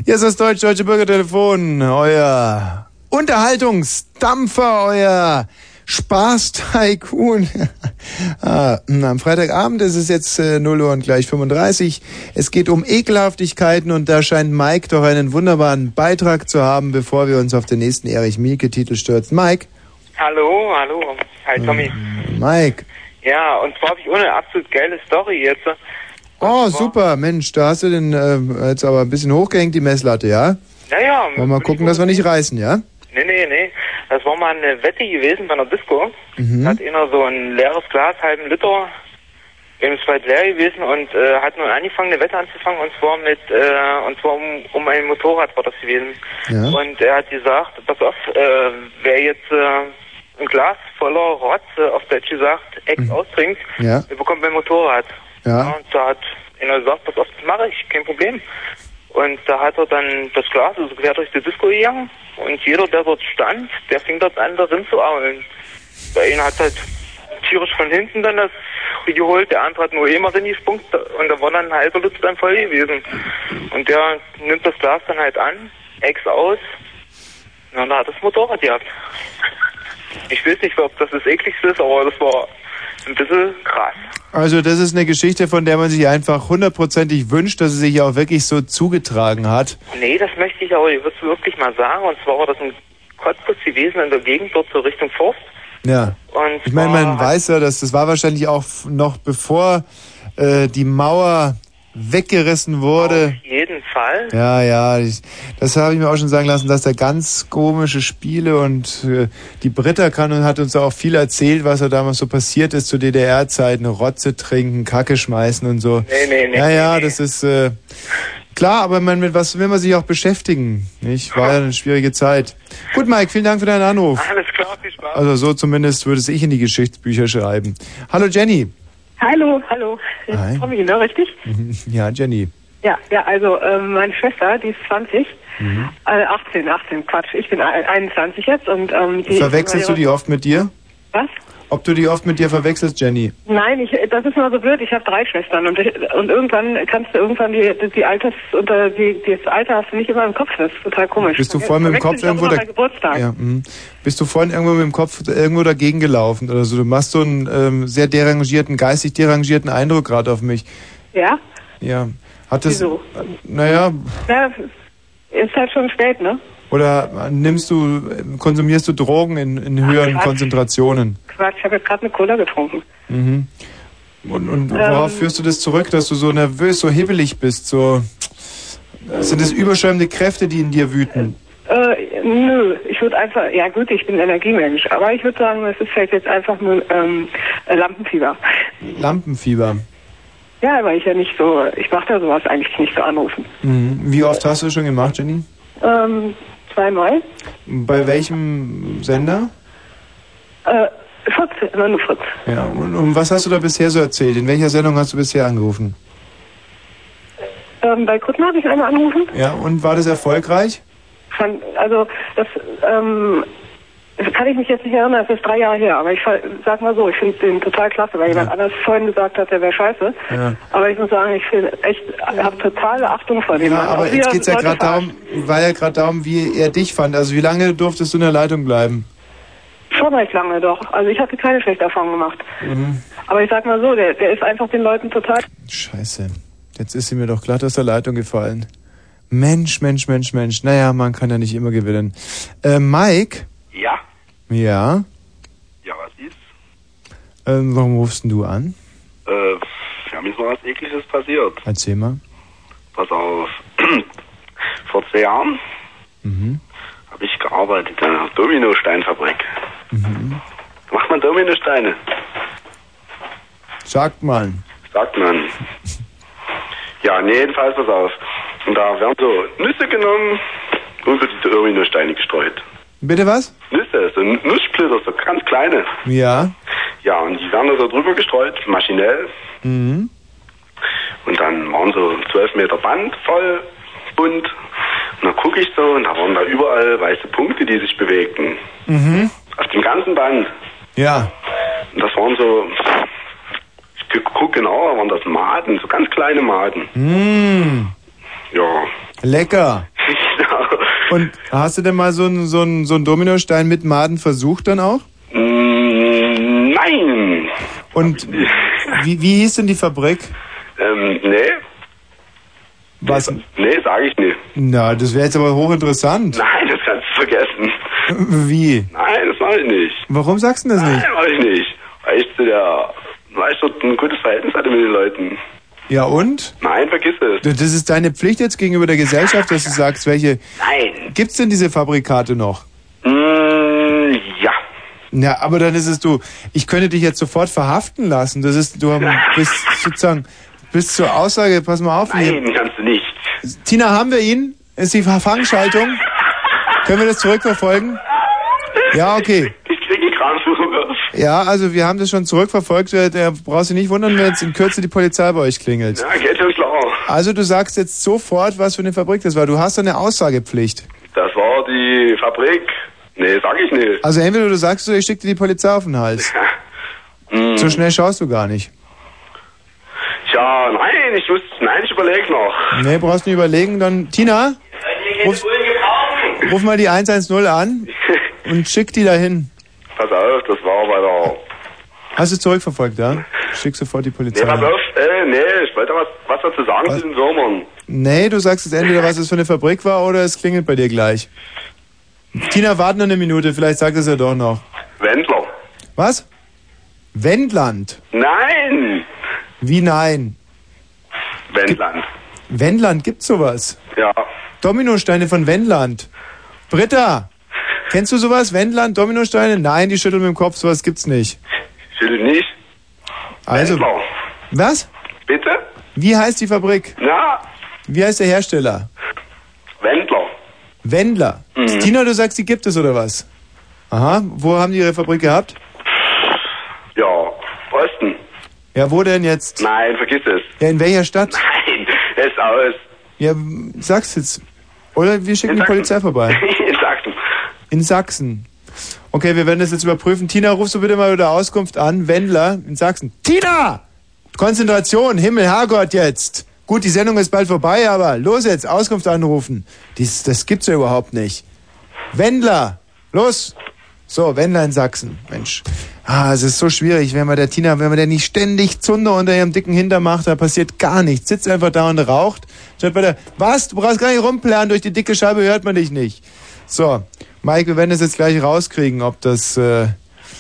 [SPEAKER 1] Hier ist das Deutsch-Deutsche Bürgertelefon, euer Unterhaltungsdampfer, euer Spaß-Tycoon. ah, am Freitagabend ist es jetzt äh, 0 Uhr und gleich 35. Es geht um Ekelhaftigkeiten und da scheint Mike doch einen wunderbaren Beitrag zu haben, bevor wir uns auf den nächsten Erich Mielke-Titel stürzen. Mike?
[SPEAKER 25] Hallo, hallo. Hi Tommy.
[SPEAKER 1] Mike.
[SPEAKER 25] Ja, und zwar habe ich eine absolut geile Story jetzt.
[SPEAKER 1] Oh, super, Mensch, da hast du den äh, jetzt aber ein bisschen hochgehängt, die Messlatte, ja?
[SPEAKER 25] Naja,
[SPEAKER 1] Wollen wir mal gucken, dass wir nicht reißen, ja?
[SPEAKER 25] nee, nee, nee. Das war mal eine Wette gewesen bei einer Disco.
[SPEAKER 1] Mhm.
[SPEAKER 25] Da hat einer so ein leeres Glas, halben Liter, eben ist weit leer gewesen und äh, hat nun angefangen, eine Wette anzufangen und zwar mit, äh, und zwar um, um ein Motorrad war das gewesen.
[SPEAKER 1] Ja.
[SPEAKER 25] Und er hat gesagt, pass auf, äh, wer jetzt äh, ein Glas voller Rotze, auf Deutsch gesagt, Ex austrinkt,
[SPEAKER 1] Ja.
[SPEAKER 25] der bekommt mein Motorrad.
[SPEAKER 1] Ja.
[SPEAKER 25] Und da hat einer gesagt, pass auf, das mache ich, kein Problem. Und da hat er dann das Glas also quer durch die Disco gegangen und jeder, der dort stand, der fing dort an, darin zu aulen. Der eine hat halt tierisch von hinten dann das geholt, der andere hat nur immer den gespunkt und da war dann ein halber Liter dann voll gewesen. Und der nimmt das Glas dann halt an, ex aus Ja, da hat das Motorrad gehabt. Ich weiß nicht, ob das das ekligste ist, aber das war ein bisschen krass.
[SPEAKER 1] Also das ist eine Geschichte, von der man sich einfach hundertprozentig wünscht, dass sie sich auch wirklich so zugetragen hat.
[SPEAKER 25] Nee, das möchte ich aber jetzt wirklich mal sagen. Und zwar war das ein Cottbus gewesen in der Gegend dort so Richtung Forst.
[SPEAKER 1] Ja.
[SPEAKER 25] Und
[SPEAKER 1] Ich meine, man weiß ja, dass das war wahrscheinlich auch noch bevor äh, die Mauer weggerissen wurde.
[SPEAKER 25] Auf jeden Fall.
[SPEAKER 1] Ja, ja, ich, das habe ich mir auch schon sagen lassen, dass da ganz komische Spiele und äh, die Britta kann und hat uns auch viel erzählt, was da damals so passiert ist zu DDR-Zeiten, Rotze trinken, Kacke schmeißen und so.
[SPEAKER 25] Nee, nee, nee,
[SPEAKER 1] Ja, ja,
[SPEAKER 25] nee,
[SPEAKER 1] das ist äh, klar, aber man, mit was will man sich auch beschäftigen? Nicht? War ja eine schwierige Zeit. Gut, Mike, vielen Dank für deinen Anruf.
[SPEAKER 25] Alles klar, viel Spaß.
[SPEAKER 1] Also so zumindest würde es ich in die Geschichtsbücher schreiben. Hallo Jenny.
[SPEAKER 26] Hallo, hallo.
[SPEAKER 1] Hi.
[SPEAKER 26] ich, ne, richtig?
[SPEAKER 1] Ja, Jenny.
[SPEAKER 26] Ja, ja, also ähm, meine Schwester, die ist 20,
[SPEAKER 1] Mhm.
[SPEAKER 26] äh, 18, 18, Quatsch, ich bin ein- 21 jetzt und ähm, die
[SPEAKER 1] Verwechselst du die oft mit dir?
[SPEAKER 26] Was?
[SPEAKER 1] Ob du die oft mit dir verwechselst, Jenny?
[SPEAKER 26] Nein, ich, das ist mal so blöd, ich habe drei Schwestern und, ich, und irgendwann kannst du irgendwann die, die Alters, unter die, das Alter hast du nicht immer im Kopf, das ist total komisch.
[SPEAKER 1] Bist du vorhin mit dem Kopf irgendwo
[SPEAKER 26] immer
[SPEAKER 1] da
[SPEAKER 26] Geburtstag.
[SPEAKER 1] Ja, mhm. Bist du vorhin irgendwo mit dem Kopf irgendwo dagegen gelaufen oder so? Du machst so einen ähm, sehr derangierten, geistig derangierten Eindruck gerade auf mich.
[SPEAKER 26] Ja?
[SPEAKER 1] Ja. Hat das.
[SPEAKER 26] Wieso?
[SPEAKER 1] Naja,
[SPEAKER 26] Ja, ist halt schon spät, ne?
[SPEAKER 1] Oder nimmst du, konsumierst du Drogen in, in höheren
[SPEAKER 26] Quatsch.
[SPEAKER 1] Konzentrationen?
[SPEAKER 26] Quatsch, ich habe jetzt gerade eine Cola getrunken.
[SPEAKER 1] Mhm. Und, und
[SPEAKER 26] Ähm.
[SPEAKER 1] worauf führst du das zurück, dass du so nervös, so hibbelig bist? So, sind es überschäumende Kräfte, die in dir wüten?
[SPEAKER 26] Äh, nö, ich würde einfach, ja gut, ich bin Energiemensch, aber ich würde sagen, es ist vielleicht jetzt einfach nur ähm, Lampenfieber.
[SPEAKER 1] Lampenfieber.
[SPEAKER 26] Ja, weil ich ja nicht so, ich mache da sowas eigentlich nicht so anrufen.
[SPEAKER 1] Mhm. Wie oft hast du das schon gemacht, Jenny?
[SPEAKER 26] Ähm, zweimal.
[SPEAKER 1] Bei welchem Sender?
[SPEAKER 26] Äh, Fritz, immer nur Fritz.
[SPEAKER 1] Ja, und, und was hast du da bisher so erzählt? In welcher Sendung hast du bisher angerufen?
[SPEAKER 26] Ähm, bei Kutten habe ich einmal angerufen.
[SPEAKER 1] Ja, und war das erfolgreich?
[SPEAKER 26] Fand, also, das, ähm, das kann ich mich jetzt nicht erinnern, das ist drei Jahre her, aber ich sag mal so, ich finde den total klasse, weil jemand anders vorhin gesagt hat, der wäre scheiße.
[SPEAKER 1] Ja.
[SPEAKER 26] Aber ich muss sagen, ich finde echt, habe totale Achtung vor dem
[SPEAKER 1] Ja, aber
[SPEAKER 26] Auch
[SPEAKER 1] jetzt geht's ja gerade darum, war ja gerade darum, wie er dich fand. Also wie lange durftest du in der Leitung bleiben?
[SPEAKER 26] Schon recht lange doch. Also ich hatte keine schlechte Erfahrung gemacht.
[SPEAKER 1] Mhm.
[SPEAKER 26] Aber ich sag mal so, der, der ist einfach den Leuten total.
[SPEAKER 1] Scheiße. Jetzt ist sie mir doch glatt aus der Leitung gefallen. Mensch, Mensch, Mensch, Mensch. Naja, man kann ja nicht immer gewinnen. Äh, Mike?
[SPEAKER 27] Ja,
[SPEAKER 1] Ja?
[SPEAKER 27] ja, was ist?
[SPEAKER 1] Ähm, warum rufst denn du an?
[SPEAKER 27] Äh, ja, mir ist noch was Ekliges passiert.
[SPEAKER 1] Erzähl mal.
[SPEAKER 27] Pass auf. Vor zwei Jahren
[SPEAKER 1] Mhm.
[SPEAKER 27] habe ich gearbeitet in einer Dominosteinfabrik.
[SPEAKER 1] Mhm.
[SPEAKER 27] Macht man Dominosteine,
[SPEAKER 1] Sagt mal.
[SPEAKER 27] sagt man. Ja, nee, jedenfalls pass auf. Und da werden so Nüsse genommen und über die Dominosteine gestreut.
[SPEAKER 1] Bitte was?
[SPEAKER 27] Nüsse, so Nusssplitter, so ganz kleine.
[SPEAKER 1] Ja.
[SPEAKER 27] Ja, und die werden da so drüber gestreut, maschinell.
[SPEAKER 1] Mhm.
[SPEAKER 27] Und dann waren so 12 Meter Band voll bunt. Und dann gucke ich so und da waren da überall weiße Punkte, die sich bewegten.
[SPEAKER 1] Mhm.
[SPEAKER 27] Auf dem ganzen Band.
[SPEAKER 1] Ja.
[SPEAKER 27] Und das waren so, ich guck genau, da waren das Maden, so ganz kleine Maden.
[SPEAKER 1] Mmh.
[SPEAKER 27] Ja.
[SPEAKER 1] Lecker. Und hast du denn mal so einen so einen- so einen Dominostein mit Maden versucht dann auch?
[SPEAKER 27] Mm, nein.
[SPEAKER 1] Und wie, wie hieß denn die Fabrik?
[SPEAKER 27] Ähm, nee,
[SPEAKER 1] Was?
[SPEAKER 27] nee, sage ich nicht.
[SPEAKER 1] Na, das wäre jetzt aber hochinteressant.
[SPEAKER 27] Nein, das kannst du vergessen.
[SPEAKER 1] Wie?
[SPEAKER 27] Nein, das mache ich nicht.
[SPEAKER 1] Warum sagst du das nicht?
[SPEAKER 27] Nein, mache ich nicht. Weil ich zu der, weil ich dort ein gutes Verhältnis hatte mit den Leuten.
[SPEAKER 1] Ja und?
[SPEAKER 27] Nein, vergiss es.
[SPEAKER 1] Das ist deine Pflicht jetzt gegenüber der Gesellschaft, dass du sagst, welche.
[SPEAKER 27] Nein.
[SPEAKER 1] Gibt's denn diese Fabrikate noch?
[SPEAKER 27] Mm, ja.
[SPEAKER 1] Ja, aber dann ist es du. Ich könnte dich jetzt sofort verhaften lassen. Das ist, du bist sozusagen bis zur Aussage. Pass mal auf.
[SPEAKER 27] Nein, kannst du nicht.
[SPEAKER 1] Tina, haben wir ihn? Ist die Fangschaltung? Können wir das zurückverfolgen? Ja, okay.
[SPEAKER 27] Ich kriege Kranführung.
[SPEAKER 1] Ja, also wir haben das schon zurückverfolgt. Der der brauchst dich nicht wundern, wenn jetzt in Kürze die Polizei bei euch klingelt.
[SPEAKER 27] Ja, geht schon klar.
[SPEAKER 1] Also du sagst jetzt sofort, was für eine Fabrik das war. Du hast eine Aussagepflicht.
[SPEAKER 27] Das war die Fabrik. Nee, sag ich nicht.
[SPEAKER 1] Also entweder du sagst, ich schicke dir die Polizei auf den Hals.
[SPEAKER 27] Hm.
[SPEAKER 1] So schnell schaust du gar nicht.
[SPEAKER 27] Tja, nein, ich muss, nein, ich überlege noch.
[SPEAKER 1] Nee, brauchst nicht überlegen. Dann, Tina? Rufst, ruf mal die 110 an und schick die dahin.
[SPEAKER 27] Pass auf, das bei der...
[SPEAKER 1] Hast du zurückverfolgt, ja? Schick sofort die Polizei.
[SPEAKER 27] Nee, pass auf, nee, ich wollte was, was dazu sagen zu den Würmern.
[SPEAKER 1] Nee, du sagst jetzt entweder, was es für eine Fabrik war oder es klingelt bei dir gleich. Tina, warte noch eine Minute, vielleicht sagt es ja doch noch.
[SPEAKER 27] Wendler.
[SPEAKER 1] Was? Wendland?
[SPEAKER 27] Nein!
[SPEAKER 1] Wie nein?
[SPEAKER 27] Wendland.
[SPEAKER 1] Wendland, gibt's sowas?
[SPEAKER 27] Ja.
[SPEAKER 1] Dominosteine von Wendland. Britta, kennst du sowas? Wendland, Dominosteine? Nein, die schütteln mit dem Kopf, sowas gibt's nicht.
[SPEAKER 27] Schüttel nicht.
[SPEAKER 1] Also,
[SPEAKER 27] Wendler.
[SPEAKER 1] was?
[SPEAKER 27] Bitte?
[SPEAKER 1] Wie heißt die Fabrik?
[SPEAKER 27] Na,
[SPEAKER 1] Wie heißt der Hersteller?
[SPEAKER 27] Wendler.
[SPEAKER 1] Wendler.
[SPEAKER 27] Mhm.
[SPEAKER 1] Tina, du sagst, die gibt es oder was? Aha, wo haben die ihre Fabrik gehabt?
[SPEAKER 27] Ja, Osten.
[SPEAKER 1] Ja, wo denn jetzt?
[SPEAKER 27] Nein, vergiss es.
[SPEAKER 1] Ja, in welcher Stadt?
[SPEAKER 27] Nein, ist aus.
[SPEAKER 1] Ja, sag's jetzt. Oder wir schicken die Polizei vorbei.
[SPEAKER 27] In Sachsen.
[SPEAKER 1] In Sachsen. Okay, wir werden das jetzt überprüfen. Tina, rufst du bitte mal wieder Auskunft an. Wendler in Sachsen. Tina! Konzentration, Himmel, Herrgott jetzt. Gut, die Sendung ist bald vorbei, aber los jetzt, Auskunft anrufen. Dies, das gibt's ja überhaupt nicht. Wendler, los. So, Wendler in Sachsen. Mensch. Ah, es ist so schwierig, wenn man der Tina, wenn man der nicht ständig Zunder unter ihrem dicken Hinter macht, da passiert gar nichts. Sitzt einfach da und raucht. Statt bei der, was? Du brauchst gar nicht rumplären, durch die dicke Scheibe hört man dich nicht. So, Mike, wir werden das jetzt gleich rauskriegen, ob das, äh,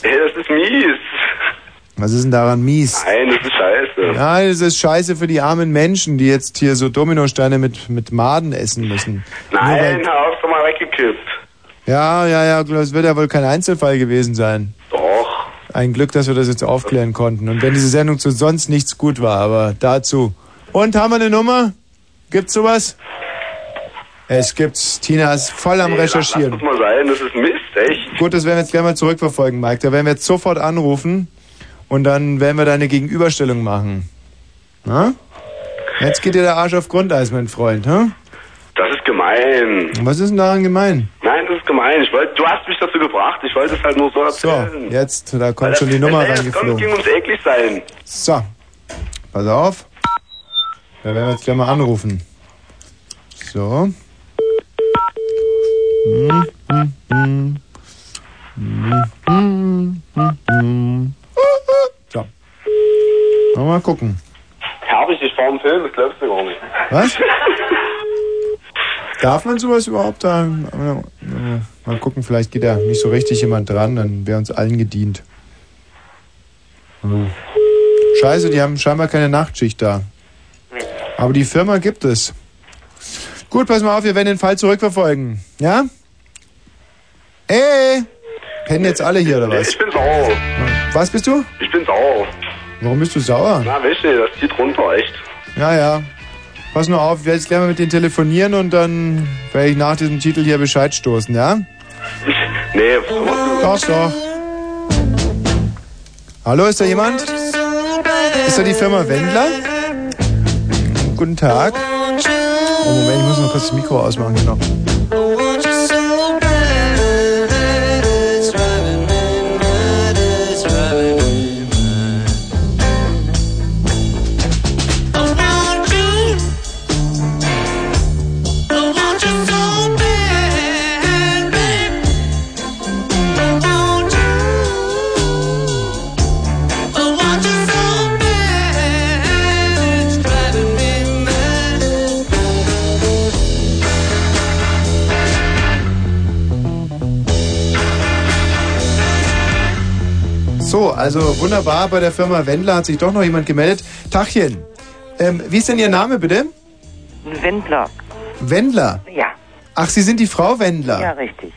[SPEAKER 27] Hey, das ist mies.
[SPEAKER 1] was ist denn daran mies?
[SPEAKER 27] Nein, das ist scheiße.
[SPEAKER 1] Ja, das ist scheiße für die armen Menschen, die jetzt hier so Dominosteine mit, mit Maden essen müssen.
[SPEAKER 27] Nein, hör auf, doch mal weggekippt.
[SPEAKER 1] Ja, ja, ja, das wird ja wohl kein Einzelfall gewesen sein.
[SPEAKER 27] Doch.
[SPEAKER 1] Ein Glück, dass wir das jetzt aufklären konnten. Und wenn diese Sendung zu sonst nichts gut war, aber dazu. Und haben wir eine Nummer? Gibt's sowas? Es gibt's. Tina ist voll am
[SPEAKER 27] Nee, Lass
[SPEAKER 1] Recherchieren.
[SPEAKER 27] das mal sein, das ist Mist, echt.
[SPEAKER 1] Gut, das werden wir jetzt gleich mal zurückverfolgen, Mike. Da werden wir jetzt sofort anrufen und dann werden wir da eine Gegenüberstellung machen. Na? Jetzt geht dir der Arsch auf Grundeis, mein Freund, hä?
[SPEAKER 27] Das ist gemein.
[SPEAKER 1] Was ist denn daran gemein?
[SPEAKER 27] Nein, das ist gemein. Ich wollte, du hast mich dazu gebracht. Ich wollte es halt nur so
[SPEAKER 1] So,
[SPEAKER 27] erzählen.
[SPEAKER 1] jetzt, da kommt
[SPEAKER 27] das-
[SPEAKER 1] schon die Nummer
[SPEAKER 27] Es kommt,
[SPEAKER 1] reingeflogen.
[SPEAKER 27] ging ums eklig sein.
[SPEAKER 1] So, pass auf. Da werden wir jetzt gleich mal anrufen. So. So. Mal gucken.
[SPEAKER 27] Herbig, ich fahre einen Film, das glaubst du gar nicht.
[SPEAKER 1] Was? Darf man sowas überhaupt da? Mal gucken, vielleicht geht da nicht so richtig jemand dran, dann wäre uns allen gedient. Scheiße, die haben scheinbar keine Nachtschicht da. Aber die Firma gibt es. Gut, pass mal auf, wir werden den Fall zurückverfolgen. Ja? Ey! Pennen jetzt alle hier, oder was?
[SPEAKER 27] Ich bin sauer.
[SPEAKER 1] Was bist du?
[SPEAKER 27] Ich bin sauer.
[SPEAKER 1] Warum bist du sauer?
[SPEAKER 27] Na, weißt du, das zieht runter, echt.
[SPEAKER 1] Ja, ja. Pass nur auf, ich werde jetzt gleich mal mit denen telefonieren und dann werde ich nach diesem Titel hier Bescheid stoßen, ja?
[SPEAKER 27] Nee,
[SPEAKER 1] Doch, doch. Hallo, ist da jemand? Ist da die Firma Wendler? Guten Tag. Oh, Moment, ich muss noch kurz das Mikro ausmachen hier also wunderbar, bei der Firma Wendler hat sich doch noch jemand gemeldet. Tachchen, ähm, wie ist denn Ihr Name bitte?
[SPEAKER 28] Wendler.
[SPEAKER 1] Wendler.
[SPEAKER 28] Ja.
[SPEAKER 1] Ach, Sie sind die Frau Wendler.
[SPEAKER 28] Ja, richtig.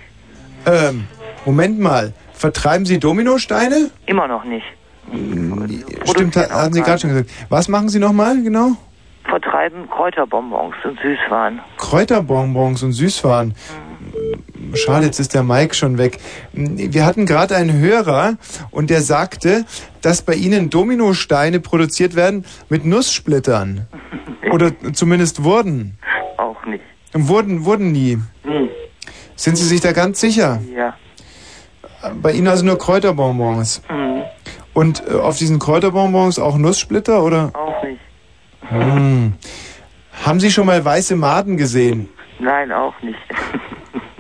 [SPEAKER 1] Ähm, Moment mal. Vertreiben Sie Dominosteine?
[SPEAKER 28] Immer noch nicht.
[SPEAKER 1] Stimmt, ha- haben Sie gerade schon gesagt. Was machen Sie nochmal genau?
[SPEAKER 28] Vertreiben Kräuterbonbons und Süßwaren.
[SPEAKER 1] Kräuterbonbons und Süßwaren. Schade, jetzt ist der Mike schon weg. Wir hatten gerade einen Hörer und der sagte, dass bei Ihnen Dominosteine produziert werden mit Nusssplittern. Oder zumindest wurden.
[SPEAKER 28] Auch nicht.
[SPEAKER 1] Wurden, wurden nie.
[SPEAKER 28] Hm.
[SPEAKER 1] Sind Sie sich da ganz sicher?
[SPEAKER 28] Ja.
[SPEAKER 1] Bei Ihnen also nur Kräuterbonbons.
[SPEAKER 28] Hm.
[SPEAKER 1] Und äh, auf diesen Kräuterbonbons auch Nusssplitter oder?
[SPEAKER 28] Auch nicht.
[SPEAKER 1] Hm. Haben Sie schon mal weiße Maden gesehen?
[SPEAKER 28] Nein, auch nicht.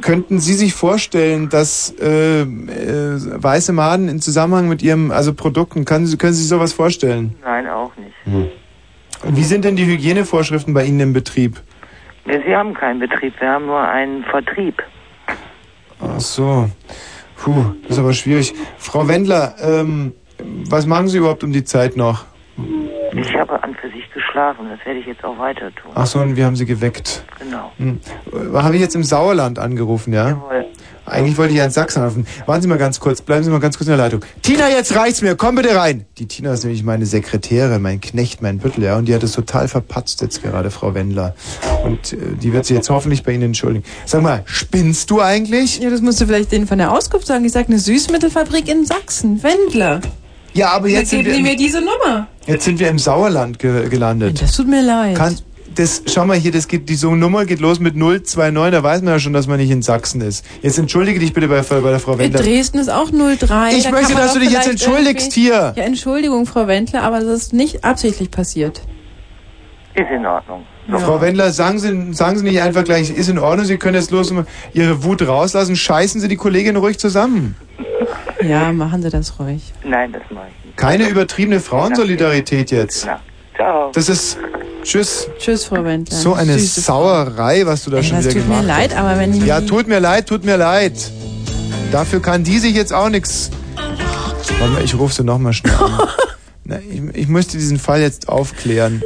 [SPEAKER 1] Könnten Sie sich vorstellen, dass äh, äh, weiße Maden in Zusammenhang mit Ihrem, also Produkten, können Sie, können Sie sich sowas vorstellen?
[SPEAKER 28] Nein, auch nicht.
[SPEAKER 1] Und wie sind denn die Hygienevorschriften bei Ihnen im Betrieb?
[SPEAKER 28] Sie haben keinen Betrieb, wir haben nur einen Vertrieb.
[SPEAKER 1] Ach so. Puh, das ist aber schwierig. Frau Wendler, ähm, was machen Sie überhaupt um die Zeit noch?
[SPEAKER 28] Ich habe an für sich geschlafen, das werde ich jetzt auch weiter tun.
[SPEAKER 1] Ach so, und wir haben Sie geweckt.
[SPEAKER 28] Genau.
[SPEAKER 1] Hm. Habe ich jetzt im Sauerland angerufen, ja?
[SPEAKER 28] Jawohl.
[SPEAKER 1] Eigentlich wollte ich ja in Sachsen anrufen. Warten Sie mal ganz kurz, bleiben Sie mal ganz kurz in der Leitung. Tina, jetzt reicht's mir, komm bitte rein. Die Tina ist nämlich meine Sekretärin, mein Knecht, mein Büttel, ja, und die hat es total verpatzt jetzt gerade, Frau Wendler. Und äh, die wird sich jetzt hoffentlich bei Ihnen entschuldigen. Sag mal, spinnst du eigentlich?
[SPEAKER 3] Ja, das musst du vielleicht denen von der Auskunft sagen. Ich sag eine Süßmittelfabrik in Sachsen, Wendler.
[SPEAKER 1] Ja, aber jetzt sind
[SPEAKER 3] geben
[SPEAKER 1] wir im-
[SPEAKER 3] mir diese Nummer.
[SPEAKER 1] Jetzt sind wir im Sauerland ge gelandet.
[SPEAKER 3] Das tut mir leid.
[SPEAKER 1] Kann, das, schau mal hier, das geht, die so Nummer geht los mit 029, da weiß man ja schon, dass man nicht in Sachsen ist. Jetzt entschuldige dich bitte bei, bei der Frau
[SPEAKER 3] In
[SPEAKER 1] Wendler.
[SPEAKER 3] Dresden ist auch 03.
[SPEAKER 1] Ich
[SPEAKER 3] Da
[SPEAKER 1] möchte, dass du dich jetzt entschuldigst hier.
[SPEAKER 3] Ja, Entschuldigung, Frau Wendler, aber das ist nicht absichtlich passiert.
[SPEAKER 28] Ist in Ordnung.
[SPEAKER 1] Frau Wendler, sagen Sie, sagen Sie nicht einfach gleich, ist in Ordnung, Sie können jetzt los Ihre Wut rauslassen, scheißen Sie die Kollegin ruhig zusammen.
[SPEAKER 3] Ja, machen Sie das ruhig.
[SPEAKER 28] Nein, das mache ich nicht.
[SPEAKER 1] Keine übertriebene Frauensolidarität jetzt.
[SPEAKER 28] Ciao.
[SPEAKER 1] Das ist, tschüss.
[SPEAKER 3] Tschüss, Frau Wendler.
[SPEAKER 1] So eine
[SPEAKER 3] Süße
[SPEAKER 1] Sauerei, was du da
[SPEAKER 3] Ey,
[SPEAKER 1] schon wieder
[SPEAKER 3] tut mir
[SPEAKER 1] gemacht
[SPEAKER 3] leid,
[SPEAKER 1] hast.
[SPEAKER 3] aber wenn die-
[SPEAKER 1] Ja, tut mir leid, tut mir leid. Dafür kann die sich jetzt auch nichts. Warte mal, ich rufe sie nochmal schnell an. Na, ich, ich müsste diesen Fall jetzt aufklären.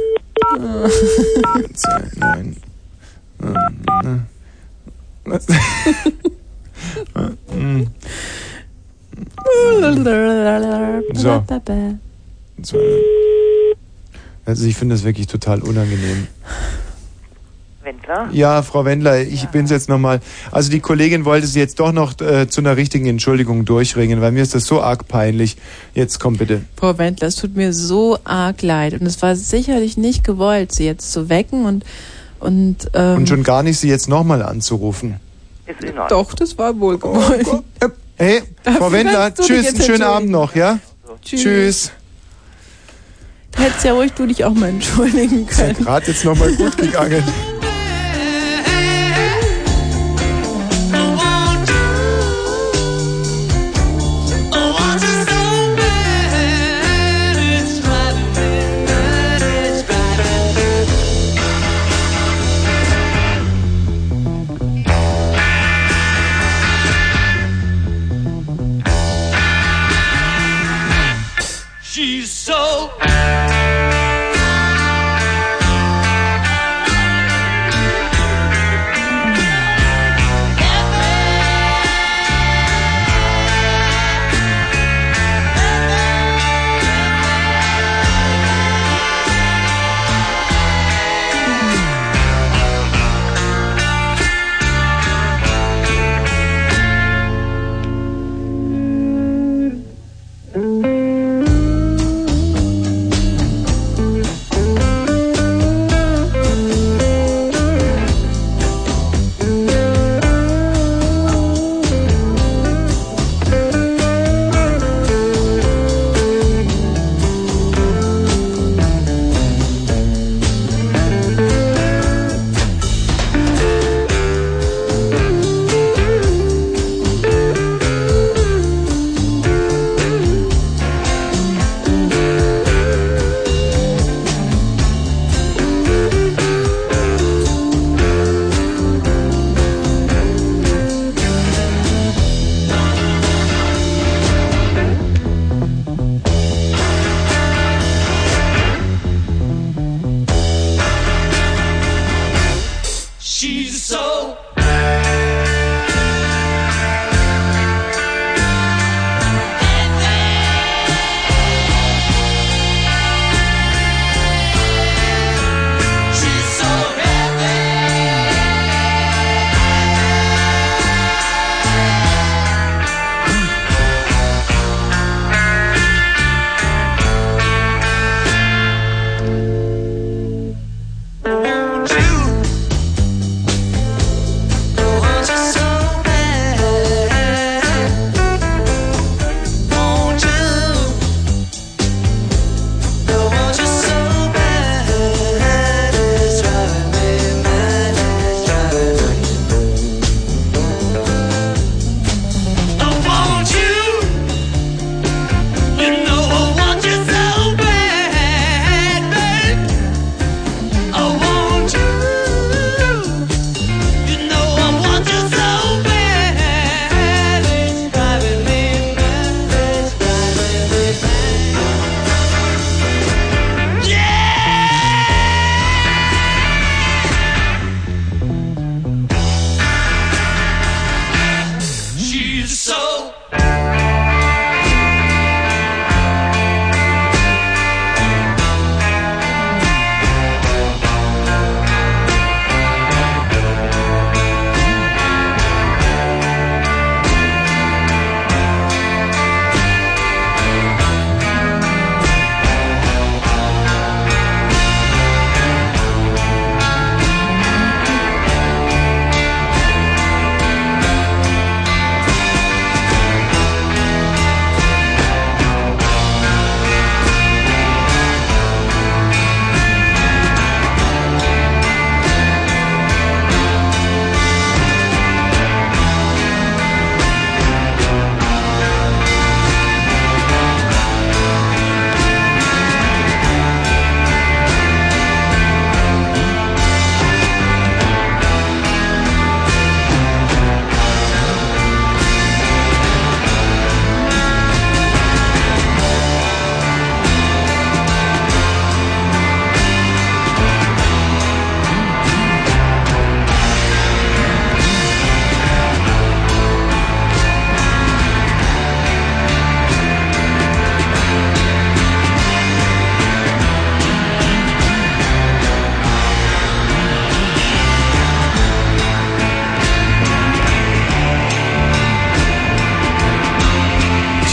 [SPEAKER 1] Neun. So. So. Also ich finde das wirklich total unangenehm.
[SPEAKER 28] Wendler?
[SPEAKER 1] Ja, Frau Wendler, ich bin's jetzt nochmal. Also die Kollegin wollte sie jetzt doch noch äh, zu einer richtigen Entschuldigung durchringen, weil mir ist das so arg peinlich. Jetzt komm bitte.
[SPEAKER 3] Frau Wendler, es tut mir so arg leid. Und es war sicherlich nicht gewollt, Sie jetzt zu wecken und. Und, ähm,
[SPEAKER 1] Und schon gar nicht sie jetzt nochmal anzurufen.
[SPEAKER 28] Ist in Ordnung.
[SPEAKER 3] Doch, das war wohl gewollt.
[SPEAKER 1] Hey,
[SPEAKER 3] Dafür
[SPEAKER 1] Frau Wendler, tschüss, einen schönen. Abend noch, ja?
[SPEAKER 3] Tschüss.
[SPEAKER 1] Tschüss.
[SPEAKER 3] Hättest ja ruhig du dich auch mal entschuldigen
[SPEAKER 1] Ist ja
[SPEAKER 3] können.
[SPEAKER 1] gerade jetzt nochmal gut gegangen.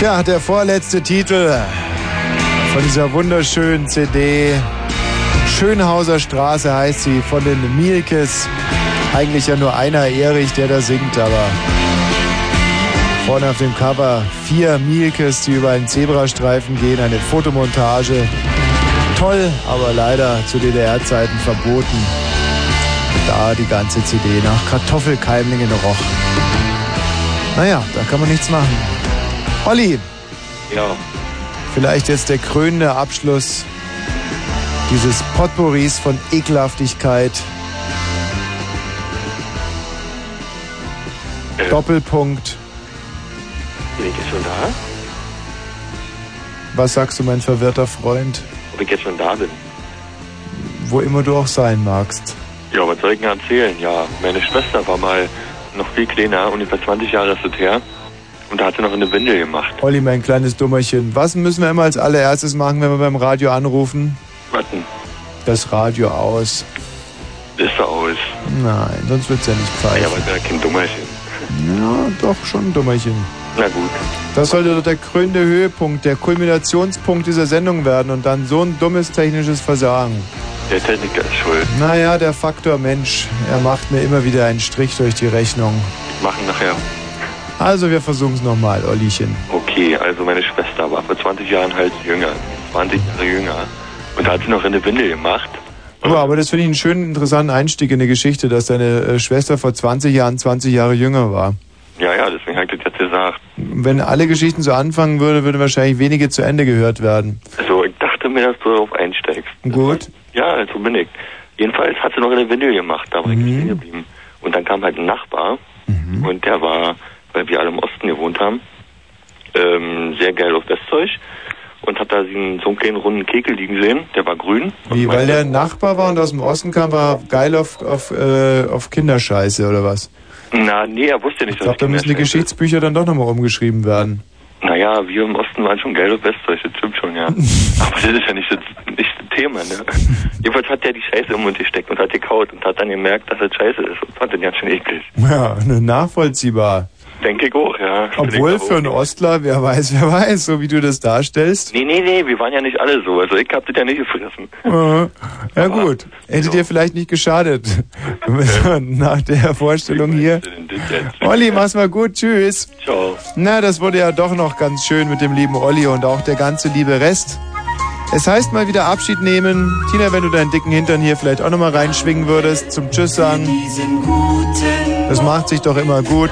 [SPEAKER 1] Tja, der vorletzte Titel von dieser wunderschönen CD. Schönhauser Straße heißt sie von den Mielkes. Eigentlich ja nur einer Erich, der da singt, aber vorne auf dem Cover vier Mielkes, die über einen Zebrastreifen gehen, eine Fotomontage. Toll, aber leider zu DDR-Zeiten verboten. Da die ganze CD nach Kartoffelkeimlingen roch. Naja, da kann man nichts machen. Olli,
[SPEAKER 15] Ja.
[SPEAKER 1] vielleicht jetzt der krönende Abschluss dieses Potpourris von Ekelhaftigkeit. Doppelpunkt.
[SPEAKER 15] Bin ich jetzt schon da?
[SPEAKER 1] Was sagst du, mein verwirrter Freund?
[SPEAKER 15] Ob ich jetzt schon da bin?
[SPEAKER 1] Wo immer du auch sein magst.
[SPEAKER 15] Ja, was soll ich denn erzählen? Ja, meine Schwester war mal noch viel kleiner, ungefähr 20 Jahre ist das her. Und da hat sie noch eine Windel gemacht.
[SPEAKER 1] Olli, mein kleines Dummerchen. Was müssen wir immer als allererstes machen, wenn wir beim Radio anrufen?
[SPEAKER 15] Warten,
[SPEAKER 1] Das Radio aus.
[SPEAKER 15] ist er aus.
[SPEAKER 1] Nein, sonst wird's ja nicht
[SPEAKER 15] Ja,
[SPEAKER 1] pfeifen.
[SPEAKER 15] aber wäre kein Dummerchen.
[SPEAKER 1] Ja, doch, schon ein Dummerchen.
[SPEAKER 15] Na gut.
[SPEAKER 1] Das sollte doch der krönende Höhepunkt, der Kulminationspunkt dieser Sendung werden und dann so ein dummes technisches Versagen.
[SPEAKER 15] Der Techniker ist schuld.
[SPEAKER 1] Naja, der Faktor Mensch, er macht mir immer wieder einen Strich durch die Rechnung.
[SPEAKER 15] Machen nachher.
[SPEAKER 1] Also wir versuchen es nochmal, Olliechen.
[SPEAKER 15] Okay, also meine Schwester war vor 20 Jahren halt jünger. 20 Jahre jünger. Und da hat sie noch eine Windel gemacht.
[SPEAKER 1] Ja, aber das finde ich einen schönen, interessanten Einstieg in die Geschichte, dass deine äh, Schwester vor 20 Jahren 20 Jahre jünger war.
[SPEAKER 15] Ja, ja, deswegen habe ich das jetzt gesagt.
[SPEAKER 1] Wenn alle Geschichten so anfangen würde, würde wahrscheinlich wenige zu Ende gehört werden.
[SPEAKER 15] Also ich dachte mir, dass du darauf einsteigst.
[SPEAKER 1] Gut.
[SPEAKER 15] Ja, so bin ich. Jedenfalls hat sie noch eine Windel gemacht, da war ich
[SPEAKER 1] Mhm.
[SPEAKER 15] stehen geblieben. Und dann kam halt ein Nachbar und der war, weil wir alle im Osten gewohnt haben, ähm, sehr geil auf Westzeug und hat da so einen, so einen kleinen runden Kekel liegen sehen, der war grün.
[SPEAKER 1] Wie, weil der Nachbar war und aus dem Osten kam, war geil auf, auf, äh, auf Kinderscheiße oder was?
[SPEAKER 15] Na, nee, er wusste nicht,
[SPEAKER 1] Ich glaube, da müssen die Geschichtsbücher dann doch nochmal umgeschrieben werden.
[SPEAKER 15] Naja, wir im Osten waren schon geil auf Westzeug, das stimmt schon, ja. Aber das ist ja nicht das, nicht das Thema, ne? Jedenfalls hat der die Scheiße im Mund gesteckt und hat gekaut und hat dann gemerkt, dass das Scheiße ist und fand den ganz schön eklig.
[SPEAKER 1] Ja, nachvollziehbar.
[SPEAKER 15] Denke ich auch, ja.
[SPEAKER 1] Obwohl für einen Ostler, wer weiß, wer weiß, so wie du das darstellst.
[SPEAKER 15] Nee, nee, nee, wir waren ja nicht alle so. Also ich hab das ja nicht gefressen.
[SPEAKER 1] Äh, Ja gut, hätte dir vielleicht nicht geschadet. Nach der Vorstellung hier. Olli, mach's mal gut, tschüss.
[SPEAKER 15] Ciao.
[SPEAKER 1] Na, das wurde ja doch noch ganz schön mit dem lieben Olli und auch der ganze liebe Rest. Es heißt mal wieder Abschied nehmen. Tina, wenn du deinen dicken Hintern hier vielleicht auch nochmal reinschwingen würdest, zum Tschüss sagen. Das macht sich doch immer gut.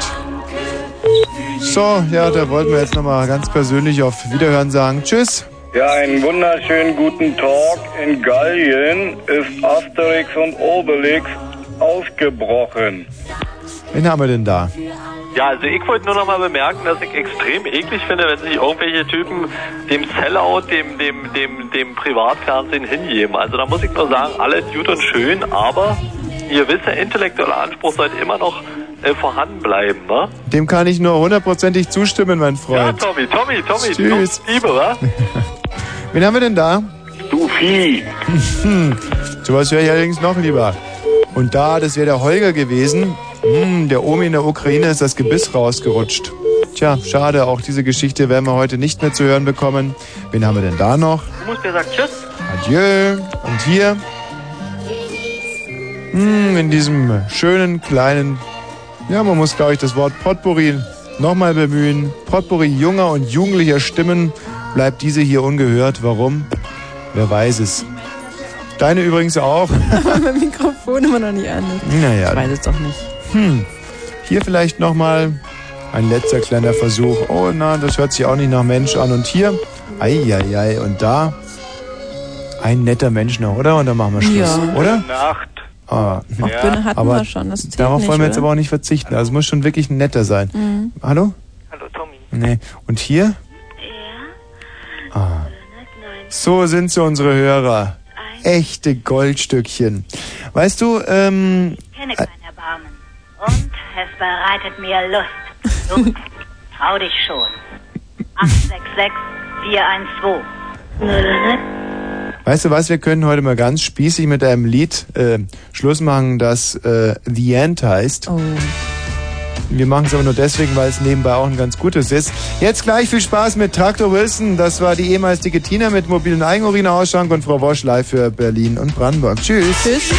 [SPEAKER 1] So, ja, da wollten wir jetzt nochmal ganz persönlich auf Wiederhören sagen. Tschüss.
[SPEAKER 17] Ja, einen wunderschönen guten Tag. In Gallien ist Asterix und Obelix ausgebrochen.
[SPEAKER 1] Wen haben wir denn da?
[SPEAKER 29] Ja, also ich wollte nur noch mal bemerken, dass ich extrem eklig finde, wenn sich irgendwelche Typen dem Sellout, dem, dem, dem, dem Privatfernsehen hingeben. Also da muss ich nur sagen, alles gut und schön, aber ein gewisser intellektueller Anspruch sollte immer noch äh, vorhanden bleiben, ne?
[SPEAKER 1] Dem kann ich nur hundertprozentig zustimmen, mein
[SPEAKER 29] Ja,
[SPEAKER 1] Freund.
[SPEAKER 29] Tommy, Tommy, Tommy,
[SPEAKER 1] Tschüss.
[SPEAKER 29] Liebe, wa?
[SPEAKER 1] Wen haben wir denn da?
[SPEAKER 17] Du Vieh.
[SPEAKER 1] Hm, sowas höre ich allerdings noch lieber. Und da, das wäre der Holger gewesen. Hm, der Omi in der Ukraine ist das Gebiss rausgerutscht. Tja, schade, auch diese Geschichte werden wir heute nicht mehr zu hören bekommen. Wen haben wir denn da noch?
[SPEAKER 29] Du musst mir sagen Tschüss.
[SPEAKER 1] Adieu. Und hier? Hm, in diesem schönen kleinen, ja, man muss, glaube ich, das Wort Potpourri nochmal bemühen. Potpourri junger und jugendlicher Stimmen bleibt diese hier ungehört. Warum? Wer weiß es. Deine übrigens auch.
[SPEAKER 3] Aber mein Mikrofon immer noch nicht an.
[SPEAKER 1] Naja.
[SPEAKER 3] Ich weiß es doch nicht.
[SPEAKER 1] Hm. Hier vielleicht nochmal ein letzter kleiner Versuch. Oh, na, das hört sich auch nicht nach Mensch an. Und hier, eieiei, und da ein netter Mensch noch, oder? Und dann machen wir Schluss,
[SPEAKER 3] Ja.
[SPEAKER 1] oder?
[SPEAKER 17] Nacht.
[SPEAKER 1] Ah,
[SPEAKER 3] Auch Birne hatten
[SPEAKER 1] aber
[SPEAKER 3] wir schon, das zählt
[SPEAKER 1] darauf
[SPEAKER 3] nicht,
[SPEAKER 1] wollen wir jetzt
[SPEAKER 3] oder?
[SPEAKER 1] aber auch nicht verzichten. Also es muss schon wirklich ein netter sein.
[SPEAKER 3] Mhm.
[SPEAKER 1] Hallo? Hallo, Tommy. Nee. Und hier? Ja. Ah. So sind sie, unsere Hörer. Echte Goldstückchen. Weißt du, ähm,
[SPEAKER 30] kenne kein Erbarmen. Und es bereitet mir Lust. Du, trau dich schon. 866 412.
[SPEAKER 1] Weißt du was, wir können heute mal ganz spießig mit einem Lied äh, Schluss machen, das äh, The End heißt.
[SPEAKER 3] Oh.
[SPEAKER 1] Wir machen es aber nur deswegen, weil es nebenbei auch ein ganz gutes ist. Jetzt gleich viel Spaß mit Traktor Wilson. Das war die ehemalige Tina mit mobilen Eigenurinausschank und Frau Wosch live für Berlin und Brandenburg. Tschüss.
[SPEAKER 3] Tschüss.